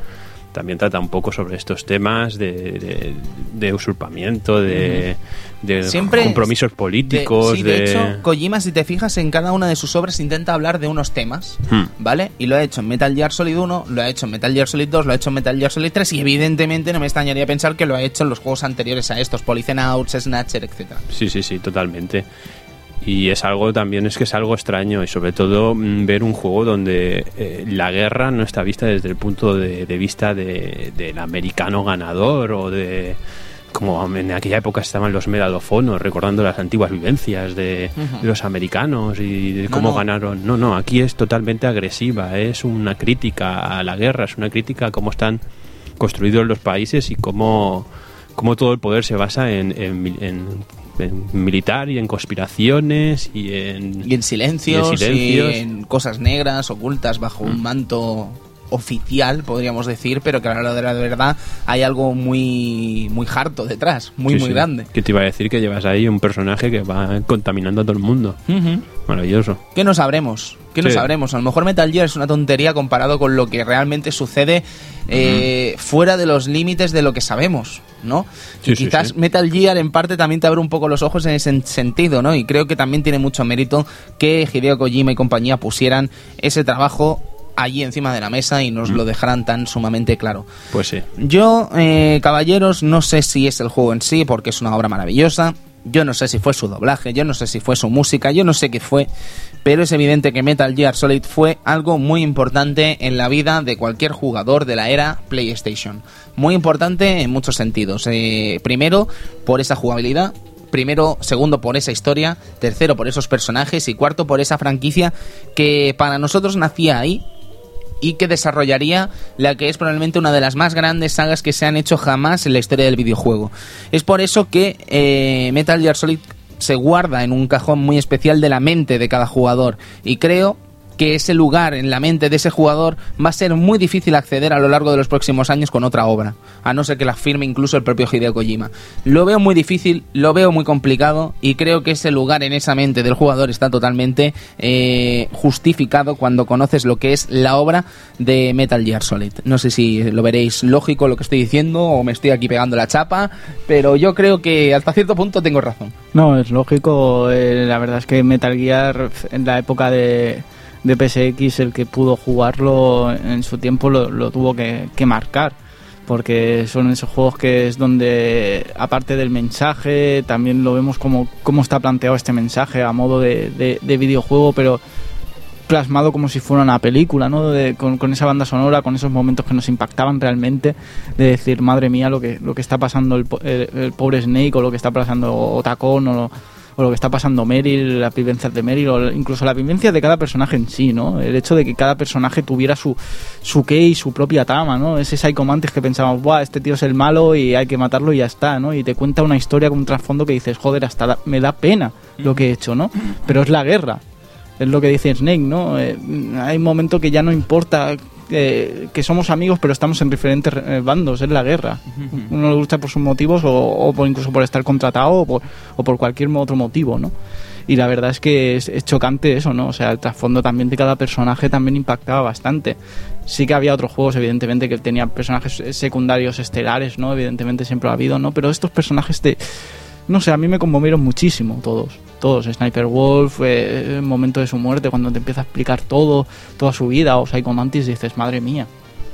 también trata un poco sobre estos temas de, de- de usurpamiento, de, de Siempre compromisos De- políticos, sí, de, de... hecho, Kojima, si te fijas, en cada una de sus obras intenta hablar de unos temas, Hmm. ¿vale? Y lo ha hecho en Metal Gear Solid 1, lo ha hecho en Metal Gear Solid 2, lo ha hecho en Metal Gear Solid 3 y evidentemente no me extrañaría pensar que lo ha hecho en los juegos anteriores a estos, Polycenauts, Snatcher, etcétera. Sí, sí, sí, totalmente. Y es algo también, es que es algo extraño y sobre todo mm, ver un juego donde eh, la guerra no está vista desde el punto de, de vista de- del americano ganador o de como en aquella época estaban los medalofonos recordando las antiguas vivencias de, los americanos y de cómo no. ganaron. No, no, aquí es totalmente agresiva, es una crítica a la guerra, es una crítica a cómo están construidos los países y cómo, cómo todo el poder se basa en, en en- en militar y en conspiraciones y en... Y en silencios, Y en silencios. y en cosas negras ocultas bajo un manto oficial, podríamos decir, pero que a la hora de la verdad hay algo muy muy harto detrás, muy Sí, muy sí. grande. Que te iba a decir que llevas ahí un personaje que va contaminando a todo el mundo. Maravilloso. ¿Qué no sabremos? ¿Qué no sabremos? A lo mejor Metal Gear es una tontería comparado con lo que realmente sucede eh, fuera de los límites de lo que sabemos, ¿no? Sí, y sí, quizás sí. Metal Gear en parte también te abre un poco los ojos en ese sentido, ¿no? Y creo que también tiene mucho mérito que Hideo Kojima y compañía pusieran ese trabajo allí encima de la mesa y nos lo dejaran tan sumamente claro. Pues sí. Yo, eh, caballeros, no sé si es el juego en sí, porque es una obra maravillosa. Yo no sé si fue su doblaje, yo no sé si fue su música, yo no sé qué fue, pero es evidente que Metal Gear Solid fue algo muy importante en la vida de cualquier jugador de la era PlayStation. Muy importante en muchos sentidos. Eh, primero, por esa jugabilidad, Primero, segundo por esa historia, tercero por esos personajes y cuarto por esa franquicia que para nosotros nacía ahí y que desarrollaría la que es probablemente una de las más grandes sagas que se han hecho jamás en la historia del videojuego. Es por eso que eh, Metal Gear Solid se guarda en un cajón muy especial de la mente de cada jugador. Y creo que ese lugar en la mente de ese jugador va a ser muy difícil acceder a lo largo de los próximos años con otra obra, a no ser que la firme incluso el propio Hideo Kojima. Lo veo muy difícil, lo veo muy complicado y creo que ese lugar en esa mente del jugador está totalmente eh, justificado cuando conoces lo que es la obra de Metal Gear Solid. No sé si lo veréis lógico lo que estoy diciendo o me estoy aquí pegando la chapa, pero yo creo que hasta cierto punto tengo razón. No, es lógico. eh, la verdad es que Metal Gear en la época de, de PSX, el que pudo jugarlo en su tiempo lo, lo tuvo que, que marcar. Porque son esos juegos que es donde, aparte del mensaje, también lo vemos como cómo está planteado este mensaje a modo de, de- de videojuego, pero plasmado como si fuera una película, ¿no? De- con, con esa banda sonora, con esos momentos que nos impactaban realmente, de decir, madre mía, lo que, lo que está pasando el, el- el pobre Snake, o lo que está pasando Otacon, o lo, o lo que está pasando Meryl, las vivencias de Meryl, o incluso las vivencias de cada personaje en sí, ¿no? El hecho de que cada personaje tuviera su, su qué y su propia trama, ¿no? Ese Psycho Mantis que pensamos, Buah, este tío es el malo y hay que matarlo y ya está, ¿no? Y te cuenta una historia con un trasfondo que dices, joder, hasta me da pena lo que he hecho, ¿no? Pero es la guerra, es lo que dice Snake, ¿no? Eh, hay un momento que ya no importa eh, que somos amigos, pero estamos en diferentes eh, bandos, es la guerra. Uno le gusta por sus motivos o, o por incluso por estar contratado o por, o por cualquier otro motivo, ¿no? Y la verdad es que es, es chocante eso, ¿no? O sea, el trasfondo también de cada personaje también impactaba bastante. Sí que había otros juegos, evidentemente, que tenían personajes secundarios estelares, ¿no? Evidentemente siempre ha habido, ¿no? Pero estos personajes de... No sé, a mí me conmovieron muchísimo todos. Todos. Sniper Wolf, eh, el momento de su muerte, cuando te empieza a explicar todo, toda su vida, o Psycho Mantis, dices, madre mía.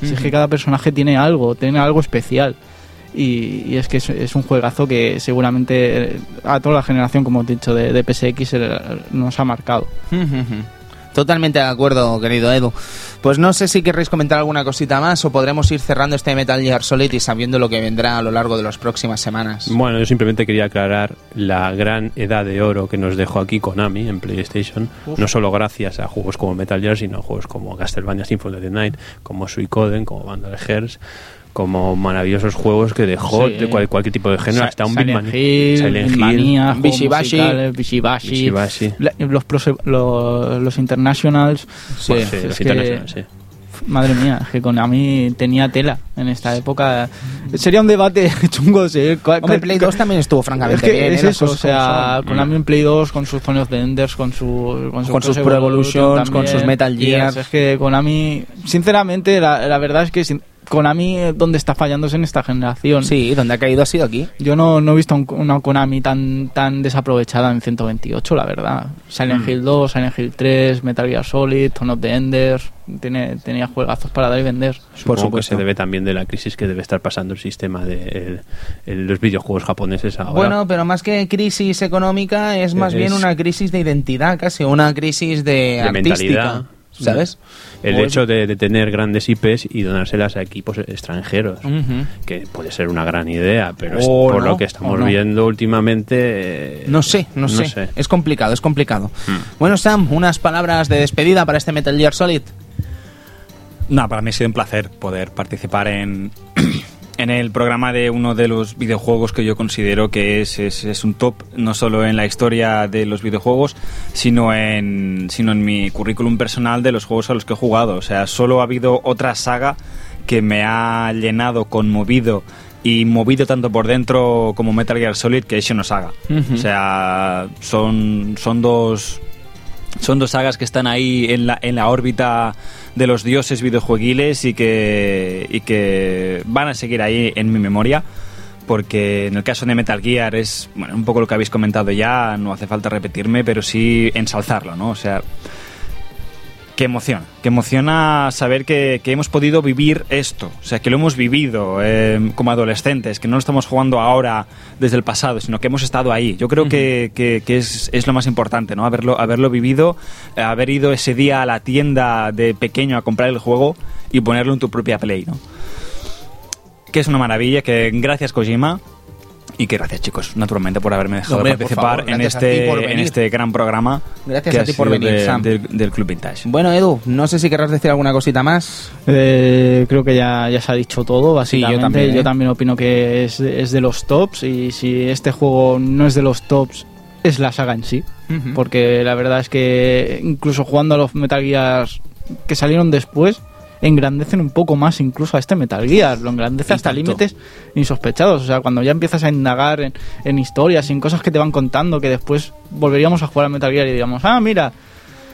Si es que cada personaje tiene algo, tiene algo especial. Y, y es que es, es un juegazo que seguramente eh, a toda la generación, como he dicho, de, de PSX eh, nos ha marcado. Totalmente de acuerdo, querido Edu. Pues no sé si querréis comentar alguna cosita más o podremos ir cerrando este Metal Gear Solid y sabiendo lo que vendrá a lo largo de las próximas semanas. Bueno, yo simplemente quería aclarar la gran edad de oro que nos dejó aquí Konami en PlayStation, no solo gracias a juegos como Metal Gear, sino a juegos como Castlevania Symphony of the Night, como Suicoden, como Vandal Hearts, como maravillosos juegos que dejó Sí. de cual- cualquier tipo de género, Sa- hasta un Silent Beatman- Hill, Silent Hill, juegos Bishibashi. musicales, Bishibashi, Bishibashi. la- los, los, los Internationals. Sí, Pues sí, es los que- International, sí. Madre mía, es que Konami tenía tela en esta época. Sería un debate chungo. Sí. ¿Cuál- Hombre, Play 2 también estuvo Es francamente que bien. es ¿eh? Eso, o sea. Konami en Play 2 con sus Zone of the Enders, con, su, con, su Con sus Pro Evolution Evolutions, con sus Metal Gears. Es que Konami, sinceramente, la, la verdad es que sin- Konami eh, donde está fallando es en esta generación. Sí, donde ha caído ha sido aquí. Yo no, no he visto un- una Konami tan, tan desaprovechada en 128, la verdad. Silent Hill 2, Silent Hill 3, Metal Gear Solid, Zone of the Enders. Tiene, tenía juegazos para dar y vender. Supongo que supuesto. se debe también de la crisis que debe estar pasando el sistema de el- el- los videojuegos japoneses ahora. Bueno, pero más que crisis económica es más Es- bien una crisis de identidad, casi una crisis de, de artística, mentalidad. ¿Sabes? El hecho de, de tener grandes IPs y donárselas a equipos extranjeros, que puede ser una gran idea, pero es- por no, lo que estamos no. viendo últimamente... eh, No sé, no, sé. Es complicado, es complicado. Bueno, Sam, unas palabras de despedida para este Metal Gear Solid. No, para mí ha sido un placer poder participar en, en el programa de uno de los videojuegos que yo considero que es, es, es un top, no solo en la historia de los videojuegos, sino en, sino en mi currículum personal de los juegos a los que he jugado. O sea, solo ha habido otra saga que me ha llenado, conmovido y movido tanto por dentro como Metal Gear Solid que es Xenosaga. Ujú. O sea, son, son dos son dos sagas que están ahí en la, en la órbita de los dioses videojueguiles y que, y que van a seguir ahí en mi memoria. Porque en el caso de Metal Gear es bueno, un poco lo que habéis comentado ya, no hace falta repetirme, pero sí ensalzarlo, ¿no? O sea, que emociona, que emociona saber que, que hemos podido vivir esto, o sea, que lo hemos vivido eh, como adolescentes, que no lo estamos jugando ahora desde el pasado, sino que hemos estado ahí. Yo creo que, que- que es, es lo más importante, ¿no? Haberlo, haberlo vivido, haber ido ese día a la tienda de pequeño a comprar el juego y ponerlo en tu propia Play, ¿no? Que es una maravilla, que gracias Kojima. Y que gracias chicos, naturalmente, por haberme dejado Hombre, participar favor, en, este, en este gran programa. Gracias que a ti por venir, de- Sam. del- del Club Vintage. Bueno, Edu, no sé si querrás decir alguna cosita más. Eh, creo que ya, ya se ha dicho todo, básicamente. yo también, ¿eh? Yo también opino que es, es de los tops y si este juego no es de los tops, es la saga en sí. Porque la verdad es que incluso jugando a los Metal Gear que salieron después, engrandecen un poco más incluso a este Metal Gear. Lo engrandece Y hasta límites insospechados. O sea, cuando ya empiezas a indagar en, en historias, en cosas que te van contando, que después volveríamos a jugar a Metal Gear y diríamos, ah, mira.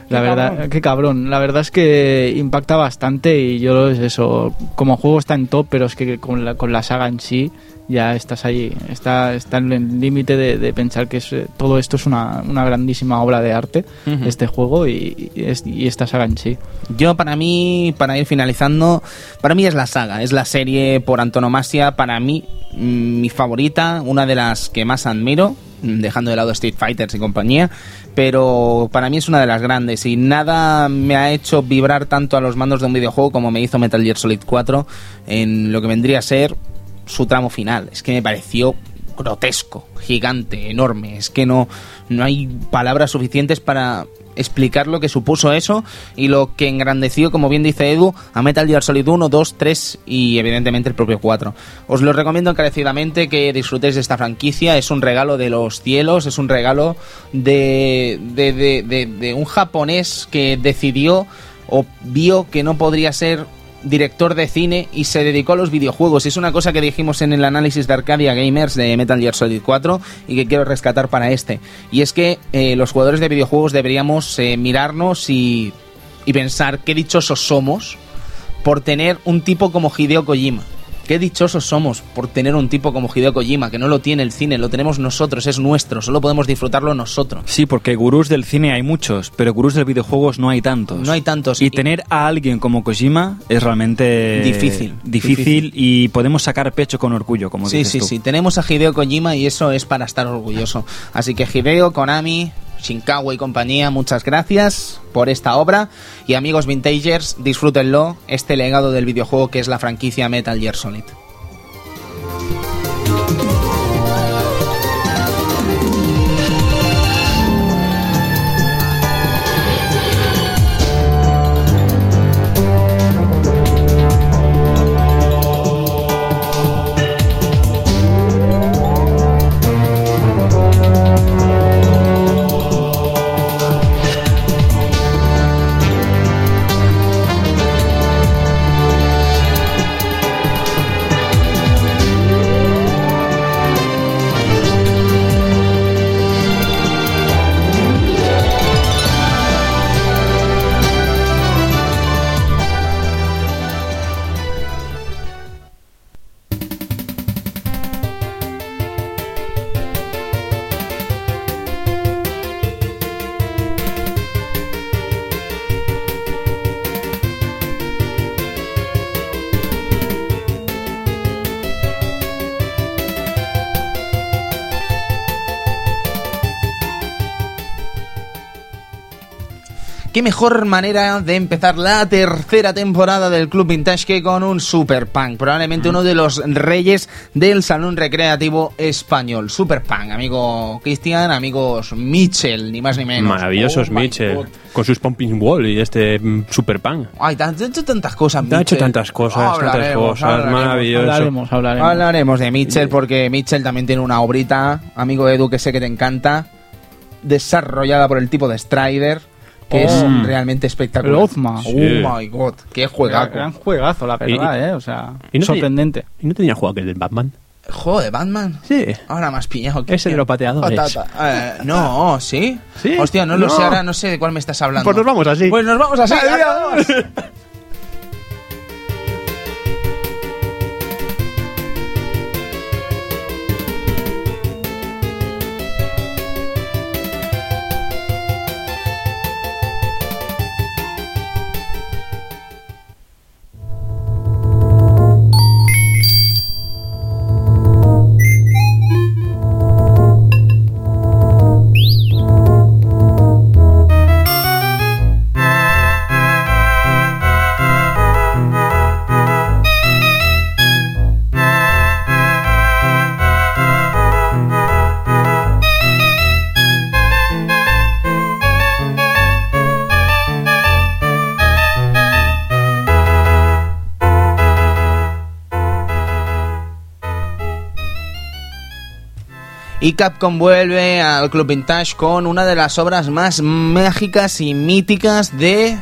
La Qué verdad, cabrón. qué cabrón. La verdad es que impacta bastante y yo es eso. Como juego está en top, pero es que con la, con la saga en sí ya estás ahí. Está, está en el límite de, de pensar que es, todo esto es una, una grandísima obra de arte, este juego y, y es- y esta saga en sí. Yo, para mí, para ir finalizando, para mí es la saga, es la serie por antonomasia, para mí, mm, mi favorita, una de las que más admiro, mm, dejando de lado Street Fighters y compañía, pero para mí es una de las grandes y nada me ha hecho vibrar tanto a los mandos de un videojuego como me hizo Metal Gear Solid 4 en lo que vendría a ser su tramo final. Es que me pareció grotesco, gigante, enorme. Es que no, no hay palabras suficientes para explicar lo que supuso eso y lo que engrandeció, como bien dice Edu, a Metal Gear Solid 1, 2, 3 y evidentemente el propio 4. Os lo recomiendo encarecidamente que disfrutéis de esta franquicia. Es un regalo de los cielos, es un regalo de, de, de, de- un japonés que decidió o vio que no podría ser director de cine y se dedicó a los videojuegos. Es una cosa que dijimos en el análisis de Arcadia Gamers de Metal Gear Solid 4 y que quiero rescatar para este. Y es que eh, los jugadores de videojuegos deberíamos eh, mirarnos y, y pensar qué dichosos somos por tener un tipo como Hideo Kojima. Qué dichosos somos por tener un tipo como Hideo Kojima, que no lo tiene el cine, lo tenemos nosotros, es nuestro, solo podemos disfrutarlo nosotros. Sí, porque gurús del cine hay muchos, pero gurús del videojuegos no hay tantos. No hay tantos. Y tener a alguien como Kojima es realmente Difícil, difícil, difícil. y podemos sacar pecho con orgullo, como Sí, dices sí, tú. sí. Tenemos a Hideo Kojima y eso es para estar orgulloso. Así que Hideo, Konami, Shinkawa y compañía, muchas gracias por esta obra. Y amigos vintagers, disfrútenlo, este legado del videojuego que es la franquicia Metal Gear Solid. Qué mejor manera de empezar la tercera temporada del Club Vintage que con un Super Punk, probablemente uno de los reyes del salón recreativo español. Super Punk, amigo Cristian, amigos Mitchell, ni más ni menos. Maravillosos Oh Mitchell, con sus Pumping Wall y este mm, Super Pan. Ay, te han hecho tantas cosas, Te ha hecho Mitchell. tantas cosas, tantas Hablaremos, cosas, hablaremos. maravilloso. Hablaremos, hablaremos. Hablaremos de Mitchell porque Mitchell también tiene una obrita, amigo Edu, que sé que te encanta, desarrollada por el tipo de Strider, que es Oh. realmente espectacular. El Ozma. Oh my god, qué juegazo. gran juegazo, la verdad, Y- ¿eh? O sea, y no te- sorprendente. ¿Y no tenía juego aquel del Batman? Juego de Batman. Sí. Ahora más pillado. que- Ese de los pateadores. Patata. Eh, no, ¿sí? ¿Sí? Hostia, no, lo No. sé, ahora no sé de cuál me estás hablando. Pues nos vamos así. Pues nos vamos así. adiós. Y Capcom vuelve al Club Vintage con una de las obras más mágicas y míticas de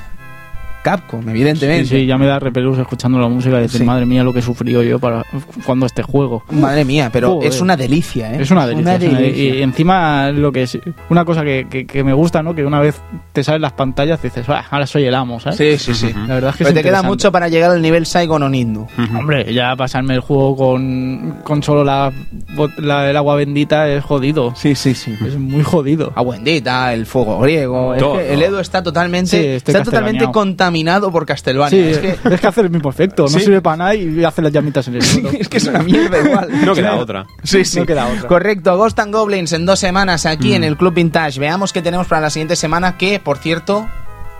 Capcom, evidentemente. Sí, sí, ya me da repelús escuchando la música y decir, Sí. madre mía, lo que he sufrido yo para cuando este juego. Madre mía, pero Joder. es una delicia, ¿eh? Es una delicia. es una delicia. delicia. Y encima, lo que es una cosa que, que- que me gusta, ¿no? Que una vez te salen las pantallas dices, "Ah, ahora soy el amo, ¿sabes? Sí, sí, sí. La verdad es que Pero es te queda mucho para llegar al nivel Saigon o Nindu. Hombre, ya pasarme el juego con, con solo la, el agua bendita es jodido. Sí, sí, sí. Es muy jodido. Agua bendita, el fuego griego. Es Todo. que el Edu está totalmente, Sí, está totalmente castellaneado. Contaminado por Castlevania. Sí, es, que, es que hace el mismo efecto. No Sí. sirve para nada y hace las llamitas en el suelo. es que es una mierda igual. No queda otra. Sí, sí. No queda otra. Correcto, Ghost and Goblins en dos semanas aquí Mm. en el Club Vintage. Veamos qué tenemos para la siguiente semana. Que, por cierto,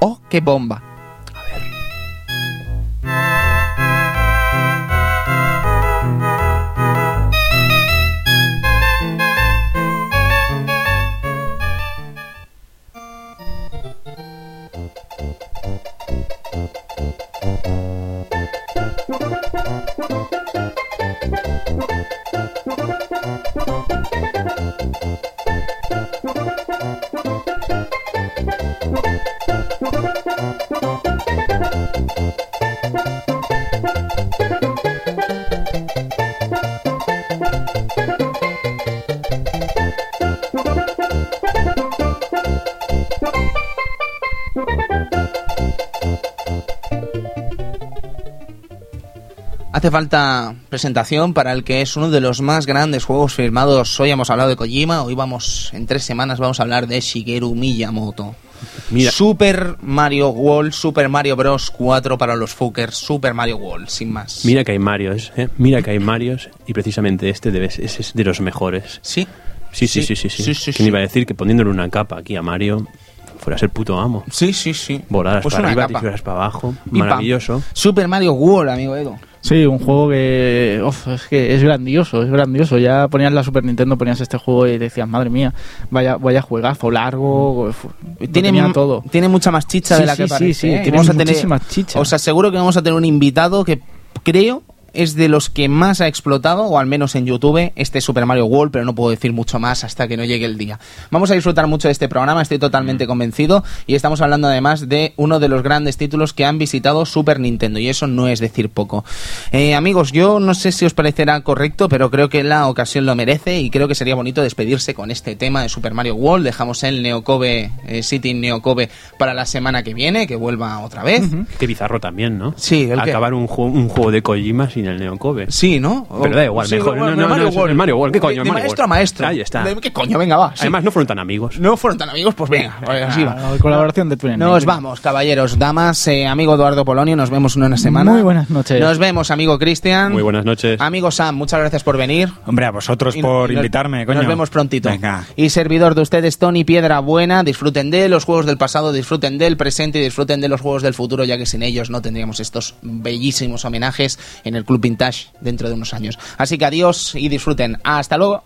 ¡oh, qué bomba! Hace falta presentación para el que es uno de los más grandes juegos firmados. Hoy hemos hablado de Kojima, hoy vamos, en tres semanas vamos a hablar de Shigeru Miyamoto. Mira. Super Mario World, Super Mario Bros. 4 para los fuckers, Super Mario World, sin más. Mira que hay Marios, ¿eh? Mira que hay Marios y precisamente este debe, ese es de los mejores. Sí, Sí, sí, sí, sí. sí, ¿Quién iba a decir que poniéndole una capa aquí a Mario fuera a ser puto amo? Sí, sí, sí. Volaras Pues para arriba, capa. te fueras para abajo. Y pam. Maravilloso. Super Mario World, amigo Edo. Sí, un juego que, uf, es que es grandioso, es grandioso. Ya ponías la Super Nintendo, ponías este juego y decías, madre mía, vaya, vaya juegazo largo, uf, Tiene, tenía todo. tiene mucha más chicha Sí, de la sí, que sí, parece. sí, ¿eh? tiene a tener- chicha. Os aseguro que vamos a tener un invitado que creo es de los que más ha explotado, o al menos en YouTube, este Super Mario World, pero no puedo decir mucho más hasta que no llegue el día. Vamos a disfrutar mucho de este programa, estoy totalmente convencido, y estamos hablando además de uno de los grandes títulos que han visitado Super Nintendo, y eso no es decir poco. Eh, amigos, yo no sé si os parecerá correcto, pero creo que la ocasión lo merece, y creo que sería bonito despedirse con este tema de Super Mario World. Dejamos el Neocobe, eh, City Neocobe para la semana que viene, que vuelva otra vez. Qué bizarro también, ¿no? Sí, ¿el? Acabar un, juego- un juego de Kojima sin el Neocobe. Sí, ¿no? Pero da igual, Sí, mejor. bueno, No, no, Mario no, World. el Mario World, ¿qué coño? De, de maestro a World. maestro. Ahí está. De- ¿Qué coño? Venga, va. sí. Además, no fueron tan amigos. no fueron tan amigos, pues venga, pues así va. Ah, colaboración de Twin Nos vamos, caballeros, damas, eh, amigo Eduardo Polonio, nos vemos en una semana. Muy buenas noches. Nos vemos, amigo Cristian. Muy buenas noches. Amigo Sam, muchas gracias por venir. Hombre, a vosotros Y- por y nos- invitarme, coño. Nos vemos prontito. Venga. Y servidor de ustedes, Tony Piedra Buena. Disfruten de los juegos del pasado, disfruten del presente y disfruten de los juegos del futuro, ya que sin ellos no tendríamos estos bellísimos homenajes en el Club Vintage dentro de unos años. Así que adiós y disfruten. Hasta luego.